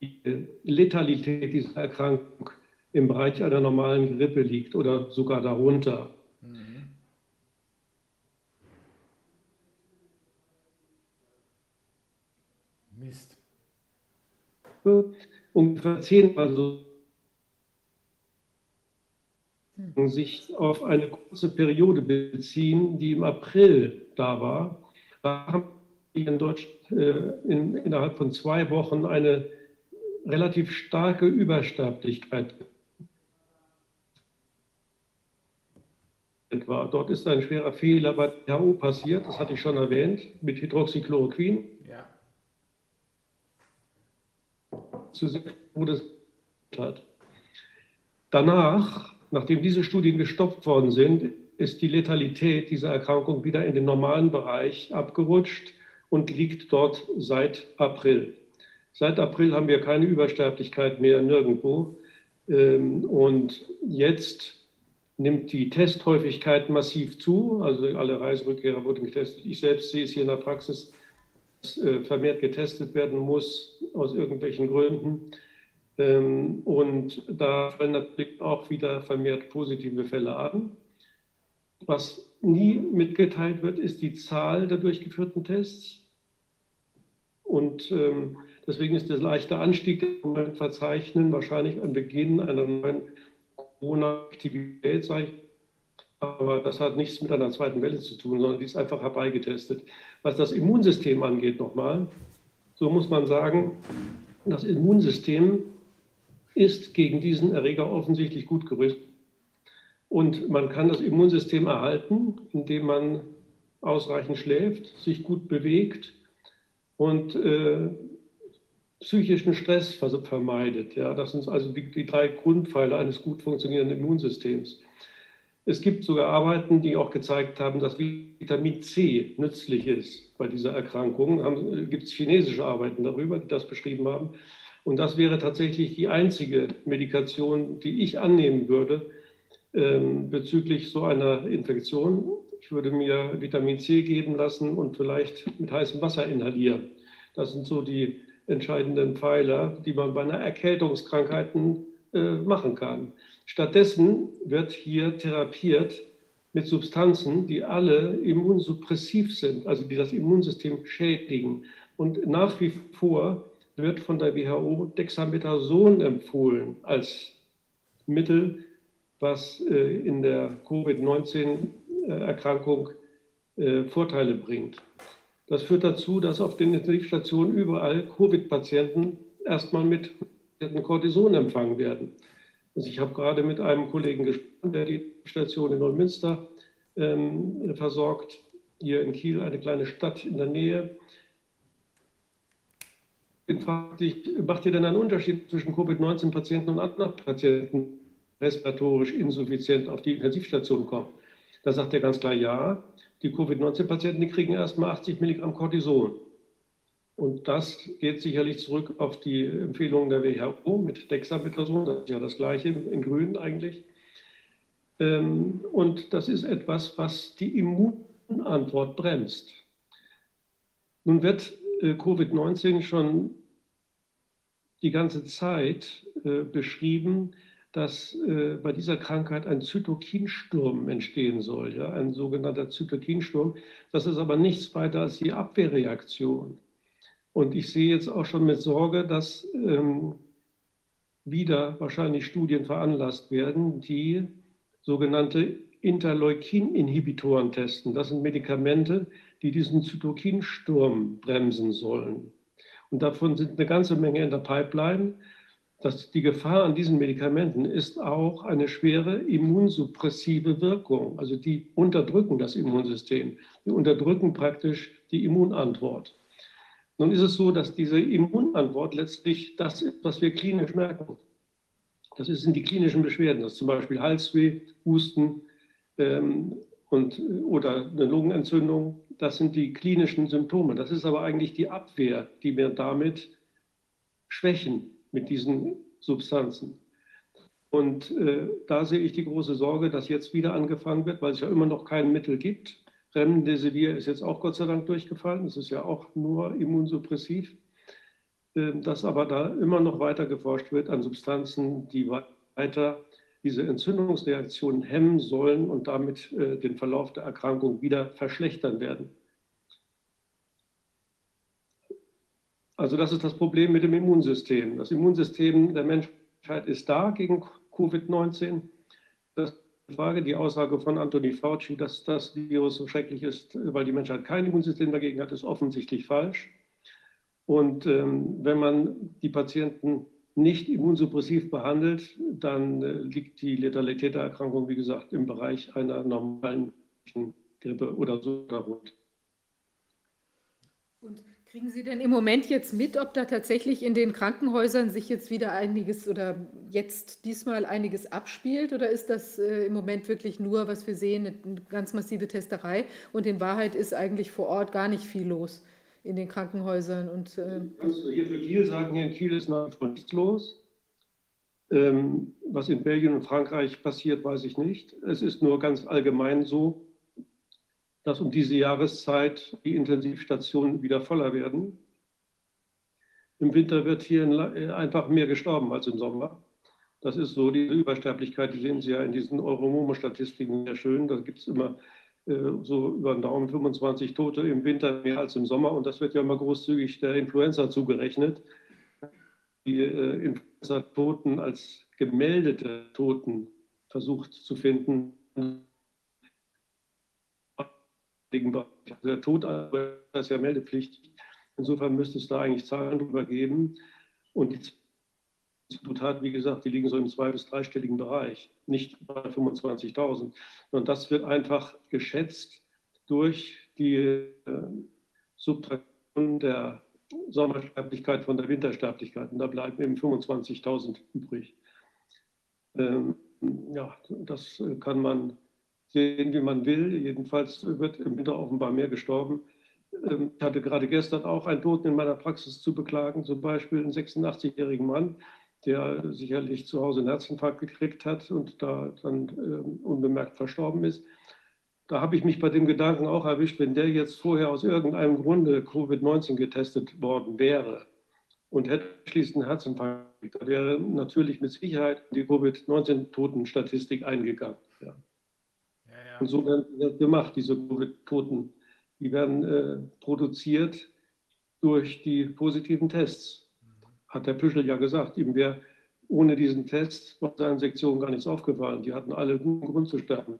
die Letalität dieser Erkrankung im Bereich einer normalen Grippe liegt oder sogar darunter. Mhm. Mist. Ungefähr zehnmal so. Sich auf eine kurze Periode beziehen, die im April da war. Da haben wir in Deutschland äh, in, innerhalb von zwei Wochen eine relativ starke Übersterblichkeit. War. Dort ist ein schwerer Fehler bei der WHO passiert, das hatte ich schon erwähnt, mit Hydroxychloroquin. Ja. Zu sehen, wo das hat. Danach Nachdem diese Studien gestoppt worden sind, ist die Letalität dieser Erkrankung wieder in den normalen Bereich abgerutscht und liegt dort seit April. Seit April haben wir keine Übersterblichkeit mehr nirgendwo. Ähm, und jetzt nimmt die Testhäufigkeit massiv zu. Also alle Reiserückkehrer wurden getestet. Ich selbst sehe es hier in der Praxis, dass äh, vermehrt getestet werden muss aus irgendwelchen Gründen. Ähm, und da fallen natürlich auch wieder vermehrt positive Fälle an. Was nie mitgeteilt wird, ist die Zahl der durchgeführten Tests. Und ähm, deswegen ist der leichte Anstieg, den wir verzeichnen, wahrscheinlich ein Beginn einer neuen Corona-Aktivität, aber das hat nichts mit einer zweiten Welle zu tun, sondern die ist einfach herbeigetestet. Was das Immunsystem angeht, nochmal, so muss man sagen, das Immunsystem ist gegen diesen Erreger offensichtlich gut gerüstet. Und man kann das Immunsystem erhalten, indem man ausreichend schläft, sich gut bewegt und äh, psychischen Stress vermeidet. Ja, das sind also die, die drei Grundpfeiler eines gut funktionierenden Immunsystems. Es gibt sogar Arbeiten, die auch gezeigt haben, dass Vitamin C nützlich ist bei dieser Erkrankung. Gibt es chinesische Arbeiten darüber, die das beschrieben haben. Und das wäre tatsächlich die einzige Medikation, die ich annehmen würde ähm, bezüglich so einer Infektion. Ich würde mir Vitamin C geben lassen und vielleicht mit heißem Wasser inhalieren. Das sind so die entscheidenden Pfeiler, die man bei einer Erkältungskrankheiten äh, machen kann. Stattdessen wird hier therapiert mit Substanzen, die alle immunsuppressiv sind, also die das Immunsystem schädigen. Und nach wie vor wird von der WHO Dexamethason empfohlen als Mittel, was äh, in der Covid-19-Erkrankung äh, Vorteile bringt. Das führt dazu, dass auf den Intensivstationen überall Covid-Patienten erstmal mit Cortison empfangen werden. Also ich habe gerade mit einem Kollegen gesprochen, der die Station in Neumünster ähm, versorgt, hier in Kiel, eine kleine Stadt in der Nähe. Macht ihr denn einen Unterschied zwischen Covid-19-Patienten und anderen Patienten, respiratorisch insuffizient auf die Intensivstation kommen? Da sagt er ganz klar, ja, die Covid-19-Patienten, die kriegen erstmal 80 Milligramm Cortison. Und das geht sicherlich zurück auf die Empfehlungen der WHO mit Dexamethason, das ist ja das gleiche in Grün eigentlich. Ähm, und das ist etwas, was die Immunantwort bremst. Nun wird Covid-19 schon die ganze Zeit äh, beschrieben, dass äh, bei dieser Krankheit ein Zytokinsturm entstehen soll, ja, ein sogenannter Zytokinsturm. Das ist aber nichts weiter als die Abwehrreaktion. Und ich sehe jetzt auch schon mit Sorge, dass ähm, wieder wahrscheinlich Studien veranlasst werden, die sogenannte Interleukin-Inhibitoren testen. Das sind Medikamente, die diesen Zytokinsturm bremsen sollen. Und davon sind eine ganze Menge in der Pipeline. Das, die Gefahr an diesen Medikamenten ist auch eine schwere immunsuppressive Wirkung. Also die unterdrücken das Immunsystem. Die unterdrücken praktisch die Immunantwort. Nun ist es so, dass diese Immunantwort letztlich das ist, was wir klinisch merken. Das sind die klinischen Beschwerden, das ist zum Beispiel Halsweh, Husten ähm, und, oder eine Lungenentzündung. Das sind die klinischen Symptome. Das ist aber eigentlich die Abwehr, die wir damit schwächen mit diesen Substanzen. Und äh, da sehe ich die große Sorge, dass jetzt wieder angefangen wird, weil es ja immer noch kein Mittel gibt, Remdesivir ist jetzt auch Gott sei Dank durchgefallen. Das ist ja auch nur immunsuppressiv. Ähm, dass aber da immer noch weiter geforscht wird an Substanzen, die weiter diese Entzündungsreaktionen hemmen sollen und damit äh, den Verlauf der Erkrankung wieder verschlechtern werden. Also das ist das Problem mit dem Immunsystem. Das Immunsystem der Menschheit ist da gegen Covid-19. Das Frage, die Aussage von Anthony Fauci, dass das Virus so schrecklich ist, weil die Menschheit kein Immunsystem dagegen hat, ist offensichtlich falsch. Und ähm, wenn man die Patienten nicht immunsuppressiv behandelt, dann äh, liegt die Letalität der Erkrankung, wie gesagt, im Bereich einer normalen Grippe oder so darunter. Und Kriegen Sie denn im Moment jetzt mit, ob da tatsächlich in den Krankenhäusern sich jetzt wieder einiges oder jetzt diesmal einiges abspielt? Oder ist das äh, im Moment wirklich nur, was wir sehen, eine ganz massive Testerei? Und in Wahrheit ist eigentlich vor Ort gar nicht viel los in den Krankenhäusern. Und, äh du hier für Kiel sagen, hier in Kiel ist nach wie nichts los. Ähm, was in Belgien und Frankreich passiert, weiß ich nicht. Es ist nur ganz allgemein so, dass um diese Jahreszeit die Intensivstationen wieder voller werden. Im Winter wird hier äh, einfach mehr gestorben als im Sommer. Das ist so, diese Übersterblichkeit, die sehen Sie ja in diesen Euromomo-Statistiken sehr schön. Da gibt es immer so über den Daumen 25 Tote im Winter mehr als im Sommer. Und das wird ja immer großzügig der Influenza zugerechnet. Die äh, Influenza-Toten als gemeldete Toten versucht zu finden der Tod ist ja meldepflichtig. Insofern müsste es da eigentlich Zahlen drüber geben. Und die Institut hat, wie gesagt, die liegen so im zwei- bis dreistelligen Bereich, nicht bei 25.000. Und das wird einfach geschätzt durch die äh, Subtraktion der Sommersterblichkeit von der Wintersterblichkeit. Und da bleiben eben 25.000 übrig. Ähm, ja, das kann man sehen, wie man will. Jedenfalls wird im Winter offenbar mehr gestorben. Ähm, ich hatte gerade gestern auch einen Toten in meiner Praxis zu beklagen, zum Beispiel einen 86-jährigen Mann, der sicherlich zu Hause einen Herzinfarkt gekriegt hat und da dann ähm, unbemerkt verstorben ist. Da habe ich mich bei dem Gedanken auch erwischt, wenn der jetzt vorher aus irgendeinem Grunde Covid-19 getestet worden wäre und hätte schließlich einen Herzinfarkt, da wäre natürlich mit Sicherheit die Covid-19-Totenstatistik eingegangen. Ja. Und so werden sie gemacht, diese Toten. Die werden äh, produziert durch die positiven Tests. Hat der Püschel ja gesagt. Ihm wäre ohne diesen Test bei seinen Sektionen gar nichts aufgefallen. Die hatten alle guten Grund zu sterben.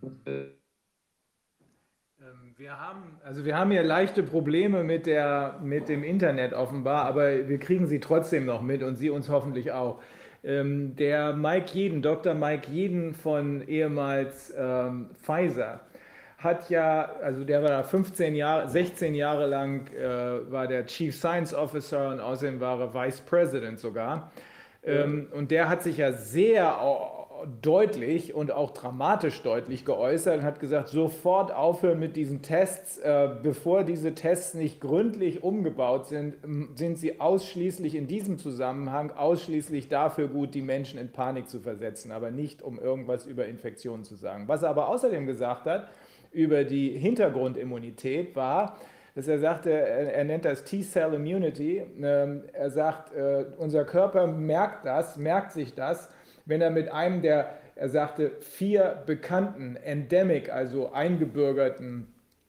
Mhm. Äh, Ähm, wir haben, also wir haben hier leichte Probleme mit, der, mit dem Internet offenbar, aber wir kriegen sie trotzdem noch mit und Sie uns hoffentlich auch. Ähm, der Mike Jeden, Dr. Mike Jeden von ehemals ähm, Pfizer, hat ja, also der war da 15 Jahre, 16 Jahre lang, äh, war der Chief Science Officer und außerdem war er Vice President sogar. Ähm, und der hat sich ja sehr deutlich und auch dramatisch deutlich geäußert und hat gesagt, sofort aufhören mit diesen Tests. Äh, bevor diese Tests nicht gründlich umgebaut sind, sind sie ausschließlich in diesem Zusammenhang ausschließlich dafür gut, die Menschen in Panik zu versetzen, aber nicht um irgendwas über Infektionen zu sagen. Was er aber außerdem gesagt hat über die Hintergrundimmunität war, dass er sagte, er, nennt das T-Cell Immunity. Ähm, er sagt, äh, unser Körper merkt das, merkt sich das wenn er mit einem der, er sagte, vier bekannten Endemic, also eingebürgerten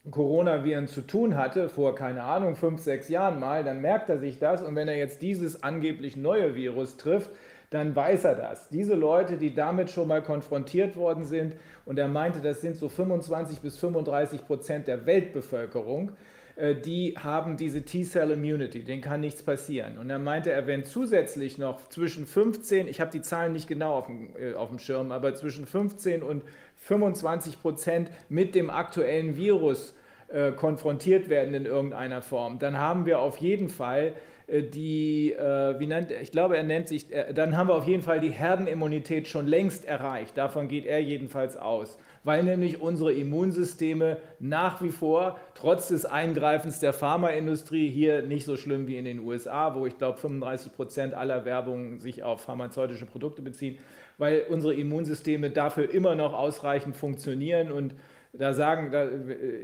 Coronaviren zu tun hatte, vor, keine Ahnung, fünf, sechs Jahren mal, dann merkt er sich das. Und wenn er jetzt dieses angeblich neue Virus trifft, dann weiß er das. Diese Leute, die damit schon mal konfrontiert worden sind, und er meinte, das sind so 25 bis 35 Prozent der Weltbevölkerung, äh, die haben diese T-Cell Immunity, denen kann nichts passieren. Und dann meinte er, wenn zusätzlich noch zwischen 15, ich habe die Zahlen nicht genau auf dem, äh, auf dem Schirm, aber zwischen 15 und 25 Prozent mit dem aktuellen Virus äh, konfrontiert werden in irgendeiner Form, dann haben wir auf jeden Fall die, äh, wie nennt, ich glaube, er nennt sich, äh, dann haben wir auf jeden Fall die Herdenimmunität schon längst erreicht. Davon geht er jedenfalls aus weil nämlich unsere Immunsysteme nach wie vor, trotz des Eingreifens der Pharmaindustrie, hier nicht so schlimm wie in den USA, wo ich glaube 35 Prozent aller Werbung sich auf pharmazeutische Produkte beziehen, weil unsere Immunsysteme dafür immer noch ausreichend funktionieren und da sagen, da,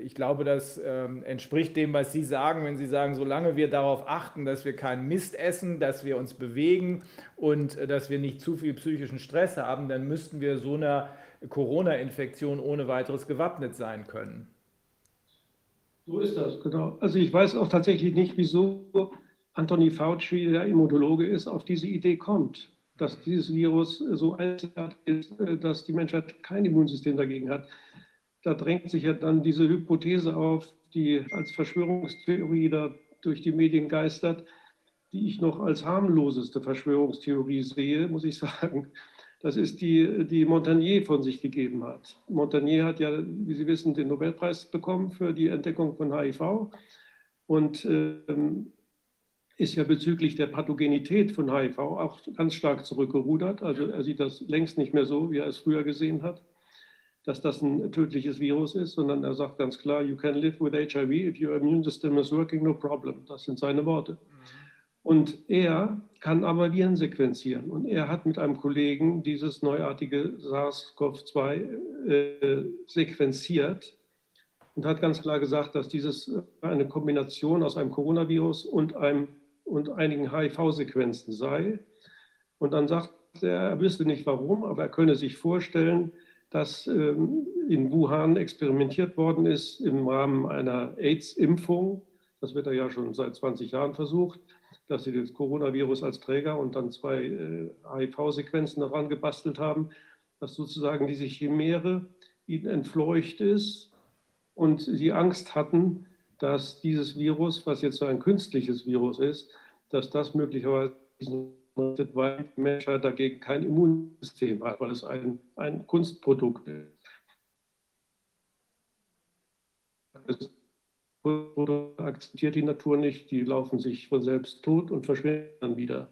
ich glaube, das ähm, entspricht dem, was Sie sagen, wenn Sie sagen, solange wir darauf achten, dass wir keinen Mist essen, dass wir uns bewegen und äh, dass wir nicht zu viel psychischen Stress haben, dann müssten wir so einer Corona-Infektion ohne weiteres gewappnet sein können. So ist das, genau. Also ich weiß auch tatsächlich nicht, wieso Anthony Fauci, der Immunologe ist, auf diese Idee kommt, dass dieses Virus so einzigartig ist, dass die Menschheit kein Immunsystem dagegen hat. Da drängt sich ja dann diese Hypothese auf, die als Verschwörungstheorie da durch die Medien geistert, die ich noch als harmloseste Verschwörungstheorie sehe, muss ich <laughs> sagen. Das ist die, die Montagnier von sich gegeben hat. Montagnier hat ja, wie Sie wissen, den Nobelpreis bekommen für die Entdeckung von HIV und ähm, ist ja bezüglich der Pathogenität von HIV auch ganz stark zurückgerudert. Also er sieht das längst nicht mehr so, wie er es früher gesehen hat, dass das ein tödliches Virus ist, sondern er sagt ganz klar, you can live with HIV if your immune system is working, no problem. Das sind seine Worte. Mhm. Und er kann aber Viren sequenzieren. Und er hat mit einem Kollegen dieses neuartige SARS-CoV-2 äh, sequenziert und hat ganz klar gesagt, dass dieses eine Kombination aus einem Coronavirus und, einem, und einigen HIV-Sequenzen sei. Und dann sagt er, er wüsste nicht warum, aber er könne sich vorstellen, dass ähm, in Wuhan experimentiert worden ist im Rahmen einer AIDS-Impfung. Das wird ja schon seit 20 Jahren versucht dass sie das Coronavirus als Träger und dann zwei äh, HIV-Sequenzen daran gebastelt haben, dass sozusagen diese Chimäre ihnen entfleucht ist und sie Angst hatten, dass dieses Virus, was jetzt so ein künstliches Virus ist, dass das möglicherweise weil die Menschheit dagegen kein Immunsystem hat, weil es ein, ein Kunstprodukt ist. Produkte akzeptiert die Natur nicht, die laufen sich von selbst tot und verschwinden dann wieder.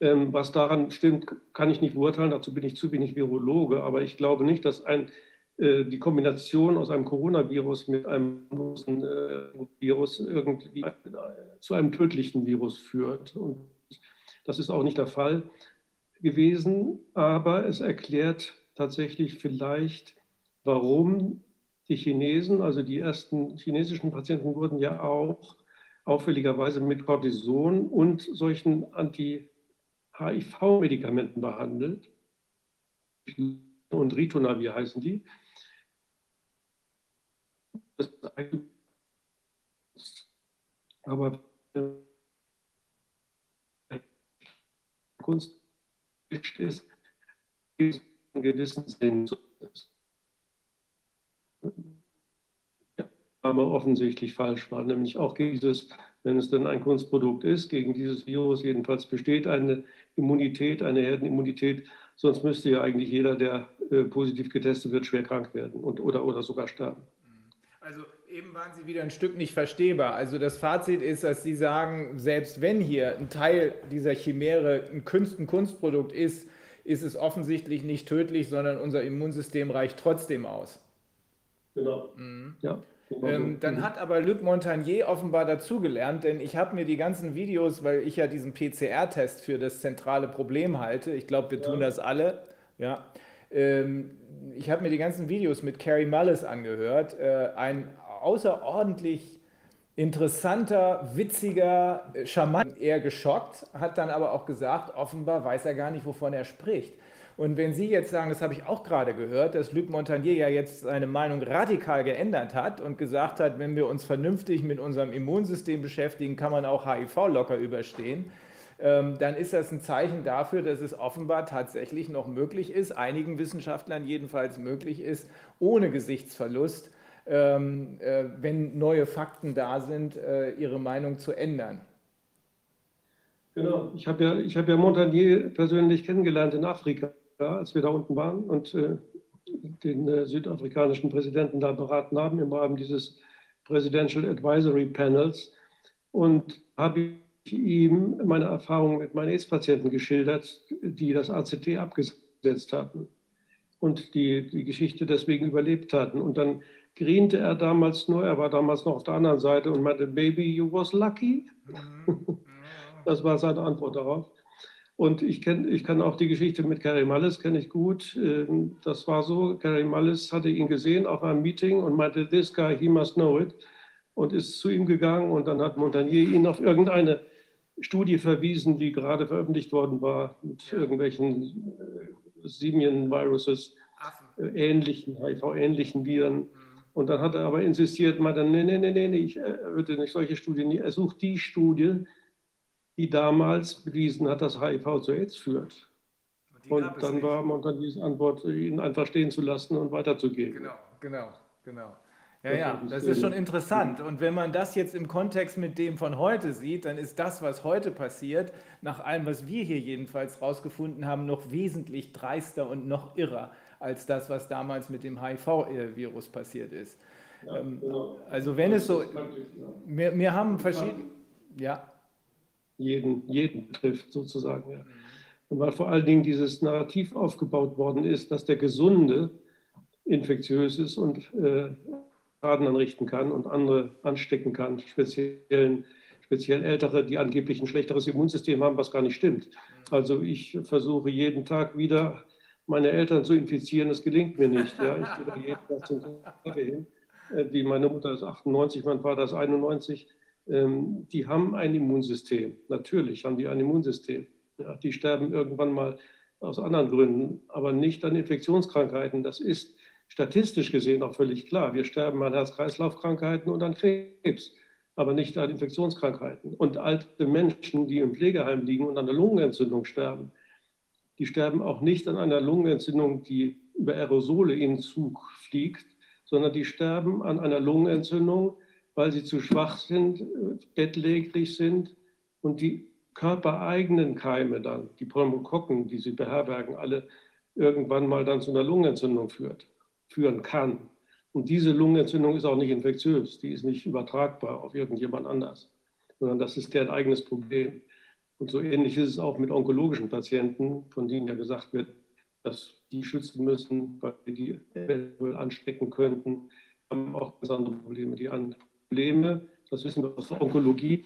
Ähm, was daran stimmt, kann ich nicht beurteilen, dazu bin ich zu wenig Virologe, aber ich glaube nicht, dass ein, äh, die Kombination aus einem Coronavirus mit einem äh, Virus irgendwie zu einem tödlichen Virus führt. Und das ist auch nicht der Fall gewesen, aber es erklärt tatsächlich vielleicht, warum die Chinesen, also die ersten chinesischen Patienten wurden ja auch auffälligerweise mit Cortison und solchen Anti-HIV-Medikamenten behandelt. Und Ritonavir heißen die. Aber Kunst ist, in gewissen Sinn offensichtlich falsch war, nämlich auch dieses, wenn es denn ein Kunstprodukt ist, gegen dieses Virus jedenfalls besteht eine Immunität, eine Herdenimmunität, sonst müsste ja eigentlich jeder, der äh, positiv getestet wird, schwer krank werden und, oder, oder sogar sterben. Also eben waren Sie wieder ein Stück nicht verstehbar. Also das Fazit ist, dass Sie sagen, selbst wenn hier ein Teil dieser Chimäre ein, Kunst, ein Kunstprodukt ist, ist es offensichtlich nicht tödlich, sondern unser Immunsystem reicht trotzdem aus. Genau. Mhm. Ja. Ähm, dann hat aber Luc Montagnier offenbar dazugelernt, denn ich habe mir die ganzen Videos, weil ich ja diesen PCR-Test für das zentrale Problem halte, ich glaube, wir ja. tun das alle, ja. Ähm, ich habe mir die ganzen Videos mit Carrie Mullis angehört, äh, ein außerordentlich interessanter, witziger, äh, charmant, eher geschockt, hat dann aber auch gesagt, offenbar weiß er gar nicht, wovon er spricht. Und wenn Sie jetzt sagen, das habe ich auch gerade gehört, dass Luc Montagnier ja jetzt seine Meinung radikal geändert hat und gesagt hat, wenn wir uns vernünftig mit unserem Immunsystem beschäftigen, kann man auch HIV locker überstehen, ähm, dann ist das ein Zeichen dafür, dass es offenbar tatsächlich noch möglich ist, einigen Wissenschaftlern jedenfalls möglich ist, ohne Gesichtsverlust, wenn neue Fakten da sind, äh, ihre Meinung zu ändern. Genau, ich habe ja, hab ja Montagnier persönlich kennengelernt in Afrika als wir da unten waren und äh, den äh, südafrikanischen Präsidenten da beraten haben im Rahmen dieses Presidential Advisory Panels und habe ihm meine Erfahrungen mit meinen AIDS-Patienten geschildert, die das ACT abgesetzt hatten und die die Geschichte deswegen überlebt hatten. Und dann griente er damals nur, er war damals noch auf der anderen Seite und meinte, Baby, you was lucky. Mhm. <laughs> Das war seine Antwort darauf. Und ich, kenn, ich kann auch die Geschichte mit Gary Mullis, kenne ich gut. Ähm, das war so, Gary Mullis hatte ihn gesehen auf einem Meeting und meinte, this guy, he must know it. Und ist zu ihm gegangen und dann hat Montagnier ihn auf irgendeine Studie verwiesen, die gerade veröffentlicht worden war, mit irgendwelchen äh, Simian-Viruses, äh, ähnlichen, HIV-ähnlichen Viren. Und dann hat er aber insistiert, meinte, nee, nee, nee, nee, ich würde nicht solche Studien, er sucht die Studie, die damals bewiesen hat, dass HIV zu AIDS führt. Und, und dann war Montagniers Antwort, ihn einfach stehen zu lassen und weiterzugehen. Genau, genau, genau. Ja, ja, das ist schon interessant. Und wenn man das jetzt im Kontext mit dem von heute sieht, dann ist das, was heute passiert, nach allem, was wir hier jedenfalls rausgefunden haben, noch wesentlich dreister und noch irrer als das, was damals mit dem HIV-Virus passiert ist. Ja, ähm, genau. Also wenn es so, wir, wir haben verschiedene, ja jeden, jeden trifft sozusagen. Ja. Und weil vor allen Dingen dieses Narrativ aufgebaut worden ist, dass der Gesunde infektiös ist und äh, Schaden anrichten kann und andere anstecken kann, speziell, speziell Ältere, die angeblich ein schlechteres Immunsystem haben, was gar nicht stimmt. Also ich versuche jeden Tag wieder meine Eltern zu infizieren, das gelingt mir nicht. Ja. Ich gehe jeden Tag zum Tage hin. Äh, die, meine Mutter ist 98, mein Vater ist 91. Ähm, die haben ein Immunsystem. Natürlich haben die ein Immunsystem. Ja, die sterben irgendwann mal aus anderen Gründen, aber nicht an Infektionskrankheiten. Das ist statistisch gesehen auch völlig klar. Wir sterben an Herz-Kreislauf-Krankheiten und an Krebs, aber nicht an Infektionskrankheiten. Und alte Menschen, die im Pflegeheim liegen und an der Lungenentzündung sterben, die sterben auch nicht an einer Lungenentzündung, die über Aerosole ihnen zufliegt, sondern die sterben an einer Lungenentzündung, weil sie zu schwach sind, bettlägerig sind und die körpereigenen Keime dann, die Pneumokokken, die sie beherbergen, alle irgendwann mal dann zu einer Lungenentzündung führt, führen kann. Und diese Lungenentzündung ist auch nicht infektiös, die ist nicht übertragbar auf irgendjemand anders, sondern das ist deren eigenes Problem. Und so ähnlich ist es auch mit onkologischen Patienten, von denen ja gesagt wird, dass die schützen müssen, weil die eventuell anstecken könnten, haben auch ganz andere Probleme, die an Probleme, das wissen wir aus der Onkologie,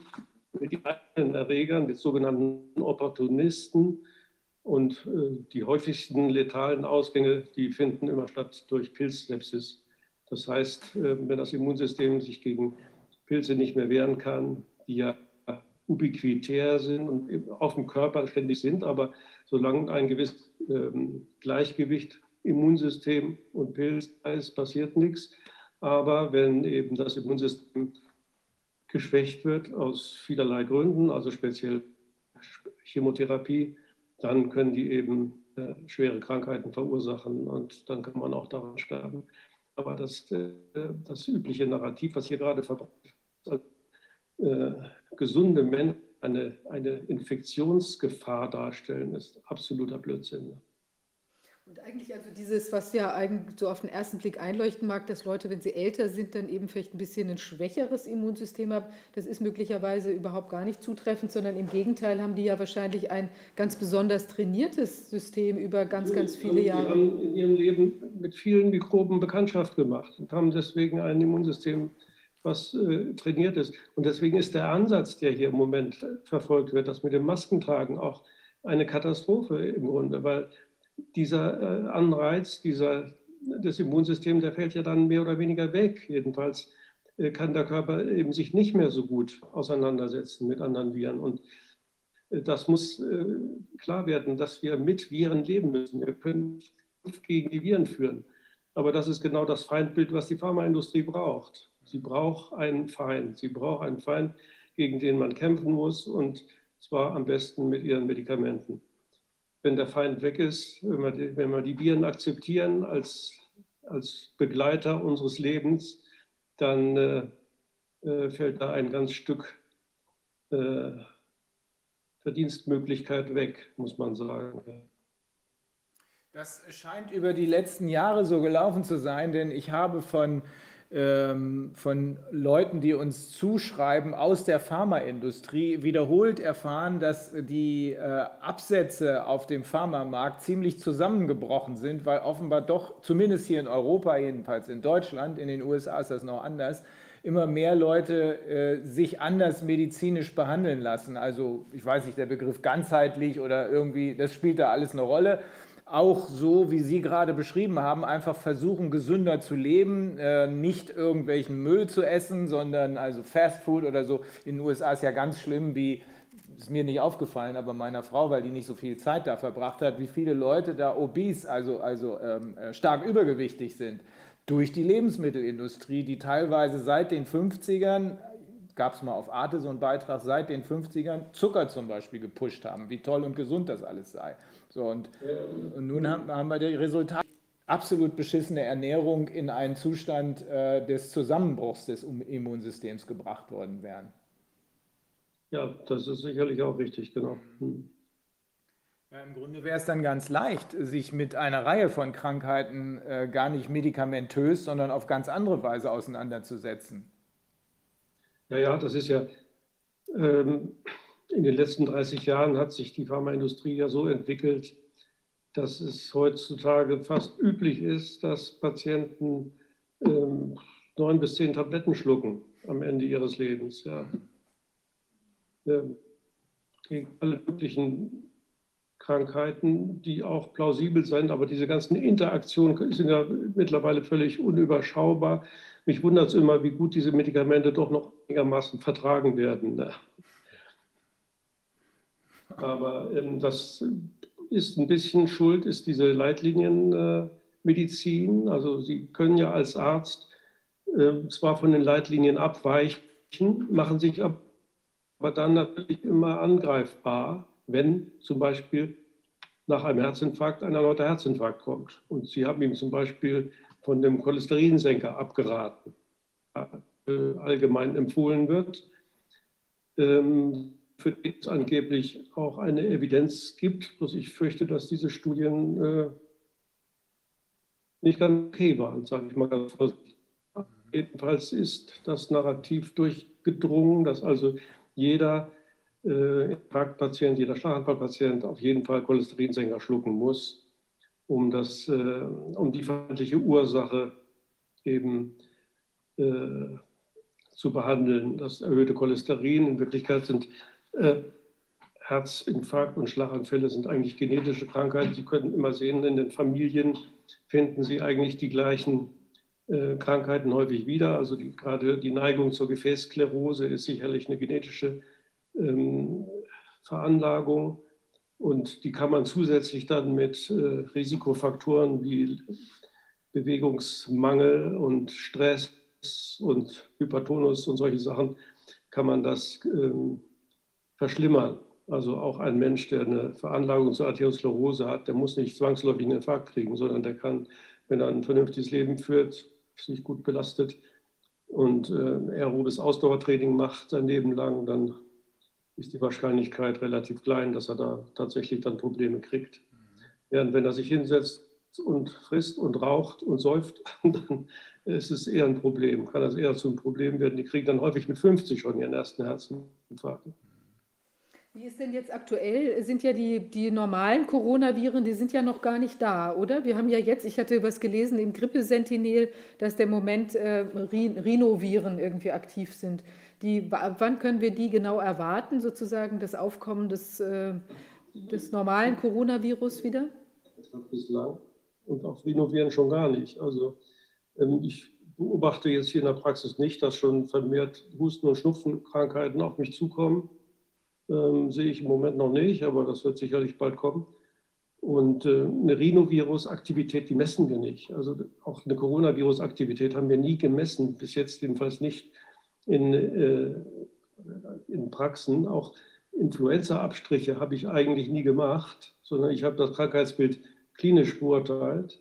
mit den eigenen Erregern, mit sogenannten Opportunisten. Und äh, die häufigsten letalen Ausgänge, die finden immer statt durch Pilzsepsis. Das heißt, äh, wenn das Immunsystem sich gegen Pilze nicht mehr wehren kann, die ja ubiquitär sind und auf dem Körper ständig sind, aber solange ein gewisses ähm, Gleichgewicht Immunsystem und Pilz ist, passiert nichts. Aber wenn eben das Immunsystem geschwächt wird aus vielerlei Gründen, also speziell Chemotherapie, dann können die eben äh, schwere Krankheiten verursachen und dann kann man auch daran sterben. aber das, äh, das übliche Narrativ, was hier gerade verbreitet wird, äh, gesunde Menschen eine, eine Infektionsgefahr darstellen, ist absoluter Blödsinn. Und eigentlich also dieses, was ja eigentlich so auf den ersten Blick einleuchten mag, dass Leute, wenn sie älter sind, dann eben vielleicht ein bisschen ein schwächeres Immunsystem haben, das ist möglicherweise überhaupt gar nicht zutreffend, sondern im Gegenteil haben die ja wahrscheinlich ein ganz besonders trainiertes System über ganz, ganz viele Jahre. Die haben in ihrem Leben mit vielen Mikroben Bekanntschaft gemacht und haben deswegen ein Immunsystem, was äh, trainiert ist. Und deswegen ist der Ansatz, der hier im Moment verfolgt wird, das mit dem Maskentragen auch eine Katastrophe im Grunde, weil dieser äh, Anreiz dieser, des Immunsystems, der fällt ja dann mehr oder weniger weg. Jedenfalls äh, kann der Körper eben sich nicht mehr so gut auseinandersetzen mit anderen Viren. Und äh, das muss klar werden, dass wir mit Viren leben müssen. Wir können gegen die Viren führen. Aber das ist genau das Feindbild, was die Pharmaindustrie braucht. Sie braucht einen Feind. Sie braucht einen Feind, gegen den man kämpfen muss und zwar am besten mit ihren Medikamenten wenn der Feind weg ist, wenn wir die, wenn wir die Viren akzeptieren als, als Begleiter unseres Lebens, dann äh, äh, fällt da ein ganz Stück äh, Verdienstmöglichkeit weg, muss man sagen. Das scheint über die letzten Jahre so gelaufen zu sein, denn ich habe von von Leuten, die uns zuschreiben aus der Pharmaindustrie, wiederholt erfahren, dass die äh, Absätze auf dem Pharmamarkt ziemlich zusammengebrochen sind, weil offenbar doch, zumindest hier in Europa, jedenfalls in Deutschland, in den USA ist das noch anders, immer mehr Leute äh, sich anders medizinisch behandeln lassen. Also ich weiß nicht, der Begriff ganzheitlich oder irgendwie, das spielt da alles eine Rolle auch so, wie Sie gerade beschrieben haben, einfach versuchen, gesünder zu leben, äh, nicht irgendwelchen Müll zu essen, sondern also Fast Food oder so. In den USA ist ja ganz schlimm, wie ist mir nicht aufgefallen, aber meiner Frau, weil die nicht so viel Zeit da verbracht hat, wie viele Leute da obese, also, also ähm, äh, stark übergewichtig sind. Durch die Lebensmittelindustrie, die teilweise seit den 50ern, gab es mal auf Arte so einen Beitrag, seit den 50ern Zucker zum Beispiel gepusht haben, wie toll und gesund das alles sei. So, und, und nun haben, haben wir die Resultate absolut beschissene Ernährung in einen Zustand äh, des Zusammenbruchs des Immunsystems gebracht worden wären. Ja, das ist sicherlich auch richtig, genau. Hm. Ja, Im Grunde wäre es dann ganz leicht, sich mit einer Reihe von Krankheiten äh, gar nicht medikamentös, sondern auf ganz andere Weise auseinanderzusetzen. Ja, ja, das ist ja, ähm, in den letzten 30 Jahren hat sich die Pharmaindustrie ja so entwickelt, dass es heutzutage fast üblich ist, dass Patienten ähm, neun bis zehn Tabletten schlucken am Ende ihres Lebens. Ja. Ähm, gegen alle möglichen Krankheiten, die auch plausibel sind, aber diese ganzen Interaktionen sind ja mittlerweile völlig unüberschaubar. Mich wundert es immer, wie gut diese Medikamente doch noch einigermaßen vertragen werden. Ne? Aber ähm, das ist ein bisschen schuld, ist diese Leitlinienmedizin. Äh, also Sie können ja als Arzt äh, zwar von den Leitlinien abweichen, machen sich aber dann natürlich immer angreifbar, wenn zum Beispiel nach einem Herzinfarkt ein erneuter Herzinfarkt kommt. Und Sie haben ihm zum Beispiel von dem Cholesterinsenker abgeraten, äh, allgemein empfohlen wird. Ähm, für die es angeblich auch eine Evidenz gibt. Bloß ich fürchte, dass diese Studien äh, nicht ganz okay waren, sage ich mal. Jedenfalls ist das Narrativ durchgedrungen, dass also jeder äh, Infarktpatient, jeder Schlaganfallpatient auf jeden Fall Cholesterinsenker schlucken muss, um, das, äh, um die feindliche Ursache eben äh, zu behandeln. Das erhöhte Cholesterin in Wirklichkeit sind äh, Herzinfarkt und Schlaganfälle sind eigentlich genetische Krankheiten. Sie können immer sehen, in den Familien finden Sie eigentlich die gleichen äh, Krankheiten häufig wieder. Also die, gerade die Neigung zur Gefäßsklerose ist sicherlich eine genetische ähm, Veranlagung. Und die kann man zusätzlich dann mit äh, Risikofaktoren wie Bewegungsmangel und Stress und Hypertonus und solche Sachen, kann man das ähm, verschlimmern. Also auch ein Mensch, der eine Veranlagung zur Arteriosklerose hat, der muss nicht zwangsläufig einen Infarkt kriegen, sondern der kann, wenn er ein vernünftiges Leben führt, sich gut belastet und äh, aerobes Ausdauertraining macht sein Leben lang, dann ist die Wahrscheinlichkeit relativ klein, dass er da tatsächlich dann Probleme kriegt. Während wenn er sich hinsetzt und frisst und raucht und säuft, <laughs> dann ist es eher ein Problem, kann das eher zum Problem werden. Die kriegen dann häufig mit 50 schon ihren ersten Herzinfarkt. Wie ist denn jetzt aktuell? Sind ja die, die normalen Coronaviren, die sind ja noch gar nicht da, oder? Wir haben ja jetzt, ich hatte was gelesen im Grippesentinel, dass der Moment äh, Rhinoviren irgendwie aktiv sind. Die, wann können wir die genau erwarten, sozusagen das Aufkommen des, äh, des normalen Coronavirus wieder? Bislang und auch Rhinoviren schon gar nicht. Also ähm, ich beobachte jetzt hier in der Praxis nicht, dass schon vermehrt Husten- und Schnupfenkrankheiten auf mich zukommen. Ähm, sehe ich im Moment noch nicht, aber das wird sicherlich bald kommen. Und äh, eine Rhinovirus-Aktivität, die messen wir nicht. Also auch eine Coronavirus-Aktivität haben wir nie gemessen, bis jetzt jedenfalls nicht in, äh, in Praxen. Auch Influenza-Abstriche habe ich eigentlich nie gemacht, sondern ich habe das Krankheitsbild klinisch beurteilt.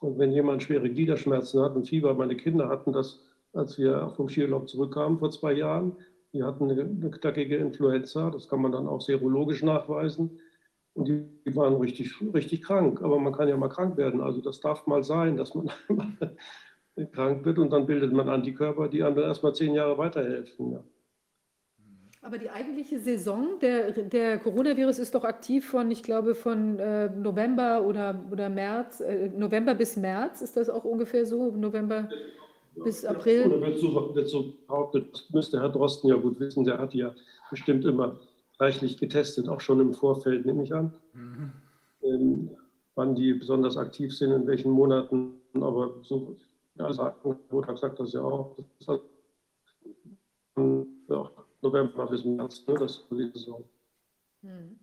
Und wenn jemand schwere Gliederschmerzen hat und Fieber, meine Kinder hatten das, als wir vom Skiurlaub zurückkamen vor zwei Jahren, die hatten eine, knackige Influenza, das kann man dann auch serologisch nachweisen. Und die, waren richtig, richtig krank. Aber man kann ja mal krank werden. Also das darf mal sein, dass man <laughs> krank wird und dann bildet man Antikörper, die einem dann erstmal zehn Jahre weiterhelfen. Ja. Aber die eigentliche Saison, der, der Coronavirus ist doch aktiv von, ich glaube, von äh, November oder, oder März, äh, November bis März, ist das auch ungefähr so? November bis April? Ja, wird so, wird so behauptet, das müsste Herr Drosten ja gut wissen, der hat ja bestimmt immer reichlich getestet, auch schon im Vorfeld, nehme ich an, mhm. ähm, wann die besonders aktiv sind, in welchen Monaten. Aber so, ja, sagt, Montag sagt das ja auch. Das hat, ja, November bis März, ne? das ist die Saison. Hm.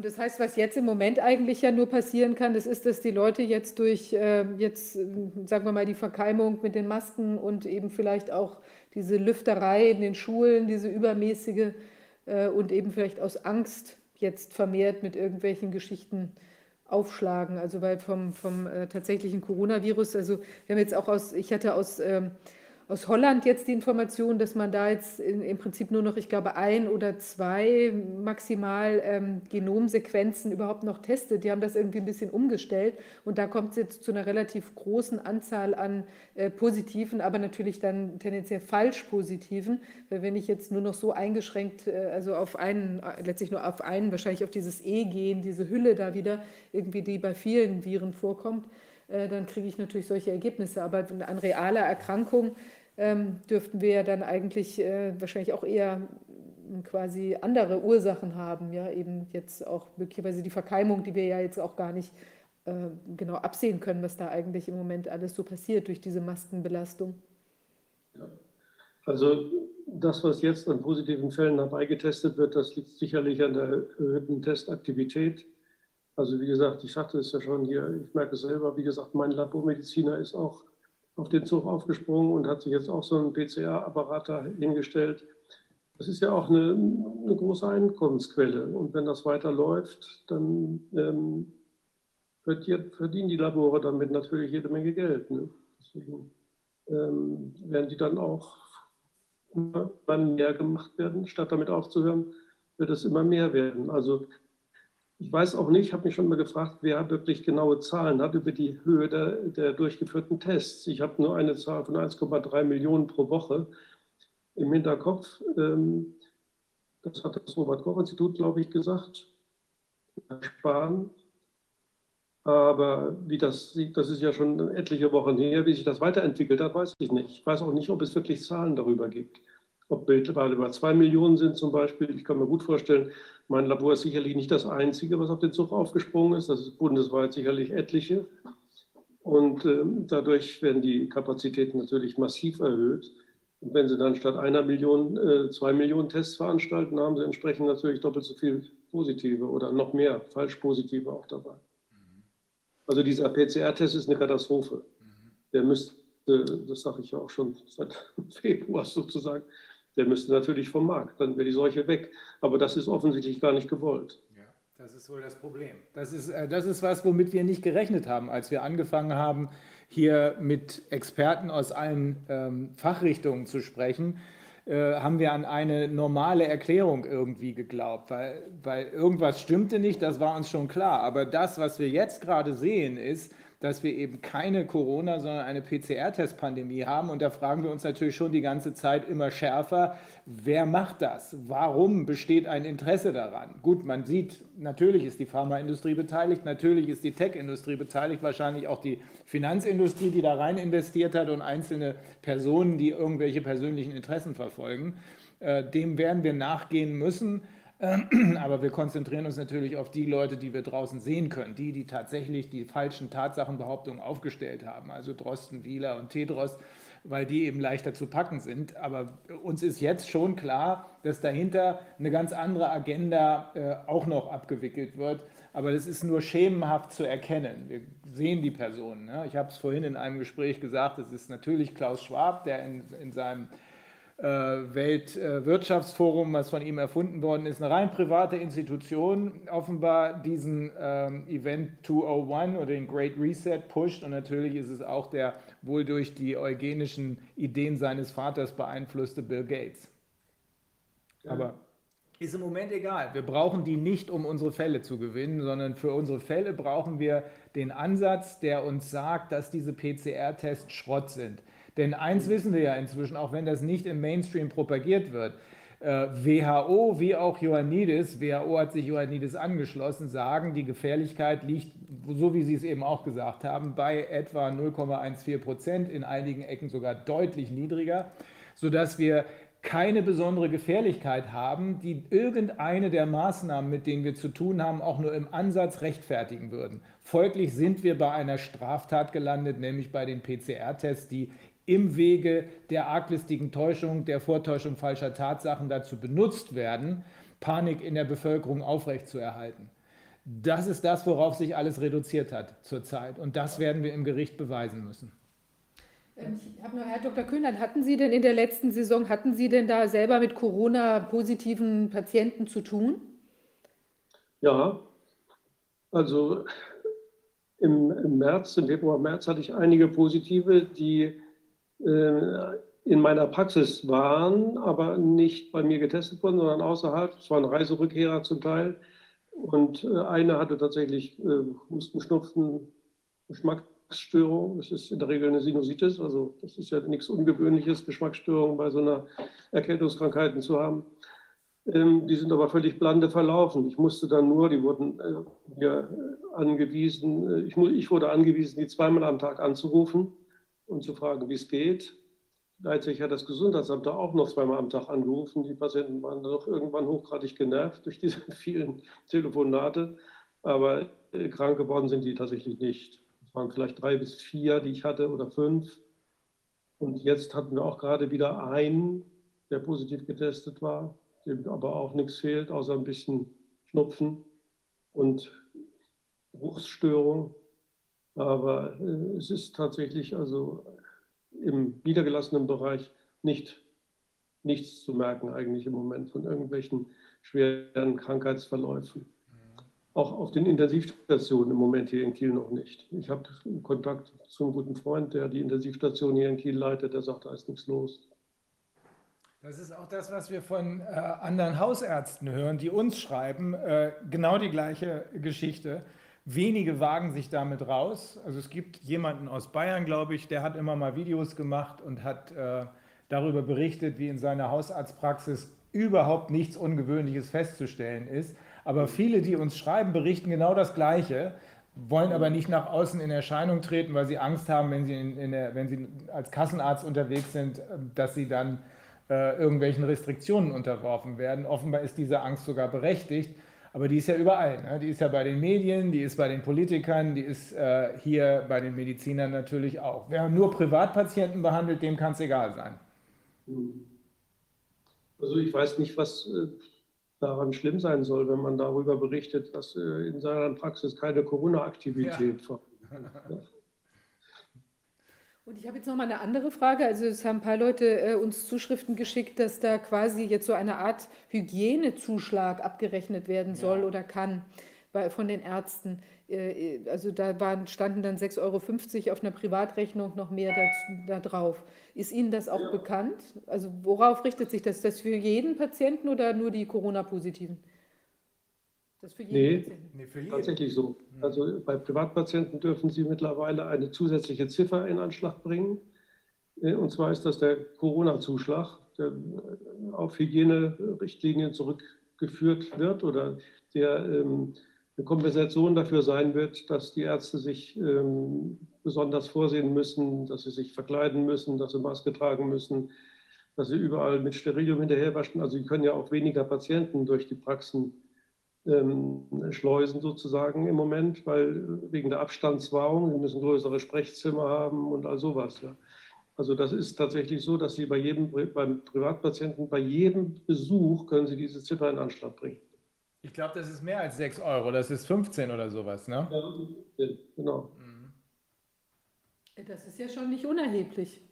Und das heißt, was jetzt im Moment eigentlich ja nur passieren kann, das ist, dass die Leute jetzt durch, äh, jetzt sagen wir mal, die Verkeimung mit den Masken und eben vielleicht auch diese Lüfterei in den Schulen, diese übermäßige äh, und eben vielleicht aus Angst jetzt vermehrt mit irgendwelchen Geschichten aufschlagen. Also weil vom, vom äh, tatsächlichen Coronavirus, also wir haben jetzt auch aus, ich hatte aus ähm, aus Holland jetzt die Information, dass man da jetzt in, im Prinzip nur noch, ich glaube, ein oder zwei maximal ähm, Genomsequenzen überhaupt noch testet. Die haben das irgendwie ein bisschen umgestellt und da kommt es jetzt zu einer relativ großen Anzahl an äh, positiven, aber natürlich dann tendenziell falsch positiven, weil wenn ich jetzt nur noch so eingeschränkt, äh, also auf einen, äh, letztlich nur auf einen, wahrscheinlich auf dieses E-Gen, diese Hülle da wieder, irgendwie die bei vielen Viren vorkommt, äh, dann kriege ich natürlich solche Ergebnisse. Aber an realer Erkrankung ähm, dürften wir ja dann eigentlich äh, wahrscheinlich auch eher hm, quasi andere Ursachen haben, ja, eben jetzt auch möglicherweise die Verkeimung, die wir ja jetzt auch gar nicht äh, genau absehen können, was da eigentlich im Moment alles so passiert durch diese Maskenbelastung. Ja. Also das, was jetzt an positiven Fällen herbeigetestet wird, das liegt sicherlich an der erhöhten Testaktivität. Also wie gesagt, ich sagte es ja schon hier, ich merke es selber, wie gesagt, mein Labormediziner ist auch auf den Zug aufgesprungen und hat sich jetzt auch so einen PCR-Apparat da hingestellt. Das ist ja auch eine, eine, große Einkommensquelle. Und wenn das weiterläuft, dann ähm, verdienen die Labore damit natürlich jede Menge Geld. Ne? Deswegen ähm, werden die dann auch immer mehr gemacht werden. Statt damit aufzuhören, wird es immer mehr werden. Also ich weiß auch nicht, habe mich schon mal gefragt, wer wirklich genaue Zahlen hat über die Höhe der, der durchgeführten Tests. Ich habe nur eine Zahl von 1,3 Millionen pro Woche im Hinterkopf. Ähm, das hat das Robert-Koch-Institut, glaube ich, gesagt. Sparen. Aber wie das sieht, das ist ja schon etliche Wochen her, wie sich das weiterentwickelt hat, weiß ich nicht. Ich weiß auch nicht, ob es wirklich Zahlen darüber gibt. Ob mittlerweile über zwei Millionen sind zum Beispiel. Ich kann mir gut vorstellen, mein Labor ist sicherlich nicht das einzige, was auf den Zug aufgesprungen ist. Das ist bundesweit sicherlich etliche. Und äh, dadurch werden die Kapazitäten natürlich massiv erhöht. Und wenn Sie dann statt einer Million äh, zwei Millionen Tests veranstalten, haben Sie entsprechend natürlich doppelt so viel positive oder noch mehr falsch positive auch dabei. Also dieser PCR-Test ist eine Katastrophe. Der müsste, das sage ich ja auch schon seit <laughs> Februar sozusagen, der müsste natürlich vom Markt, dann wäre die Seuche weg. Aber das ist offensichtlich gar nicht gewollt. Ja, das ist wohl das Problem. Das ist, äh, das ist was, womit wir nicht gerechnet haben, als wir angefangen haben, hier mit Experten aus allen ähm, Fachrichtungen zu sprechen, äh, haben wir an eine normale Erklärung irgendwie geglaubt, weil, weil irgendwas stimmte nicht, das war uns schon klar. Aber das, was wir jetzt gerade sehen, ist, dass wir eben keine Corona, sondern eine PCR-Test-Pandemie haben. Und da fragen wir uns natürlich schon die ganze Zeit immer schärfer, wer macht das? Warum besteht ein Interesse daran? Gut, man sieht, natürlich ist die Pharmaindustrie beteiligt, natürlich ist die Tech-Industrie beteiligt, wahrscheinlich auch die Finanzindustrie, die da rein investiert hat und einzelne Personen, die irgendwelche persönlichen Interessen verfolgen. Äh, dem werden wir nachgehen müssen. Ähm, <clears throat> aber wir konzentrieren uns natürlich auf die Leute, die wir draußen sehen können, die, die tatsächlich die falschen Tatsachenbehauptungen aufgestellt haben, also Drosten, Wieler und Tedros, weil die eben leichter zu packen sind. Aber uns ist jetzt schon klar, dass dahinter eine ganz andere Agenda äh, auch noch abgewickelt wird. Aber das ist nur schemenhaft zu erkennen. Wir sehen die Personen. Ne? Ich habe es vorhin in einem Gespräch gesagt, es ist natürlich Klaus Schwab, der in, in seinem Weltwirtschaftsforum, was von ihm erfunden worden ist, eine rein private Institution, offenbar diesen ähm, Event 201 oder den Great Reset pusht. Und natürlich ist es auch der wohl durch die eugenischen Ideen seines Vaters beeinflusste Bill Gates. Aber ist im Moment egal. Wir brauchen die nicht, um unsere Fälle zu gewinnen, sondern für unsere Fälle brauchen wir den Ansatz, der uns sagt, dass diese PCR-Tests Schrott sind. Denn eins wissen wir ja inzwischen, auch wenn das nicht im Mainstream propagiert wird, äh, WHO wie auch Ioannidis, WHO hat sich Ioannidis angeschlossen, sagen, die Gefährlichkeit liegt, so wie Sie es eben auch gesagt haben, bei etwa 0,14 Prozent, in einigen Ecken sogar deutlich niedriger, sodass wir keine besondere Gefährlichkeit haben, die irgendeine der Maßnahmen, mit denen wir zu tun haben, auch nur im Ansatz rechtfertigen würden. Folglich sind wir bei einer Straftat gelandet, nämlich bei den PCR-Tests, die im Wege der arglistigen Täuschung, der Vortäuschung falscher Tatsachen dazu benutzt werden, Panik in der Bevölkerung aufrechtzuerhalten. Das ist das, worauf sich alles reduziert hat zurzeit. Und das werden wir im Gericht beweisen müssen. Ähm, ich habe nur, Herr Dr. Kühnert, hatten Sie denn in der letzten Saison, hatten Sie denn da selber mit Corona-positiven Patienten zu tun? Ja, also im, im März, im Februar, März hatte ich einige positive, die in meiner Praxis waren, aber nicht bei mir getestet wurden, sondern außerhalb. Es waren Reiserückkehrer zum Teil. Und äh, eine hatte tatsächlich äh, Hustenschnupfen, Geschmacksstörung. Das ist in der Regel eine Sinusitis. Also das ist ja nichts Ungewöhnliches, Geschmacksstörungen bei so einer Erkältungskrankheit zu haben. Ähm, die sind aber völlig blande verlaufen. Ich musste dann nur, die wurden mir angewiesen, ich wurde angewiesen, die zweimal am Tag anzurufen und zu fragen, wie es geht. Gleichzeitig hat das Gesundheitsamt da auch noch zweimal am Tag angerufen. Die Patienten waren doch irgendwann hochgradig genervt durch diese <laughs> vielen Telefonate. Aber äh, krank geworden sind die tatsächlich nicht. Es waren vielleicht drei bis vier, die ich hatte oder fünf. Und jetzt hatten wir auch gerade wieder einen, der positiv getestet war, dem aber auch nichts fehlt, außer ein bisschen Schnupfen und Geruchsstörung. Aber äh, es ist tatsächlich also im niedergelassenen Bereich nicht, nichts zu merken eigentlich im Moment von irgendwelchen schweren Krankheitsverläufen. Auch auf den Intensivstationen im Moment hier in Kiel noch nicht. Ich habe Kontakt zu einem guten Freund, der die Intensivstation hier in Kiel leitet, der sagt, da ist nichts los. Das ist auch das, was wir von äh, anderen Hausärzten hören, die uns schreiben. Äh, genau die gleiche Geschichte. Wenige wagen sich damit raus. Also es gibt jemanden aus Bayern, glaube ich, der hat immer mal Videos gemacht und hat äh, darüber berichtet, wie in seiner Hausarztpraxis überhaupt nichts Ungewöhnliches festzustellen ist. Aber viele, die uns schreiben, berichten genau das Gleiche, wollen aber nicht nach außen in Erscheinung treten, weil sie Angst haben, wenn sie, in, in der, wenn sie als Kassenarzt unterwegs sind, dass sie dann äh, irgendwelchen Restriktionen unterworfen werden. Offenbar ist diese Angst sogar berechtigt. Aber die ist ja überall. Ne? Die ist ja bei den Medien, die ist bei den Politikern, die ist äh, hier bei den Medizinern natürlich auch. Wer nur Privatpatienten behandelt, dem kann es egal sein. Also ich weiß nicht, was äh, daran schlimm sein soll, wenn man darüber berichtet, dass äh, in seiner Praxis keine Corona-Aktivität ja. <laughs> Und ich habe jetzt noch mal eine andere Frage. Also es haben ein paar Leute äh, uns Zuschriften geschickt, dass da quasi jetzt so eine Art Hygienezuschlag abgerechnet werden soll ja. oder kann bei, von den Ärzten. äh, also da waren, standen dann 6,50 Euro auf einer Privatrechnung noch mehr da, da drauf. Ist Ihnen das auch ja. bekannt? Also worauf richtet sich das? Ist das für jeden Patienten oder nur die Corona-Positiven? Das für jeden nee, Patienten? Nee, für jeden. tatsächlich so. Hm. Also bei Privatpatienten dürfen Sie mittlerweile eine zusätzliche Ziffer in Anschlag bringen. Äh, und zwar ist das der Corona-Zuschlag, der äh, auf Hygienerichtlinien zurückgeführt wird oder der ähm, eine Kompensation dafür sein wird, dass die Ärzte sich ähm, besonders vorsehen müssen, dass sie sich verkleiden müssen, dass sie Maske tragen müssen, dass sie überall mit Sterilium hinterherwaschen. Also sie können ja auch weniger Patienten durch die Praxen schleusen sozusagen im Moment, weil wegen der Abstandswahrung, sie müssen größere Sprechzimmer haben und all sowas. Ja. Also das ist tatsächlich so, dass Sie bei jedem, beim Privatpatienten, bei jedem Besuch können Sie diese Ziffer in Anschlag bringen. Ich glaube, das ist mehr als 6 Euro, das ist 15 oder sowas, ne? Ja, genau. Mhm. Das ist ja schon nicht unerheblich.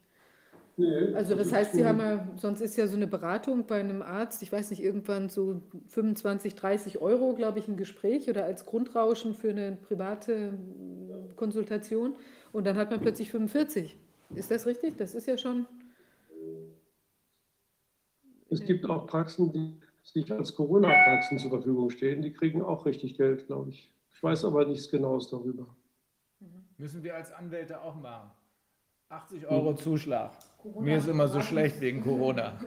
Nee, also das heißt, Sie haben ja, sonst ist ja so eine Beratung bei einem Arzt, ich weiß nicht, irgendwann so 25, 30 Euro, glaube ich, ein Gespräch oder als Grundrauschen für eine private Konsultation und dann hat man plötzlich 45. Ist das richtig? Das ist ja schon. Es gibt auch Praxen, die sich als Corona-Praxen zur Verfügung stehen, die kriegen auch richtig Geld, glaube ich. Ich weiß aber nichts Genaues darüber. Mhm. Müssen wir als Anwälte auch machen. 80 Euro Zuschlag. Corona Mir ist immer so schlecht wegen Corona.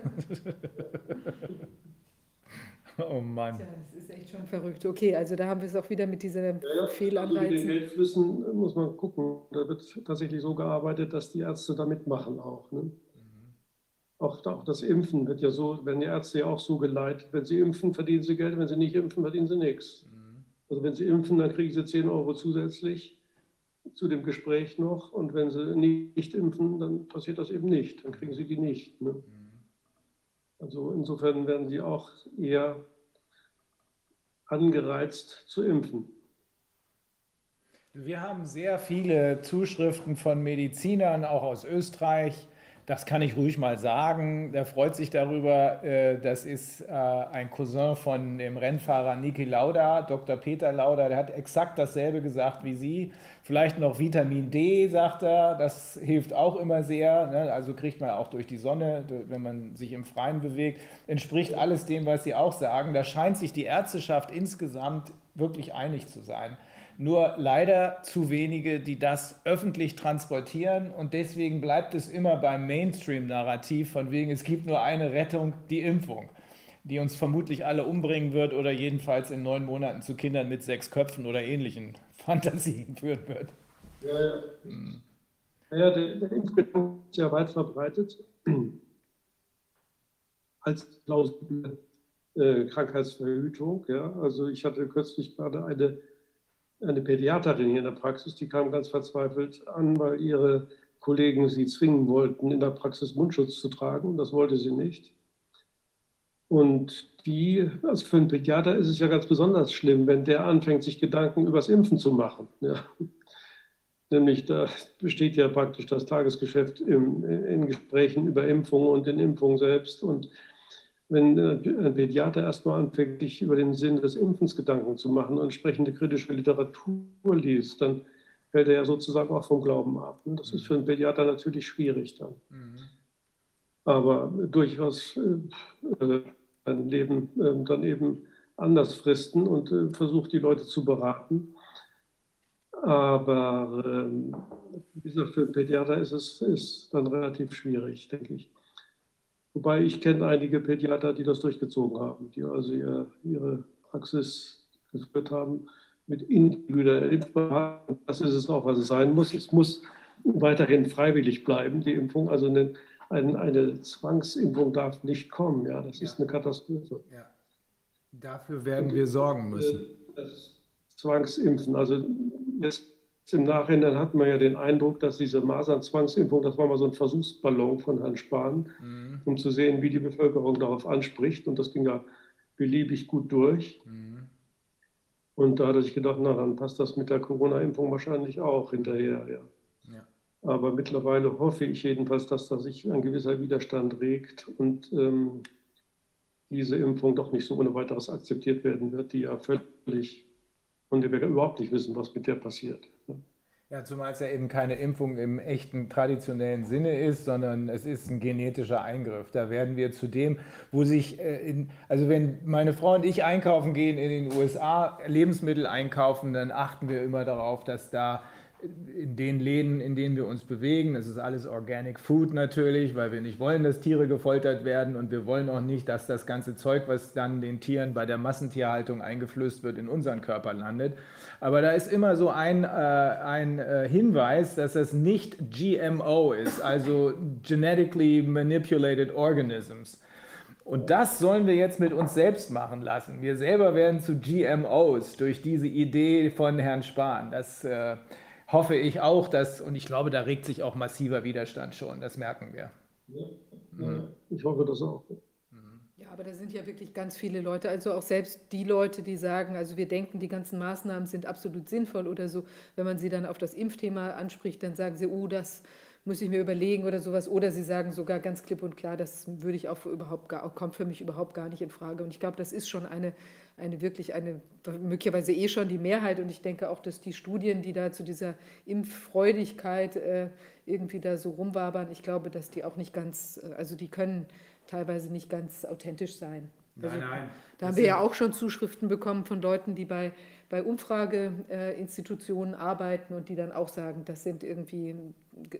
<laughs> oh Mann. Ja, das ist echt schon verrückt. Okay, also da haben wir es auch wieder mit diesen ja, Fehlanreizen. Also mit den Geldflüssen muss man gucken. Da wird tatsächlich so gearbeitet, dass die Ärzte da mitmachen auch. Ne? Auch, auch, das Impfen wird ja so, werden die Ärzte ja auch so geleitet. Wenn sie impfen, verdienen sie Geld, wenn sie nicht impfen, verdienen sie nichts. Mhm. Also wenn sie impfen, dann kriegen sie 10 Euro zusätzlich zu dem Gespräch noch. Und wenn sie nicht impfen, dann passiert das eben nicht. Dann kriegen sie die nicht. Ne? Mhm. Also insofern werden sie auch eher angereizt zu impfen. Wir haben sehr viele Zuschriften von Medizinern, auch aus Österreich, das kann ich ruhig mal sagen. Der freut sich darüber. Äh, das ist äh, ein Cousin von dem Rennfahrer Niki Lauda, Dr. Peter Lauda. Der hat exakt dasselbe gesagt wie Sie. Vielleicht noch Vitamin D, sagt er. Das hilft auch immer sehr. Ne? Also kriegt man auch durch die Sonne, wenn man sich im Freien bewegt. Entspricht alles dem, was Sie auch sagen. Da scheint sich die Ärzteschaft insgesamt wirklich einig zu sein nur leider zu wenige, die das öffentlich transportieren und deswegen bleibt es immer beim Mainstream-Narrativ von wegen, es gibt nur eine Rettung, die Impfung, die uns vermutlich alle umbringen wird oder jedenfalls in neun Monaten zu Kindern mit sechs Köpfen oder ähnlichen <laughs> Fantasien führen wird. Ja, ja. Hm. ja der, der Impfgedanke ist ja weit verbreitet <clears throat> als plausible äh, Krankheitsverhütung. Ja. Also ich hatte kürzlich gerade eine eine Pädiaterin hier in der Praxis, die kam ganz verzweifelt an, weil ihre Kollegen sie zwingen wollten, in der Praxis Mundschutz zu tragen. Das wollte sie nicht. Und die, also für einen Pädiater ist es ja ganz besonders schlimm, wenn der anfängt, sich Gedanken übers Impfen zu machen. Ja. Nämlich da besteht ja praktisch das Tagesgeschäft im, in Gesprächen über Impfungen und den Impfungen selbst. Und wenn ein Pädiater erstmal anfängt, sich über den Sinn des Impfens Gedanken zu machen und entsprechende kritische Literatur liest, dann fällt er ja sozusagen auch vom Glauben ab. Das ist für einen Pädiater natürlich schwierig dann. Mhm. Aber durchaus äh, ein Leben äh, dann eben anders fristen und äh, versucht, die Leute zu beraten. Aber ähm, wie gesagt, für einen Pädiater ist es ist dann relativ schwierig, denke ich. Wobei ich kenne einige Pädiater, die das durchgezogen haben, die also ihre, ihre Praxis geführt haben mit individueller Impfung. Das ist es auch, was es sein muss. Es muss weiterhin freiwillig bleiben, die Impfung. Also eine, eine, eine Zwangsimpfung darf nicht kommen. Ja, das ja. ist eine Katastrophe. Ja. Dafür werden wir sorgen müssen. Äh, das Zwangsimpfen. Also jetzt im Nachhinein hat man ja den Eindruck, dass diese Masern-Zwangsimpfung, das war mal so ein Versuchsballon von Herrn Spahn, mhm. um zu sehen, wie die Bevölkerung darauf anspricht. Und das ging ja beliebig gut durch. Mhm. Und da hatte ich gedacht, na, dann passt das mit der Corona-Impfung wahrscheinlich auch hinterher. Ja. ja. Aber mittlerweile hoffe ich jedenfalls, dass da sich ein gewisser Widerstand regt und ähm, diese Impfung doch nicht so ohne weiteres akzeptiert werden wird, die ja völlig der wir überhaupt nicht wissen, was mit der passiert. Ja, zumal es ja eben keine Impfung im echten traditionellen Sinne ist, sondern es ist ein genetischer Eingriff. Da werden wir zu dem, wo sich, äh, in, also wenn meine Frau und ich einkaufen gehen in den USA, Lebensmittel einkaufen, dann achten wir immer darauf, dass da in den Läden, in denen wir uns bewegen, das ist alles Organic Food natürlich, weil wir nicht wollen, dass Tiere gefoltert werden und wir wollen auch nicht, dass das ganze Zeug, was dann den Tieren bei der Massentierhaltung eingeflößt wird, in unseren Körper landet. Aber da ist immer so ein, äh, ein äh, Hinweis, dass das nicht GMO ist, also Genetically Manipulated Organisms. Und das sollen wir jetzt mit uns selbst machen lassen. Wir selber werden zu GMOs durch diese Idee von Herrn Spahn. Das äh, hoffe ich auch, dass, und ich glaube, da regt sich auch massiver Widerstand schon, das merken wir. Ja, mhm. Ich hoffe das auch. Ja, aber da sind ja wirklich ganz viele Leute, also auch selbst die Leute, die sagen, also wir denken, die ganzen Maßnahmen sind absolut sinnvoll oder so, wenn man sie dann auf das Impfthema anspricht, dann sagen sie, oh, das muss ich mir überlegen oder sowas. Oder sie sagen sogar ganz klipp und klar, das würde ich auch für überhaupt gar, kommt für mich überhaupt gar nicht in Frage. Und ich glaube, das ist schon eine, eine wirklich eine, möglicherweise eh schon die Mehrheit. Und ich denke auch, dass die Studien, die da zu dieser Impffreudigkeit äh, irgendwie da so rumwabern, ich glaube, dass die auch nicht ganz, äh, also die können teilweise nicht ganz authentisch sein. Also, nein, nein. Da haben wir ja auch schon Zuschriften bekommen von Leuten, die bei, bei Umfrageinstitutionen arbeiten und die dann auch sagen, das sind irgendwie,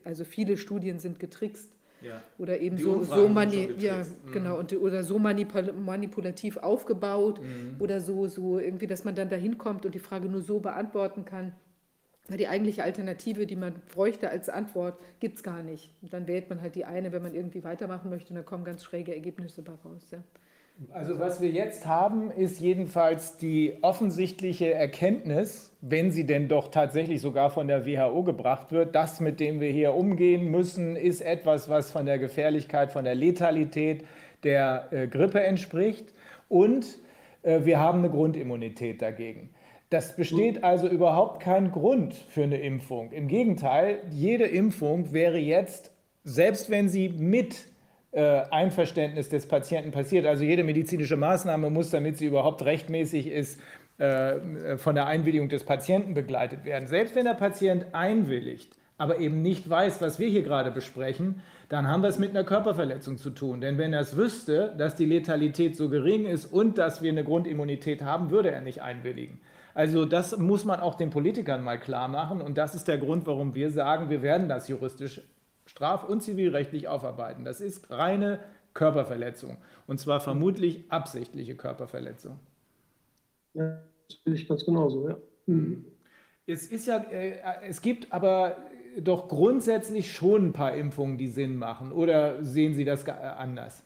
also viele Studien sind getrickst. Ja. Oder eben so, so, mani ja, mhm. genau, und, oder so manipul manipulativ aufgebaut mhm. oder so, so irgendwie, dass man dann dahin kommt und die Frage nur so beantworten kann. Weil die eigentliche Alternative, die man bräuchte als Antwort, gibt es gar nicht. Und dann wählt man halt die eine, wenn man irgendwie weitermachen möchte, und da kommen ganz schräge Ergebnisse daraus. Ja. Also was wir jetzt haben, ist jedenfalls die offensichtliche Erkenntnis, wenn sie denn doch tatsächlich sogar von der WHO gebracht wird, das, mit dem wir hier umgehen müssen, ist etwas, was von der Gefährlichkeit, von der Letalität der äh, Grippe entspricht. Und äh, wir haben eine Grundimmunität dagegen. Das besteht also überhaupt kein Grund für eine Impfung. Im Gegenteil, jede Impfung wäre jetzt, selbst wenn sie mit Einverständnis des Patienten passiert. Also jede medizinische Maßnahme muss, damit sie überhaupt rechtmäßig ist, äh, von der Einwilligung des Patienten begleitet werden. Selbst wenn der Patient einwilligt, aber eben nicht weiß, was wir hier gerade besprechen, dann haben wir es mit einer Körperverletzung zu tun. Denn wenn er es wüsste, dass die Letalität so gering ist und dass wir eine Grundimmunität haben, würde er nicht einwilligen. Also das muss man auch den Politikern mal klar machen. Und das ist der Grund, warum wir sagen, wir werden das juristisch straf- und zivilrechtlich aufarbeiten. Das ist reine Körperverletzung und zwar vermutlich absichtliche Körperverletzung. Ja, das finde ich ganz genauso, ja. Mhm. Es ist ja, äh, es gibt aber doch grundsätzlich schon ein paar Impfungen, die Sinn machen. Oder sehen Sie das anders?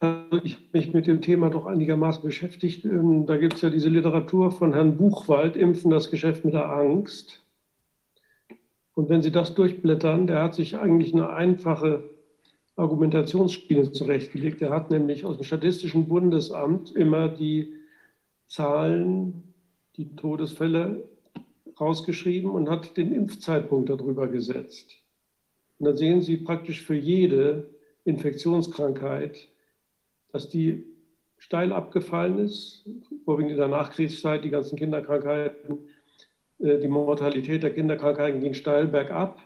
Also ich habe mich mit dem Thema doch einigermaßen beschäftigt. Ähm, da gibt es ja diese Literatur von Herrn Buchwald, Impfen das Geschäft mit der Angst. Und wenn Sie das durchblättern, der hat sich eigentlich eine einfache Argumentationsspiele zurechtgelegt. Er hat nämlich aus dem Statistischen Bundesamt immer die Zahlen, die Todesfälle rausgeschrieben und hat den Impfzeitpunkt darüber gesetzt. Und dann sehen Sie praktisch für jede Infektionskrankheit, dass die steil abgefallen ist, vorwiegend in der Nachkriegszeit, die ganzen Kinderkrankheiten, die Mortalität der Kinderkrankheiten ging steil bergab.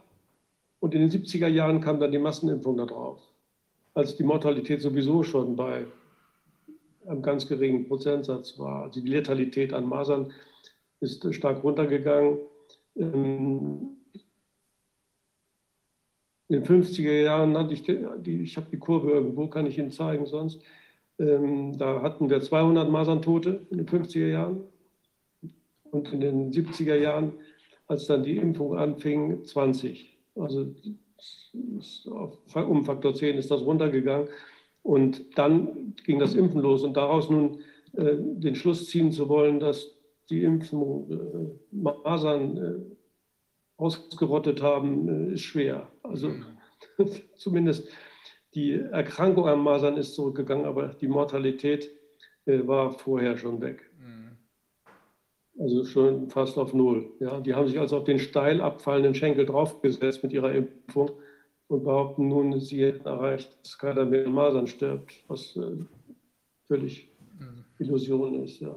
Und in den 70er Jahren kam dann die Massenimpfung da drauf, als die Mortalität sowieso schon bei einem ganz geringen Prozentsatz war. Also die Letalität an Masern ist stark runtergegangen. Ähm, in den 50er Jahren hatte ich, die, ich habe die Kurve irgendwo, kann ich Ihnen zeigen sonst. Ähm, da hatten wir 200 Maserntote in den 50er Jahren. Und in den 70er Jahren, als dann die Impfung anfing, 20. Also um Faktor 10 ist das runtergegangen. Und dann ging das Impfen los. Und daraus nun äh, den Schluss ziehen zu wollen, dass die Impfung äh, Masern äh, ausgerottet haben, äh, ist schwer. Also <laughs> zumindest die Erkrankung an Masern ist zurückgegangen, aber die Mortalität äh, war vorher schon weg. Also schon fast auf Null. Ja, die haben sich also auf den steil abfallenden Schenkel draufgesetzt mit ihrer Impfung und behaupten nun, sie hätten erreicht, dass keiner mehr in Masern stirbt, was äh, völlig mhm. Illusion ist. Ja.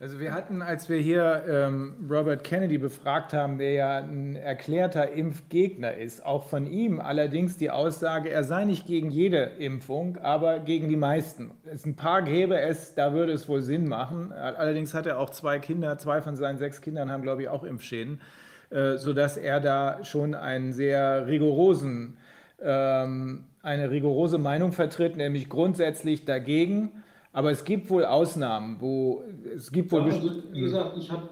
Also wir hatten, als wir hier ähm, Robert Kennedy befragt haben, der ja ein erklärter Impfgegner ist, auch von ihm allerdings die Aussage, er sei nicht gegen jede Impfung, aber gegen die meisten. Es ein paar gäbe es, da würde es wohl Sinn machen. Allerdings hat er auch zwei Kinder, zwei von seinen sechs Kindern haben, glaube ich, auch Impfschäden, äh, sodass er da schon einen sehr rigorosen, ähm, eine rigorose Meinung vertritt, nämlich grundsätzlich dagegen aber es gibt wohl Ausnahmen, wo es gibt wohl. Ja, also, wie gesagt, ich habe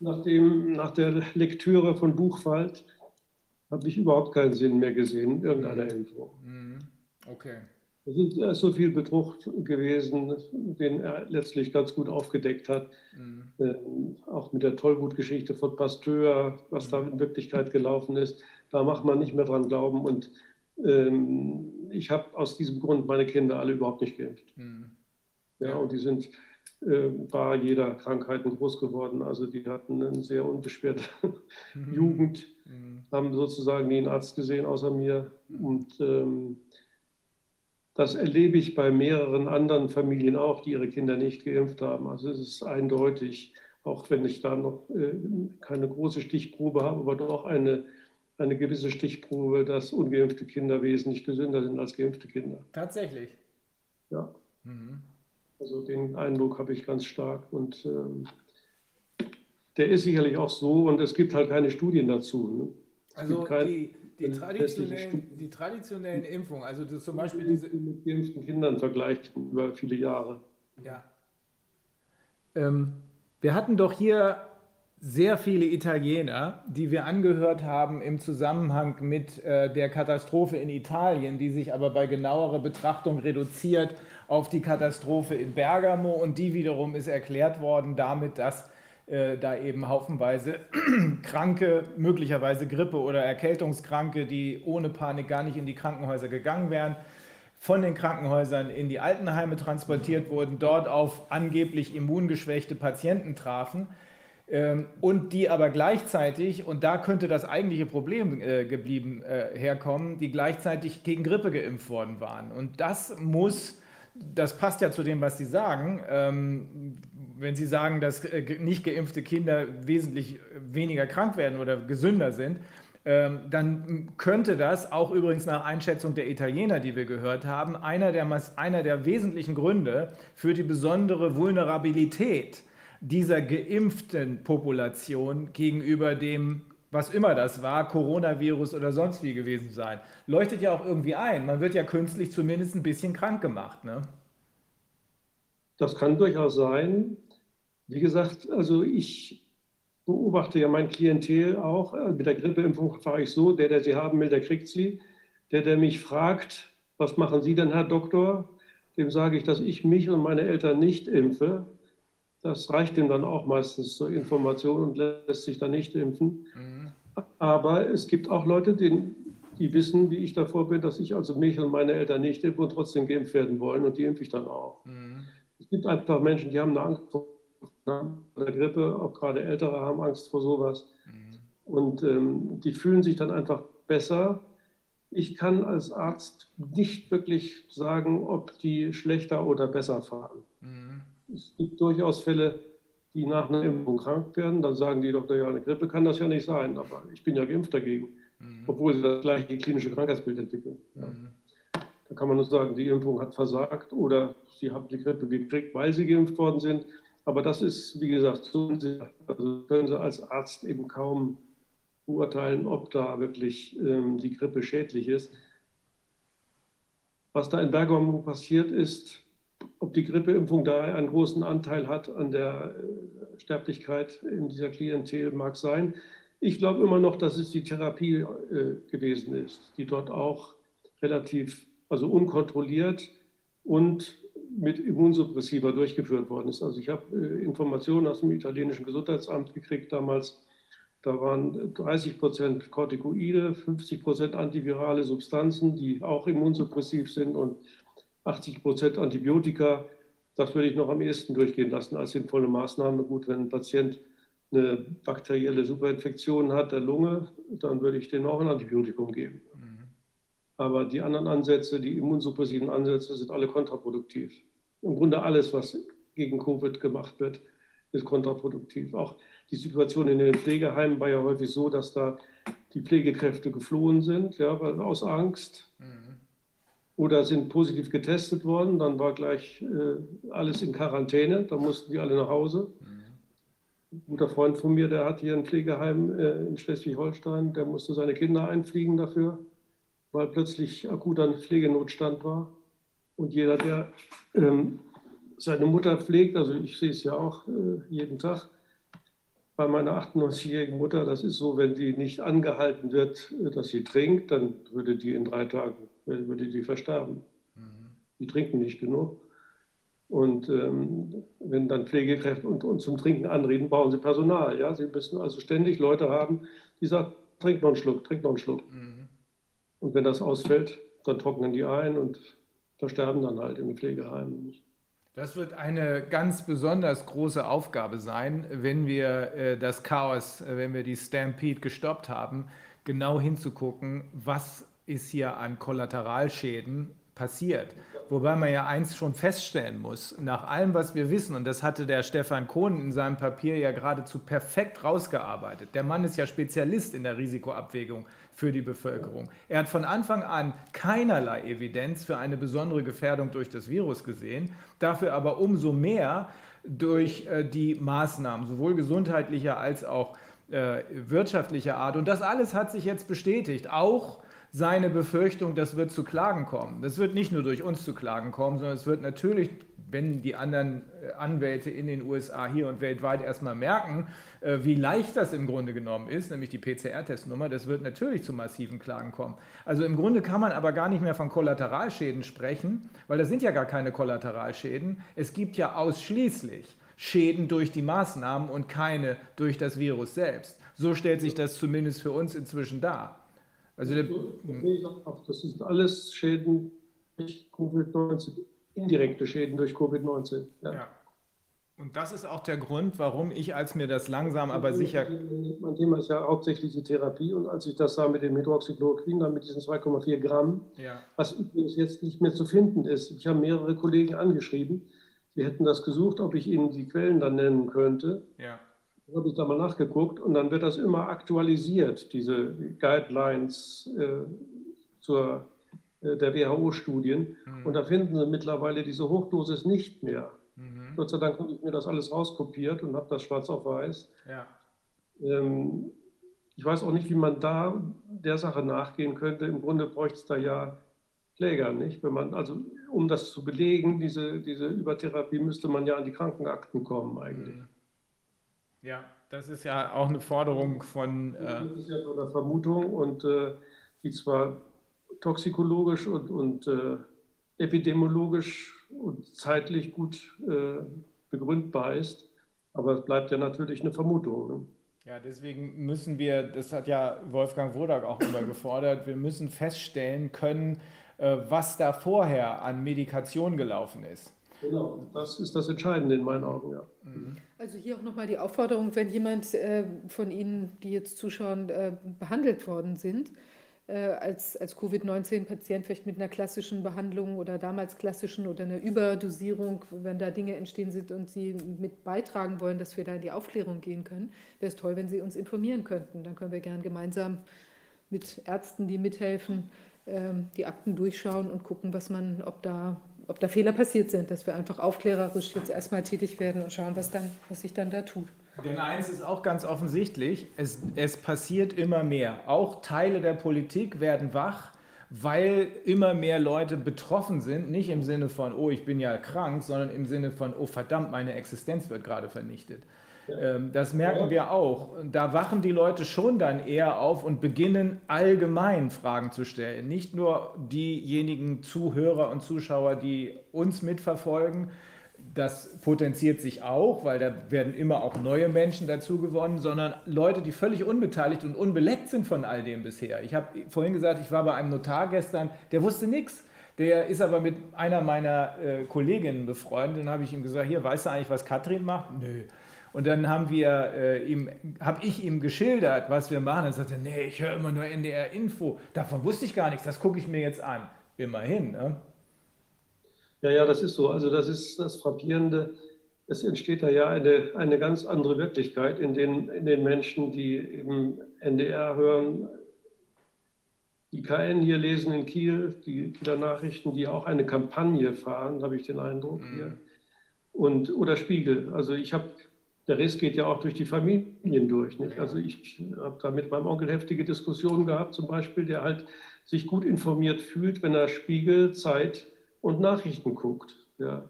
nach, nach der Lektüre von Buchwald habe ich überhaupt keinen Sinn mehr gesehen in irgendeiner mhm. Info. Mhm. Okay. Es ist so viel Betrug gewesen, den er letztlich ganz gut aufgedeckt hat. Mhm. Ähm, auch mit der Tollwut-Geschichte von Pasteur, was mhm. da in Wirklichkeit gelaufen ist. Da macht man nicht mehr dran glauben. Und ähm, ich habe aus diesem Grund meine Kinder alle überhaupt nicht geimpft. Mhm. Ja, und die sind äh, bei jeder Krankheit groß geworden. Also die hatten eine sehr unbeschwerte mhm. Jugend, mhm. haben sozusagen nie einen Arzt gesehen außer mir. Und ähm, das erlebe ich bei mehreren anderen Familien auch, die ihre Kinder nicht geimpft haben. Also es ist eindeutig, auch wenn ich da noch äh, keine große Stichprobe habe, aber doch eine, eine gewisse Stichprobe, dass ungeimpfte Kinder wesentlich gesünder sind als geimpfte Kinder. Tatsächlich. Ja. Mhm. Also den Eindruck habe ich ganz stark und ähm, der ist sicherlich auch so und es gibt halt keine Studien dazu. Ne? Also kein, die, die, traditionellen, die, traditionellen, Impfungen, also zum Beispiel diese... Mit geimpften Kindern vergleicht über viele Jahre. Ja. Ähm, wir hatten doch hier sehr viele Italiener, die wir angehört haben im Zusammenhang mit äh, der Katastrophe in Italien, die sich aber bei genauerer Betrachtung reduziert auf die Katastrophe in Bergamo und die wiederum ist erklärt worden damit, dass äh, da eben haufenweise <clears throat> Kranke, möglicherweise Grippe oder Erkältungskranke, die ohne Panik gar nicht in die Krankenhäuser gegangen wären, von den Krankenhäusern in die Altenheime transportiert wurden, dort auf angeblich immungeschwächte Patienten trafen ähm, und die aber gleichzeitig, und da könnte das eigentliche Problem äh, geblieben äh, herkommen, die gleichzeitig gegen Grippe geimpft worden waren. Und das muss das passt ja zu dem, was Sie sagen. Ähm, wenn Sie sagen, dass äh, nicht geimpfte Kinder wesentlich weniger krank werden oder gesünder sind, ähm, dann könnte das auch übrigens nach Einschätzung der Italiener, die wir gehört haben, einer der, einer der wesentlichen Gründe für die besondere Vulnerabilität dieser geimpften Population gegenüber dem was immer das war, Coronavirus oder sonst wie gewesen sein. Leuchtet ja auch irgendwie ein. Man wird ja künstlich zumindest ein bisschen krank gemacht. Ne? Das kann durchaus sein. Wie gesagt, also ich beobachte ja mein Klientel auch. Mit der Grippeimpfung fahre ich so, der, der sie haben will, der kriegt sie. Der, der mich fragt, was machen Sie denn, Herr Doktor, dem sage ich, dass ich mich und meine Eltern nicht impfe. Das reicht ihm dann auch meistens zur Information und lässt sich dann nicht impfen. Mhm. Aber es gibt auch Leute, die, die wissen, wie ich davor bin, dass ich also mich und meine Eltern nicht impfe und trotzdem geimpft werden wollen und die impfe ich dann auch. Mhm. Es gibt einfach Menschen, die haben eine Angst vor der Grippe, auch gerade Ältere haben Angst vor sowas. Mhm. Und ähm, die fühlen sich dann einfach besser. Ich kann als Arzt nicht wirklich sagen, ob die schlechter oder besser fahren. Mhm. Es gibt durchaus Fälle, die nach einer Impfung krank werden. Dann sagen die doch, ja, eine Grippe kann das ja nicht sein, aber ich bin ja geimpft dagegen, mhm. obwohl sie das gleiche klinische Krankheitsbild entwickeln. Mhm. Da kann man nur sagen, die Impfung hat versagt oder sie haben die Grippe gekriegt, weil sie geimpft worden sind. Aber das ist, wie gesagt, so also können Sie als Arzt eben kaum beurteilen, ob da wirklich ähm, die Grippe schädlich ist. Was da in Bergamo passiert ist, ob die Grippeimpfung da einen großen Anteil hat an der äh, Sterblichkeit in dieser Klientel, mag sein. Ich glaube immer noch, dass es die Therapie äh, gewesen ist, die dort auch relativ, also unkontrolliert und mit Immunsuppressiva durchgeführt worden ist. Also ich habe äh, Informationen aus dem italienischen Gesundheitsamt gekriegt damals. Da waren 30 Prozent Corticoide, 50 Prozent antivirale Substanzen, die auch immunsuppressiv sind und 80 Prozent Antibiotika, das würde ich noch am ehesten durchgehen lassen als sinnvolle Maßnahme. Gut, wenn ein Patient eine bakterielle Superinfektion hat der Lunge, dann würde ich denen auch ein Antibiotikum geben. Mhm. Aber die anderen Ansätze, die immunsuppressiven Ansätze, sind alle kontraproduktiv. Im Grunde alles, was gegen Covid gemacht wird, ist kontraproduktiv. Auch die Situation in den Pflegeheimen war ja häufig so, dass da die Pflegekräfte geflohen sind, ja, aus Angst. Mhm. Oder sind positiv getestet worden, dann war gleich äh, alles in Quarantäne, da mussten die alle nach Hause. Mhm. Ein guter Freund von mir, der hat hier ein Pflegeheim äh, in Schleswig-Holstein, der musste seine Kinder einfliegen dafür, weil plötzlich akuter Pflegenotstand war. Und jeder, der ähm, seine Mutter pflegt, also ich sehe es ja auch äh, jeden Tag, bei meiner 98-jährigen Mutter, das ist so, wenn die nicht angehalten wird, äh, dass sie trinkt, dann würde die in drei Tagen würde die versterben. Mhm. Die trinken nicht genug. Und ähm, wenn dann Pflegekräfte und, und zum Trinken anreden, brauchen sie Personal. Ja? Sie müssen also ständig Leute haben, die sagen, trink noch einen Schluck, trink noch einen Schluck. Mhm. Und wenn das ausfällt, dann trocknen die ein und versterben dann halt im Pflegeheim. Das wird eine ganz besonders große Aufgabe sein, wenn wir äh, das Chaos, äh, wenn wir die Stampede gestoppt haben, genau hinzugucken, was ist hier an Kollateralschäden passiert. Wobei man ja eins schon feststellen muss, nach allem, was wir wissen, und das hatte der Stefan Kohn in seinem Papier ja geradezu perfekt rausgearbeitet. Der Mann ist ja Spezialist in der Risikoabwägung für die Bevölkerung. Er hat von Anfang an keinerlei Evidenz für eine besondere Gefährdung durch das Virus gesehen, dafür aber umso mehr durch äh, die Maßnahmen, sowohl gesundheitlicher als auch äh, wirtschaftlicher Art. Und das alles hat sich jetzt bestätigt, auch seine Befürchtung, das wird zu Klagen kommen. Das wird nicht nur durch uns zu Klagen kommen, sondern es wird natürlich, wenn die anderen äh, Anwälte in den USA hier und weltweit erstmal merken, äh, wie leicht das im Grunde genommen ist, nämlich die PCR-Testnummer, das wird natürlich zu massiven Klagen kommen. Also im Grunde kann man aber gar nicht mehr von Kollateralschäden sprechen, weil das sind ja gar keine Kollateralschäden. Es gibt ja ausschließlich Schäden durch die Maßnahmen und keine durch das Virus selbst. So stellt sich das zumindest für uns inzwischen dar. Also der, das sind alles Schäden durch Covid-19, indirekte Schäden durch Covid-19. Ja. ja. Und das ist auch der Grund, warum ich, als mir das langsam aber sicher. Mein Thema ist ja hauptsächlich die Therapie. Und als ich das sah mit dem Hydroxychloroquin, dann mit diesen 2,4 Gramm, ja. was übrigens jetzt nicht mehr zu finden ist. Ich habe mehrere Kollegen angeschrieben, sie hätten das gesucht, ob ich ihnen die Quellen dann nennen könnte. Ja. Habe ich da mal nachgeguckt und dann wird das immer aktualisiert, diese Guidelines äh, zur, äh, der WHO-Studien. Mhm. Und da finden sie mittlerweile diese Hochdosis nicht mehr. Mhm. Gott sei Dank habe ich mir das alles rauskopiert und habe das schwarz auf weiß. Ja. Ähm, ich weiß auch nicht, wie man da der Sache nachgehen könnte. Im Grunde bräuchte es da ja Kläger, nicht? Wenn man, also um das zu belegen, diese, diese Übertherapie, müsste man ja an die Krankenakten kommen eigentlich. Mhm. Ja, das ist ja auch eine Forderung von. Äh das ist ja nur eine Vermutung und äh, die zwar toxikologisch und, und äh, epidemiologisch und zeitlich gut äh, begründbar ist, aber es bleibt ja natürlich eine Vermutung. Ne? Ja, deswegen müssen wir, das hat ja Wolfgang Wodak auch immer gefordert, wir müssen feststellen können, äh, was da vorher an Medikation gelaufen ist. Genau, das ist das Entscheidende in meinen Augen, ja. Mhm. Also hier auch nochmal die Aufforderung, wenn jemand äh, von Ihnen, die jetzt zuschauen, äh, behandelt worden sind, äh, als, als Covid-19-Patient vielleicht mit einer klassischen Behandlung oder damals klassischen oder einer Überdosierung, wenn da Dinge entstehen sind und Sie mit beitragen wollen, dass wir da in die Aufklärung gehen können, wäre es toll, wenn Sie uns informieren könnten. Dann können wir gern gemeinsam mit Ärzten, die mithelfen, ähm, die Akten durchschauen und gucken, was man, ob da ob da Fehler passiert sind, dass wir einfach aufklärerisch jetzt erstmal tätig werden und schauen, was, dann, was sich dann da tut. Denn eins ist auch ganz offensichtlich, es, es passiert immer mehr. Auch Teile der Politik werden wach, weil immer mehr Leute betroffen sind, nicht im Sinne von, oh, ich bin ja krank, sondern im Sinne von, oh verdammt, meine Existenz wird gerade vernichtet. Ähm, das merken wir auch. Da wachen die Leute schon dann eher auf und beginnen allgemein Fragen zu stellen. Nicht nur diejenigen Zuhörer und Zuschauer, die uns mitverfolgen. Das potenziert sich auch, weil da werden immer auch neue Menschen dazu gewonnen, sondern Leute, die völlig unbeteiligt und unbeleckt sind von all dem bisher. Ich habe vorhin gesagt, ich war bei einem Notar gestern, der wusste nichts. Der ist aber mit einer meiner äh, Kolleginnen befreundet. Dann habe ich ihm gesagt, hier, weißt du eigentlich, was Katrin macht? Nö. Und dann haben wir äh, ihm, habe ich ihm geschildert, was wir machen. Er sagte, nee, ich höre immer nur NDR Info. Davon wusste ich gar nichts. Das gucke ich mir jetzt an. Immerhin. Ne? Ja, ja, das ist so. Also das ist das Frappierende. es entsteht da ja eine, eine ganz andere Wirklichkeit in den, in den Menschen, die eben NDR hören, die KN hier lesen in Kiel, die Kieler Nachrichten, die auch eine Kampagne fahren, habe ich den Eindruck mhm. hier. Und, oder Spiegel. Also ich habe, der Riss geht ja auch durch die Familien durch. Nicht? Also ich habe da mit meinem Onkel heftige Diskussionen gehabt, zum Beispiel, der halt sich gut informiert fühlt, wenn er Spiegel, Zeit und Nachrichten guckt. Ja.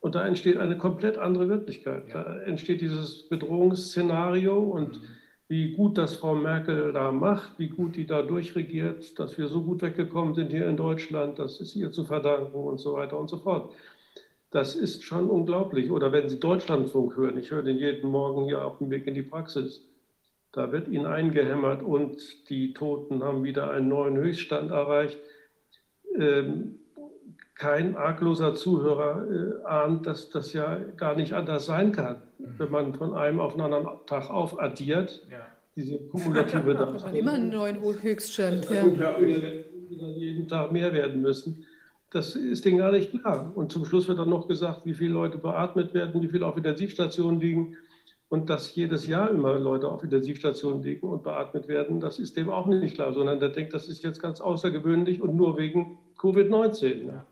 Und da entsteht eine komplett andere Wirklichkeit. Ja. Da entsteht dieses Bedrohungsszenario und mhm. wie gut das Frau Merkel da macht, wie gut die da durchregiert, dass wir so gut weggekommen sind hier in Deutschland, das ist ihr zu verdanken und so weiter und so fort. Das ist schon unglaublich. Oder wenn Sie Deutschlandfunk hören, ich höre den jeden Morgen hier auf dem Weg in die Praxis, da wird Ihnen eingehämmert und die Toten haben wieder einen neuen Höchststand erreicht. Ähm, kein argloser Zuhörer äh, ahnt, dass das ja gar nicht anders sein kann, mhm. wenn man von einem auf einen anderen Tag aufaddiert. Ja. Diese kumulative <laughs> Darstellung. immer einen neuen Höchststand. Ja. Wieder, jeden Tag mehr werden müssen. Das ist denen gar nicht klar. Und zum Schluss wird dann noch gesagt, wie viele Leute beatmet werden, wie viele auf Intensivstationen liegen. Und dass jedes Jahr immer Leute auf Intensivstationen liegen und beatmet werden, das ist dem auch nicht klar, sondern der denkt, das ist jetzt ganz außergewöhnlich und nur wegen Covid-19. Ja.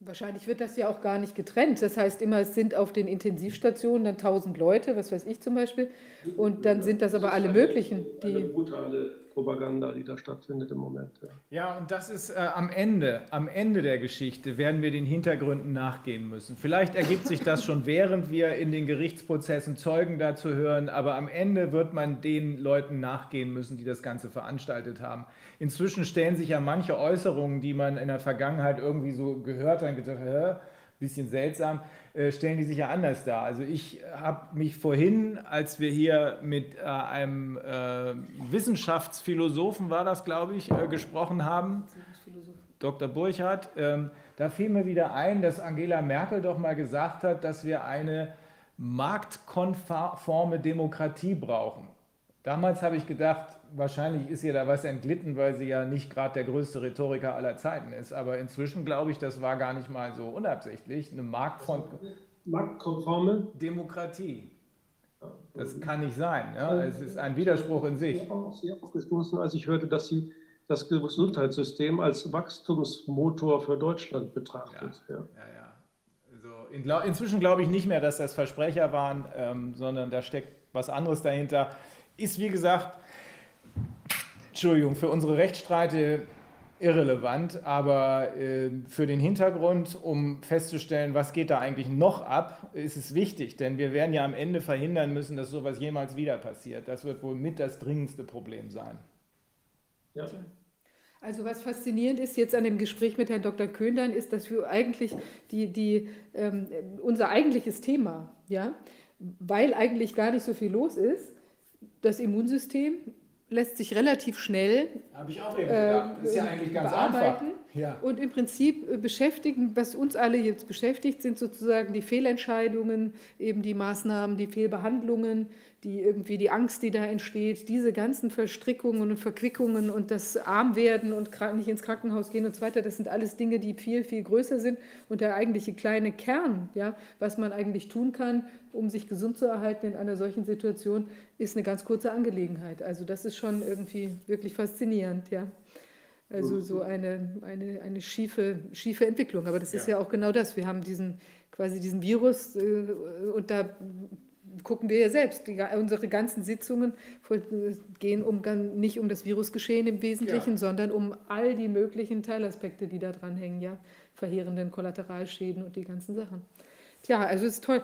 Wahrscheinlich wird das ja auch gar nicht getrennt. Das heißt immer, es sind auf den Intensivstationen dann 1000 Leute, was weiß ich zum Beispiel. Und dann sind das aber alle möglichen. Die eine brutale Propaganda, die da stattfindet im Moment. Ja, ja und das ist äh, am Ende, am Ende der Geschichte werden wir den Hintergründen nachgehen müssen. Vielleicht ergibt sich das schon, während wir in den Gerichtsprozessen Zeugen dazu hören, aber am Ende wird man den Leuten nachgehen müssen, die das Ganze veranstaltet haben. Inzwischen stellen sich ja manche Äußerungen, die man in der Vergangenheit irgendwie so gehört hat, gedacht, hä, bisschen seltsam, äh, stellen die sich ja anders dar. Also ich habe mich vorhin, als wir hier mit äh, einem äh, Wissenschaftsphilosophen, war das glaube ich, gesprochen haben, Dr. Burchardt, ähm, da fiel mir wieder ein, dass Angela Merkel doch mal gesagt hat, dass wir eine marktkonforme Demokratie brauchen. Damals habe ich gedacht, wahrscheinlich ist ihr da was entglitten, weil sie ja nicht gerade der größte Rhetoriker aller Zeiten ist. Aber inzwischen glaube ich, das war gar nicht mal so unabsichtlich. Eine Marktkon marktkonforme Demokratie. Das kann nicht sein. Ja? Es ist ein Widerspruch in sich. Ich habe sehr aufgestoßen, als ich hörte, dass sie das Gesundheitssystem als Wachstumsmotor für Deutschland betrachtet. Ja, ja. ja, Also in, inzwischen glaube ich nicht mehr, dass das Versprecher waren, ähm, sondern da steckt was anderes dahinter. Ist wie gesagt Entschuldigung, für unsere Rechtsstreite irrelevant, aber äh, für den Hintergrund, um festzustellen, was geht da eigentlich noch ab, ist es wichtig, denn wir werden ja am Ende verhindern müssen, dass sowas jemals wieder passiert. Das wird wohl mit das dringendste Problem sein. Ja. Also was faszinierend ist jetzt an dem Gespräch mit Herrn Dr. Köhnlein, ist, dass wir eigentlich die, die, ähm, unser eigentliches Thema, ja, weil eigentlich gar nicht so viel los ist, das Immunsystem lässt sich relativ schnell Habe ich auch eben gedacht. Das ist ja eigentlich ganz. Einfach. Ja. Und im Prinzip äh, beschäftigen, was uns alle jetzt beschäftigt, sind sozusagen die Fehlentscheidungen, eben die Maßnahmen, die Fehlbehandlungen, die irgendwie die Angst, die da entsteht, diese ganzen Verstrickungen und Verquickungen und das Armwerden und nicht ins Krankenhaus gehen und so weiter, das sind alles Dinge, die viel, viel größer sind. Und der eigentliche kleine Kern, ja, was man eigentlich tun kann, um sich gesund zu erhalten in einer solchen Situation, ist eine ganz kurze Angelegenheit. Also das ist schon irgendwie wirklich faszinierend, ja. Also so eine, eine, eine schiefe, schiefe Entwicklung. Aber das ist ja. ja auch genau das. Wir haben diesen quasi diesen Virus äh, und da gucken wir ja selbst. Die, unsere ganzen Sitzungen gehen um, nicht um das Virusgeschehen im Wesentlichen, ja. sondern um all die möglichen Teilaspekte, die da dran hängen, ja, verheerenden Kollateralschäden und die ganzen Sachen. Tja, also es ist toll.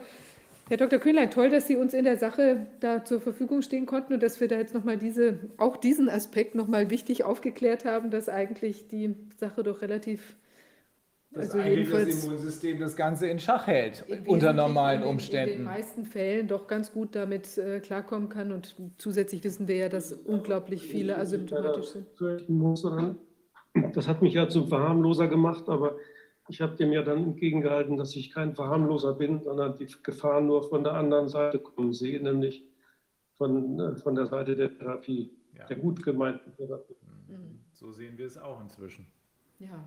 Herr Dr. Kühnlein, toll, dass Sie uns in der Sache da zur Verfügung stehen konnten und dass wir da jetzt nochmal diese, auch diesen Aspekt nochmal wichtig aufgeklärt haben, dass eigentlich die Sache doch relativ dass also eigentlich das Immunsystem das Ganze in Schach hält, unter normalen in, Umständen. In den meisten Fällen doch ganz gut damit äh, klarkommen kann. Und zusätzlich wissen wir ja, dass unglaublich viele asymptomatisch sind. Das hat mich ja zum Verharmloser gemacht, aber ich habe dem ja dann entgegengehalten, dass ich kein Verharmloser bin, sondern die Gefahr nur von der anderen Seite kommen sehe, nämlich von, äh, von der Seite der Therapie, ja. der gut gemeinten Therapie. Mhm. So sehen wir es auch inzwischen. Ja,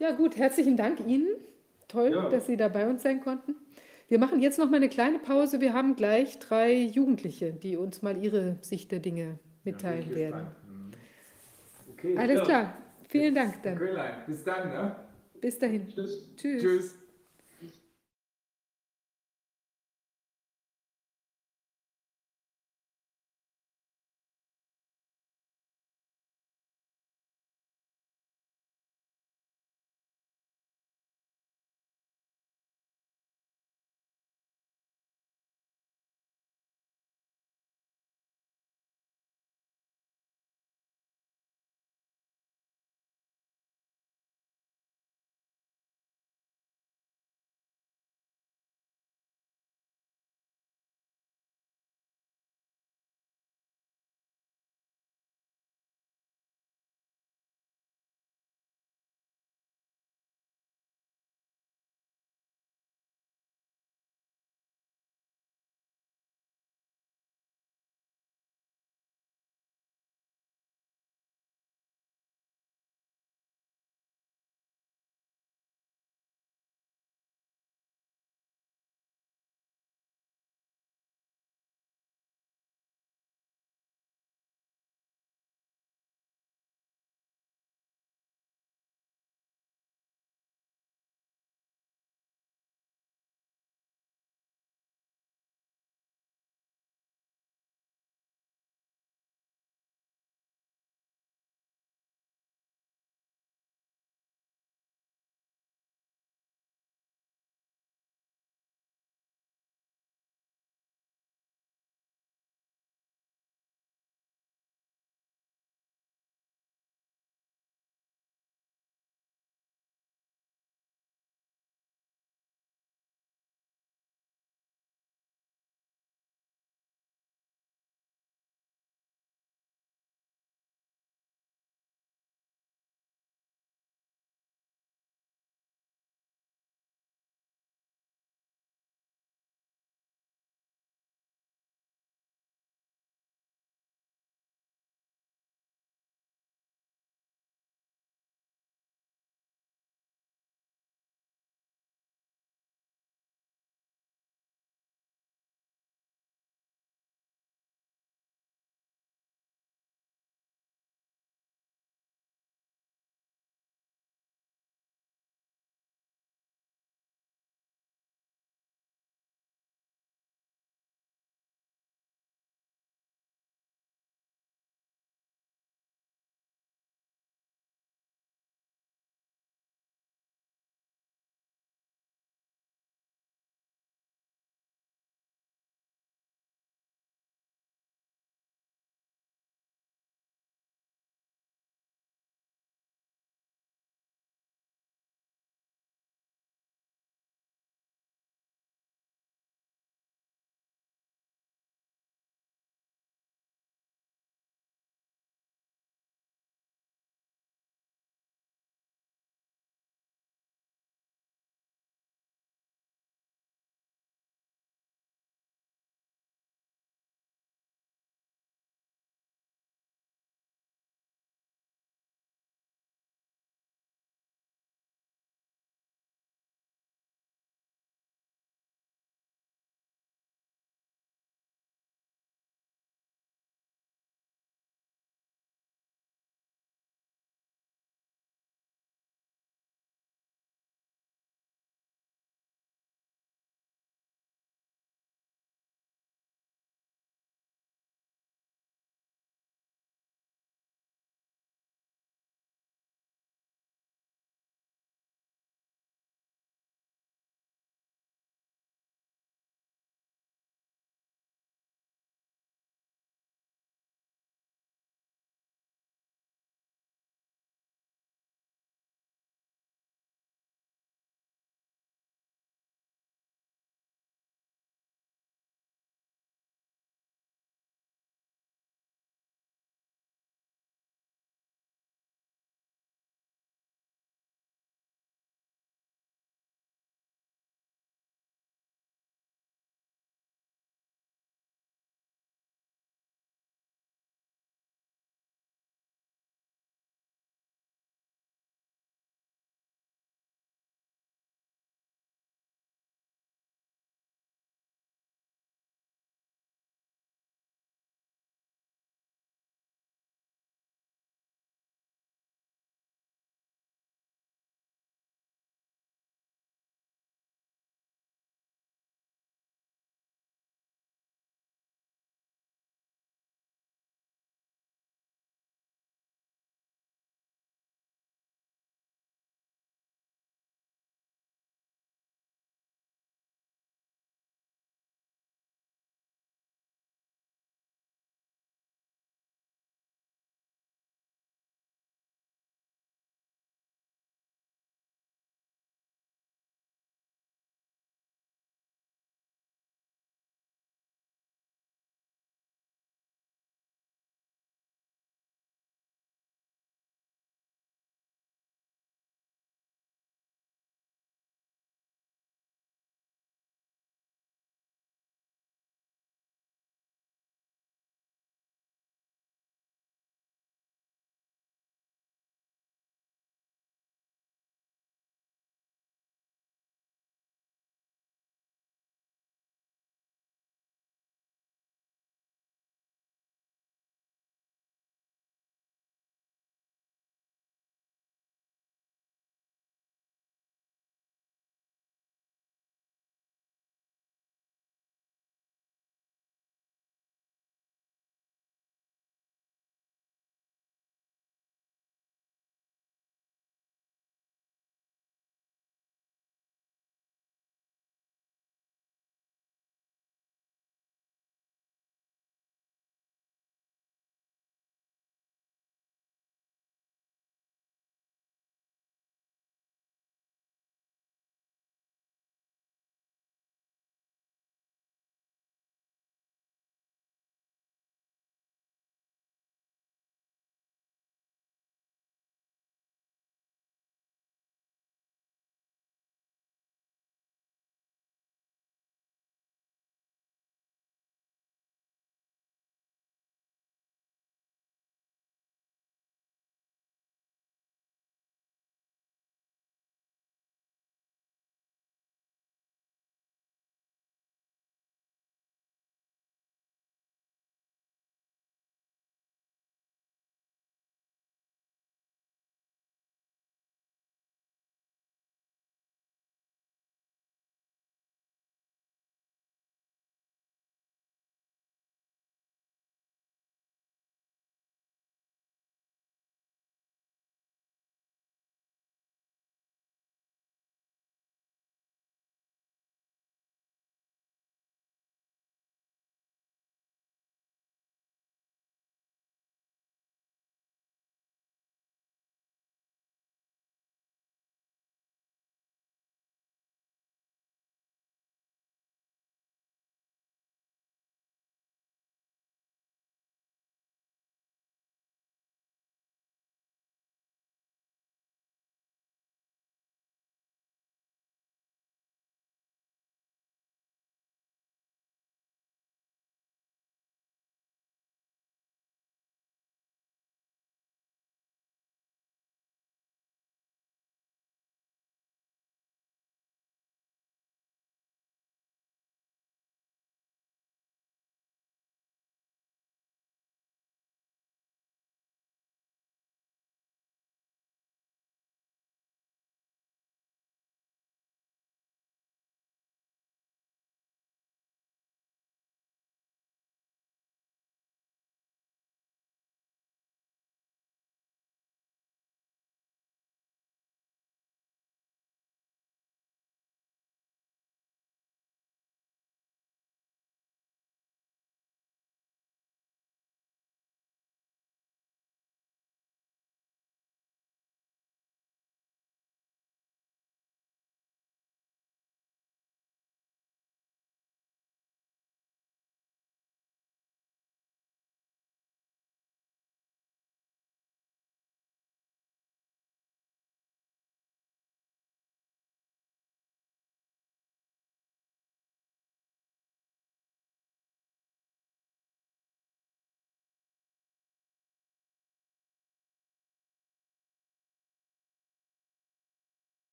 ja, gut, herzlichen Dank Ihnen. Toll, ja. dass Sie da bei uns sein konnten. Wir machen jetzt noch mal eine kleine Pause. Wir haben gleich drei Jugendliche, die uns mal ihre Sicht der Dinge mitteilen werden. Okay. Alles Ja. klar. Vielen Dank dann. Bis dann, ne? Bis dahin. Tschüss. Tschüss. Tschüss.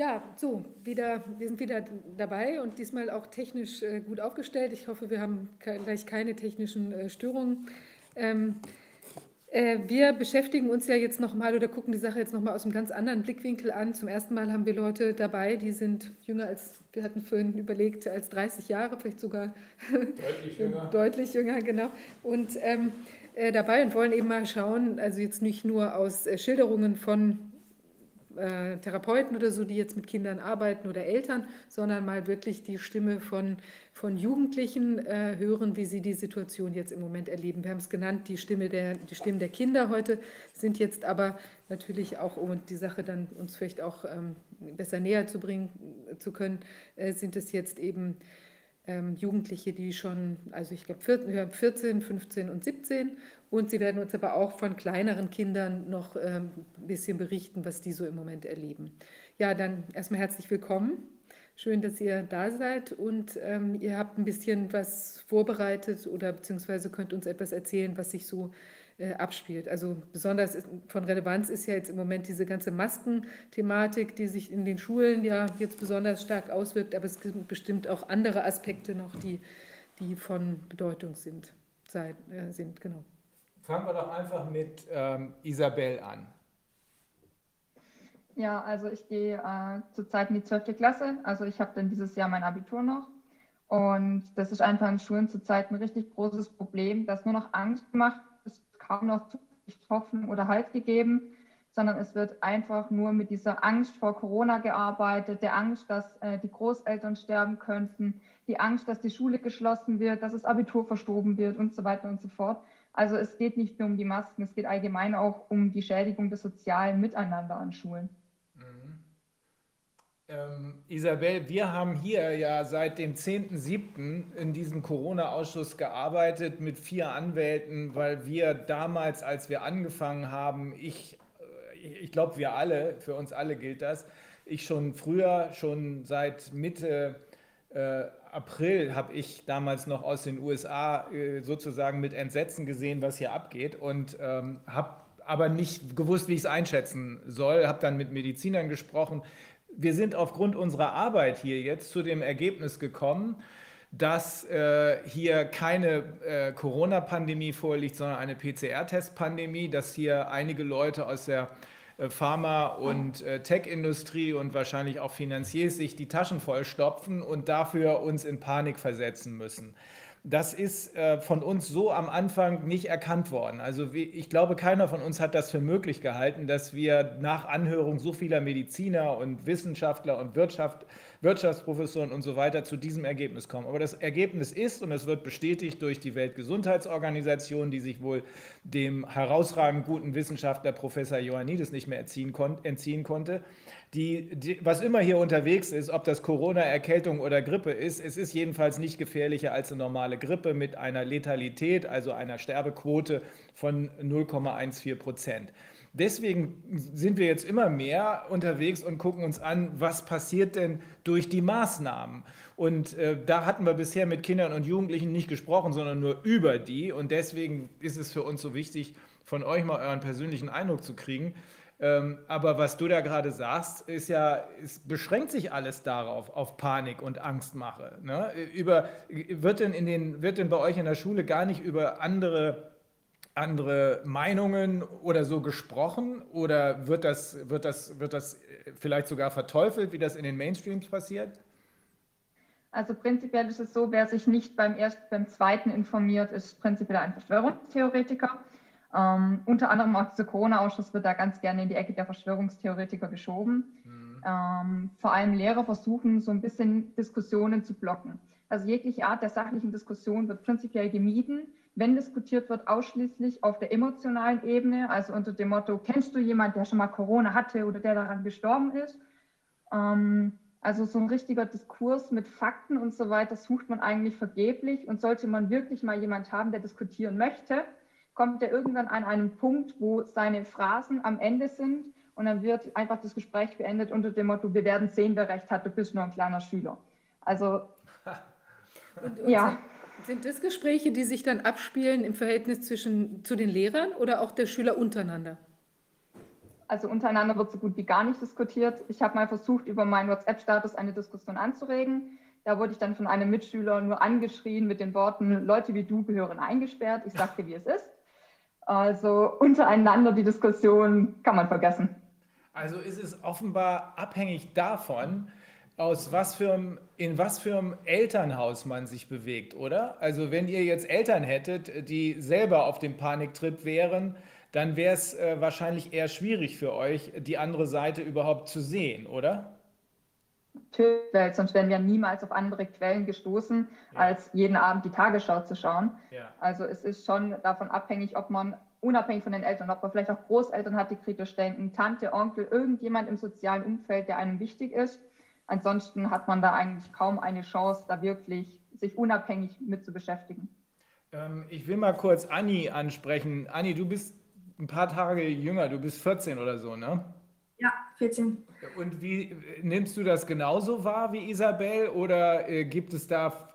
Ja, so, wieder, wir sind wieder dabei und diesmal auch technisch äh, gut aufgestellt. Ich hoffe, wir haben gleich keine technischen äh, Störungen. Ähm, äh, wir beschäftigen uns ja jetzt nochmal oder gucken die Sache jetzt nochmal aus einem ganz anderen Blickwinkel an. Zum ersten Mal haben wir Leute dabei, die sind jünger als, wir hatten vorhin überlegt, als 30 Jahre, vielleicht sogar deutlich jünger. <laughs> deutlich jünger, genau. Und ähm, äh, dabei und wollen eben mal schauen, also jetzt nicht nur aus äh, Schilderungen von äh, Therapeuten oder so, die jetzt mit Kindern arbeiten oder Eltern, sondern mal wirklich die Stimme von, von Jugendlichen äh, hören, wie sie die Situation jetzt im Moment erleben. Wir haben es genannt, die, Stimme der, die Stimmen der Kinder heute sind jetzt aber natürlich auch, um die Sache dann uns vielleicht auch ähm, besser näher zu bringen zu können, äh, sind es jetzt eben ähm, Jugendliche, die schon, also ich glaube 14, 15 und 17 und Sie werden uns aber auch von kleineren Kindern noch ähm, ein bisschen berichten, was die so im Moment erleben. Ja, dann erstmal herzlich willkommen. Schön, dass ihr da seid und ähm, ihr habt ein bisschen was vorbereitet oder beziehungsweise könnt uns etwas erzählen, was sich so äh, abspielt. Also besonders von Relevanz ist ja jetzt im Moment diese ganze Maskenthematik, die sich in den Schulen ja jetzt besonders stark auswirkt, aber es gibt bestimmt auch andere Aspekte noch, die, die von Bedeutung sind. Sei, äh, sind genau. Fangen wir doch einfach mit ähm, Isabel an. Ja, also ich gehe äh, zurzeit in die 12. Klasse. Also ich habe dann dieses Jahr mein Abitur noch. Und das ist einfach in Schulen zurzeit ein richtig großes Problem, dass nur noch Angst macht, es ist kaum noch Hoffnung oder Halt gegeben, sondern es wird einfach nur mit dieser Angst vor Corona gearbeitet, der Angst, dass äh, die Großeltern sterben könnten, die Angst, dass die Schule geschlossen wird, dass das Abitur verschoben wird und so weiter und so fort. Also es geht nicht nur um die Masken, es geht allgemein auch um die Schädigung des sozialen Miteinander an Schulen. Mhm. Ähm, Isabel, wir haben hier ja seit dem 10.07. in diesem Corona-Ausschuss gearbeitet mit vier Anwälten, weil wir damals, als wir angefangen haben, ich, äh, ich glaube, wir alle, für uns alle gilt das, ich schon früher, schon seit Mitte äh, April habe ich damals noch aus den USA äh, sozusagen mit Entsetzen gesehen, was hier abgeht und ähm, habe aber nicht gewusst, wie ich es einschätzen soll. Habe dann mit Medizinern gesprochen. Wir sind aufgrund unserer Arbeit hier jetzt zu dem Ergebnis gekommen, dass äh, hier keine äh, Corona-Pandemie vorliegt, sondern eine PCR-Test-Pandemie, dass hier einige Leute aus der Pharma- und äh, Tech-Industrie und wahrscheinlich auch Finanziers sich die Taschen vollstopfen und dafür uns in Panik versetzen müssen. Das ist äh, von uns so am Anfang nicht erkannt worden. Also ich glaube, keiner von uns hat das für möglich gehalten, dass wir nach Anhörung so vieler Mediziner und Wissenschaftler und Wirtschaft, Wirtschaftsprofessoren und so weiter zu diesem Ergebnis kommen. Aber das Ergebnis ist, und es wird bestätigt durch die Weltgesundheitsorganisation, die sich wohl dem herausragend guten Wissenschaftler Professor Ioannidis nicht mehr entziehen, kon entziehen konnte, die, die, was immer hier unterwegs ist, ob das Corona, Erkältung oder Grippe ist, es ist jedenfalls nicht gefährlicher als eine normale Grippe mit einer Letalität, also einer Sterbequote von 0,14 Prozent. Deswegen sind wir jetzt immer mehr unterwegs und gucken uns an, was passiert denn durch die Maßnahmen. Und äh, da hatten wir bisher mit Kindern und Jugendlichen nicht gesprochen, sondern nur über die. Und deswegen ist es für uns so wichtig, von euch mal euren persönlichen Eindruck zu kriegen. Ähm, aber was du da gerade sagst, ist ja, es beschränkt sich alles darauf, auf Panik und Angstmache. Ne? Über, wird, denn in den, wird denn bei euch in der Schule gar nicht über andere andere Meinungen oder so gesprochen oder wird das, wird das, wird das vielleicht sogar verteufelt, wie das in den Mainstreams passiert? Also prinzipiell ist es so, wer sich nicht beim ersten, beim zweiten informiert, ist prinzipiell ein Verschwörungstheoretiker. Ähm, unter anderem auch dieser Corona-Ausschuss wird da ganz gerne in die Ecke der Verschwörungstheoretiker geschoben. Mhm. Ähm, vor allem Lehrer versuchen so ein bisschen Diskussionen zu blocken. Also jegliche Art der sachlichen Diskussion wird prinzipiell gemieden wenn diskutiert wird, ausschließlich auf der emotionalen Ebene, also unter dem Motto, kennst du jemanden, der schon mal Corona hatte oder der daran gestorben ist? Ähm, also so ein richtiger Diskurs mit Fakten und so weiter sucht man eigentlich vergeblich. Und sollte man wirklich mal jemanden haben, der diskutieren möchte, kommt er irgendwann an einen Punkt, wo seine Phrasen am Ende sind und dann wird einfach das Gespräch beendet unter dem Motto, wir werden sehen, wer recht hat, du bist nur ein kleiner Schüler. Also <laughs> und, und ja. Sind das Gespräche, die sich dann abspielen im Verhältnis zwischen zu den Lehrern oder auch der Schüler untereinander? Also untereinander wird so gut wie gar nicht diskutiert. Ich habe mal versucht, über meinen WhatsApp-Status eine Diskussion anzuregen. Da wurde ich dann von einem Mitschüler nur angeschrien mit den Worten, Leute wie du gehören eingesperrt. Ich sagte, wie es ist. Also untereinander die Diskussion kann man vergessen. Also ist es offenbar abhängig davon, aus was für einem, in was für einem Elternhaus man sich bewegt, oder? Also wenn ihr jetzt Eltern hättet, die selber auf dem Paniktrip wären, dann wäre es äh, wahrscheinlich eher schwierig für euch, die andere Seite überhaupt zu sehen, oder? Natürlich, sonst wären wir niemals auf andere Quellen gestoßen, ja. als jeden Abend die Tagesschau zu schauen. Ja. Also es ist schon davon abhängig, ob man unabhängig von den Eltern, ob man vielleicht auch Großeltern hat, die kritisch denken, Tante, Onkel, irgendjemand im sozialen Umfeld, der einem wichtig ist. Ansonsten hat man da eigentlich kaum eine Chance, da wirklich sich unabhängig mit zu beschäftigen. Ähm, ich will mal kurz Anni ansprechen. Anni, du bist ein paar Tage jünger, du bist 14 oder so, ne? Ja, 14. Und wie nimmst du das genauso wahr wie Isabel oder äh, gibt es da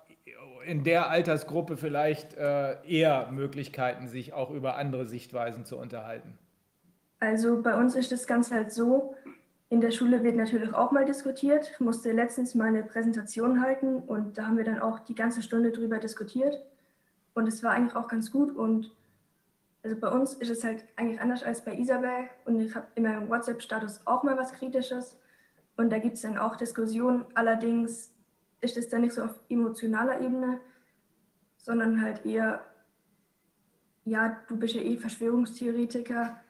in der Altersgruppe vielleicht äh, eher Möglichkeiten, sich auch über andere Sichtweisen zu unterhalten? Also bei uns ist das Ganze halt so, in der Schule wird natürlich auch mal diskutiert. Ich musste letztens mal eine Präsentation halten und da haben wir dann auch die ganze Stunde drüber diskutiert. Und es war eigentlich auch ganz gut. Und also bei uns ist es halt eigentlich anders als bei Isabel. Und ich habe in meinem WhatsApp-Status auch mal was Kritisches. Und da gibt es dann auch Diskussionen. Allerdings ist es dann nicht so auf emotionaler Ebene, sondern halt eher, ja, du bist ja eh Verschwörungstheoretiker,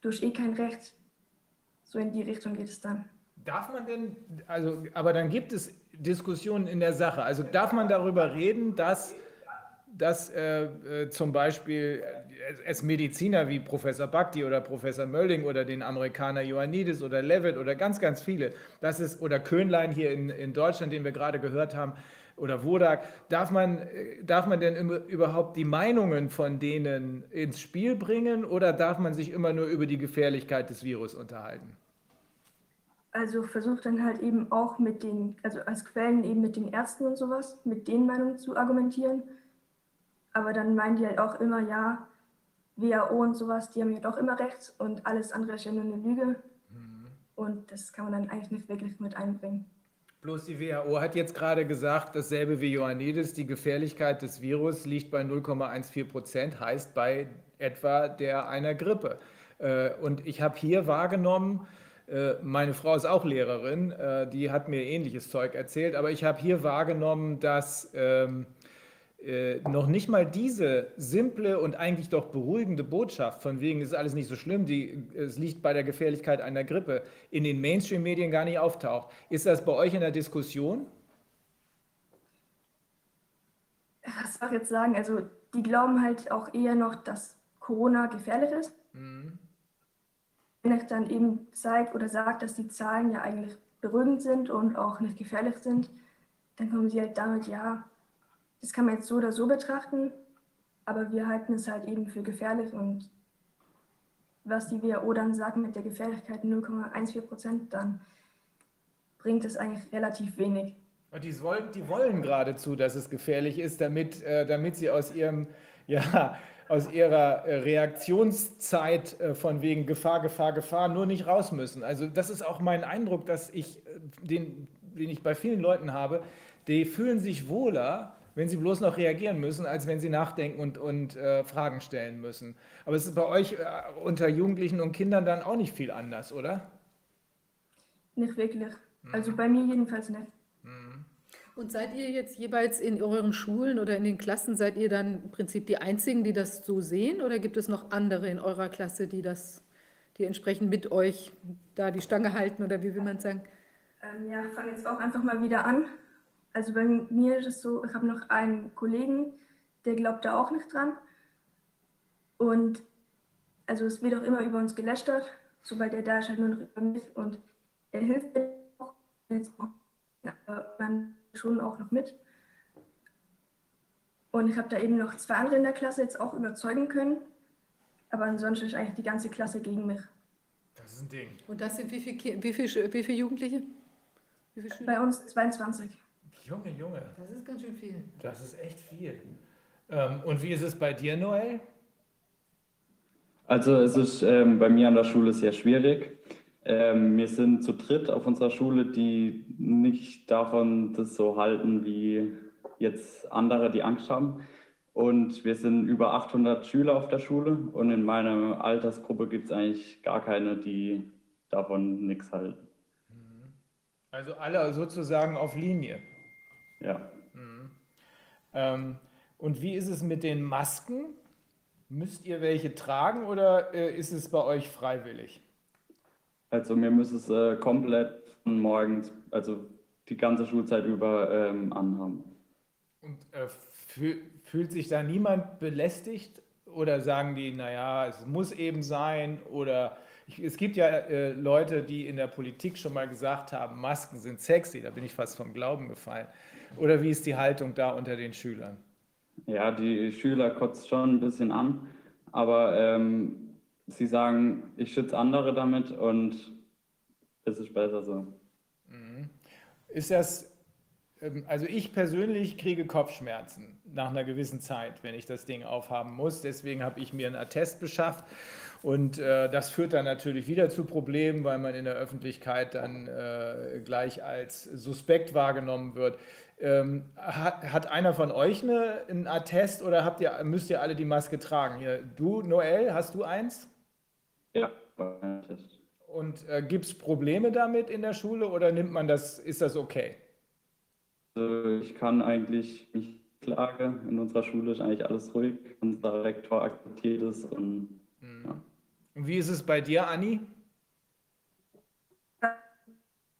du hast eh kein Recht, so in die Richtung geht es dann. Darf man denn, also, aber dann gibt es Diskussionen in der Sache. Also darf man darüber reden, dass, dass äh, äh, zum Beispiel es Mediziner wie Professor Bhakti oder Professor Mölling oder den Amerikaner Ioannidis oder Levitt oder ganz, ganz viele, das ist, oder Köhnlein hier in, in Deutschland, den wir gerade gehört haben, oder Wodak, darf man, darf man denn überhaupt die Meinungen von denen ins Spiel bringen oder darf man sich immer nur über die Gefährlichkeit des Virus unterhalten? Also versucht dann halt eben auch mit den, also als Quellen eben mit den Ärzten und sowas, mit den Meinungen zu argumentieren. Aber dann meinen die halt auch immer, ja, WHO und sowas, die haben ja doch immer recht und alles andere ist ja nur eine Lüge. Mhm. Und das kann man dann eigentlich nicht wirklich mit einbringen. Bloß die WHO hat jetzt gerade gesagt, dasselbe wie Ioannidis, die Gefährlichkeit des Virus liegt bei 0,14 Prozent, heißt bei etwa der einer Grippe. Äh, und ich habe hier wahrgenommen, äh, meine Frau ist auch Lehrerin, äh, die hat mir ähnliches Zeug erzählt, aber ich habe hier wahrgenommen, dass ähm, äh, noch nicht mal diese simple und eigentlich doch beruhigende Botschaft, von wegen ist alles nicht so schlimm, die, es liegt bei der Gefährlichkeit einer Grippe, in den Mainstream-Medien gar nicht auftaucht. Ist das bei euch in der Diskussion? Was soll ich jetzt sagen? Also, die glauben halt auch eher noch, dass Corona gefährlich ist. Mhm. Wenn ich dann eben zeige oder sage, dass die Zahlen ja eigentlich beruhigend sind und auch nicht gefährlich sind, dann kommen sie halt damit, ja, das kann man jetzt so oder so betrachten, aber wir halten es halt eben für gefährlich und was die WHO dann sagt mit der Gefährlichkeit 0,14 Prozent, dann bringt es eigentlich relativ wenig. Die wollen, die wollen geradezu, dass es gefährlich ist, damit, äh, damit sie aus ihrem, <laughs> ja, aus ihrer äh, Reaktionszeit äh, von wegen Gefahr, Gefahr, Gefahr nur nicht raus müssen. Also das ist auch mein Eindruck, dass ich, den, den ich bei vielen Leuten habe, die fühlen sich wohler, wenn sie bloß noch reagieren müssen, als wenn sie nachdenken und, und äh, Fragen stellen müssen. Aber es ist bei euch äh, unter Jugendlichen und Kindern dann auch nicht viel anders, oder? Nicht wirklich. Mhm. Also bei mir jedenfalls nicht. Mhm. Und seid ihr jetzt jeweils in euren Schulen oder in den Klassen, seid ihr dann im Prinzip die Einzigen, die das so sehen? Oder gibt es noch andere in eurer Klasse, die das, die entsprechend mit euch da die Stange halten oder wie will man sagen? Ähm, ja, ich fange jetzt auch einfach mal wieder an. Also bei mir ist es so, ich habe noch einen Kollegen, der glaubt da auch nicht dran. Und also es wird auch immer über uns gelästert, sobald er da ist, halt nur noch über mich und er hilft mir auch, jetzt auch dann schon auch noch mit. Und ich habe da eben noch zwei andere in der Klasse jetzt auch überzeugen können. Aber ansonsten ist eigentlich die ganze Klasse gegen mich. Das ist ein Ding. Und das sind wie viele, wie viele, wie viele Jugendliche? Wie viele Bei uns 22. Junge, Junge. Das ist ganz schön viel. Das ist echt viel. Ähm, und wie ist es bei dir, Noel? Also es ist ähm, bei mir an der Schule sehr schwierig. Ähm, wir sind zu dritt auf unserer Schule, die nicht davon das so halten wie jetzt andere, die Angst haben. Und wir sind über 800 Schüler auf der Schule und in meiner Altersgruppe gibt es eigentlich gar keine, die davon nichts halten. Also alle sozusagen auf Linie. Ja. Mhm. Ähm, und wie ist es mit den Masken? Müsst ihr welche tragen oder äh, ist es bei euch freiwillig? Also wir müssen es äh, komplett von morgens, also die ganze Schulzeit über ähm, anhaben. Und äh, fühl, fühlt sich da niemand belästigt oder sagen die, naja, es muss eben sein oder ich, es gibt ja äh, Leute, die in der Politik schon mal gesagt haben, Masken sind sexy, da bin ich fast vom Glauben gefallen. Oder wie ist die Haltung da unter den Schülern? Ja, die Schüler kotzt schon ein bisschen an, aber ähm, sie sagen, ich schütze andere damit und es ist besser so. Mhm. Ist das, ähm, also ich persönlich kriege Kopfschmerzen nach einer gewissen Zeit, wenn ich das Ding aufhaben muss. Deswegen habe ich mir einen Attest beschafft. Und äh, das führt dann natürlich wieder zu Problemen, weil man in der Öffentlichkeit dann äh, gleich als suspekt wahrgenommen wird. Ähm, hat, hat, einer von euch eine, einen Attest oder habt ihr, müsst ihr alle die Maske tragen? Hier, du, Noel, hast du eins? Ja, ein Attest. Und äh, gibt es Probleme damit in der Schule oder nimmt man das, ist das okay? Also ich kann eigentlich nicht klagen. In unserer Schule ist eigentlich alles ruhig. Unser Rektor akzeptiert es. Und, mhm. ja. und wie ist es bei dir, Anni?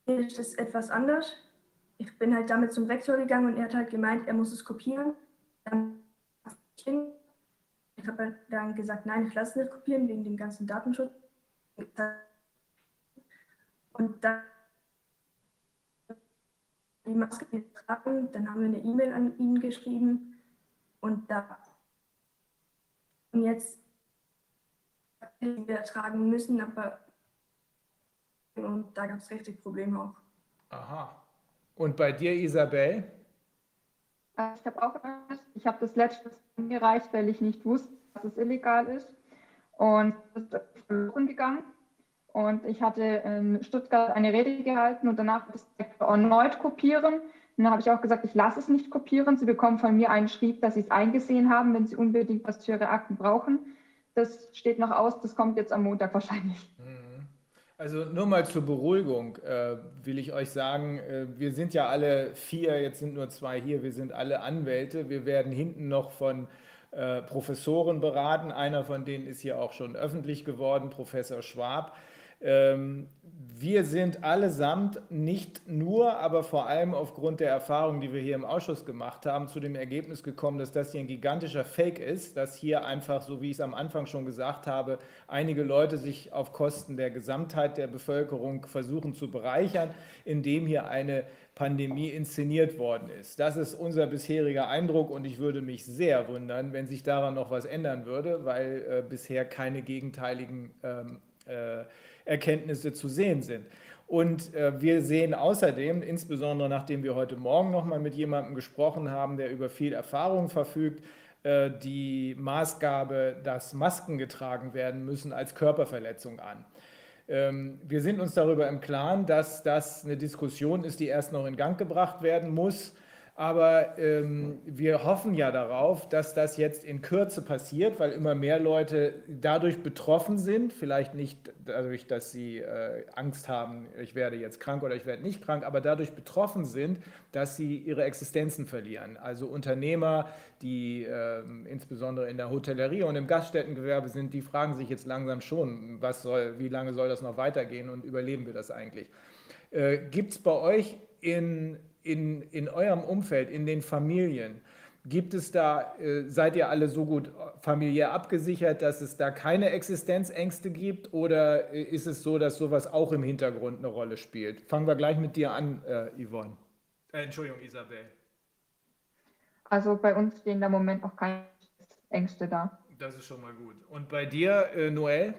Ist es etwas anders? Ich bin halt damit zum Rektor gegangen und er hat halt gemeint, er muss es kopieren. Ich habe halt dann gesagt, nein, ich lasse es nicht kopieren wegen dem ganzen Datenschutz. Und dann die Maske getragen, dann haben wir eine E-Mail an ihn geschrieben und da und jetzt wir tragen müssen, aber und da gab es richtig Probleme auch. Aha. Und bei dir, Isabel? Ich habe auch ich habe das letzte gereicht, weil ich nicht wusste, dass es illegal ist. Und das ist verloren gegangen. Und ich hatte in Stuttgart eine Rede gehalten und danach das erneut kopieren. Und dann habe ich auch gesagt, ich lasse es nicht kopieren. Sie bekommen von mir einen Schrieb, dass Sie es eingesehen haben, wenn Sie unbedingt was für Ihre Akten brauchen. Das steht noch aus, das kommt jetzt am Montag wahrscheinlich. Mhm. Also nur mal zur Beruhigung äh, will ich euch sagen, äh, wir sind ja alle vier, jetzt sind nur zwei hier, wir sind alle Anwälte. Wir werden hinten noch von äh, Professoren beraten. Einer von denen ist hier auch schon öffentlich geworden, Professor Schwab. Ähm, wir sind allesamt nicht nur, aber vor allem aufgrund der Erfahrungen, die wir hier im Ausschuss gemacht haben, zu dem Ergebnis gekommen, dass das hier ein gigantischer Fake ist, dass hier einfach, so wie ich es am Anfang schon gesagt habe, einige Leute sich auf Kosten der Gesamtheit der Bevölkerung versuchen zu bereichern, indem hier eine Pandemie inszeniert worden ist. Das ist unser bisheriger Eindruck und ich würde mich sehr wundern, wenn sich daran noch was ändern würde, weil äh, bisher keine gegenteiligen ähm, äh, Erkenntnisse zu sehen sind. Und äh, wir sehen außerdem, insbesondere nachdem wir heute Morgen noch mal mit jemandem gesprochen haben, der über viel Erfahrung verfügt, äh, die Maßgabe, dass Masken getragen werden müssen, als Körperverletzung an. Ähm, wir sind uns darüber im Klaren, dass das eine Diskussion ist, die erst noch in Gang gebracht werden muss aber ähm, wir hoffen ja darauf, dass das jetzt in Kürze passiert, weil immer mehr Leute dadurch betroffen sind. Vielleicht nicht dadurch, dass sie äh, Angst haben, ich werde jetzt krank oder ich werde nicht krank, aber dadurch betroffen sind, dass sie ihre Existenzen verlieren. Also Unternehmer, die äh, insbesondere in der Hotellerie und im Gaststättengewerbe sind, die fragen sich jetzt langsam schon, was soll, wie lange soll das noch weitergehen und überleben wir das eigentlich? Äh, Gibt es bei euch in in, in eurem Umfeld, in den Familien, gibt es da, äh, seid ihr alle so gut familiär abgesichert, dass es da keine Existenzängste gibt oder äh, ist es so, dass sowas auch im Hintergrund eine Rolle spielt? Fangen wir gleich mit dir an, äh, Yvonne. Äh, Entschuldigung, Isabel. Also bei uns stehen da im Moment noch keine Ängste da. Das ist schon mal gut. Und bei dir, äh, Noel?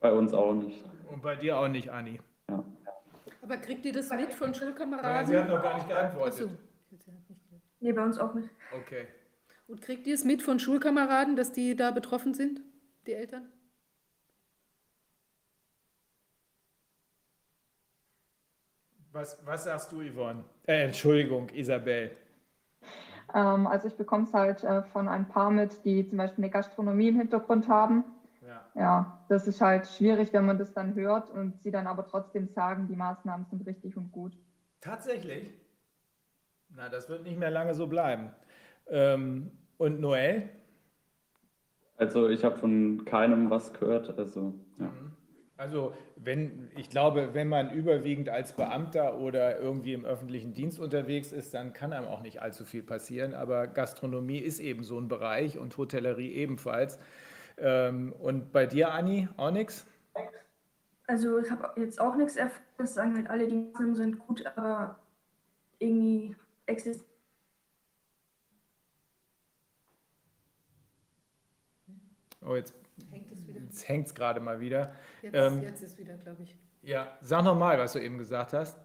Bei uns auch nicht. Und bei dir auch nicht, Anni? Ja. Aber kriegt ihr das mit von Schulkameraden? Nein, sie hat noch gar nicht geantwortet. Ach so. Nee, bei uns auch nicht. Okay. Und kriegt ihr es mit von Schulkameraden, dass die da betroffen sind? die Eltern? Was, was sagst du, Yvonne? Äh, Entschuldigung, Isabel. Ähm, also ich bekomme es halt äh, von ein paar mit, die zum Beispiel eine Gastronomie im Hintergrund haben. Ja. Ja, das ist halt schwierig, wenn man das dann hört und sie dann aber trotzdem sagen, die Maßnahmen sind richtig und gut. Tatsächlich? Na, das wird nicht mehr lange so bleiben. Ähm, und Noel? Also ich habe von keinem was gehört. Also ja. Also wenn, ich glaube, wenn man überwiegend als Beamter oder irgendwie im öffentlichen Dienst unterwegs ist, dann kann einem auch nicht allzu viel passieren. Aber Gastronomie ist eben so ein Bereich und Hotellerie ebenfalls. Ähm, und bei dir, Anni, auch nichts? Also ich habe jetzt auch nichts erfahren, das sagen halt alle, die Maßnahmen sind gut, aber irgendwie existiert Oh, jetzt Hängt es wieder? jetzt hängt es gerade mal wieder. Jetzt, Ähm, jetzt ist wieder, glaube ich. Ja, sag nochmal, was du eben gesagt hast.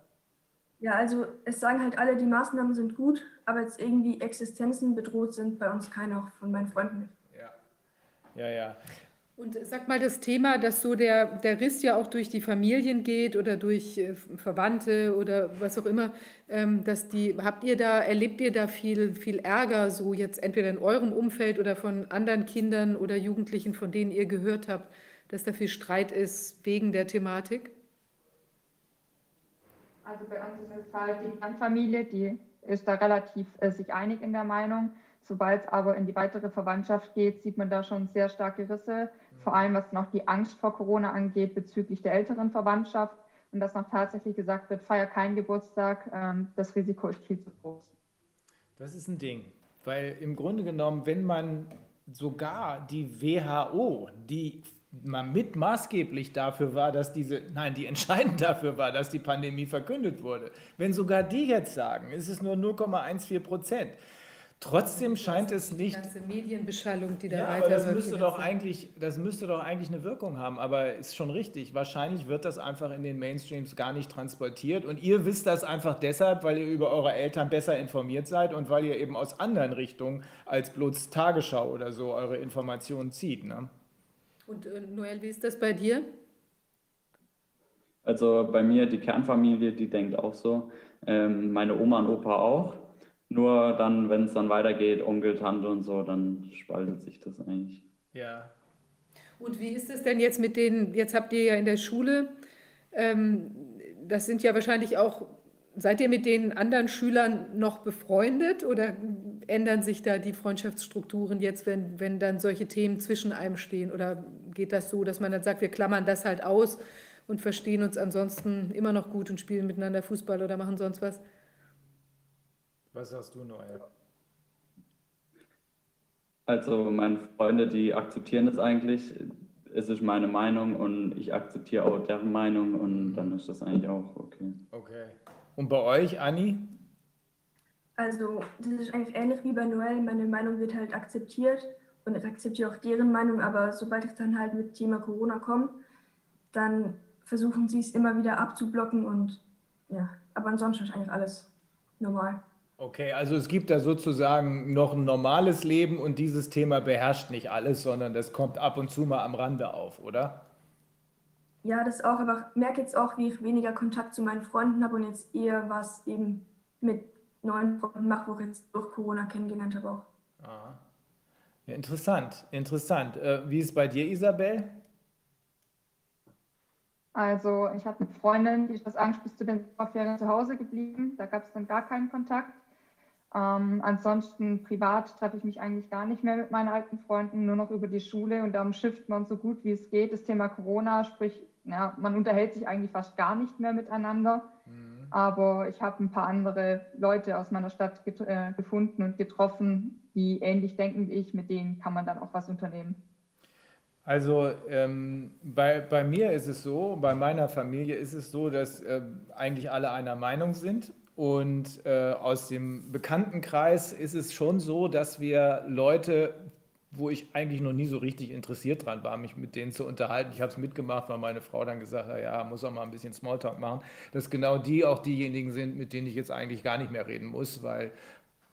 Ja, also es sagen halt alle, die Maßnahmen sind gut, aber jetzt irgendwie Existenzen bedroht sind bei uns keine, auch von meinen Freunden. Ja, ja. Und sag mal das Thema, dass so der, der Riss ja auch durch die Familien geht oder durch äh, Verwandte oder was auch immer, ähm, dass die, habt ihr da, erlebt ihr da viel, viel Ärger, so jetzt entweder in eurem Umfeld oder von anderen Kindern oder Jugendlichen, von denen ihr gehört habt, dass da viel Streit ist wegen der Thematik? Also bei uns ist es halt die Kernfamilie, die ist da relativ äh, sich einig in der Meinung. Sobald es aber in die weitere Verwandtschaft geht, sieht man da schon sehr starke Risse, vor allem was noch die Angst vor Corona angeht bezüglich der älteren Verwandtschaft. Und dass noch tatsächlich gesagt wird, feier keinen Geburtstag, ähm, das Risiko ist viel zu groß. Das ist ein Ding, weil im Grunde genommen, wenn man sogar die WHO, die mit maßgeblich dafür war, dass diese, nein, die entscheidend dafür war, dass die Pandemie verkündet wurde, wenn sogar die jetzt sagen, ist es nur 0,14 Prozent. Trotzdem scheint es Die nicht ganze Medienbeschallung, die da Ja, weiter aber das müsste die doch eigentlich, das müsste doch eigentlich eine Wirkung haben, aber ist schon richtig. Wahrscheinlich wird das einfach in den Mainstreams gar nicht transportiert und ihr wisst das einfach deshalb, weil ihr über eure Eltern besser informiert seid und weil ihr eben aus anderen Richtungen als bloß Tagesschau oder so eure Informationen zieht. Ne? Und äh, Noel, wie ist das bei dir? Also bei mir, die Kernfamilie, die denkt auch so. Ähm, meine Oma und Opa auch. Nur dann, wenn es dann weitergeht, Onkel, Tante und so, dann spaltet sich das eigentlich. Ja. Und wie ist es denn jetzt mit den, jetzt habt ihr ja in der Schule, ähm, das sind ja wahrscheinlich auch, seid ihr mit den anderen Schülern noch befreundet oder ändern sich da die Freundschaftsstrukturen jetzt, wenn, wenn dann solche Themen zwischen einem stehen? Oder geht das so, dass man dann sagt, wir klammern das halt aus und verstehen uns ansonsten immer noch gut und spielen miteinander Fußball oder machen sonst was? Was sagst du, Noel? Also meine Freunde, die akzeptieren das eigentlich. Es ist meine Meinung und ich akzeptiere auch deren Meinung und dann ist das eigentlich auch okay. Okay. Und bei euch, Anni? Also das ist eigentlich ähnlich wie bei Noel. Meine Meinung wird halt akzeptiert und ich akzeptiere auch deren Meinung, aber sobald es dann halt mit Thema Corona kommt, dann versuchen sie es immer wieder abzublocken und ja, aber ansonsten ist eigentlich alles normal. Okay, also es gibt da sozusagen noch ein normales Leben und dieses Thema beherrscht nicht alles, sondern das kommt ab und zu mal am Rande auf, oder? Ja, das auch, aber ich merke jetzt auch, wie ich weniger Kontakt zu meinen Freunden habe und jetzt eher was eben mit neuen Freunden mache, wo ich jetzt durch Corona kennengelernt habe auch. Aha. Ja, interessant, interessant. Äh, wie ist es bei dir, Isabel? Also ich hatte eine Freundin, die aus Angst bis zu den Sommerferien zu Hause geblieben. Da gab es dann gar keinen Kontakt. Ähm, ansonsten privat treffe ich mich eigentlich gar nicht mehr mit meinen alten Freunden, nur noch über die Schule und darum schifft man so gut wie es geht das Thema Corona, sprich, ja, man unterhält sich eigentlich fast gar nicht mehr miteinander. Aber ich habe ein paar andere Leute aus meiner Stadt äh, gefunden und getroffen, die ähnlich denken wie ich, mit denen kann man dann auch was unternehmen. Also ähm, bei, bei mir ist es so, bei meiner Familie ist es so, dass äh, eigentlich alle einer Meinung sind. Und äh, aus dem Bekanntenkreis ist es schon so, dass wir Leute, wo ich eigentlich noch nie so richtig interessiert dran war, mich mit denen zu unterhalten. Ich habe es mitgemacht, weil meine Frau dann gesagt hat, ja, muss auch mal ein bisschen Smalltalk machen, dass genau die auch diejenigen sind, mit denen ich jetzt eigentlich gar nicht mehr reden muss, weil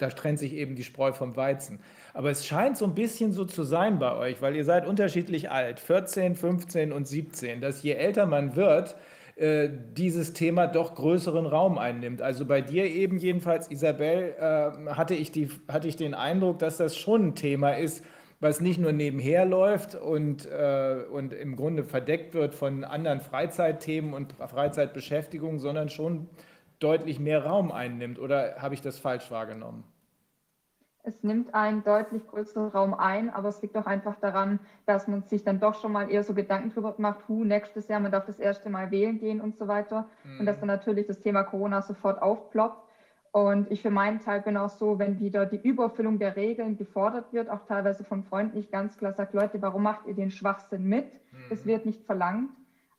da trennt sich eben die Spreu vom Weizen. Aber es scheint so ein bisschen so zu sein bei euch, weil ihr seid unterschiedlich alt, 14, 15 und 17, dass je älter man wird, äh, dieses Thema doch größeren Raum einnimmt. Also bei dir eben jedenfalls, Isabel, äh, hatte, ich die, hatte ich den Eindruck, dass das schon ein Thema ist, was nicht nur nebenher läuft und, äh, und im Grunde verdeckt wird von anderen Freizeitthemen und Freizeitbeschäftigung, sondern schon deutlich mehr Raum einnimmt. Oder habe ich das falsch wahrgenommen? Es nimmt einen deutlich größeren Raum ein, aber es liegt auch einfach daran, dass man sich dann doch schon mal eher so Gedanken drüber macht, hu, nächstes Jahr, man darf das erste Mal wählen gehen und so weiter. Mhm. Und dass dann natürlich das Thema Corona sofort aufploppt. Und ich für meinen Teil bin auch so, wenn wieder die Überfüllung der Regeln gefordert wird, auch teilweise von Freunden, ich ganz klar sage, Leute, warum macht ihr den Schwachsinn mit? Es mhm. wird nicht verlangt.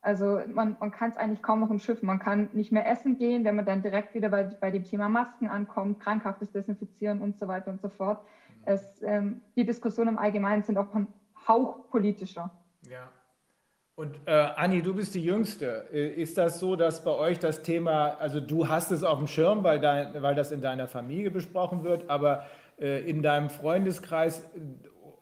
Also man, man kann es eigentlich kaum noch im Schiff. Man kann nicht mehr essen gehen, wenn man dann direkt wieder bei, bei dem Thema Masken ankommt, krankhaftes Desinfizieren und so weiter und so fort. Mhm. Es, ähm, die Diskussionen im Allgemeinen sind auch ein Hauch politischer. Ja. Und äh, Anni, du bist die Jüngste. Äh, ist das so, dass bei euch das Thema, also du hast es auf dem Schirm, weil, dein, weil das in deiner Familie besprochen wird, aber äh, in deinem Freundeskreis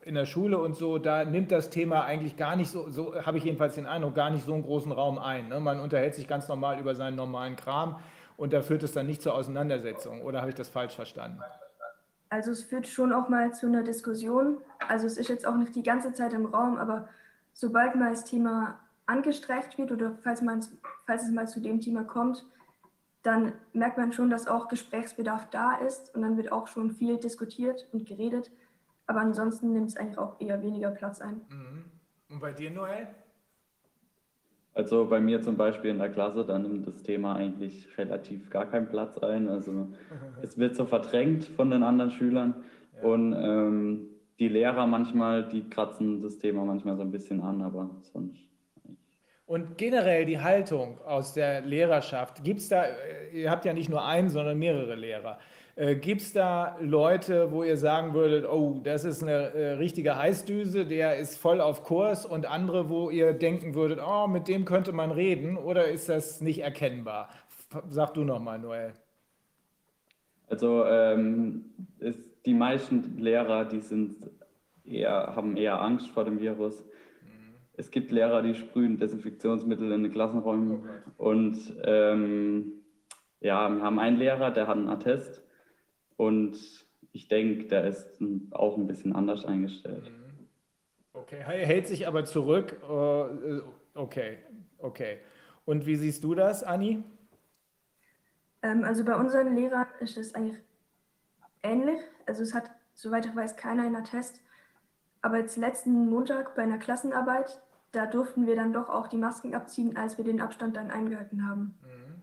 in der Schule und so, da nimmt das Thema eigentlich gar nicht so, so habe ich jedenfalls den Eindruck, gar nicht so einen großen Raum ein. Ne? Man unterhält sich ganz normal über seinen normalen Kram und da führt es dann nicht zur Auseinandersetzung. Oder habe ich das falsch verstanden? Also es führt schon auch mal zu einer Diskussion. Also es ist jetzt auch nicht die ganze Zeit im Raum, aber sobald mal das Thema angestreift wird oder falls, man, falls es mal zu dem Thema kommt, dann merkt man schon, dass auch Gesprächsbedarf da ist und dann wird auch schon viel diskutiert und geredet. Aber ansonsten nimmt es eigentlich auch eher weniger Platz ein. Mhm. Und bei dir, Noel? Also bei mir zum Beispiel in der Klasse, da nimmt das Thema eigentlich relativ gar keinen Platz ein. Also <laughs> es wird so verdrängt von den anderen Schülern. Ja. Und ähm, die Lehrer manchmal, die kratzen das Thema manchmal so ein bisschen an, aber sonst. Und generell die Haltung aus der Lehrerschaft, gibt es da, äh, ihr habt ja nicht nur einen, sondern mehrere Lehrer. Äh, Gibt es da Leute, wo ihr sagen würdet, oh, das ist eine äh, richtige Heißdüse, der ist voll auf Kurs und andere, wo ihr denken würdet, oh, mit dem könnte man reden oder ist das nicht erkennbar? Sag du nochmal, Noel. Also ähm, ist, die meisten Lehrer, die sind eher, haben eher Angst vor dem Virus. Mhm. Es gibt Lehrer, die sprühen Desinfektionsmittel in den Klassenräumen. Oh und ähm, ja, wir haben einen Lehrer, der hat einen Attest und ich denke, der ist auch ein bisschen anders eingestellt. Mhm. Okay, er hält sich aber zurück. Äh, okay, okay. Und wie siehst du das, Anni? Ähm, also bei unseren Lehrern ist es eigentlich ähnlich. Also es hat, soweit ich weiß, keiner einen Attest. Aber jetzt letzten Montag bei einer Klassenarbeit, da durften wir dann doch auch die Masken abziehen, als wir den Abstand dann eingehalten haben. Mhm.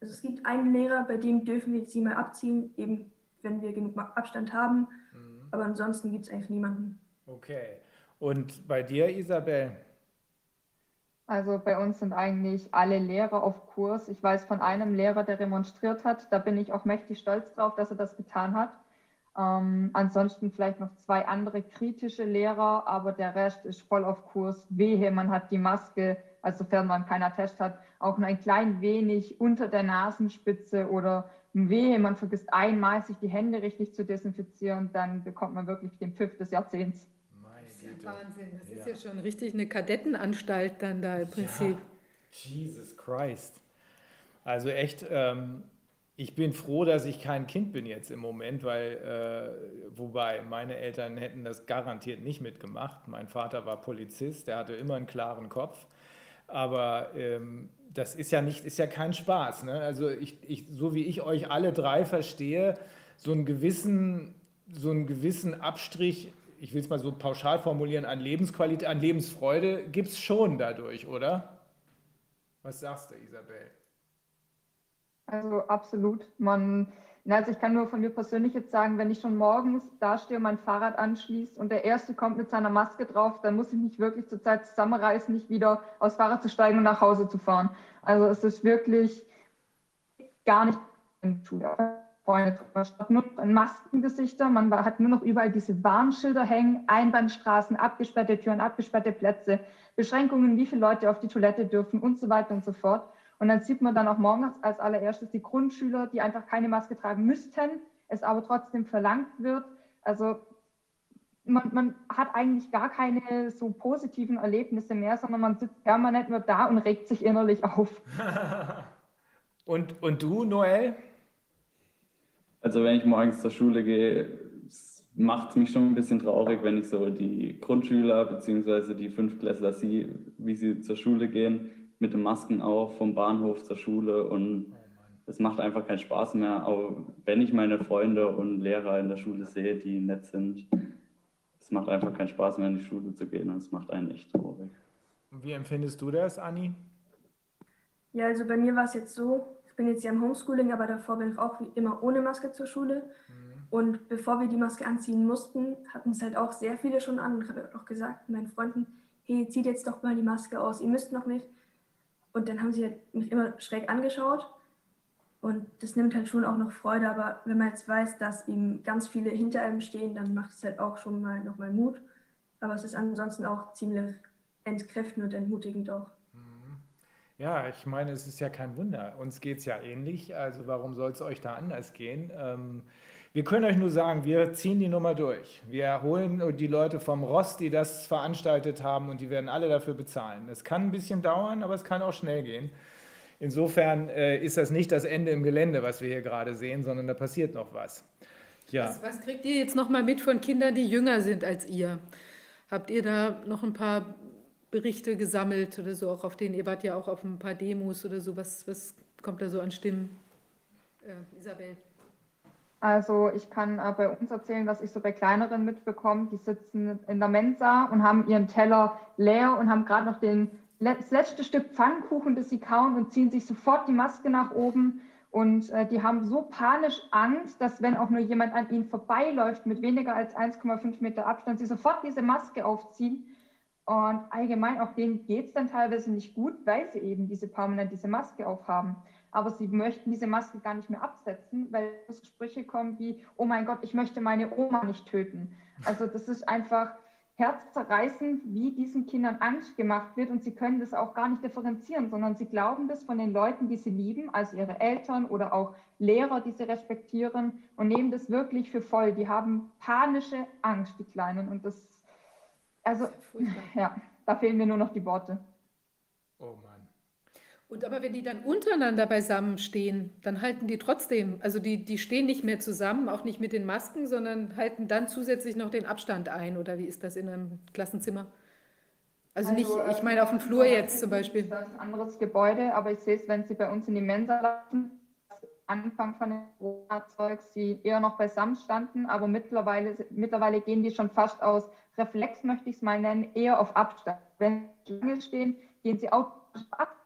Also es gibt einen Lehrer, bei dem dürfen wir sie mal abziehen, eben wenn wir genug Abstand haben. Mhm. Aber ansonsten gibt es eigentlich niemanden. Okay. Und bei dir, Isabel? Also bei uns sind eigentlich alle Lehrer auf Kurs. Ich weiß von einem Lehrer, der demonstriert hat. Da bin ich auch mächtig stolz drauf, dass er das getan hat. Ähm, ansonsten vielleicht noch zwei andere kritische Lehrer, aber der Rest ist voll auf Kurs. Wehe, man hat die Maske, also sofern man keinen Test hat, auch nur ein klein wenig unter der Nasenspitze oder wehe, man vergisst einmal, sich die Hände richtig zu desinfizieren, dann bekommt man wirklich den Pfiff des Jahrzehnts. Das ist ja Wahnsinn. Das ja. ist ja schon richtig eine Kadettenanstalt dann da im Prinzip. Ja. Jesus Christ. Also echt, ähm, ich bin froh, dass ich kein Kind bin jetzt im Moment, weil, äh, wobei meine Eltern hätten das garantiert nicht mitgemacht. Mein Vater war Polizist, der hatte immer einen klaren Kopf. Aber ähm, das ist ja nicht, ist ja kein Spaß. Ne? Also ich, ich, so wie ich euch alle drei verstehe, so einen gewissen, so einen gewissen Abstrich, ich will es mal so pauschal formulieren, an Lebensqualität, an Lebensfreude gibt es schon dadurch, oder? Was sagst du, Isabel? Also absolut. Man, also ich kann nur von mir persönlich jetzt sagen, wenn ich schon morgens dastehe und mein Fahrrad anschließt und der Erste kommt mit seiner Maske drauf, dann muss ich mich wirklich zur Zeit zusammenreißen, nicht wieder aufs Fahrrad zu steigen und nach Hause zu fahren. Also es ist wirklich gar nicht. Freunde statt nur in Maskengesichter. Man hat nur noch überall diese Warnschilder hängen, Einbahnstraßen, abgesperrte Türen, abgesperrte Plätze, Beschränkungen, wie viele Leute auf die Toilette dürfen und so weiter und so fort. Und dann sieht man dann auch morgens als allererstes die Grundschüler, die einfach keine Maske tragen müssten, es aber trotzdem verlangt wird. Also man, man, hat eigentlich gar keine so positiven Erlebnisse mehr, sondern man sitzt permanent nur da und regt sich innerlich auf. <laughs> und, und du, Noel? Also wenn ich morgens zur Schule gehe, macht es mich schon ein bisschen traurig, wenn ich so die Grundschüler bzw. die Fünftklässler sehe, wie sie zur Schule gehen, mit den Masken auf, vom Bahnhof zur Schule und es macht einfach keinen Spaß mehr. Aber wenn ich meine Freunde und Lehrer in der Schule sehe, die nett sind, es macht einfach keinen Spaß mehr in die Schule zu gehen und es macht einen echt traurig. Wie empfindest du das, Anni? Ja, also bei mir war es jetzt so, ich bin jetzt ja im Homeschooling, aber davor bin ich auch wie immer ohne Maske zur Schule. Mhm. Und bevor wir die Maske anziehen mussten, hatten es halt auch sehr viele schon an. Und ich habe auch gesagt meinen Freunden, hey, zieht jetzt doch mal die Maske aus, ihr müsst noch nicht. Und dann haben sie halt mich immer schräg angeschaut. Und das nimmt halt schon auch noch Freude, aber wenn man jetzt weiß, dass eben ganz viele hinter einem stehen, dann macht es halt auch schon mal nochmal Mut. Aber es ist ansonsten auch ziemlich entkräftend und entmutigend auch. Mhm. Ja, ich meine, es ist ja kein Wunder. Uns geht es ja ähnlich. Also warum soll es euch da anders gehen? Ähm, wir können euch nur sagen, wir ziehen die Nummer durch. Wir holen die Leute vom Ross, die das veranstaltet haben und die werden alle dafür bezahlen. Es kann ein bisschen dauern, aber es kann auch schnell gehen. Insofern äh, ist das nicht das Ende im Gelände, was wir hier gerade sehen, sondern da passiert noch was. Ja. Was, was kriegt ihr jetzt noch mal mit von Kindern, die jünger sind als ihr? Habt ihr da noch ein paar Berichte gesammelt oder so, auch auf denen, ihr wart ja auch auf ein paar Demos oder so, was, was kommt da so an Stimmen? Äh, Isabel. Also ich kann äh, bei uns erzählen, was ich so bei kleineren mitbekomme. Die sitzen in der Mensa und haben ihren Teller leer und haben gerade noch den das letzte Stück Pfannkuchen, das sie kauen und ziehen sich sofort die Maske nach oben. Und äh, die haben so panisch Angst, dass wenn auch nur jemand an ihnen vorbeiläuft mit weniger als 1,5 Meter Abstand, sie sofort diese Maske aufziehen. Und allgemein auch denen geht es dann teilweise nicht gut, weil sie eben diese permanent diese Maske aufhaben. Aber sie möchten diese Maske gar nicht mehr absetzen, weil Sprüche kommen wie, oh mein Gott, ich möchte meine Oma nicht töten. Also das ist einfach, herzzerreißend, wie diesen Kindern Angst gemacht wird und sie können das auch gar nicht differenzieren, sondern sie glauben das von den Leuten, die sie lieben, also ihre Eltern oder auch Lehrer, die sie respektieren und nehmen das wirklich für voll. Die haben panische Angst, die Kleinen und das, also <laughs> ja, da fehlen mir nur noch die Worte. Oh Mann. Und aber wenn die dann untereinander beisammen stehen, dann halten die trotzdem, also die, die stehen nicht mehr zusammen, auch nicht mit den Masken, sondern halten dann zusätzlich noch den Abstand ein. Oder wie ist das in einem Klassenzimmer? Also, also nicht, ich äh, meine auf dem Flur jetzt zum Beispiel. Das ist ein anderes Gebäude, aber ich sehe es, wenn Sie bei uns in die Mensa laufen, Anfang von dem Corona-Zeug, sie eher noch beisammen standen, aber mittlerweile, mittlerweile gehen die schon fast aus Reflex, möchte ich es mal nennen, eher auf Abstand. Wenn sie lange stehen, gehen sie automatisch ab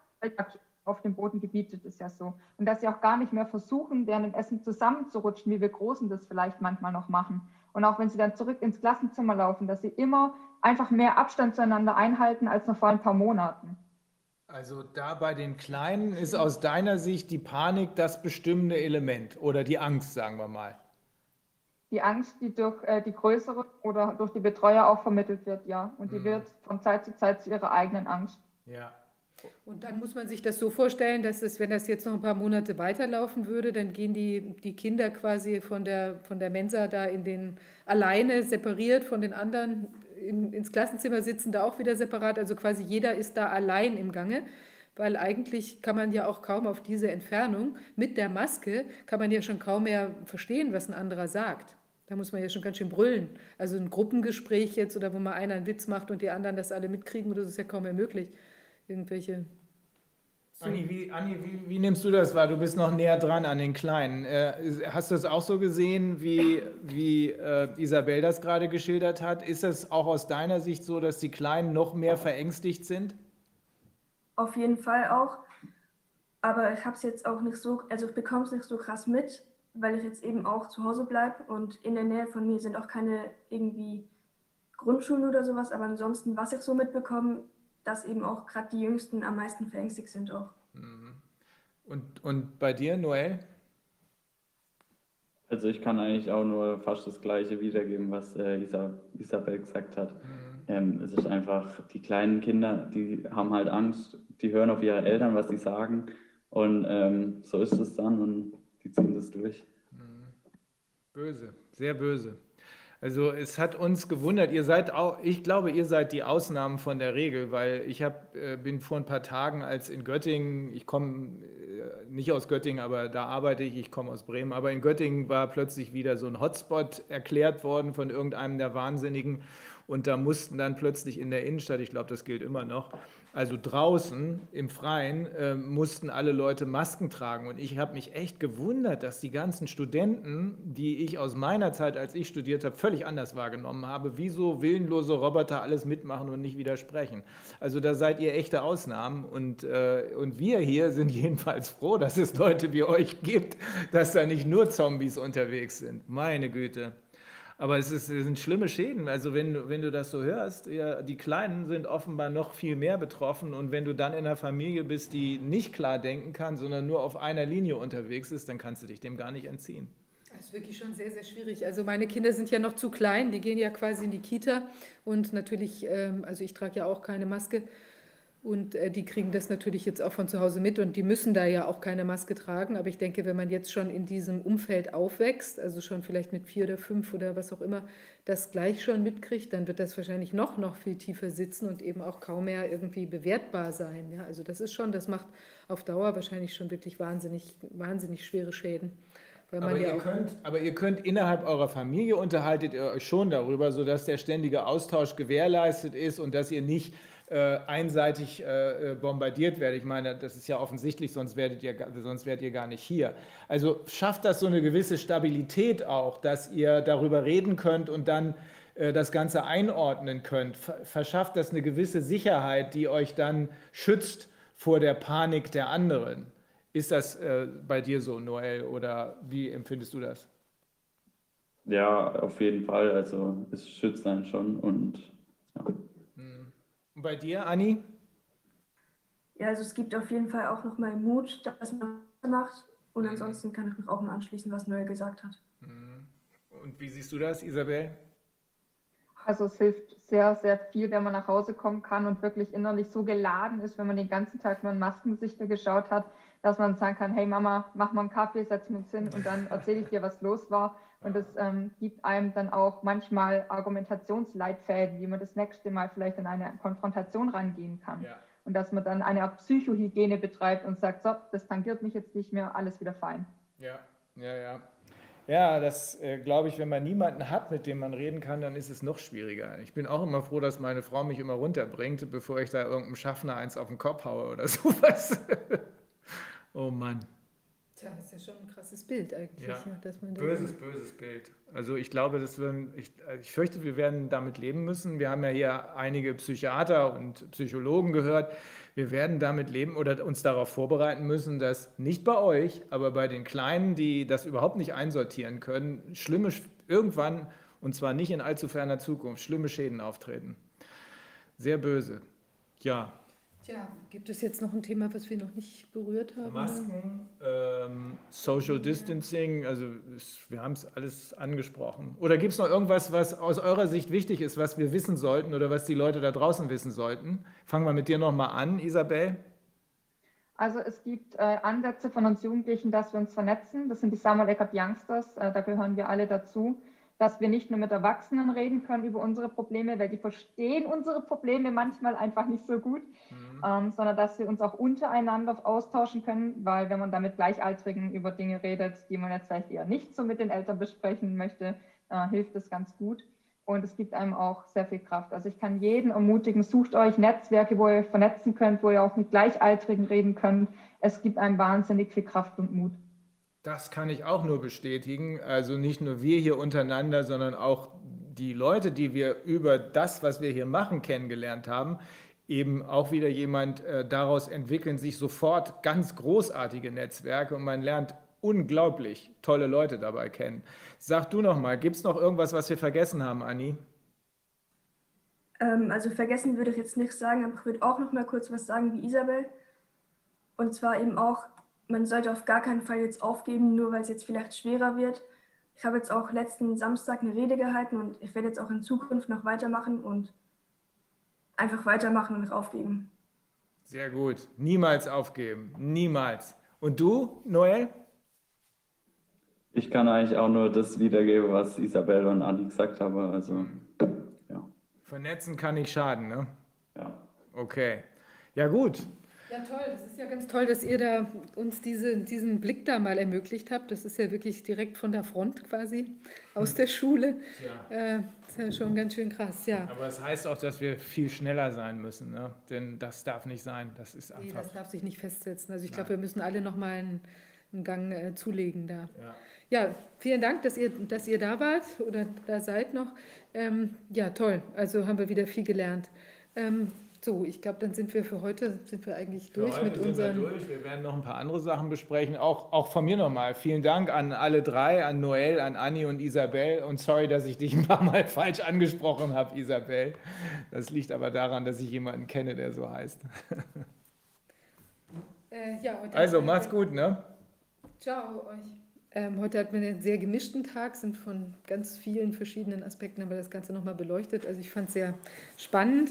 auf dem Boden gebietet ist ja so. Und dass sie auch gar nicht mehr versuchen, während dem Essen zusammenzurutschen, wie wir Großen das vielleicht manchmal noch machen. Und auch wenn sie dann zurück ins Klassenzimmer laufen, dass sie immer einfach mehr Abstand zueinander einhalten als noch vor ein paar Monaten. Also da bei den Kleinen ist aus deiner Sicht die Panik das bestimmende Element oder die Angst, sagen wir mal. Die Angst, die durch äh, die größere oder durch die Betreuer auch vermittelt wird, ja. Und die mhm. wird von Zeit zu Zeit zu ihrer eigenen Angst. Ja, und dann muss man sich das so vorstellen, dass es, wenn das jetzt noch ein paar Monate weiterlaufen würde, dann gehen die, die Kinder quasi von der, von der Mensa da in den alleine separiert von den anderen in, ins Klassenzimmer sitzen, da auch wieder separat. Also quasi jeder ist da allein im Gange, weil eigentlich kann man ja auch kaum auf diese Entfernung mit der Maske, kann man ja schon kaum mehr verstehen, was ein anderer sagt. Da muss man ja schon ganz schön brüllen. Also ein Gruppengespräch jetzt oder wo mal einer einen Witz macht und die anderen das alle mitkriegen, das ist ja kaum mehr möglich irgendwelche. Anni, wie, Anni wie, wie, nimmst du das wahr? Du bist noch näher dran an den Kleinen. Äh, hast du das auch so gesehen, wie, wie äh, Isabel das gerade geschildert hat? Ist es auch aus deiner Sicht so, dass die Kleinen noch mehr verängstigt sind? Auf jeden Fall auch. Aber ich habe es jetzt auch nicht so, also ich bekomme es nicht so krass mit, weil ich jetzt eben auch zu Hause bleibe und in der Nähe von mir sind auch keine irgendwie Grundschulen oder sowas. Aber ansonsten, was ich so mitbekomme, dass eben auch gerade die Jüngsten am meisten verängstigt sind auch. Mhm. Und, und bei dir, Noel? Also ich kann eigentlich auch nur fast das Gleiche wiedergeben, was äh, Isabel gesagt hat. Mhm. Ähm, es ist einfach, die kleinen Kinder, die haben halt Angst, die hören auf ihre Eltern, was sie sagen und ähm, so ist es dann und die ziehen das durch. Mhm. Böse, sehr böse. Also es hat uns gewundert, ihr seid auch, ich glaube, ihr seid die Ausnahmen von der Regel, weil ich hab, äh, bin vor ein paar Tagen als in Göttingen, ich komme äh, nicht aus Göttingen, aber da arbeite ich, ich komme aus Bremen, aber in Göttingen war plötzlich wieder so ein Hotspot erklärt worden von irgendeinem der Wahnsinnigen und da mussten dann plötzlich in der Innenstadt, ich glaube, das gilt immer noch, also draußen im Freien äh, mussten alle Leute Masken tragen. Und ich habe mich echt gewundert, dass die ganzen Studenten, die ich aus meiner Zeit, als ich studiert habe, völlig anders wahrgenommen habe, wie so willenlose Roboter alles mitmachen und nicht widersprechen. Also da seid ihr echte Ausnahmen. Und, äh, und wir hier sind <laughs> jedenfalls froh, dass es Leute wie euch gibt, dass da nicht nur Zombies unterwegs sind. Meine Güte. Aber es, ist, es sind schlimme Schäden. Also wenn, wenn du das so hörst, ja, die Kleinen sind offenbar noch viel mehr betroffen. Und wenn du dann in einer Familie bist, die nicht klar denken kann, sondern nur auf einer Linie unterwegs ist, dann kannst du dich dem gar nicht entziehen. Das ist wirklich schon sehr, sehr schwierig. Also meine Kinder sind ja noch zu klein, die gehen ja quasi in die Kita und natürlich, ähm, also ich trage ja auch keine Maske. Und äh, die kriegen das natürlich jetzt auch von zu Hause mit und die müssen da ja auch keine Maske tragen. Aber ich denke, wenn man jetzt schon in diesem Umfeld aufwächst, also schon vielleicht mit vier oder fünf oder was auch immer, das gleich schon mitkriegt, dann wird das wahrscheinlich noch, noch viel tiefer sitzen und eben auch kaum mehr irgendwie bewertbar sein. Ja, also das ist schon, das macht auf Dauer wahrscheinlich schon wirklich wahnsinnig, wahnsinnig schwere Schäden. Aber ihr, könnt, aber ihr könnt innerhalb eurer Familie unterhaltet ihr euch schon darüber, sodass der ständige Austausch gewährleistet ist und dass ihr nicht äh, einseitig äh, äh, bombardiert werde. Ich meine, das ist ja offensichtlich, sonst werdet, ihr, sonst werdet ihr gar nicht hier. Also schafft das so eine gewisse Stabilität auch, dass ihr darüber reden könnt und dann äh, das Ganze einordnen könnt. Verschafft das eine gewisse Sicherheit, die euch dann schützt vor der Panik der anderen. Ist das äh, bei dir so, Noel, oder wie empfindest du das? Ja, auf jeden Fall. Also es schützt einen schon und ja. Und bei dir, Anni? Ja, also es gibt auf jeden Fall auch nochmal Mut, dass man macht. Und mhm. ansonsten kann ich mich auch mal anschließen, was Noel gesagt hat. Mhm. Und wie siehst du das, Isabel? Also es hilft sehr, sehr viel, wenn man nach Hause kommen kann und wirklich innerlich so geladen ist, wenn man den ganzen Tag nur in Maskengesichter geschaut hat, dass man sagen kann, hey Mama, mach mal einen Kaffee, setz uns hin und dann erzähle ich dir, was los war. Und es ähm, gibt einem dann auch manchmal Argumentationsleitfäden, wie man das nächste Mal vielleicht an eine Konfrontation rangehen kann. Ja. Und dass man dann eine Art Psychohygiene betreibt und sagt, so, das tangiert mich jetzt nicht mehr, alles wieder fein. Ja, ja, ja. Ja, das äh, glaube ich, wenn man niemanden hat, mit dem man reden kann, dann ist es noch schwieriger. Ich bin auch immer froh, dass meine Frau mich immer runterbringt, bevor ich da irgendeinem Schaffner eins auf den Kopf haue oder <laughs> sowas. oh Mann. Tja, das ist ja schon ein krasses Bild eigentlich. Ja, ja dass man böses, böses Bild. Also ich glaube, dass wir, ich, ich fürchte, wir werden damit leben müssen. Wir haben ja hier einige Psychiater und Psychologen gehört. Wir werden damit leben oder uns darauf vorbereiten müssen, dass nicht bei euch, aber bei den Kleinen, die das überhaupt nicht einsortieren können, schlimme, irgendwann, und zwar nicht in allzu ferner Zukunft, schlimme Schäden auftreten. Sehr böse. Ja, Tja, gibt es jetzt noch ein Thema, was wir noch nicht berührt haben? Masken, ähm, Social Distancing, also wir haben es alles angesprochen. Oder gibt es noch irgendwas, was aus eurer Sicht wichtig ist, was wir wissen sollten oder was die Leute da draußen wissen sollten? Fangen wir mit dir nochmal an, Isabel. Also es gibt äh, Ansätze von uns Jugendlichen, dass wir uns vernetzen. Das sind die Summer Lake Youngsters, äh, da gehören wir alle dazu dass wir nicht nur mit Erwachsenen reden können über unsere Probleme, weil die verstehen unsere Probleme manchmal einfach nicht so gut, mhm. ähm, sondern dass wir uns auch untereinander austauschen können, weil wenn man da mit Gleichaltrigen über Dinge redet, die man jetzt vielleicht eher nicht so mit den Eltern besprechen möchte, äh, hilft es ganz gut. Und es gibt einem auch sehr viel Kraft. Also ich kann jeden ermutigen, sucht euch Netzwerke, wo ihr euch vernetzen könnt, wo ihr auch mit Gleichaltrigen reden könnt. Es gibt einem wahnsinnig viel Kraft und Mut. Das kann ich auch nur bestätigen. Also nicht nur wir hier untereinander, sondern auch die Leute, die wir über das, was wir hier machen, kennengelernt haben, eben auch wieder jemand äh, daraus entwickeln sich sofort ganz großartige Netzwerke und man lernt unglaublich tolle Leute dabei kennen. Sag du noch mal, gibt es noch irgendwas, was wir vergessen haben, Anni? Ähm, also vergessen würde ich jetzt nicht sagen, aber ich würde auch noch mal kurz was sagen wie Isabel. Und zwar eben auch, man sollte auf gar keinen Fall jetzt aufgeben, nur weil es jetzt vielleicht schwerer wird. Ich habe jetzt auch letzten Samstag eine Rede gehalten und ich werde jetzt auch in Zukunft noch weitermachen und einfach weitermachen und nicht aufgeben. Sehr gut. Niemals aufgeben. Niemals. Und du, Noel? Ich kann eigentlich auch nur das wiedergeben, was Isabel und Andi gesagt haben. Also, ja. Vernetzen kann nicht schaden, ne? ja. Okay. Ja, gut. Ja, toll. Das ist ja ganz toll, dass ihr da uns diese, diesen Blick da mal ermöglicht habt. Das ist ja wirklich direkt von der Front quasi aus der Schule. Ja. Äh, ist ja schon ganz schön krass, ja. Aber es das heißt auch, dass wir viel schneller sein müssen, ne? denn das darf nicht sein. Das ist Nee, einfach. das darf sich nicht festsetzen. Also ich glaube, wir müssen alle noch mal einen, einen Gang äh, zulegen da. Ja. Ja, vielen Dank, dass ihr, dass ihr da wart oder da seid noch. Ähm, ja, toll. Also haben wir wieder viel gelernt. Ähm, so, ich glaube, dann sind wir für heute sind wir eigentlich Für durch heute mit sind unseren. Wir, durch. wir werden noch ein paar andere Sachen besprechen. Auch, auch von mir nochmal. Vielen Dank an alle drei, an Noel, an Anni und Isabel. Und sorry, dass ich dich ein paar Mal <laughs> falsch angesprochen habe, Isabel. Das liegt aber daran, dass ich jemanden kenne, der so heißt. <laughs> Äh, ja, Also, macht's gut, ne? Ciao euch. Ähm, heute hatten wir einen sehr gemischten Tag, sind von ganz vielen verschiedenen Aspekten haben wir das Ganze nochmal beleuchtet. Also ich fand es sehr spannend.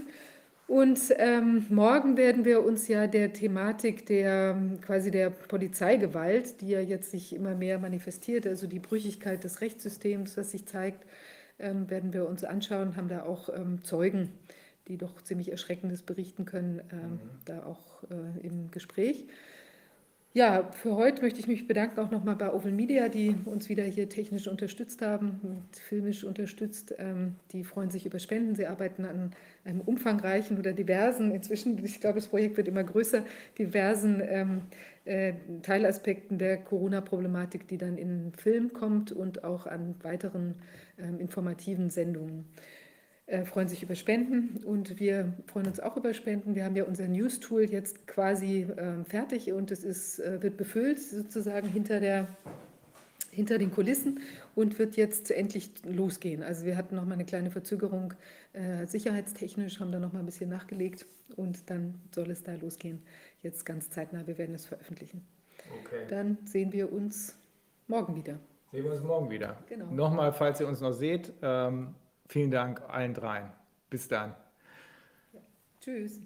Und ähm, morgen werden wir uns ja der Thematik der quasi der Polizeigewalt, die ja jetzt sich immer mehr manifestiert, also die Brüchigkeit des Rechtssystems, was sich zeigt, ähm, werden wir uns anschauen, haben da auch ähm, Zeugen, die doch ziemlich Erschreckendes berichten können, ähm, da auch äh, im Gespräch. Ja, für heute möchte ich mich bedanken auch nochmal bei Oval Media, die uns wieder hier technisch unterstützt haben und filmisch unterstützt. Ähm, die freuen sich über Spenden. Sie arbeiten an einem umfangreichen oder diversen, inzwischen, ich glaube, das Projekt wird immer größer, diversen ähm, äh, Teilaspekten der Corona-Problematik, die dann in den Film kommt und auch an weiteren ähm, informativen Sendungen freuen sich über Spenden und wir freuen uns auch über Spenden. Wir haben ja unser News-Tool jetzt quasi ähm, fertig und es ist, äh, wird befüllt sozusagen hinter, der, hinter den Kulissen und wird jetzt endlich losgehen. Also wir hatten noch mal eine kleine Verzögerung äh, sicherheitstechnisch, haben da noch mal ein bisschen nachgelegt und dann soll es da losgehen. Jetzt ganz zeitnah, wir werden es veröffentlichen. Okay. Dann sehen wir uns morgen wieder. Sehen wir uns morgen wieder. Genau. Nochmal, falls ihr uns noch seht, ähm, vielen Dank allen dreien. Bis dann. Tschüss.